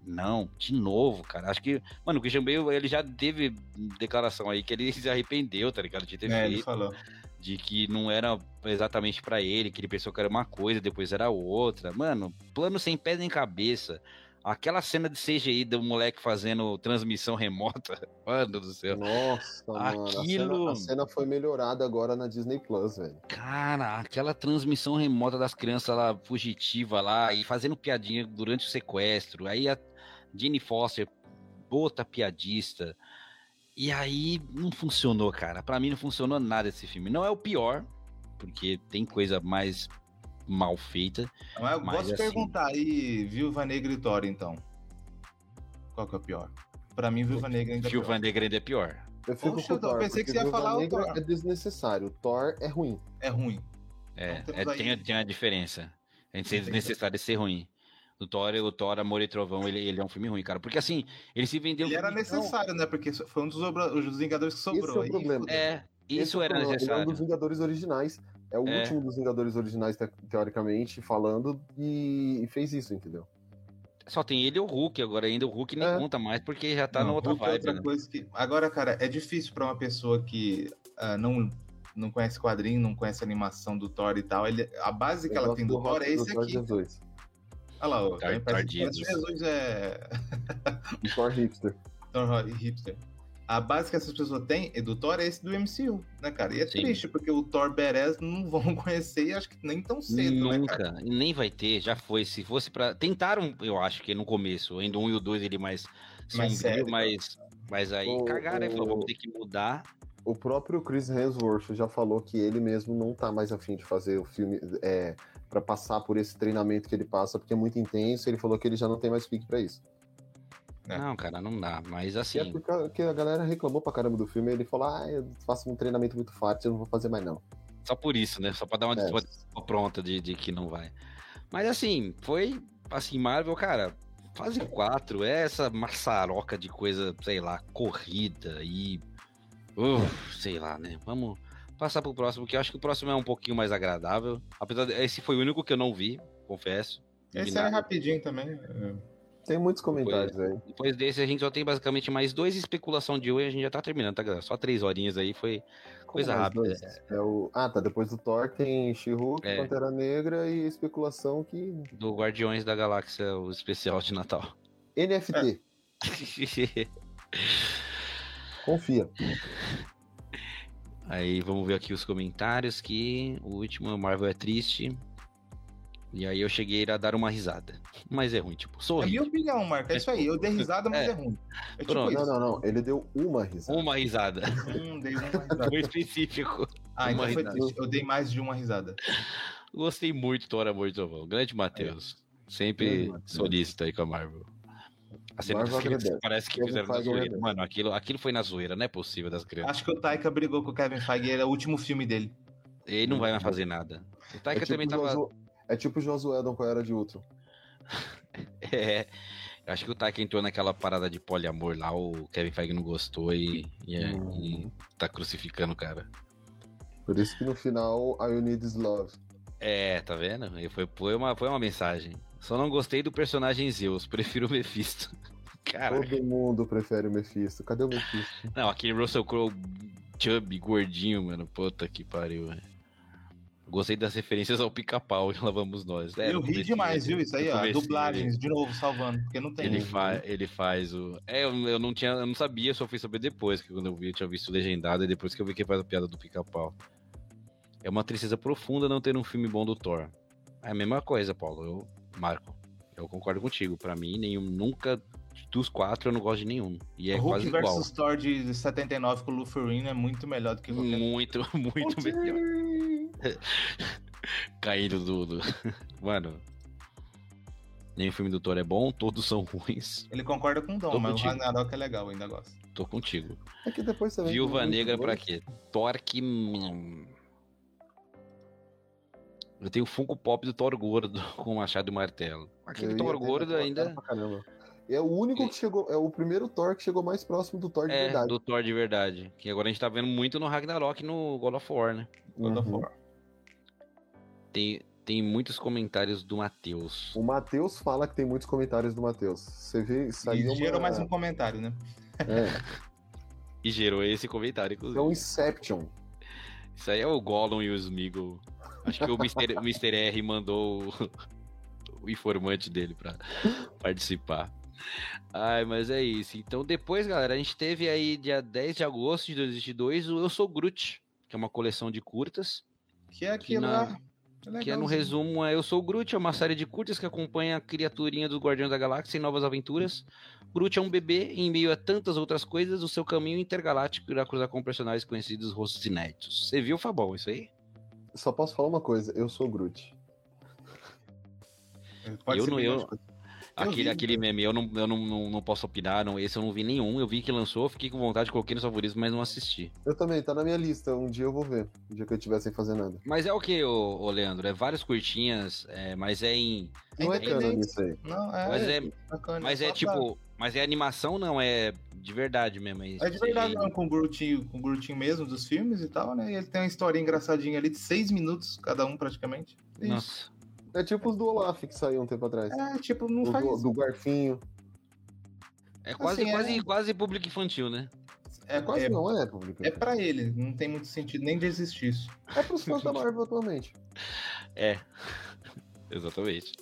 Não, de novo, cara. Acho que, mano, o Christian Bale, ele já teve declaração aí que ele se arrependeu, tá ligado? De ter é, feito. Ele falou. De que não era exatamente para ele, que ele pensou que era uma coisa, depois era outra. Mano, plano sem pé nem cabeça. Aquela cena de CGI do moleque fazendo transmissão remota, mano do céu. Nossa, Aquilo... mano. A cena, a cena, foi melhorada agora na Disney Plus, velho. Cara, aquela transmissão remota das crianças lá, fugitiva lá, e fazendo piadinha durante o sequestro. Aí a Jenny Foster, bota piadista. E aí não funcionou, cara. Para mim não funcionou nada esse filme. Não é o pior, porque tem coisa mais mal feita. Não, eu mas, assim... perguntar aí, Viúva Negra e Thor, então. Qual que é o pior? Pra mim, Viúva Negra ainda é Viúva pior. Negra ainda é pior. Eu fico Poxa, com o Thor, eu pensei que você ia falar Negra o Thor. é desnecessário. O Thor é ruim. É ruim. É, então, é tem, tem uma diferença. É desnecessário ser ruim. O Thor, o Thor, Amor e Trovão, ele, ele é um filme ruim, cara. Porque assim, ele se vendeu. Ele era necessário, né? Porque foi um dos, dos Vingadores que sobrou. Esse é o problema. É, isso Esse era necessário. Ele é um dos Vingadores originais. É o é. último dos Vingadores originais, teoricamente, falando, e, fez isso, entendeu? Só tem ele e o Hulk, agora ainda o Hulk nem é. conta mais, porque já tá não, na outra Hulk é vibe. É outra né? coisa que... Agora, cara, é difícil para uma pessoa que uh, não, não conhece quadrinho, não conhece animação do Thor e tal. Ele, a base que Eu ela tem do, do Thor é esse aqui. Jesus. Olha lá, o Thor, Jesus é. Thor hipster. Thor hipster a base que essas pessoas têm do Thor é esse do MCU, né, cara? E é Sim. triste, porque o Thor Beres não vão conhecer, acho que nem tão cedo, né, Nunca, né, nem vai ter, já foi. Se fosse para Tentaram, eu acho que no começo, ainda um e o dois ele mais sombrio, mas, mas aí o, cagaram, o... falou, vamos ter que mudar. O próprio Chris Hemsworth já falou que ele mesmo não tá mais afim de fazer o filme é, para passar por esse treinamento que ele passa, porque é muito intenso, ele falou que ele já não tem mais pique para isso. É. Não, cara, não dá. Mas assim. E é porque a galera reclamou pra caramba do filme e ele falou: ah, eu faço um treinamento muito forte, eu não vou fazer mais não. Só por isso, né? Só pra dar uma é. pronta de, de que não vai. Mas assim, foi assim, Marvel, cara, fase 4 é essa maçaroca de coisa, sei lá, corrida e. Uf, sei lá, né? Vamos passar pro próximo, que eu acho que o próximo é um pouquinho mais agradável. Apesar de, esse foi o único que eu não vi, confesso. Esse é rapidinho também. É. Tem muitos comentários depois, aí. Depois desse, a gente só tem basicamente mais dois especulação de hoje e a gente já tá terminando, tá, galera? Só três horinhas aí, foi coisa rápida. É o... Ah, tá. Depois do Thor tem She-Hulk, É. Pantera Negra e especulação que. Do Guardiões da Galáxia, o especial de Natal. NFT. Confia. Aí vamos ver aqui os comentários que o último Marvel é triste. E aí eu cheguei a dar uma risada. Mas é ruim, tipo, É sorri. minha opinião, Marco. É isso aí. Eu dei risada, mas É. é, ruim. É tipo Pronto. Não, isso. não, não. Ele deu uma risada. Uma risada. Hum, dei uma risada. Foi específico. Ah, então uma foi risada. triste. Eu dei mais de uma risada. Gostei muito do de Trovão. Grande Matheus. Sempre Grande Matheus. solícito aí com a Marvel. A cena agradece. parece que Kevin fizeram na Feige zoeira. agradece. Mano, aquilo, aquilo foi na zoeira, não é possível das crianças. Acho que o Taika brigou com o Kevin Feige. Era o último filme dele. Ele não vai mais fazer nada. O Taika é, tipo também tava. Josu... é tipo o Josué Edon com a Era de Ultron. É, eu acho que o Taika entrou naquela parada de poliamor lá, o Kevin Feige não gostou e, e, é- Uhum. e tá crucificando o cara. Por isso que no final, I Need Is Love. É, tá vendo? Foi, foi, uma, foi uma mensagem. Só não gostei do personagem Zeus, prefiro o Mephisto. Cara, Todo mundo prefere o Mephisto. Cadê o Mephisto? não, aquele Russell Crowe chubby, gordinho, mano. Puta que pariu, velho. Gostei das referências ao pica-pau, lá vamos nós. É, eu ri demais, viu? Isso aí, ó. Dublagens, de novo, salvando. Porque não tem. Ele, fa ele faz o. É, eu, eu não tinha. Eu não sabia, só fui saber depois, que quando eu vi, eu tinha visto legendado, e depois que eu vi que faz a piada do pica-pau. É uma tristeza profunda não ter um filme bom do Thor. É a mesma coisa, Paulo. Eu, Marco, eu concordo contigo. Pra mim, nenhum, nunca. Dos quatro, eu não gosto de nenhum. E é Hulk quase igual. versus Thor de 79 com o Lu Ferrigno é muito melhor do que qualquer Muito, muito melhor. Caindo do. do- Mano. Nem o filme do Thor é bom, todos são ruins. Ele concorda com o Dom, Tô mas contigo. o Ragnarok é legal, ainda gosto. Tô contigo. É que depois também. Viúva tem Negra pra quê? Torque. hum. Eu tenho o Funko Pop do Thor Gordo com machado e martelo. Aquele Eu Thor Gordo ainda. É o único que chegou, é o primeiro Thor que chegou mais próximo do Thor de é verdade. do Thor de verdade. Que agora a gente tá vendo muito no Ragnarok e no God of War, né? God of Uhum. War. Tem, tem muitos comentários do Matheus. O Matheus fala que tem muitos comentários do Matheus. Você vê, E saiu uma... gerou mais um comentário, né? É, E gerou esse comentário, é inclusive. um Inception. Isso aí é o Gollum e o Smeagol. Acho que o Mr. o Mr. R mandou o, o informante dele pra participar. Ai, mas é isso. Então depois, galera, a gente teve aí dia 10 de agosto de 2022 o Eu Sou Groot, que é uma coleção de curtas. Que é aquilo na- lá. Que é no resumo é Eu Sou Groot, é uma série de curtas que acompanha a criaturinha dos Guardiões da Galáxia em novas aventuras. Groot é um bebê e em meio a tantas outras coisas, o seu caminho intergaláctico irá cruzar com personagens conhecidos rostos inéditos. Você viu, Fabão, isso aí? Só posso falar uma coisa, eu sou Groot. Pode eu ser não- eu-. Aquele, aquele meme, eu, não, eu não, não, não posso opinar, não, esse eu não vi nenhum. Eu vi que lançou, fiquei com vontade, coloquei nos favoritos, mas não assisti. Eu também, tá na minha lista. Um dia eu vou ver. Um dia que eu estiver sem fazer nada. Mas é o que, ô, ô Leandro? É várias curtinhas, é, mas é em. Não é independente. canon isso aí. Não, é. Mas é, bacana, mas é pra- tipo. Mas é animação, não? É de verdade mesmo. É de verdade, não, com o Groot, com o mesmo, dos filmes e tal, né? E ele tem uma historinha engraçadinha ali de seis minutos, cada um praticamente. Isso. Nossa. É tipo os do Olaf que saiu um tempo atrás. É, tipo, não O faz. do, do Garfinho. É quase, Assim, é- quase, quase público infantil, né? É, Quase é, não é, público. é pra ele, não tem muito sentido nem de existir isso. É pros fãs da Marvel atualmente. É. Exatamente.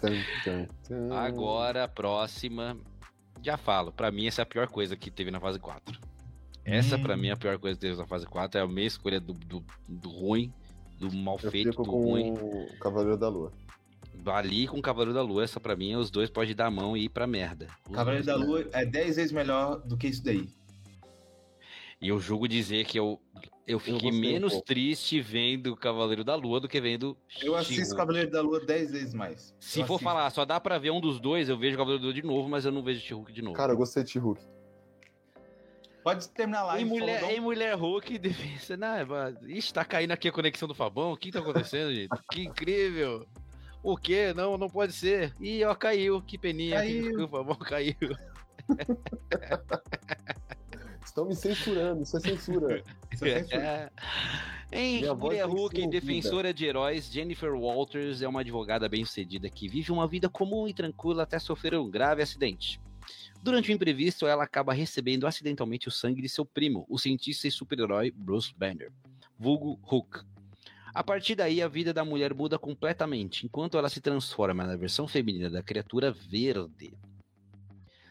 Tum, tum, tum. Agora, a próxima. Já falo, pra mim essa é a pior coisa que teve na fase 4. Essa, Hum. pra mim, é a pior coisa que teve na fase 4. É a minha escolha do, do, do ruim, do mal Eu feito, fico do com ruim. o Cavaleiro da Lua. Ali com o Cavaleiro da Lua, essa pra mim, os dois podem dar a mão e ir pra merda. Os Cavaleiro da. Lua é dez vezes melhor do que isso daí. E eu julgo dizer que eu, eu fiquei um menos pouco. triste vendo o Cavaleiro da Lua do que vendo. Eu assisto. Cavaleiro da Lua dez vezes mais. Se Eu for assisto. falar, só dá pra ver um dos dois, eu vejo o Cavaleiro da Lua de novo, mas eu não vejo She-Hulk de novo. Cara, eu gostei de Hulk. Pode terminar lá em e mulher, falou, em mulher Hulk, defesa. Não, é, mas- Ixi, tá caindo aqui a conexão do Fabão. O que tá acontecendo, gente? Que incrível! O quê? Não, não pode ser. Ih, ó, caiu. Que peninha. Caiu. Que, o Fabão caiu. Estão me censurando, isso é censura. Isso é censura. É. Em Mulher Hulk, defensora de heróis, Jennifer Walters é uma advogada bem-sucedida que vive uma vida comum e tranquila até sofrer um grave acidente. Durante o imprevisto, ela acaba recebendo acidentalmente o sangue de seu primo, o cientista e super-herói Bruce Banner, vulgo Hulk. A partir daí, a vida da mulher muda completamente, enquanto ela se transforma na versão feminina da criatura verde.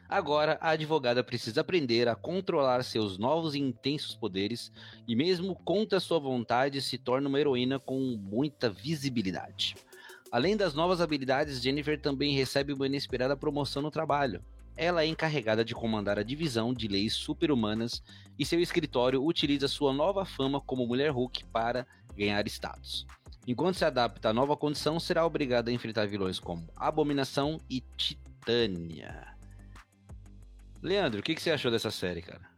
Agora, a advogada precisa aprender a controlar seus novos e intensos poderes e, mesmo contra sua vontade, se torna uma heroína com muita visibilidade. Além das novas habilidades, Jennifer também recebe uma inesperada promoção no trabalho. Ela é encarregada de comandar a divisão de leis super-humanas e seu escritório utiliza sua nova fama como mulher Hulk para ganhar status. Enquanto se adapta à nova condição, será obrigada a enfrentar vilões como Abominação e Titânia. Leandro, o que, que você achou dessa série, cara?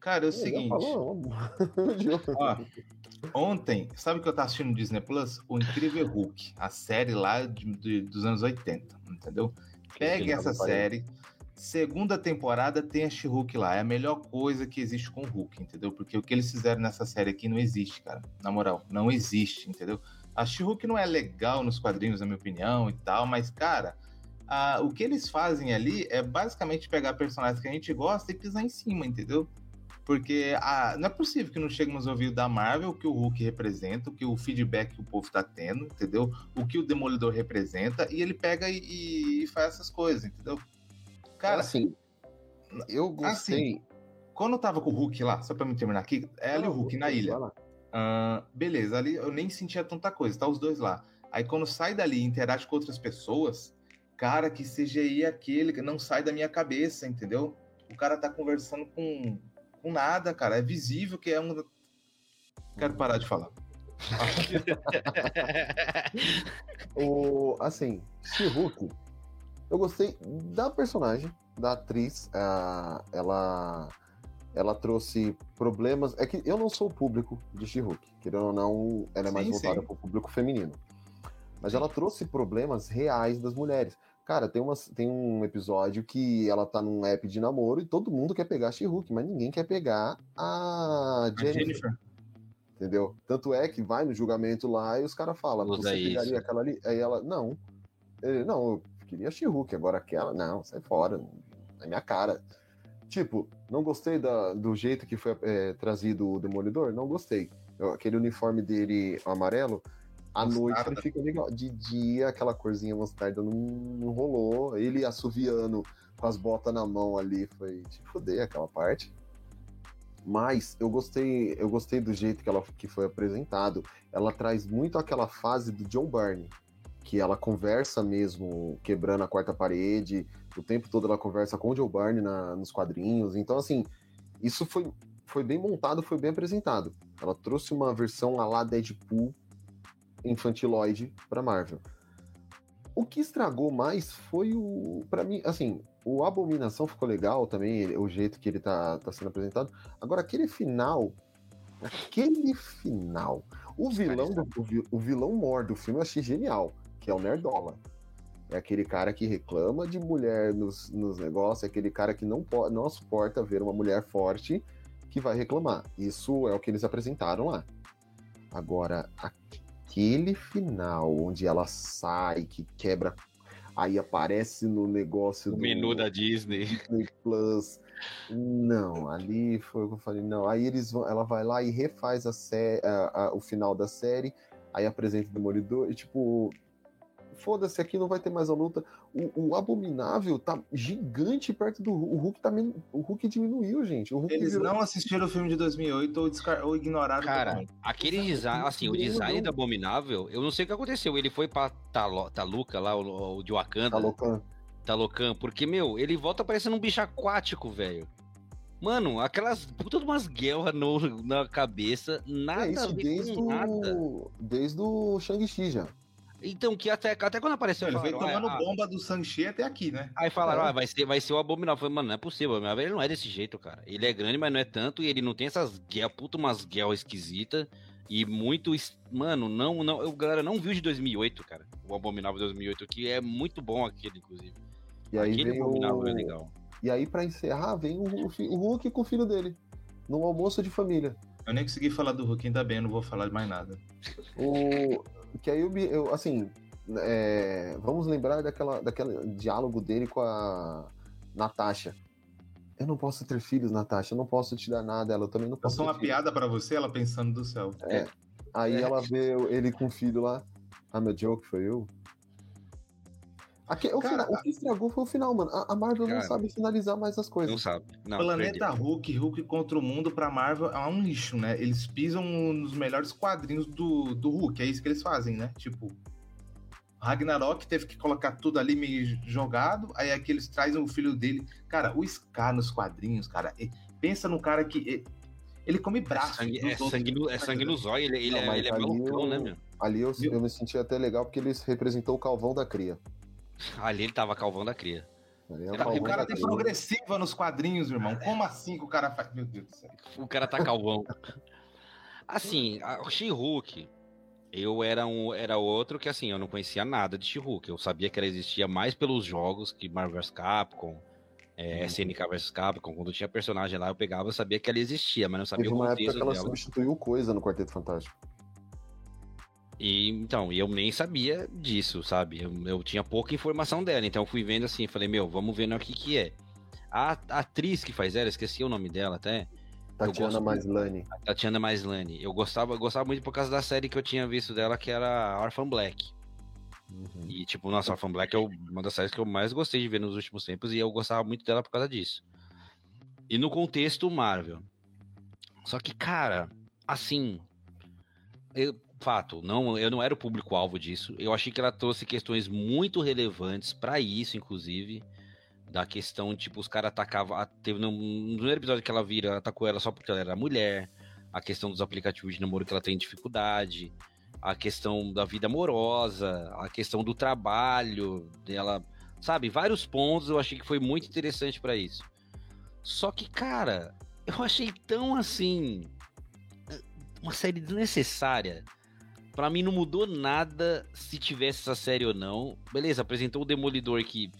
Cara, é o seguinte. Ó, ontem, sabe o que eu tava assistindo no Disney Plus? O Incrível Hulk, a série lá de, de, dos anos 80, entendeu? Pegue essa série. Segunda temporada tem a She-Hulk lá. É a melhor coisa que existe com o Hulk, entendeu? Porque o que eles fizeram nessa série aqui não existe, cara. Na moral, não existe, entendeu? A She-Hulk não é legal nos quadrinhos, na minha opinião, e tal, mas, cara, ah, o que eles fazem ali é basicamente pegar personagens que a gente gosta e pisar em cima, entendeu? Porque ah, não é possível que não chegue nos ouvidos da Marvel o que o Hulk representa, o que o feedback que o povo tá tendo, entendeu? O que o Demolidor representa, e ele pega e, e faz essas coisas, entendeu? Cara, assim, eu gostei. Assim, quando eu tava com o Hulk lá, só pra me terminar aqui, é ali o Hulk na ilha. Uh, beleza, ali eu nem sentia tanta coisa, tá os dois lá. Aí quando sai dali e interage com outras pessoas, cara, que CGI é aquele que não sai da minha cabeça, entendeu? O cara tá conversando com, com nada, cara. É visível que é um. Quero parar de falar. o, assim, She-Hulk, eu gostei da personagem, da atriz. Uh, ela, ela trouxe problemas. É que eu não sou o público de She-Hulk, querendo ou não, ela é mais sim, voltada para o público feminino. Mas ela trouxe problemas reais das mulheres. Cara, tem, uma, tem um episódio que ela tá num app de namoro e todo mundo quer pegar a She-Hulk, mas ninguém quer pegar a Jennifer. A Jennifer. Entendeu? Tanto é que vai no julgamento lá e os caras falam, você pegaria isso. aquela ali? Aí ela, não. Ele, não, queria a She-Hulk, agora aquela, não, sai fora, é minha cara. Tipo, não gostei da, do jeito que foi é, trazido o Demolidor? Não gostei. Aquele uniforme dele amarelo, à noite ele fica legal. De dia, aquela corzinha mostarda não, não rolou. Ele assoviando com as botas na mão ali, foi te foder aquela parte. Mas eu gostei, eu gostei do jeito que ela que foi apresentado. Ela traz muito aquela fase do John Barney, que ela conversa mesmo, quebrando a quarta parede. O tempo todo ela conversa com o Joe Barney na, nos quadrinhos. Então, assim, isso foi, foi bem montado, foi bem apresentado. Ela trouxe uma versão a lá Deadpool infantiloide para Marvel. O que estragou mais foi o. para mim, assim, o Abominação ficou legal também, o jeito que ele tá, tá sendo apresentado. Agora, aquele final. Aquele final. O vilão, do, o vilão mor do filme eu achei genial, que é o Nerdola. É aquele cara que reclama de mulher nos, nos negócios, é aquele cara que não, não suporta ver uma mulher forte que vai reclamar. Isso é o que eles apresentaram lá. Agora, aquele final onde ela sai, que quebra, aí aparece no negócio o do menu da Disney. Disney Plus. Não, ali foi o que eu falei, não. Aí eles vão, ela vai lá e refaz a, sé a, a o final da série, aí apresenta o Demolidor, e tipo, foda-se, aqui não vai ter mais a luta. O, o, Abominável tá gigante perto do o Hulk. Tá, o Hulk diminuiu, gente. Hulk Eles virou... não assistiram o filme de 2008 ou, descar... ou ignoraram. Cara, aquele design, assim, o design do Abominável, eu não sei o que aconteceu. Ele foi pra Talo, Taluca lá, o, o de Wakanda. Talocan. Talocan, porque, meu, ele volta parecendo um bicho aquático, velho. Mano, aquelas puta de umas guerras na cabeça, nada é isso, desde nada. O, desde o Shang-Chi já. Então, que até, até quando apareceu. Ele veio tomando ah, bomba do Sanchi até aqui, né? Aí falaram, é. ah, vai ser, vai ser o abominável. Eu falei, mano, não é possível. Ele não é desse jeito, cara. Ele é grande, mas não é tanto. E ele não tem essas guerras, puta umas guerras esquisitas. E muito. Mano, não, não. Eu, galera, não viu de 2008, cara. O Abominável 2008, que é muito bom aquele, inclusive. E aí aquele Abominável o... é legal. E aí, pra encerrar, vem o, o Hulk com o filho dele. num almoço de família. Eu nem consegui falar do Hulk, ainda bem, eu não vou falar de mais nada. O... Que aí eu, eu assim, é... vamos lembrar daquela, daquele diálogo dele com a Natasha. Eu não posso ter filhos, Natasha, eu não posso te dar nada, ela também não posso. Eu sou uma filhos. piada para você, ela pensando do céu. É. Aí é. ela vê ele com o filho lá. Ah, meu joke foi eu. Aqui, o, cara, final, o, que estragou foi o final, mano. A, a Marvel cara, não sabe finalizar mais as coisas. Não sabe. Não, Planeta perdi. Hulk, Hulk contra o mundo pra Marvel é um lixo, né? Eles pisam nos melhores quadrinhos do, do Hulk, é isso que eles fazem, né? Tipo, Ragnarok teve que colocar tudo ali meio jogado, aí aqui eles trazem o filho dele. Cara, o Scar nos quadrinhos, cara, pensa no cara que. Ele come braço. É sangue, é sangue, no, é sangue no zóio, ele, ele, não, é, ele é malucão, né, meu? Ali eu, eu, me senti até legal porque ele representou o calvão da cria. Ali ele tava calvão da cria. É o cara tem progressiva nos quadrinhos, irmão. Como assim que o cara faz? Meu Deus do céu. O cara tá calvão. assim, o She-Hulk, eu era um era outro que assim, eu não conhecia nada de She-Hulk. Eu sabia que ela existia mais pelos jogos que Marvel vs Capcom, é, uhum. SNK vs Capcom, quando tinha personagem lá, eu pegava, eu sabia que ela existia, mas não sabia Teve o contexto uma época que ela dela. substituiu coisa no Quarteto Fantástico. E então, eu nem sabia disso, sabe? Eu, eu, tinha pouca informação dela, então eu fui vendo assim, falei, meu, vamos ver o que que é. A, a atriz que faz ela, esqueci o nome dela até. Tatiana Maslany. Tatiana Maslany. Eu gostava, gostava muito por causa da série que eu tinha visto dela, que era Orphan Black. Uhum. E, tipo, nossa, Orphan Black é uma das séries que eu mais gostei de ver nos últimos tempos, e eu gostava muito dela por causa disso. E no contexto Marvel. Só que, cara, assim. Eu, fato, não, eu não era o público-alvo disso. Eu achei que ela trouxe questões muito relevantes para isso, inclusive. Da questão, tipo, os caras atacavam. Teve no, no, primeiro episódio que ela vira, atacou ela só porque ela era mulher. A questão dos aplicativos de namoro que ela tem dificuldade. A questão da vida amorosa. A questão do trabalho dela. Sabe, vários pontos eu achei que foi muito interessante para isso. Só que, cara, eu achei tão assim. Uma série desnecessária para mim não mudou nada se tivesse essa série ou não. Beleza, apresentou o Demolidor que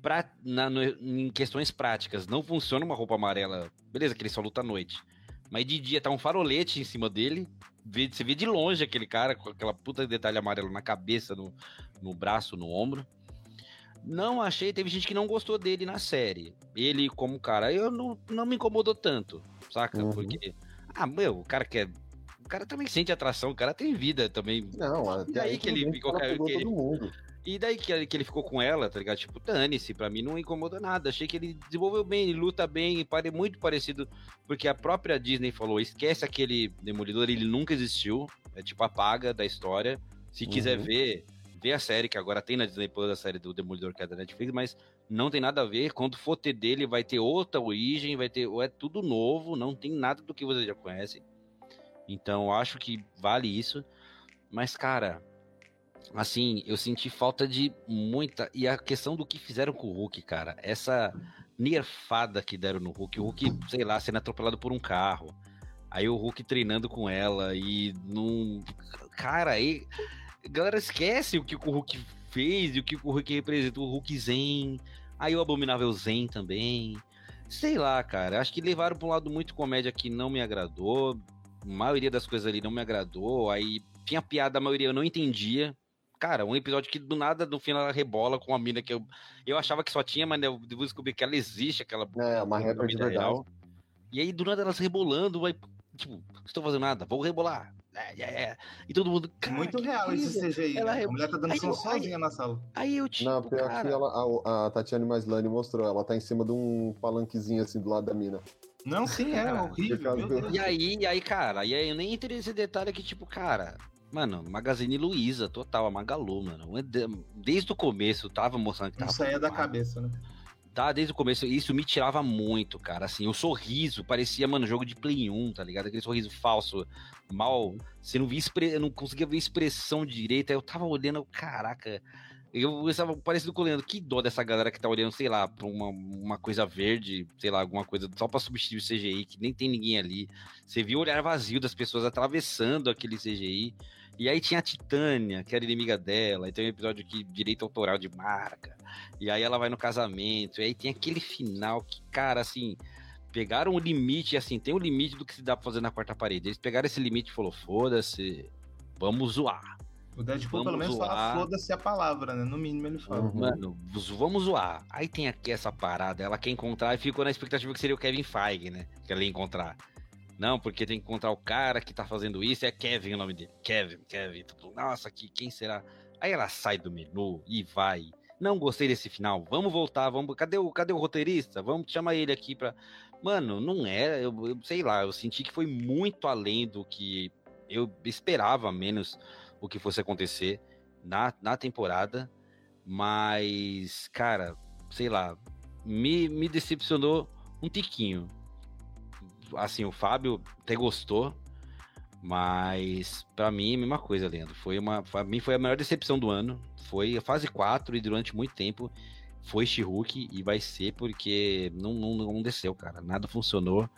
pra, na, no, em questões práticas não funciona uma roupa amarela. Beleza, que ele só luta à noite. Mas de dia tá um farolete em cima dele. Vê, você vê de longe aquele cara com aquela puta de detalhe amarelo na cabeça, no, no braço, no ombro. Não achei, teve gente que não gostou dele na série. Ele como cara, eu não, não me incomodou tanto, saca? Uhum. Porque, ah, meu, o cara quer o cara também sente atração, o cara tem vida também. Não, até e aí que ele ficou que ele... E daí que, que ele ficou com ela, tá ligado? Tipo, dane-se, pra mim não incomodou nada. Achei que ele desenvolveu bem, ele luta bem, pare muito parecido. Porque a própria Disney falou: esquece aquele Demolidor, ele nunca existiu. É tipo, apaga da história. Se uhum. quiser ver, vê a série que agora tem na Disney Plus, a série do Demolidor que é da Netflix, mas não tem nada a ver. Quando for ter dele, vai ter outra origem, vai ter. É tudo novo, não tem nada do que você já conhece. Então, acho que vale isso. Mas, cara, assim, eu senti falta de muita. E a questão do que fizeram com o Hulk, cara. Essa nerfada que deram no Hulk. O Hulk, sei lá, sendo atropelado por um carro. Aí o Hulk treinando com ela e não. Cara, aí. Galera esquece o que o Hulk fez e o que o Hulk representou. O Hulk Zen. Aí o Abominável Zen também. Sei lá, cara. Acho que levaram pra um lado muito comédia que não me agradou a maioria das coisas ali não me agradou. Aí tinha piada, a maioria eu não entendia. Cara, um episódio que do nada, no final, ela rebola com uma mina que eu, eu achava que só tinha, mas eu depois descobri que ela existe, aquela. É, uma rapper de verdade. Real. E aí, do nada, elas rebolando, vai. Tipo, não estou fazendo nada, vou rebolar. É, é, é. E todo mundo. Muito real esse CGI. Ela né? A mulher tá dando aí, sozinha aí, na sala. Aí eu tipo. Não, pior cara... que ela, a, a Tatiana Maslany mostrou, ela tá em cima de um palanquezinho assim do lado da mina. Não, sim, é horrível. E aí, e aí, cara, e aí eu nem entrei nesse detalhe que, tipo, cara, Mano, Magazine Luiza, total, a Magalu, mano. Desde o começo, tava mostrando que tava. Isso aí é da cabeça, né? Tá, desde o começo, isso me tirava muito, cara. Assim, o sorriso parecia, mano, jogo de Play 1, tá ligado? Aquele sorriso falso, mal. Você não via expre... não conseguia ver expressão direita. Aí eu tava olhando, caraca, eu estava parecido com o Leandro. Que dó dessa galera que tá olhando, sei lá, pra uma, uma coisa verde, sei lá, alguma coisa só pra substituir o CGI, que nem tem ninguém ali. Você viu o olhar vazio das pessoas atravessando aquele CGI. E aí tinha a Titânia, que era inimiga dela. Aí tem um episódio que direito autoral de marca. E aí ela vai no casamento. E aí tem aquele final que, cara, assim pegaram o limite, assim, tem o limite do que se dá pra fazer na quarta parede. Eles pegaram esse limite e falou: foda-se, vamos zoar. O Deadpool pelo menos zoar. fala foda-se a palavra, né? No mínimo ele fala. Uhum. Mano, vamos zoar. Aí tem aqui essa parada, ela quer encontrar e ficou na expectativa que seria o Kevin Feige, né? Que ela ia encontrar. Não, porque tem que encontrar o cara que tá fazendo isso, é Kevin o nome dele. Kevin, Kevin. Nossa, que, quem será? Aí ela sai do menu e vai. Não gostei desse final. Vamos voltar, vamos. Cadê o, cadê o roteirista? Vamos chamar ele aqui pra. Mano, não é. Eu, eu sei lá, eu senti que foi muito além do que eu esperava, menos o que fosse acontecer na, na temporada, mas, cara, sei lá, me, me decepcionou um tiquinho. Assim, o Fábio até gostou, mas para mim, a mesma coisa, Leandro. Foi uma, pra mim foi a maior decepção do ano. Foi a fase 4 e durante muito tempo foi she e vai ser porque não, não, não desceu, cara. Nada funcionou.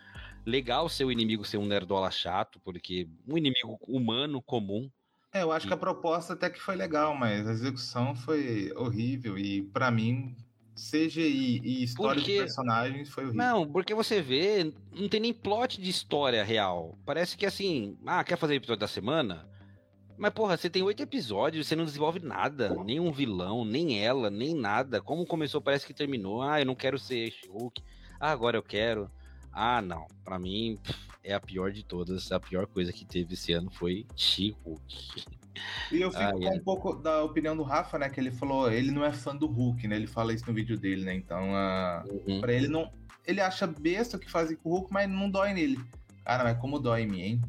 Legal ser o inimigo ser um nerdola chato, porque um inimigo humano, comum, é, eu acho que a proposta até que foi legal, mas a execução foi horrível e para mim CGI e história porque... de personagens foi horrível. Não, porque você vê, não tem nem plot de história real. Parece que assim, ah, quer fazer episódio da semana? Mas, porra, você tem oito episódios, você não desenvolve nada. Nem um vilão, nem ela, nem nada. Como começou, parece que terminou. Ah, eu não quero ser Hulk. Ah, agora eu quero. Ah, não. Para mim, é a pior de todas. A pior coisa que teve esse ano foi She-Hulk. E eu fico ah, com é. um pouco da opinião do Rafa, né? Que ele falou, ele não é fã do Hulk, né? Ele fala isso no vídeo dele, né? Então, uh, uhum. pra ele não. Ele acha besta o que fazem com o Hulk, mas não dói nele. Cara, mas como dói em mim, hein?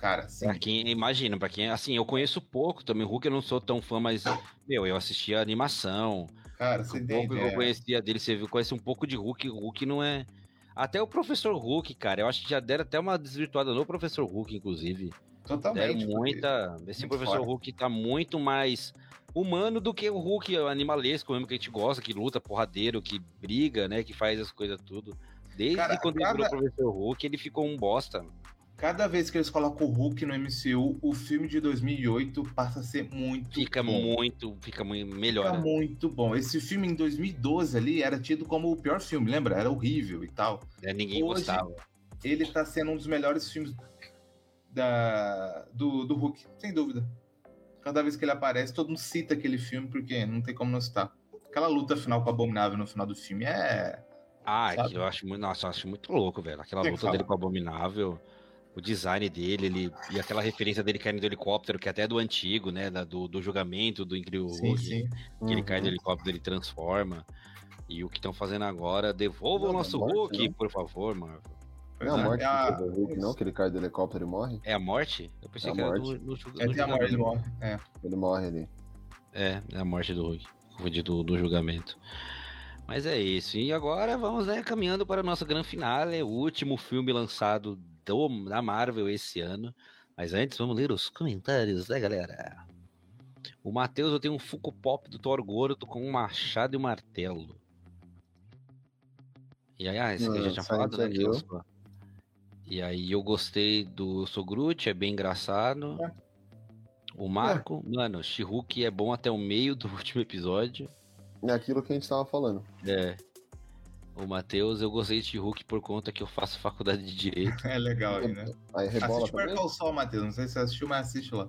Cara, sim. Pra quem imagina, pra quem. Assim, eu conheço pouco também. Hulk eu não sou tão fã, mas, meu, eu assistia animação. Cara, você um pouco que eu conhecia dele, você viu, conhece um pouco de Hulk. Hulk não é. Até o professor Hulk, cara, eu acho que já deram até uma desvirtuada no professor Hulk, inclusive. Totalmente. Deram muita. Esse professor. Hulk tá muito mais humano do que o Hulk animalesco mesmo que a gente gosta, que luta, porradeiro, que briga, né? Que faz as coisas tudo. Desde cara, quando cada... ele virou o professor Hulk, ele ficou um bosta cada vez que eles colocam o Hulk no MCU, o filme de 2008 passa a ser muito fica bom. muito fica muito melhor fica muito bom. Esse filme em 2012 ali era tido como o pior filme lembra? Era horrível e tal. É, ninguém Hoje, gostava. ele tá sendo um dos melhores filmes da do, do Hulk sem dúvida. Cada vez que ele aparece todo mundo cita aquele filme porque não tem como não citar. Aquela luta final com o Abominável no final do filme é ah, é eu acho muito, nossa, eu acho muito louco, velho. Aquela luta dele com o Abominável o design dele, ele e aquela referência dele caindo do helicóptero, que é até do antigo, né? Da, do, do julgamento do Incrível Hulk, sim. que uhum. ele cai do uhum. helicóptero, ele transforma. E o que estão fazendo agora, devolva o nosso morte, Hulk, não. por favor, Marvel. Não é a morte é do Hulk, não? Que ele cai do helicóptero e morre? É a morte? Eu pensei é que era morte. do, do, do, é, a morte, ele morre. É. Ele morre ali. É, é a morte do Hulk. Do, do julgamento. Mas é isso. E agora vamos né, caminhando para o nosso grande finale, o último filme lançado do, da Marvel esse ano. Mas antes, vamos ler os comentários, né, galera? O Matheus, eu tenho um Funko Pop do Thor Gordo com um machado e um martelo. E aí, ah, esse aqui eu já tinha falado, né? E aí eu gostei do Sogrut, é bem engraçado. É. O Marco, é. mano, She-Hulk é bom até o meio do último episódio. É aquilo que a gente tava falando. É. O Matheus, eu gostei de Hulk por conta que eu faço faculdade de Direito. É legal aí, né? Aí rebola Assiste Perca o Sol, Matheus. Não sei se você assistiu, mas assiste lá.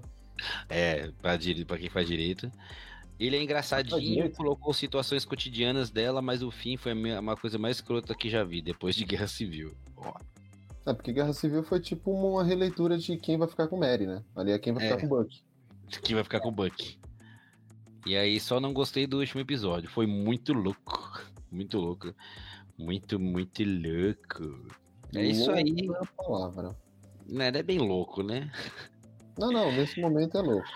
É, pra, pra quem faz Direito. Ele é engraçadinho, colocou situações cotidianas dela, mas o fim foi uma coisa mais escrota que já vi, depois de Guerra Civil. Ó. É, porque Guerra Civil foi tipo uma releitura de quem vai ficar com Mary, né? Ali é quem vai ficar é. com Buck. Quem vai ficar com Buck. E aí só não gostei do último episódio. Foi muito louco. Muito louco. Muito, muito louco. É isso aí. É a palavra. Né, é bem louco, né? Não, não, nesse momento é louco.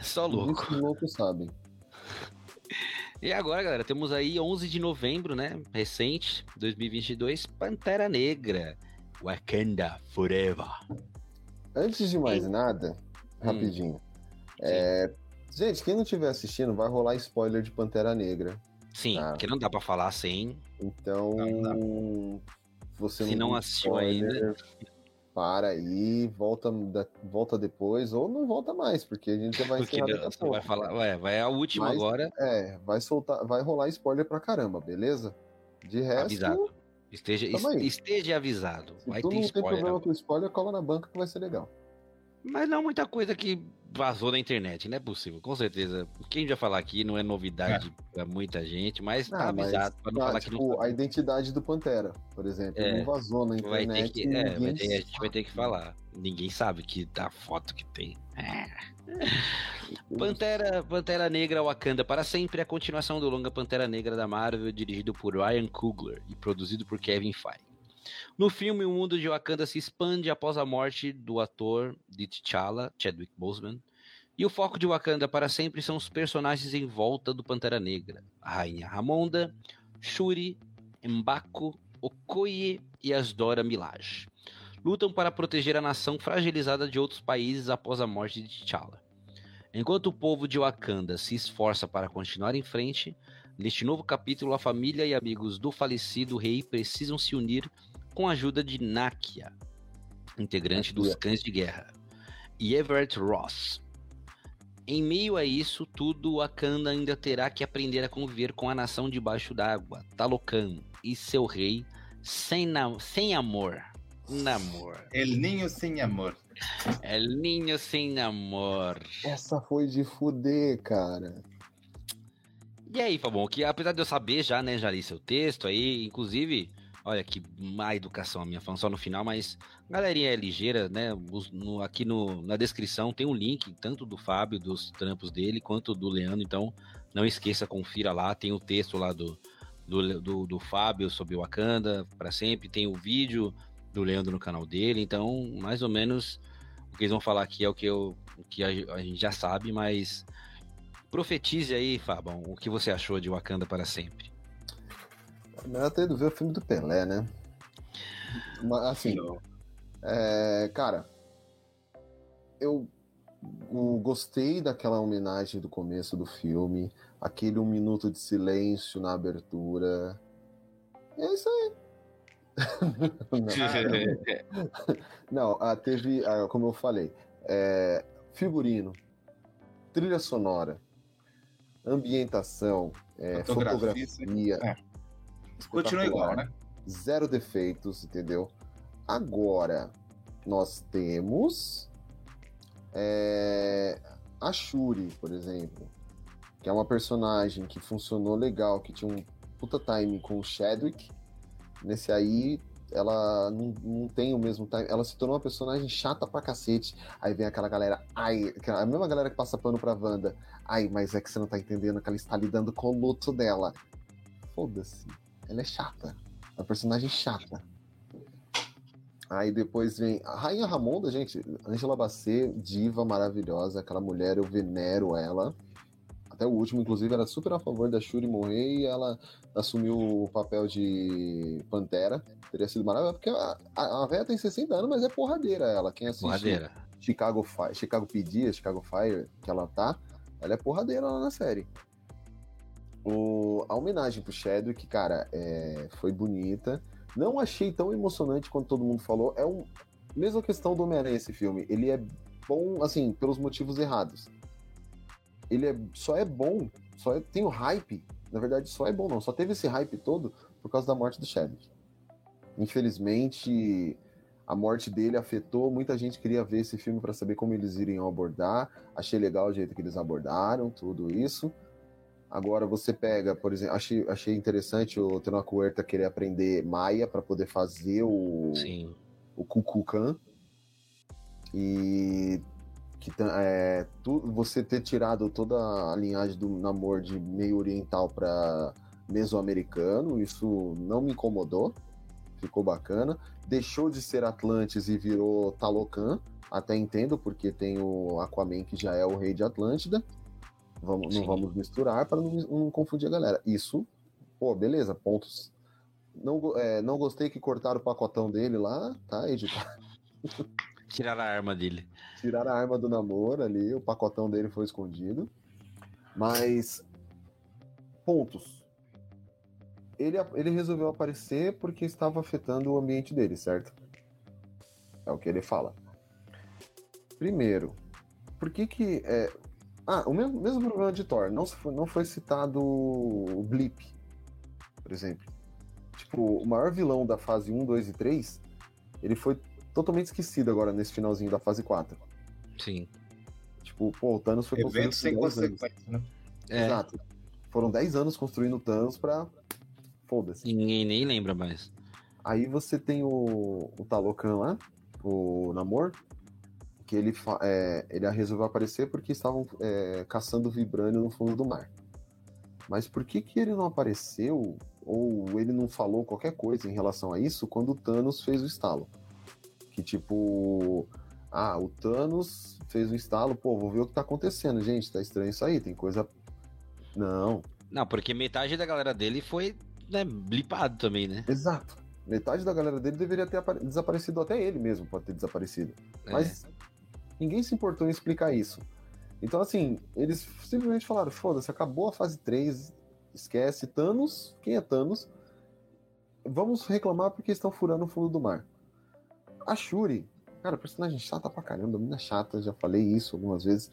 Só louco. Os loucos sabem. E agora, galera, temos aí 11 de novembro, né? Recente, 2022, Pantera Negra. Wakanda Forever. Antes de mais e... nada, hum. rapidinho. Hum. É, Gente, quem não estiver assistindo, vai rolar spoiler de Pantera Negra. Sim, tá? que não dá para falar sem. Então, não você Se não, não assistiu spoiler, ainda, para aí, volta, volta depois, ou não volta mais, porque a gente já vai porque você vai falar, ué, vai a última Mas, agora. É, vai soltar, vai rolar spoiler pra caramba, beleza? De resto, Avisado. Esteja, esteja avisado. Se vai tu ter não spoiler, tem problema com spoiler, cola na banca que vai ser legal. Mas não muita coisa que vazou na internet, não é possível, com certeza. O que a gente vai falar aqui não é novidade é. pra muita gente, mas tá avisado pra não falar tipo, que não. A identidade do Pantera, por exemplo, é, não vazou na internet. Vai ter que, é, vai ter, a gente vai ter que falar. Ninguém sabe que da foto que tem. É. Pantera, Pantera Negra Wakanda para sempre é a continuação do longa Pantera Negra da Marvel, dirigido por Ryan Coogler e produzido por Kevin Feige. No filme, o mundo de Wakanda se expande após a morte do ator de T'Challa, Chadwick Boseman, e o foco de Wakanda para sempre são os personagens em volta do Pantera Negra: a Rainha Ramonda, Shuri, M'Baku, Okoye e as Dora Milaje. Lutam para proteger a nação fragilizada de outros países após a morte de T'Challa. Enquanto o povo de Wakanda se esforça para continuar em frente, neste novo capítulo a família e amigos do falecido rei precisam se unir com a ajuda de Nakia, integrante dos Cães de Guerra, e Everett Ross. Em meio a isso tudo, Wakanda ainda terá que aprender a conviver com a nação debaixo d'água, Talocan, e seu rei, sem, sem amor. Namor. El Ninho Sem Amor. El Ninho Sem Amor. Essa foi de fuder, cara. E aí, Fabão, que apesar de eu saber já, né, já li seu texto aí, inclusive, Olha que má educação a minha, falando só no final, mas galerinha é ligeira, né? No, aqui no, na descrição tem um link, tanto do Fábio, dos trampos dele, quanto do Leandro, então não esqueça, confira lá, tem o texto lá do, do, do, do Fábio sobre o Wakanda para sempre, tem o vídeo do Leandro no canal dele, então mais ou menos o que eles vão falar aqui é o que, eu, o que a, a gente já sabe, mas profetize aí, Fábio, o que você achou de Wakanda para sempre. Melhor ter ido ver o filme do Pelé, né? Mas, assim, é, cara, eu, eu, gostei daquela homenagem do começo do filme, aquele um minuto de silêncio na abertura. É isso aí. não, não teve, como eu falei, é, figurino, trilha sonora, ambientação, é, fotografia, fotografia é. Continua igual, né? Zero defeitos, entendeu? Agora, nós temos é, a Shuri, por exemplo, que é uma personagem que funcionou legal, que tinha um puta time com o Chadwick. Nesse aí, ela não, não tem o mesmo time. Ela se tornou uma personagem chata pra cacete. Aí vem aquela galera, ai, a mesma galera que passa pano pra Wanda. Ai, mas é que você não tá entendendo que ela está lidando com o luto dela. Foda-se. Ela é chata. É uma personagem chata. Aí depois vem a Rainha Ramonda, gente. Angela Bassett, diva maravilhosa. Aquela mulher, eu venero ela. Até o último, inclusive, era super a favor da Shuri morrer e ela assumiu o papel de Pantera. Teria sido maravilhoso, porque a, a, a véia tem 60 anos, mas é porradeira ela. Quem assiste porradeira. Chicago, Fire, Chicago PD, Chicago Fire, que ela tá, ela é porradeira lá na série. O, a homenagem pro Chadwick, cara, é, foi bonita. Não achei tão emocionante quanto todo mundo falou. É um. Mesma questão do Homem-Aranha esse filme. Ele é bom, assim, pelos motivos errados. Ele é, só é bom, só é, tem o hype. Na verdade, só é bom, não. Só teve esse hype todo por causa da morte do Chadwick. Infelizmente, a morte dele afetou. Muita gente queria ver esse filme para saber como eles iriam abordar. Achei legal o jeito que eles abordaram tudo isso. Agora você pega, por exemplo, achei, achei interessante o Tenoch Huerta querer aprender Maia para poder fazer o, Sim. o Kukulkan. E que é, tu, você ter tirado toda a linhagem do namoro de meio oriental para mesoamericano, isso não me incomodou, ficou bacana. Deixou de ser Atlantis e virou Talocan, até entendo, porque tem o Aquaman que já é o rei de Atlântida. Vamos, não vamos misturar para não, não, confundir a galera. Isso, pô, beleza, pontos. Não, é, não gostei que cortaram o pacotão dele lá, tá, editar. Tiraram a arma dele. Tiraram a arma do namoro ali, o pacotão dele foi escondido. Mas, pontos. Ele, ele resolveu aparecer porque estava afetando o ambiente dele, certo? É o que ele fala. Primeiro, por que que. É, ah, o mesmo, mesmo problema de Thor. Não foi, não foi citado o Blip, por exemplo. tipo, o maior vilão da fase 1, 2 e 3, ele foi totalmente esquecido agora nesse finalzinho da fase 4. Sim. Tipo, pô, o Thanos foi Evento sem consequência, né? É. Exato. Foram 10 anos construindo o Thanos pra. Foda-se. Ninguém nem lembra mais. Aí você tem o, o Talocan lá, o Namor, que ele, é, ele resolveu aparecer porque estavam é, caçando vibrânio no fundo do mar. Mas por que, que ele não apareceu, ou ele não falou qualquer coisa em relação a isso, quando o Thanos fez o estalo? Que tipo. Ah, o Thanos fez o estalo, pô, vou ver o que tá acontecendo, gente. Tá estranho isso aí, tem coisa. Não. Não, porque metade da galera dele foi né, blipado também, né? Exato. Metade da galera dele deveria ter desaparecido, até ele mesmo pode ter desaparecido. É. Mas ninguém se importou em explicar isso. Então, assim, eles simplesmente falaram: foda-se, acabou a fase 3, esquece. Thanos, quem é Thanos? Vamos reclamar porque estão furando o fundo do mar. A Shuri, cara, personagem chata pra caramba, mina chata, já falei isso algumas vezes.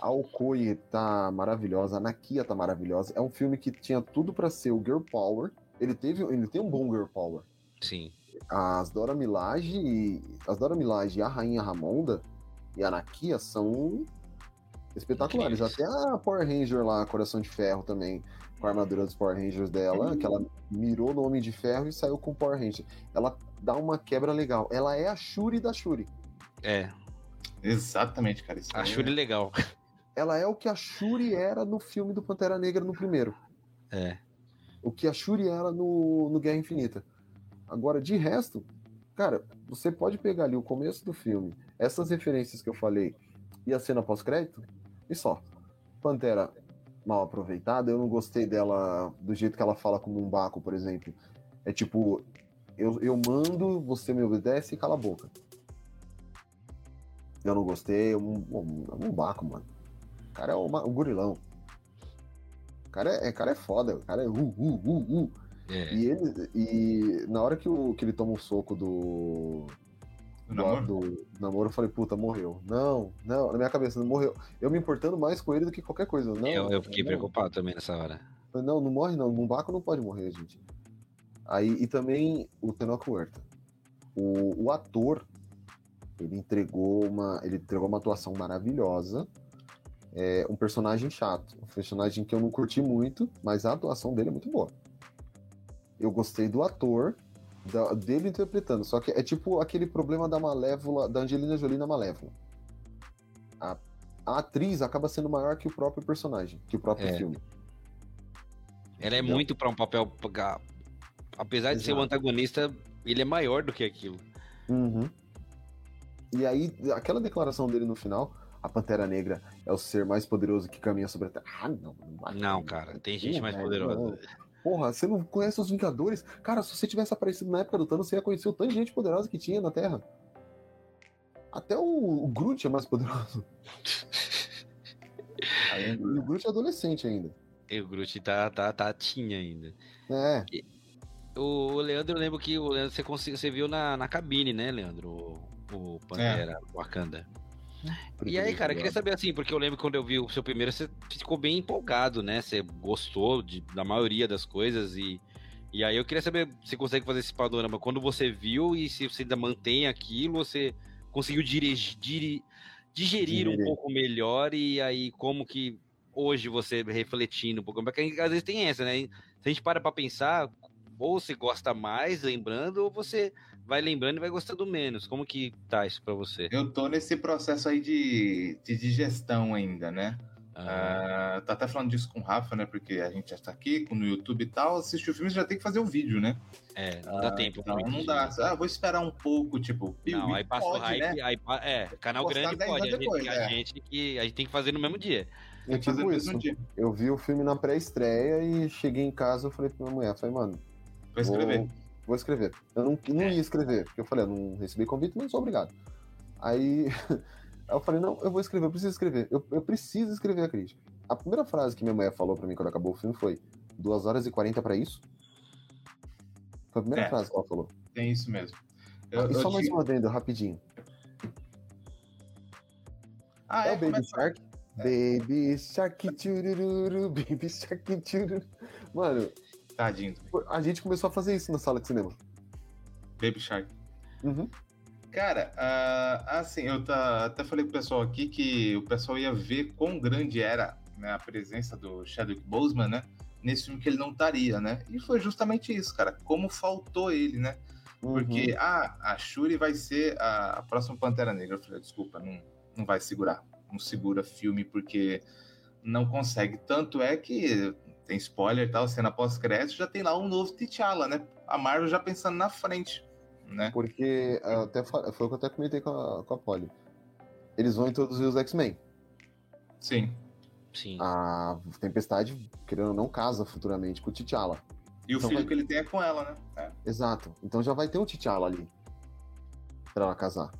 A Okoye tá maravilhosa, a Nakia tá maravilhosa. É um filme que tinha tudo para ser o Girl Power. Ele teve, ele tem um bom Girl Power. Sim. As Dora Milaje, as Dora Milaje e a Rainha Ramonda e a Nakia são espetaculares. Até a Power Ranger lá, Coração de Ferro também, com a armadura dos Power Rangers dela, que ela mirou no Homem de Ferro e saiu com o Power Ranger. Ela dá uma quebra legal. Ela é a Shuri da Shuri. É. Exatamente, cara. a Shuri é legal. Ela é o que a Shuri era no filme do Pantera Negra no primeiro. É. O que a Shuri era no, no Guerra Infinita. Agora, de resto, cara, você pode pegar ali o começo do filme, essas referências que eu falei e a cena pós-crédito, e só. Pantera mal aproveitada, eu não gostei dela do jeito que ela fala com um Baco, por exemplo. É tipo, eu, eu mando, você me obedece e cala a boca. Eu não gostei, um, um, um Baco, mano. O cara é uma, um gurilão. O cara é, cara é foda, o cara é uh, uh, uh, uh. É. E ele. E na hora que, o, que ele toma o um soco do. Do namoro? do namoro, eu falei, puta, morreu. Não, não, na minha cabeça, não morreu. Eu me importando mais com ele do que qualquer coisa. Não, eu, eu fiquei não. preocupado também nessa hora. Não, não morre não. Mumbaco não pode morrer, gente. Aí, e também o Tenoch Huerta. O, o ator, ele entregou uma, ele entregou uma atuação maravilhosa. É um personagem chato, um personagem que eu não curti muito, mas a atuação dele é muito boa eu gostei do ator, da, dele interpretando. Só que é tipo aquele problema da Malévola, da Angelina Jolie na Malévola. A, a atriz acaba sendo maior que o próprio personagem, que o próprio é. filme. Ela é muito para um papel. Apesar de Exato. ser o antagonista, ele é maior do que aquilo. Uhum. E aí, aquela declaração dele no final, a Pantera Negra é o ser mais poderoso que caminha sobre a Terra. Ah, não. Não, não cara, tem gente mais poderosa. Não. Porra, você não conhece os Vingadores? Cara, se você tivesse aparecido na época do Thanos, você ia conhecer o tanto de gente poderosa que tinha na Terra. Até o, o Groot é mais poderoso. e o Groot é adolescente ainda. E o Groot tá, tá, tá tinha ainda. É. E, o, o Leandro, eu lembro que o Leandro, você, conseguiu, você viu na, na cabine, né, Leandro? O, o Pantera, é. o Wakanda. E aí, cara, eu queria saber assim, porque eu lembro quando eu vi o seu primeiro, você ficou bem empolgado, né? Você gostou de, da maioria das coisas e, e aí eu queria saber se consegue fazer esse panorama quando você viu e se você ainda mantém aquilo, você conseguiu dirigir, digerir, digerir um pouco melhor e aí como que hoje você refletindo um pouco, porque às vezes tem essa, né? Se a gente para pra pensar, ou você gosta mais lembrando, ou você vai lembrando e vai gostando menos. Como que tá isso para você? Eu tô nesse processo aí de, de digestão ainda, né? Ah. Uh, tá até falando disso com o Rafa, né? Porque a gente já está aqui no YouTube e tal. Assistir o filme já tem que fazer o vídeo, né? É, não dá uh, tempo. Não, não dá. Ah, vou esperar um pouco, tipo. Não, aí passa o hype. Né? Aí, é, canal grande pode. Depois, a, gente, é. a, gente, que, a gente tem que fazer no mesmo dia. Eu, tipo isso. eu vi o filme na pré-estreia e cheguei em casa e falei pra minha mulher, falei, mano. Vou escrever. Vou vou escrever. Eu não, não é. ia escrever, porque eu falei, eu não recebi convite, mas sou obrigado. Aí, eu falei, não, eu vou escrever, eu preciso escrever. Eu, eu preciso escrever a crítica. A primeira frase que minha mãe falou para mim quando acabou o filme foi: 2 horas e 40 para isso? Foi a primeira é, frase que ela falou. Tem isso mesmo. Eu, e só mais digo... uma adendo, rapidinho. Ah, é, é o Baby Shark. É. Baby Shark, tchururu, Baby Shark, tchururu. Mano, Tadinho. A gente começou a fazer isso na sala de cinema. Baby Shark. Uhum. Cara, uh, assim, eu tá, até falei pro pessoal aqui que o pessoal ia ver quão grande era né, a presença do Chadwick Boseman, né? Nesse filme que ele não estaria, né? E foi justamente isso, cara. Como faltou ele, né? Porque, uhum. ah, a Shuri vai ser a, a próxima Pantera Negra. Eu falei, desculpa, não, não vai segurar. Não segura filme porque não consegue. Tanto é que tem spoiler e tal, cena pós-crédito, já tem lá um novo T'Challa, né? A Marvel já pensando na frente, né? Porque, até, foi o que eu até comentei com a, com a Polly. Eles vão introduzir os X-Men. Sim. Sim. A Tempestade, querendo ou não, casa futuramente com o T'Challa. E o então filho vai... que ele tem é com ela, né? É. Exato. Então já vai ter um T'Challa ali. Pra ela casar.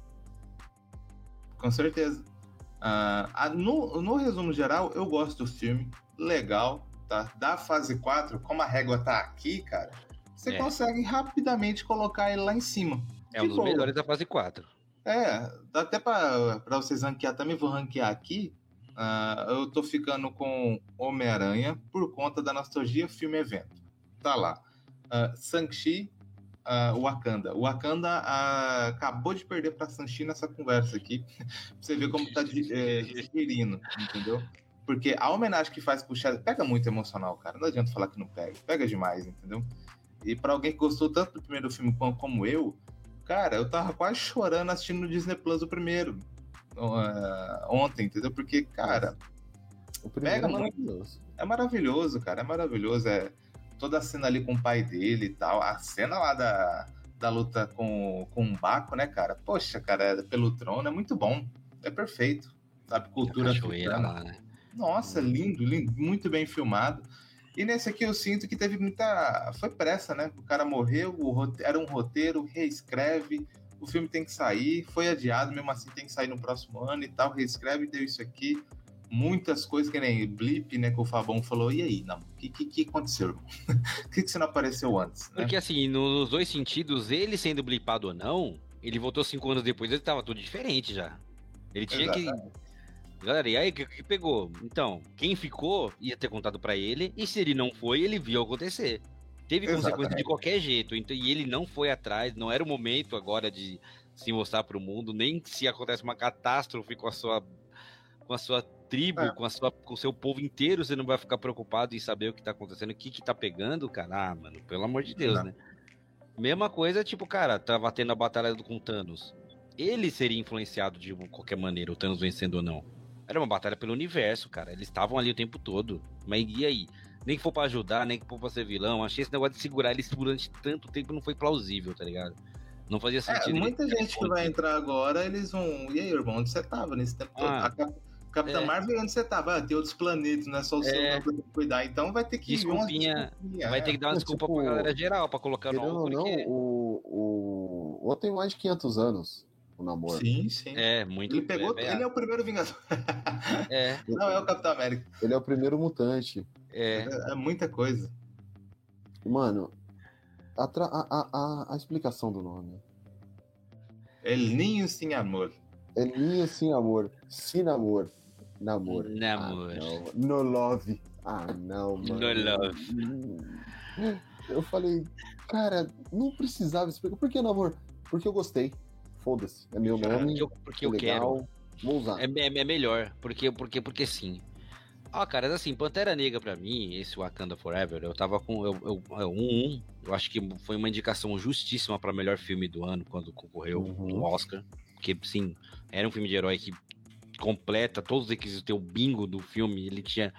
Com certeza. Uh, no, no resumo geral, eu gosto do filme. Legal, tá? Da fase 4, como a régua tá aqui, cara, você é. consegue rapidamente colocar ele lá em cima. É um dos melhores da fase 4. É, dá até pra, pra vocês ranquear também, vou ranquear aqui. Uh, eu tô ficando com Homem-Aranha por conta da nostalgia filme-evento tá lá. Uh, Shang-Chi, uh, Wakanda. O Wakanda uh, acabou de perder para Shang-Chi nessa conversa aqui. pra você ver como tá é, digerindo, entendeu? Porque a homenagem que faz pro Shadow pega muito emocional, cara. Não adianta falar que não pega. Pega demais, entendeu? E para alguém que gostou tanto do primeiro filme como eu, cara, eu tava quase chorando assistindo no Disney Plus o primeiro. Uh, ontem, entendeu? Porque, cara. O primeiro é maravilhoso. É maravilhoso, cara. É maravilhoso. É toda a cena ali com o pai dele e tal. A cena lá da, da luta com, com o Baco, né, cara? Poxa, cara, é pelo trono é muito bom. É perfeito. Sabe, cultura lá, né? Nossa, lindo, lindo, muito bem filmado. E nesse aqui eu sinto que teve muita. Foi pressa, né? O cara morreu, o rote... era um roteiro, reescreve, o filme tem que sair, foi adiado, mesmo assim tem que sair no próximo ano e tal, reescreve, deu isso aqui muitas coisas, que nem blip, né, que o Fabão falou, e aí, não, o que, que, que, aconteceu, irmão? Por que, que você não apareceu antes? Né? Porque assim, nos dois sentidos, ele sendo blipado ou não, ele voltou cinco anos depois, ele tava tudo diferente já. Ele tinha Exatamente. que... Galera, e aí, o que, que, pegou? Então, quem ficou ia ter contado para ele, e se ele não foi, ele viu acontecer. Teve Exatamente. consequência de qualquer jeito, então, e ele não foi atrás, não era o momento agora de se mostrar para o mundo, nem se acontece uma catástrofe com a sua com a sua tribo, é. com, a sua, com o seu povo inteiro, você não vai ficar preocupado em saber o que tá acontecendo, o que que tá pegando, cara. Ah, mano, pelo amor de Deus, não. né? Mesma coisa, tipo, cara, tava tendo a batalha com Thanos. Ele seria influenciado de qualquer maneira, o Thanos vencendo ou não. Era uma batalha pelo universo, cara. Eles estavam ali o tempo todo. Mas e aí? Nem que for pra ajudar, nem que for pra ser vilão. Achei esse negócio de segurar eles durante tanto tempo não foi plausível, tá ligado? Não fazia é, sentido. É, muita gente que vai entrar agora, eles vão. E aí, irmão, onde você tava nesse tempo ah. todo? Capitão é. Marvel, onde você tava? Ah, tem outros planetas, não é só o seu é. pra cuidar. Então vai ter que Desculpinha, vai ter que dar uma desculpa tipo, pra galera geral, pra colocar no porque... não, o, o, o outro tem mais de 500 anos, o namoro. Sim, sim. É, muito... Ele pegou, é, ele é o primeiro Vingador. É. Não, é o Capitão América. Ele é o primeiro mutante. É. É, é muita coisa. Mano, a, a, a, a explicação do nome. El Ninho Sem Amor. El Ninho Sem Amor. Sin Amor. Namor. Namor. Ah, no love. Ah, não, mano. No love. Eu falei, cara, não precisava explicar. Por que namor? Porque eu gostei. Foda-se. É meu nome. Porque eu, porque eu legal, quero. Vou usar. É, é, é, melhor. Porque, porque, porque sim. Ah, cara, assim, Pantera Negra pra mim, esse Wakanda Forever, eu tava com. Eu, eu, eu, um, um, eu acho que foi uma indicação justíssima pra melhor filme do ano, quando concorreu uhum. no Oscar. Porque, sim, era um filme de herói que completa todos os requisitos, tem o bingo do filme, ele tinha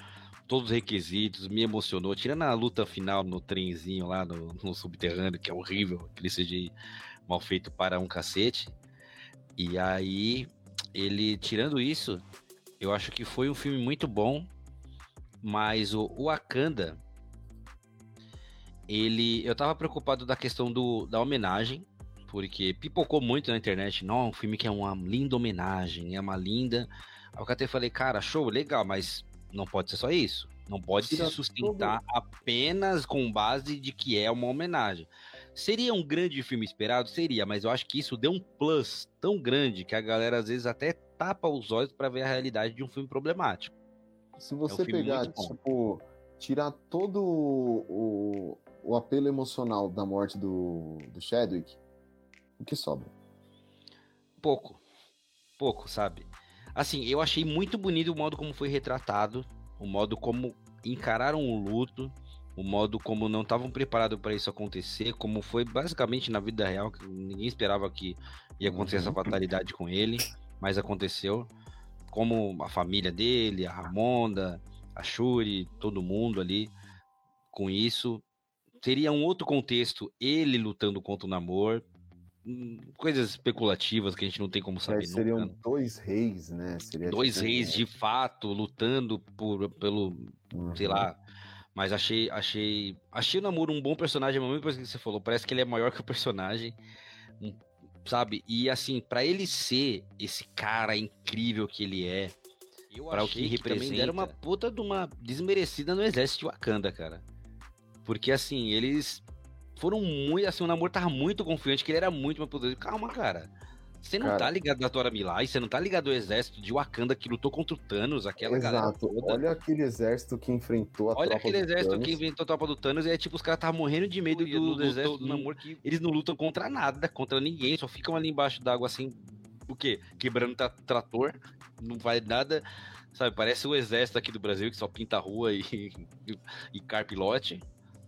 todos os requisitos, me emocionou, tirando a luta final no trenzinho lá no, no subterrâneo, que é horrível, aquele CGI mal feito para um cacete. E aí, ele, tirando isso, eu acho que foi um filme muito bom, mas o, Wakanda, ele, eu tava preocupado da questão do, da homenagem, porque pipocou muito na internet. Não, um filme que é uma linda homenagem, é uma linda. Aí eu até falei, cara, show, legal, mas não pode ser só isso. Não pode Tira se sustentar apenas com base de que é uma homenagem. Seria um grande filme esperado? Seria, mas eu acho que isso deu um plus tão grande que a galera às vezes até tapa os olhos para ver a realidade de um filme problemático. Se você é um pegar, tipo, tirar todo o, o apelo emocional da morte do, do Chadwick, o que sobra? Pouco. Pouco, sabe? Assim, eu achei muito bonito o modo como foi retratado, o modo como encararam o luto, o modo como não estavam preparados para isso acontecer, como foi basicamente na vida real, que ninguém esperava que ia acontecer uhum. essa fatalidade com ele, mas aconteceu. Como a família dele, a Ramonda, a Shuri, todo mundo ali com isso. Teria um outro contexto, ele lutando contra o Namor, coisas especulativas que a gente não tem como saber. É, seriam nunca. dois reis, né? Seria dois reis de fato lutando por, pelo, uhum. sei lá. Mas achei, achei, achei o Namor um bom personagem, mas mesmo que você falou, parece que ele é maior que o personagem, sabe? E assim, para ele ser esse cara incrível que ele é, para o que, que representa, também deram uma puta de uma desmerecida no exército de Wakanda, cara. Porque assim, eles foram muito. Assim, o Namor tava muito confiante que ele era muito mais poderoso. Calma, cara. Você não cara, tá ligado à Tora Milai, você não tá ligado ao exército de Wakanda que lutou contra o Thanos, aquela Exato. galera Olha aquele exército que enfrentou a Olha aquele exército Thanos. que enfrentou a tropa do Thanos e é tipo, os caras estavam morrendo de medo do, do, do exército do Namor, que eles não lutam contra nada, contra ninguém, só ficam ali embaixo d'água assim, o quê? Quebrando trator, não faz nada, sabe? Parece o exército aqui do Brasil que só pinta a rua e, e, e carpilote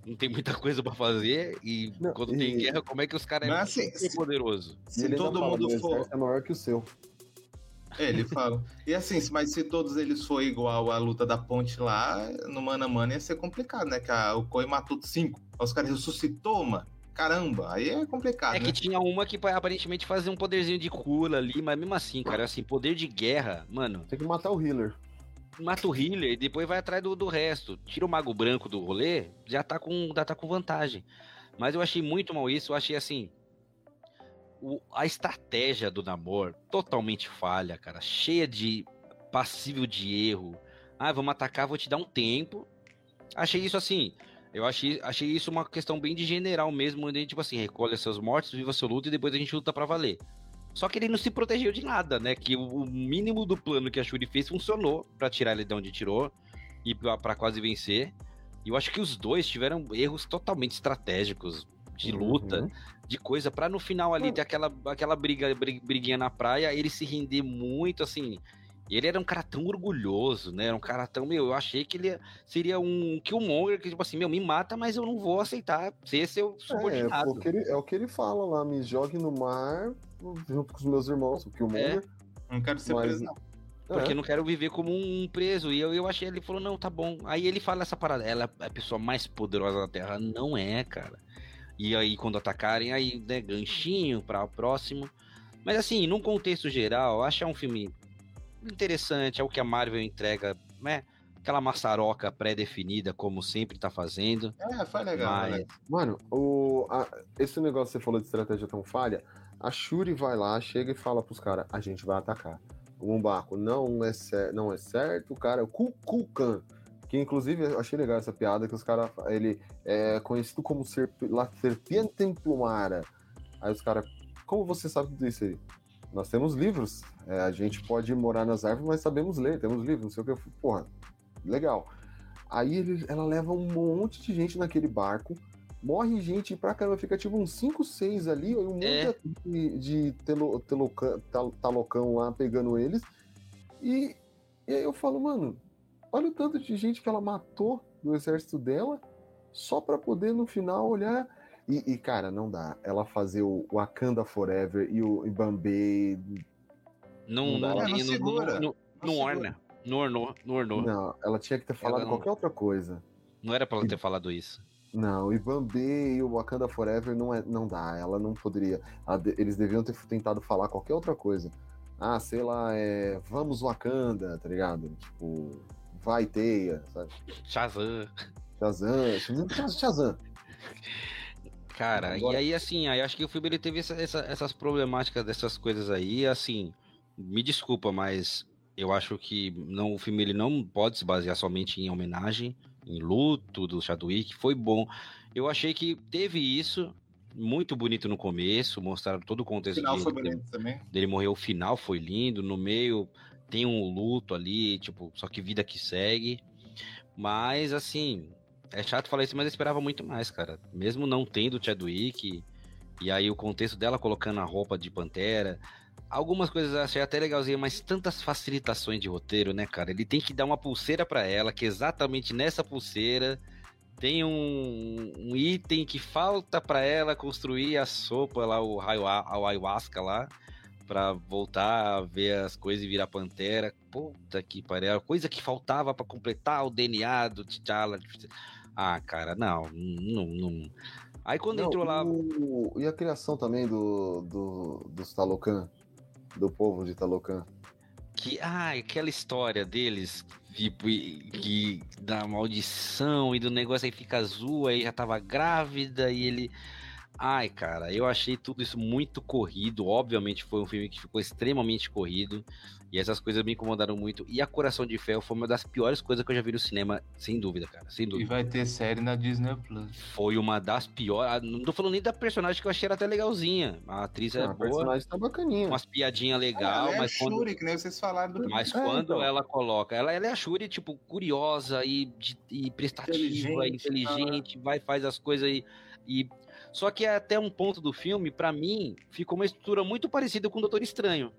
não tem muita coisa para fazer e não, quando e... tem guerra, como é que os caras é assim, poderoso? Se todo mundo for é maior que o seu. É, ele fala. E assim, mas se todos eles for igual à luta da ponte lá, no mano a mano ia ser complicado, né? Que a, o Koi matou cinco. Os caras ressuscitou, mano. Caramba, aí é complicado. É né? que tinha uma que aparentemente fazia um poderzinho de cura ali, mas mesmo assim, cara, assim, poder de guerra, mano. Tem que matar o healer mata o healer e depois vai atrás do, do resto. Tira o mago branco do rolê, já tá com, já tá com vantagem. Mas eu achei muito mal isso, eu achei assim. O, a estratégia do Namor totalmente falha, cara. Cheia de passível de erro. Ah, vamos atacar, vou te dar um tempo. Achei isso assim. Eu achei, achei isso uma questão bem de general mesmo, onde a gente, tipo assim, recolhe seus mortos, viva seu luto e depois a gente luta para valer. Só que ele não se protegeu de nada, né? Que o mínimo do plano que a Shuri fez funcionou para tirar ele de onde tirou e para quase vencer. E eu acho que os dois tiveram erros totalmente estratégicos de uhum. luta, uhum. de coisa, para no final ali ter aquela, aquela briga, briguinha na praia, ele se render muito, assim. Ele era um cara tão orgulhoso, né? Era um cara tão, meu, eu achei que ele seria um Killmonger que, tipo assim, meu, me mata, mas eu não vou aceitar ser seu subordinado. É, é, o que ele, é o que ele fala lá, me jogue no mar junto com os meus irmãos, o Killmonger. É. Não quero ser mas... preso, não. Porque é. eu não quero viver como um preso. E eu, eu achei, ele falou, não, tá bom. Aí ele fala essa parada, ela é a pessoa mais poderosa da Terra. Não é, cara. E aí, quando atacarem, aí, né, ganchinho para o próximo. Mas assim, num contexto geral, acho que é um filme interessante, é o que a Marvel entrega, né? Aquela maçaroca pré-definida, como sempre tá fazendo. É, foi legal. Mas... Né? Mano, o, a, esse negócio que você falou de estratégia tão falha, a Shuri vai lá, chega e fala pros caras, a gente vai atacar. O Mbaco não é, não é certo, o cara é o Kukulkan, que inclusive eu achei legal essa piada, que os caras, ele é conhecido como serp, La Serpiente Emplumara. Aí os caras, como você sabe tudo isso aí? Nós temos livros, é, a gente pode morar nas árvores, mas sabemos ler, temos livros, não sei o que. Porra, legal. Aí ele, ela leva um monte de gente naquele barco, morre gente pra caramba, fica tipo uns 5, 6 ali, um monte é. de, de telo, telocão, talocão lá pegando eles. E, e aí eu falo, mano, olha o tanto de gente que ela matou do exército dela, só pra poder no final olhar. E, e cara, não dá. Ela fazer o Wakanda Forever e o Ibambe não, não, não, não, segura. Não, não, orna. Não ornou, não ornou. Não, ela tinha que ter falado qualquer outra coisa. Não era pra ela ter falado isso. Não, o Ivan B e o Wakanda Forever não, é, não dá, ela não poderia. Ela, eles deviam ter tentado falar qualquer outra coisa. Ah, sei lá, é. Vamos Wakanda, tá ligado? Tipo, vai teia, sabe? Shazam. Shazam, Shazam. Cara, Agora... e aí assim, aí acho que o filme ele teve essa, essa, essas problemáticas dessas coisas aí, assim me desculpa, mas eu acho que não, o filme ele não pode se basear somente em homenagem, em luto do Chadwick. Foi bom. Eu achei que teve isso, muito bonito no começo, mostraram todo o contexto. O final foi bonito também. Dele morrer, o final foi lindo, no meio tem um luto ali, tipo, só que vida que segue. Mas, assim, é chato falar isso, mas eu esperava muito mais, cara. Mesmo não tendo o Chadwick, e aí o contexto dela colocando a roupa de Pantera. Algumas coisas eu achei até legalzinho, mas tantas facilitações de roteiro, né, cara? Ele tem que dar uma pulseira para ela, que exatamente nessa pulseira tem um, um item que falta para ela construir a sopa lá, o, o ayahuasca lá, para voltar a ver as coisas e virar pantera. Puta que pariu, coisa que faltava para completar o DNA do T'Challa. Ah, cara, não, não, não. Aí quando não, entrou lá. O... E a criação também do, do, dos Talocan, do povo de Talocan. Que, ah, aquela história deles, tipo, que da maldição e do negócio aí fica azul, aí já tava grávida e ele. Ai, cara, eu achei tudo isso muito corrido. Obviamente foi um filme que ficou extremamente corrido. E essas coisas me incomodaram muito. E A Coração de Ferro foi uma das piores coisas que eu já vi no cinema, sem dúvida, cara. Sem dúvida. E vai ter série na Disney Plus. Foi uma das piores. Ah, não tô falando nem da personagem que eu achei ela até legalzinha. A atriz é boa. A personagem tá bacaninha. Umas piadinhas legal, ela é mas a quando... Shuri, que nem vocês falaram do Mas é, quando então. ela coloca. Ela, ela é a Shuri, tipo, curiosa e, de, e prestativa, inteligente, inteligente vai, faz as coisas e. e... Só que até um ponto do filme, para mim, ficou uma estrutura muito parecida com o Doutor Estranho.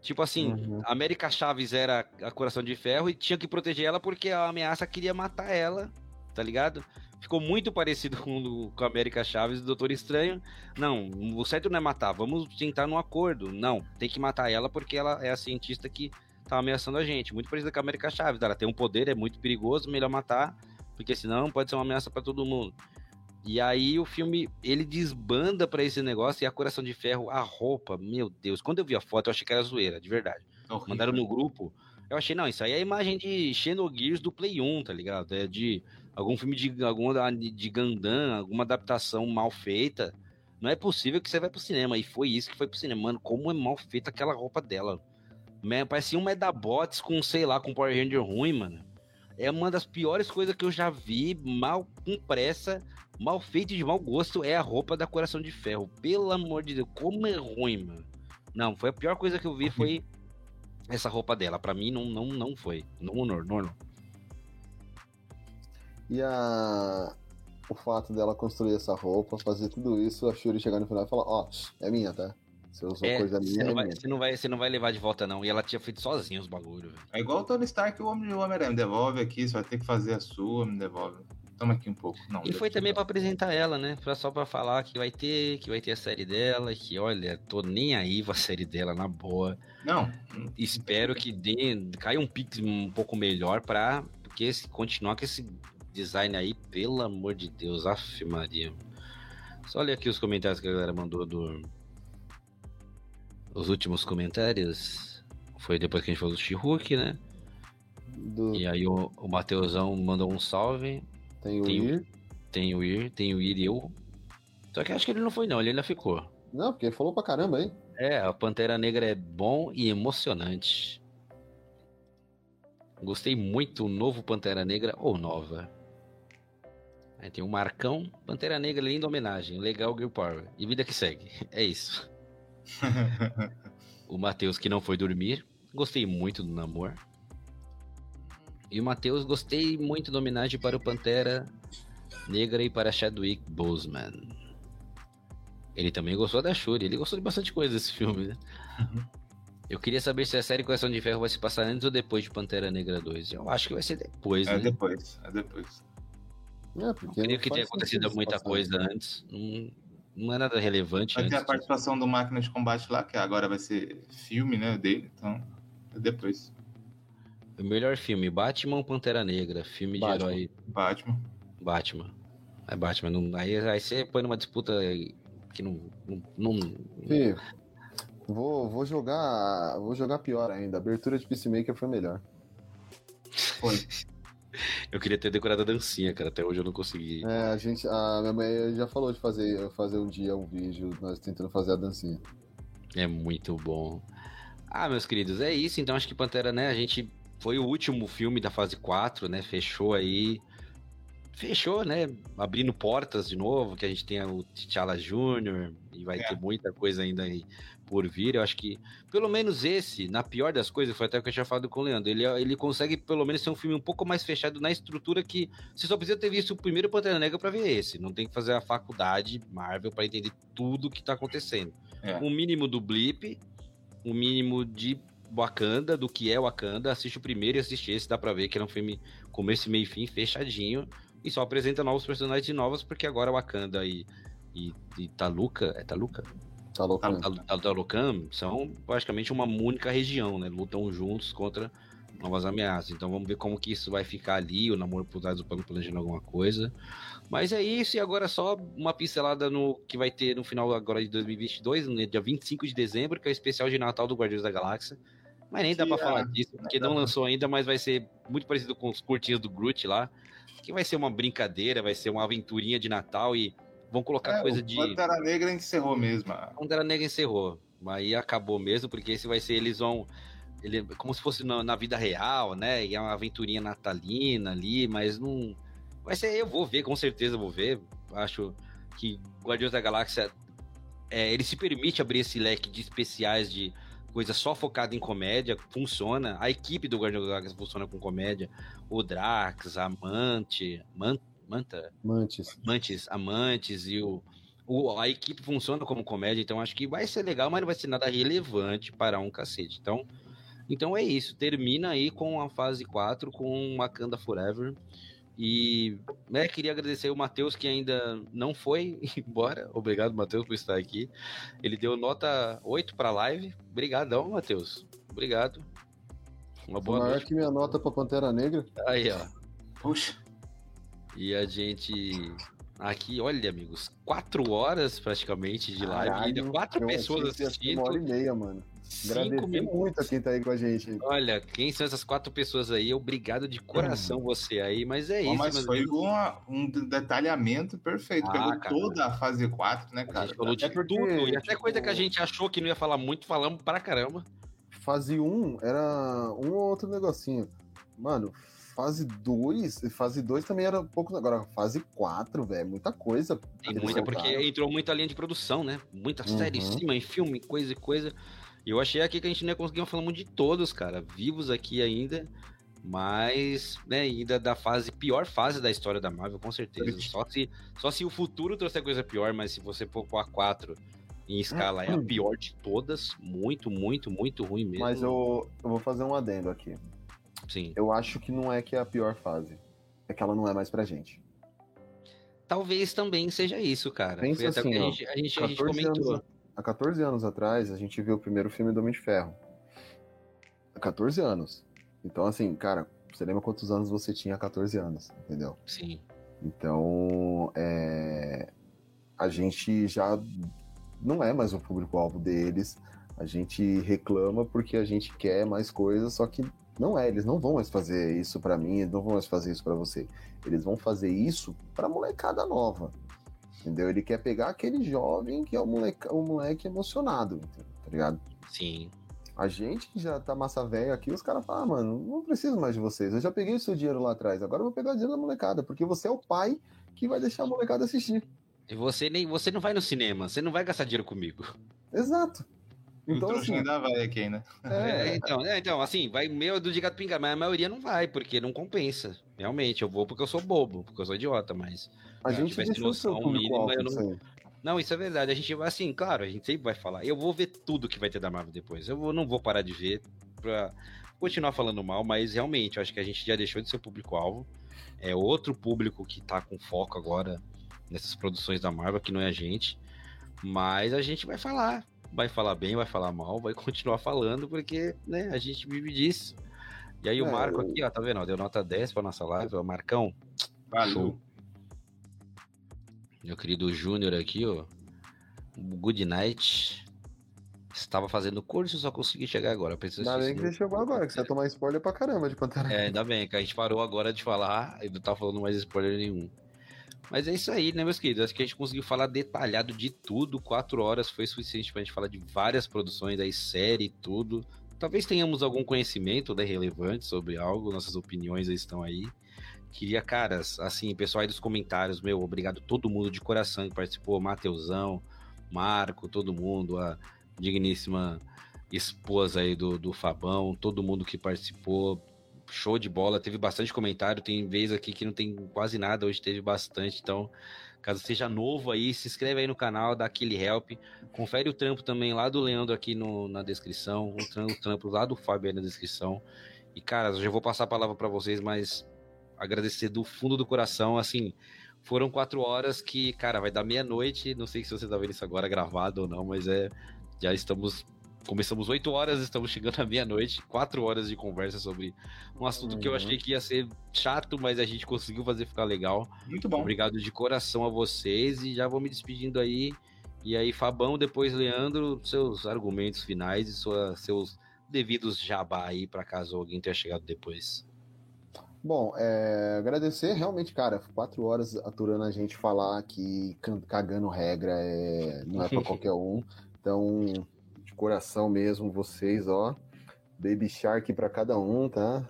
Tipo assim, uhum. a América Chaves era a Coração de Ferro e tinha que proteger ela porque a ameaça queria matar ela, tá ligado? Ficou muito parecido com, com a América Chaves do Doutor Estranho. Não, o certo não é matar, vamos tentar num acordo. Não, tem que matar ela porque ela é a cientista que tá ameaçando a gente. Muito parecida com a América Chaves. Ela tem um poder, é muito perigoso, melhor matar, porque senão pode ser uma ameaça para todo mundo. E aí o filme, ele desbanda para esse negócio e a Coração de Ferro, a roupa, meu Deus. Quando eu vi a foto, eu achei que era zoeira, de verdade. Horrível. Mandaram no grupo. Eu achei, não, isso aí é a imagem de Xenogears do Play 1, tá ligado? É de algum filme de alguma de Gundam, alguma adaptação mal feita. Não é possível que você vai pro cinema. E foi isso que foi pro cinema. Mano, como é mal feita aquela roupa dela. Parecia um Medabots com, sei lá, com Power Ranger ruim, mano. É uma das piores coisas que eu já vi, mal com pressa mal feito e de mau gosto é a roupa da Coração de Ferro. Pelo amor de Deus, como é ruim, mano. Não, foi a pior coisa que eu vi foi essa roupa dela. Para mim não, não, não foi. Não, não, não, não. E a o fato dela construir essa roupa, fazer tudo isso, a Shuri chegar no final e falar, ó, oh, é minha, tá? Você usou é, coisa minha, você não, é vai, minha. Você não, vai, você não vai levar de volta, não. E ela tinha feito sozinha os bagulhos. É igual o Tony Stark e o Homem-Aranha. Me devolve aqui, você vai ter que fazer a sua, me devolve toma aqui um pouco. Não, e foi também para apresentar ela, né? Pra, só para falar que vai ter, que vai ter a série dela, que olha, tô nem aí com a série dela na boa. Não. Espero que dê, caia um pix um pouco melhor para porque se continuar com esse design aí, pelo amor de Deus, af Maria. Só olha aqui os comentários que a galera mandou do os últimos comentários. Foi depois que a gente falou do She-Hulk, né? Do... E aí o, o Mateusão mandou um salve. Tem o tem Ir. O, tem o Ir, tem o Ir e eu. Só que acho que ele não foi, não, ele ainda ficou. Não, porque ele falou pra caramba, hein? É, a Pantera Negra é bom e emocionante. Gostei muito do novo Pantera Negra ou nova. Aí tem o Marcão, Pantera Negra, linda homenagem, legal Girl Power. E vida que segue. É isso. o Matheus que não foi dormir. Gostei muito do namoro. E o Matheus, gostei muito da homenagem para o Pantera Negra e para Chadwick Boseman. Ele também gostou da Shuri, ele gostou de bastante coisa desse filme, né? Uhum. Eu queria saber se a série Coração de Ferro vai se passar antes ou depois de Pantera Negra 2. Eu acho que vai ser depois, é né? É depois, é depois. É, queria que tenha acontecido muita coisa antes. Não, não é nada relevante. Vai ter a participação do Máquina de Combate lá, que agora vai ser filme, né, dele. Então, é depois. O melhor filme, Batman ou Pantera Negra? Filme Batman. de herói. Batman. Batman. É Batman. Não, aí, aí você põe numa disputa que não. não, não... Fih, vou, vou jogar. Vou jogar pior ainda. A abertura de Peacemaker foi melhor. Foi. eu queria ter decorado a dancinha, cara. Até hoje eu não consegui. É, a gente. A minha mãe já falou de fazer, fazer um dia um vídeo, nós tentando fazer a dancinha. É muito bom. Ah, meus queridos, é isso. Então acho que Pantera, né? A gente foi o último filme da fase 4, né? Fechou aí. fechou, né? Abrindo portas de novo, que a gente tenha o T'Challa Jr. e vai é. ter muita coisa ainda aí por vir. Eu acho que, pelo menos esse, na pior das coisas, foi até o que eu tinha falado com o Leandro, ele, ele consegue pelo menos ser um filme um pouco mais fechado na estrutura que você só precisa ter visto o primeiro Pantera Negra para ver esse. Não tem que fazer a faculdade Marvel para entender tudo que tá acontecendo. É. Um mínimo do blip, um mínimo de Wakanda, do que é Wakanda, assiste o primeiro e assiste esse, dá pra ver que é um filme começo, meio e fim, fechadinho, e só apresenta novos personagens novos, porque agora Wakanda e, e, e Taluka, é Taluka? Talucan são praticamente uma única região, né? Lutam juntos contra novas ameaças. Então vamos ver como que isso vai ficar ali, o namoro por trás do pano planejando alguma coisa. Mas é isso, e agora só uma pincelada no que vai ter no final agora de 2022, no dia 25 de dezembro, que é o especial de Natal do Guardiões da Galáxia. Mas nem dá pra falar disso, porque não lançou ainda, mas vai ser muito parecido com os curtinhos do Groot lá. Que vai ser uma brincadeira, vai ser uma aventurinha de Natal e vão colocar é, coisa de. Pantera Negra encerrou mesmo. Pantera Negra encerrou. Aí acabou mesmo, porque esse vai ser, eles vão. Ele, como se fosse na, na vida real, né? E é uma aventurinha natalina ali, mas não. Vai ser, eu vou ver, com certeza vou ver. Acho que Guardiões da Galáxia. É, ele se permite abrir esse leque de especiais de coisa só focada em comédia, funciona. A equipe do Guardião da Galáxia funciona com comédia. O Drax, a Mante, Man, Manta? Mantis. Mantis, Amantes e o, o, a equipe funciona como comédia, então acho que vai ser legal, mas não vai ser nada relevante para um cacete. Então, então é isso. Termina aí com a fase 4 com Wakanda Forever. E né, queria agradecer o Matheus, que ainda não foi embora. Obrigado, Matheus, por estar aqui. Ele deu nota 8 para a live. Obrigadão, Matheus. Obrigado. Uma boa Maior noite. que minha nota para Pantera Negra. Aí, ó. Puxa. E a gente. Aqui, olha, amigos, quatro horas praticamente de live. Caralho, quatro pessoas assistindo. Uma hora e meia, mano. Agradecer muito a quem tá aí com a gente. Olha, quem são essas quatro pessoas aí? Obrigado de coração você aí, mas é isso. Mas foi uma, um detalhamento perfeito. Ah, Pegou cara. toda a fase 4, né, cara? A gente falou de porque, tudo. E até tipo... coisa que a gente achou que não ia falar muito, falamos pra caramba. Fase 1 era um ou outro negocinho. Mano, fase 2, fase 2 também era um pouco. Agora, fase 4, velho, muita coisa. Tem muita, porque entrou muita linha de produção, né? Muita uhum. série em cima, em filme, coisa e coisa. E eu achei aqui que a gente não ia conseguir falar muito de todos, cara, vivos aqui ainda. Mas, né, ainda da fase, pior fase da história da Marvel, com certeza. Só se, só se o futuro trouxer coisa pior, mas se você for com a 4 em escala, é a pior de todas. Muito, muito, muito ruim mesmo. Mas eu, eu vou fazer um adendo aqui. Sim. Eu acho que não é que é a pior fase. É que ela não é mais pra gente. Talvez também seja isso, cara. Pensa Foi assim, a gente, a gente, a gente comentou. Anos, há 14 anos atrás, a gente viu o primeiro filme do Homem de Ferro. Há 14 anos. Então, assim, cara, você lembra quantos anos você tinha há 14 anos, entendeu? Sim. Então, é... a gente já não é mais o público-alvo deles. A gente reclama porque a gente quer mais coisas, só que não é, eles não vão mais fazer isso para mim, não vão mais fazer isso para você. Eles vão fazer isso pra molecada nova. Entendeu? Ele quer pegar aquele jovem que é o moleque, o moleque emocionado, tá ligado? Sim. A gente que já tá massa velha aqui, os caras falam, ah, mano, não preciso mais de vocês. Eu já peguei o seu dinheiro lá atrás, agora eu vou pegar o dinheiro da molecada, porque você é o pai que vai deixar a molecada assistir. E você nem você não vai no cinema, você não vai gastar dinheiro comigo. Exato. Então, o assim, ainda vai aqui né? É, então, é, então, assim, vai meio do de gato pingar, mas a maioria não vai, porque não compensa. Realmente, eu vou porque eu sou bobo, porque eu sou idiota, mas. A gente deixa noção mínima, eu não. Não, isso é verdade. A gente vai assim, claro, a gente sempre vai falar. Eu vou ver tudo que vai ter da Marvel depois. Eu vou, não vou parar de ver pra continuar falando mal, mas realmente, eu acho que a gente já deixou de ser público-alvo. É outro público que tá com foco agora nessas produções da Marvel, que não é a gente. Mas a gente vai falar vai falar bem, vai falar mal, vai continuar falando, porque né, a gente vive disso. E aí é, o Marco aqui, ó, tá vendo? Deu nota 10 pra nossa live, ó, Marcão. Valeu. Meu querido Júnior aqui, ó. Good night. Estava fazendo curso, só consegui chegar agora. Ainda bem que você chegou agora, que você vai tomar spoiler pra caramba de Pantera. É, ainda bem que a gente parou agora de falar e não tá falando mais spoiler nenhum. Mas é isso aí, né, meus queridos? Acho que a gente conseguiu falar detalhado de tudo. Quatro horas foi suficiente pra gente falar de várias produções, aí, série e tudo. Talvez tenhamos algum conhecimento né, relevante sobre algo, nossas opiniões estão aí. Queria, caras, assim, pessoal aí dos comentários, meu, obrigado todo mundo de coração que participou, Mateusão, Marco, todo mundo, a digníssima esposa aí do, do Fabão, todo mundo que participou, show de bola, teve bastante comentário, tem vez aqui que não tem quase nada, hoje teve bastante, então caso seja novo aí, se inscreve aí no canal, dá aquele help, confere o trampo também lá do Leandro aqui no, na descrição, o trampo, o trampo lá do Fábio aí na descrição, e cara, eu já vou passar a palavra para vocês, mas agradecer do fundo do coração, assim, foram quatro horas que, cara, vai dar meia-noite, não sei se você tá vendo isso agora gravado ou não, mas é, já estamos Começamos 8 horas, estamos chegando à meia-noite, 4 horas de conversa sobre um assunto uhum. que eu uhum. achei que ia ser chato, mas a gente conseguiu fazer ficar legal. Muito bom. Obrigado de coração a vocês e já vou me despedindo aí. E aí, Fabão, depois Leandro, seus argumentos finais e sua, seus devidos jabá aí, para caso alguém tenha chegado depois. Bom, é, agradecer realmente, cara, quatro horas aturando a gente falar que cagando regra é, não é para qualquer um. Então, coração mesmo, vocês, ó. Baby Shark para cada um, tá?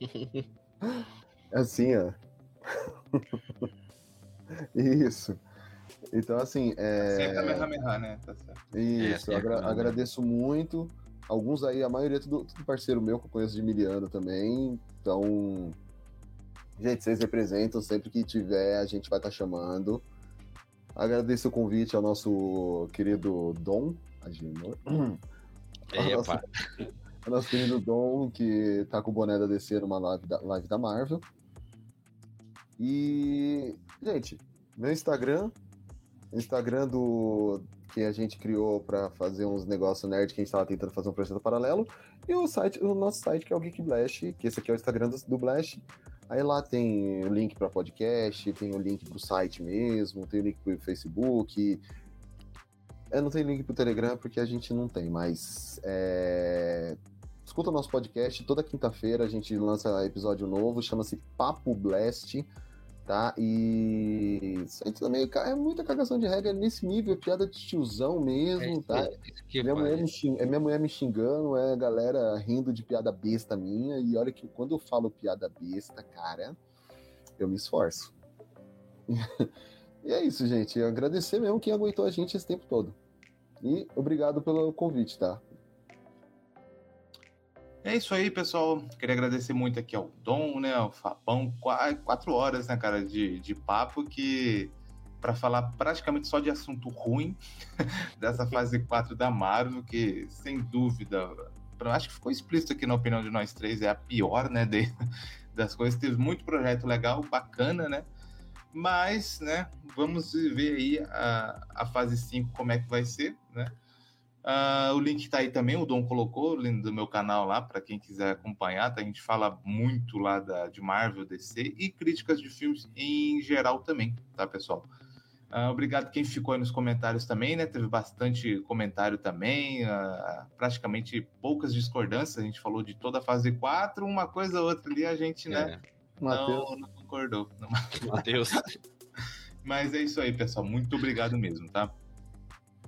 assim, ó. Isso. Então, assim. É... Sem Kamehameha, né? Tá certo. Isso, é, agra agradeço muito. Alguns aí, a maioria é tudo, tudo parceiro meu que eu conheço de Miliano também. Então, gente, vocês representam. Sempre que tiver, a gente vai estar tá chamando. Agradeço o convite ao nosso querido Dom, Agenor. Epa. O nosso querido Dom, que tá com o boné da DC numa live da, live da Marvel. E, gente, meu Instagram, Instagram do que a gente criou para fazer uns negócios nerd que a gente tava tentando fazer um projeto paralelo, e o site, o nosso site que é o Geek Blast, que esse aqui é o Instagram do, do Blast. Aí lá tem o link para podcast, tem o link pro site mesmo, tem o link pro Facebook, eu não tenho link pro Telegram porque a gente não tem, mas é... escuta o nosso podcast. Toda quinta-feira a gente lança episódio novo, chama-se Papo Blast, tá? E também, é muita cagação de regra nesse nível, é piada de tiozão mesmo, é, tá? É, minha mulher me xing... é minha mulher me xingando, é a galera rindo de piada besta minha. E olha que quando eu falo piada besta, cara, eu me esforço. E é isso, gente. Agradecer mesmo quem aguentou a gente esse tempo todo. E obrigado pelo convite, tá? É isso aí, pessoal. Queria agradecer muito aqui ao Dom, né, ao Fabão. Quatro horas, né, cara, de, de papo que para falar praticamente só de assunto ruim dessa fase 4 da Marvel, que sem dúvida, acho que ficou explícito aqui na opinião de nós três, é a pior, né, de, das coisas. Teve muito projeto legal, bacana, né? Mas, né, vamos ver aí a, a fase 5 como é que vai ser, né? Uh, o link está aí também, o Dom colocou, o link do meu canal lá, para quem quiser acompanhar. Tá? A gente fala muito lá da, de Marvel, DC e críticas de filmes em geral também, tá, pessoal? Uh, obrigado quem ficou aí nos comentários também, né? Teve bastante comentário também, uh, praticamente poucas discordâncias. A gente falou de toda a fase 4, uma coisa ou outra ali, a gente, né? É. Não, não concordou. Matheus. Mas é isso aí, pessoal. Muito obrigado mesmo, tá?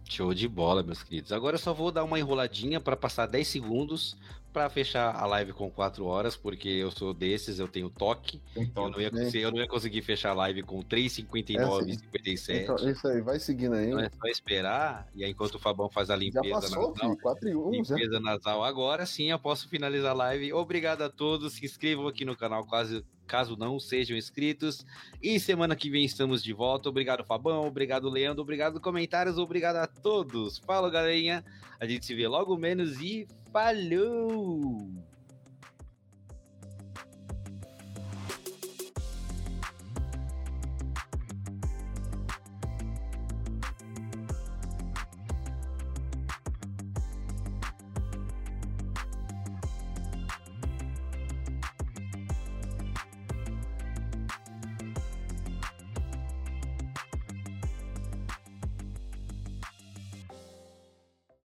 Show de bola, meus queridos. Agora eu só vou dar uma enroladinha para passar 10 segundos para fechar a live com 4 horas, porque eu sou desses, eu tenho toque. Então, eu, não ia conseguir, eu não ia conseguir fechar a live com 3,59 e 57. Então, isso aí, vai seguindo aí. Então é só esperar, e aí enquanto o Fabão faz a limpeza já passou, nasal. Filho, 4 e 1, limpeza já. nasal agora sim eu posso finalizar a live. Obrigado a todos, se inscrevam aqui no canal quase caso não sejam inscritos. E semana que vem estamos de volta. Obrigado, Fabão. Obrigado, Leandro. Obrigado, comentários. Obrigado a todos. Fala, galerinha. A gente se vê logo menos e falou!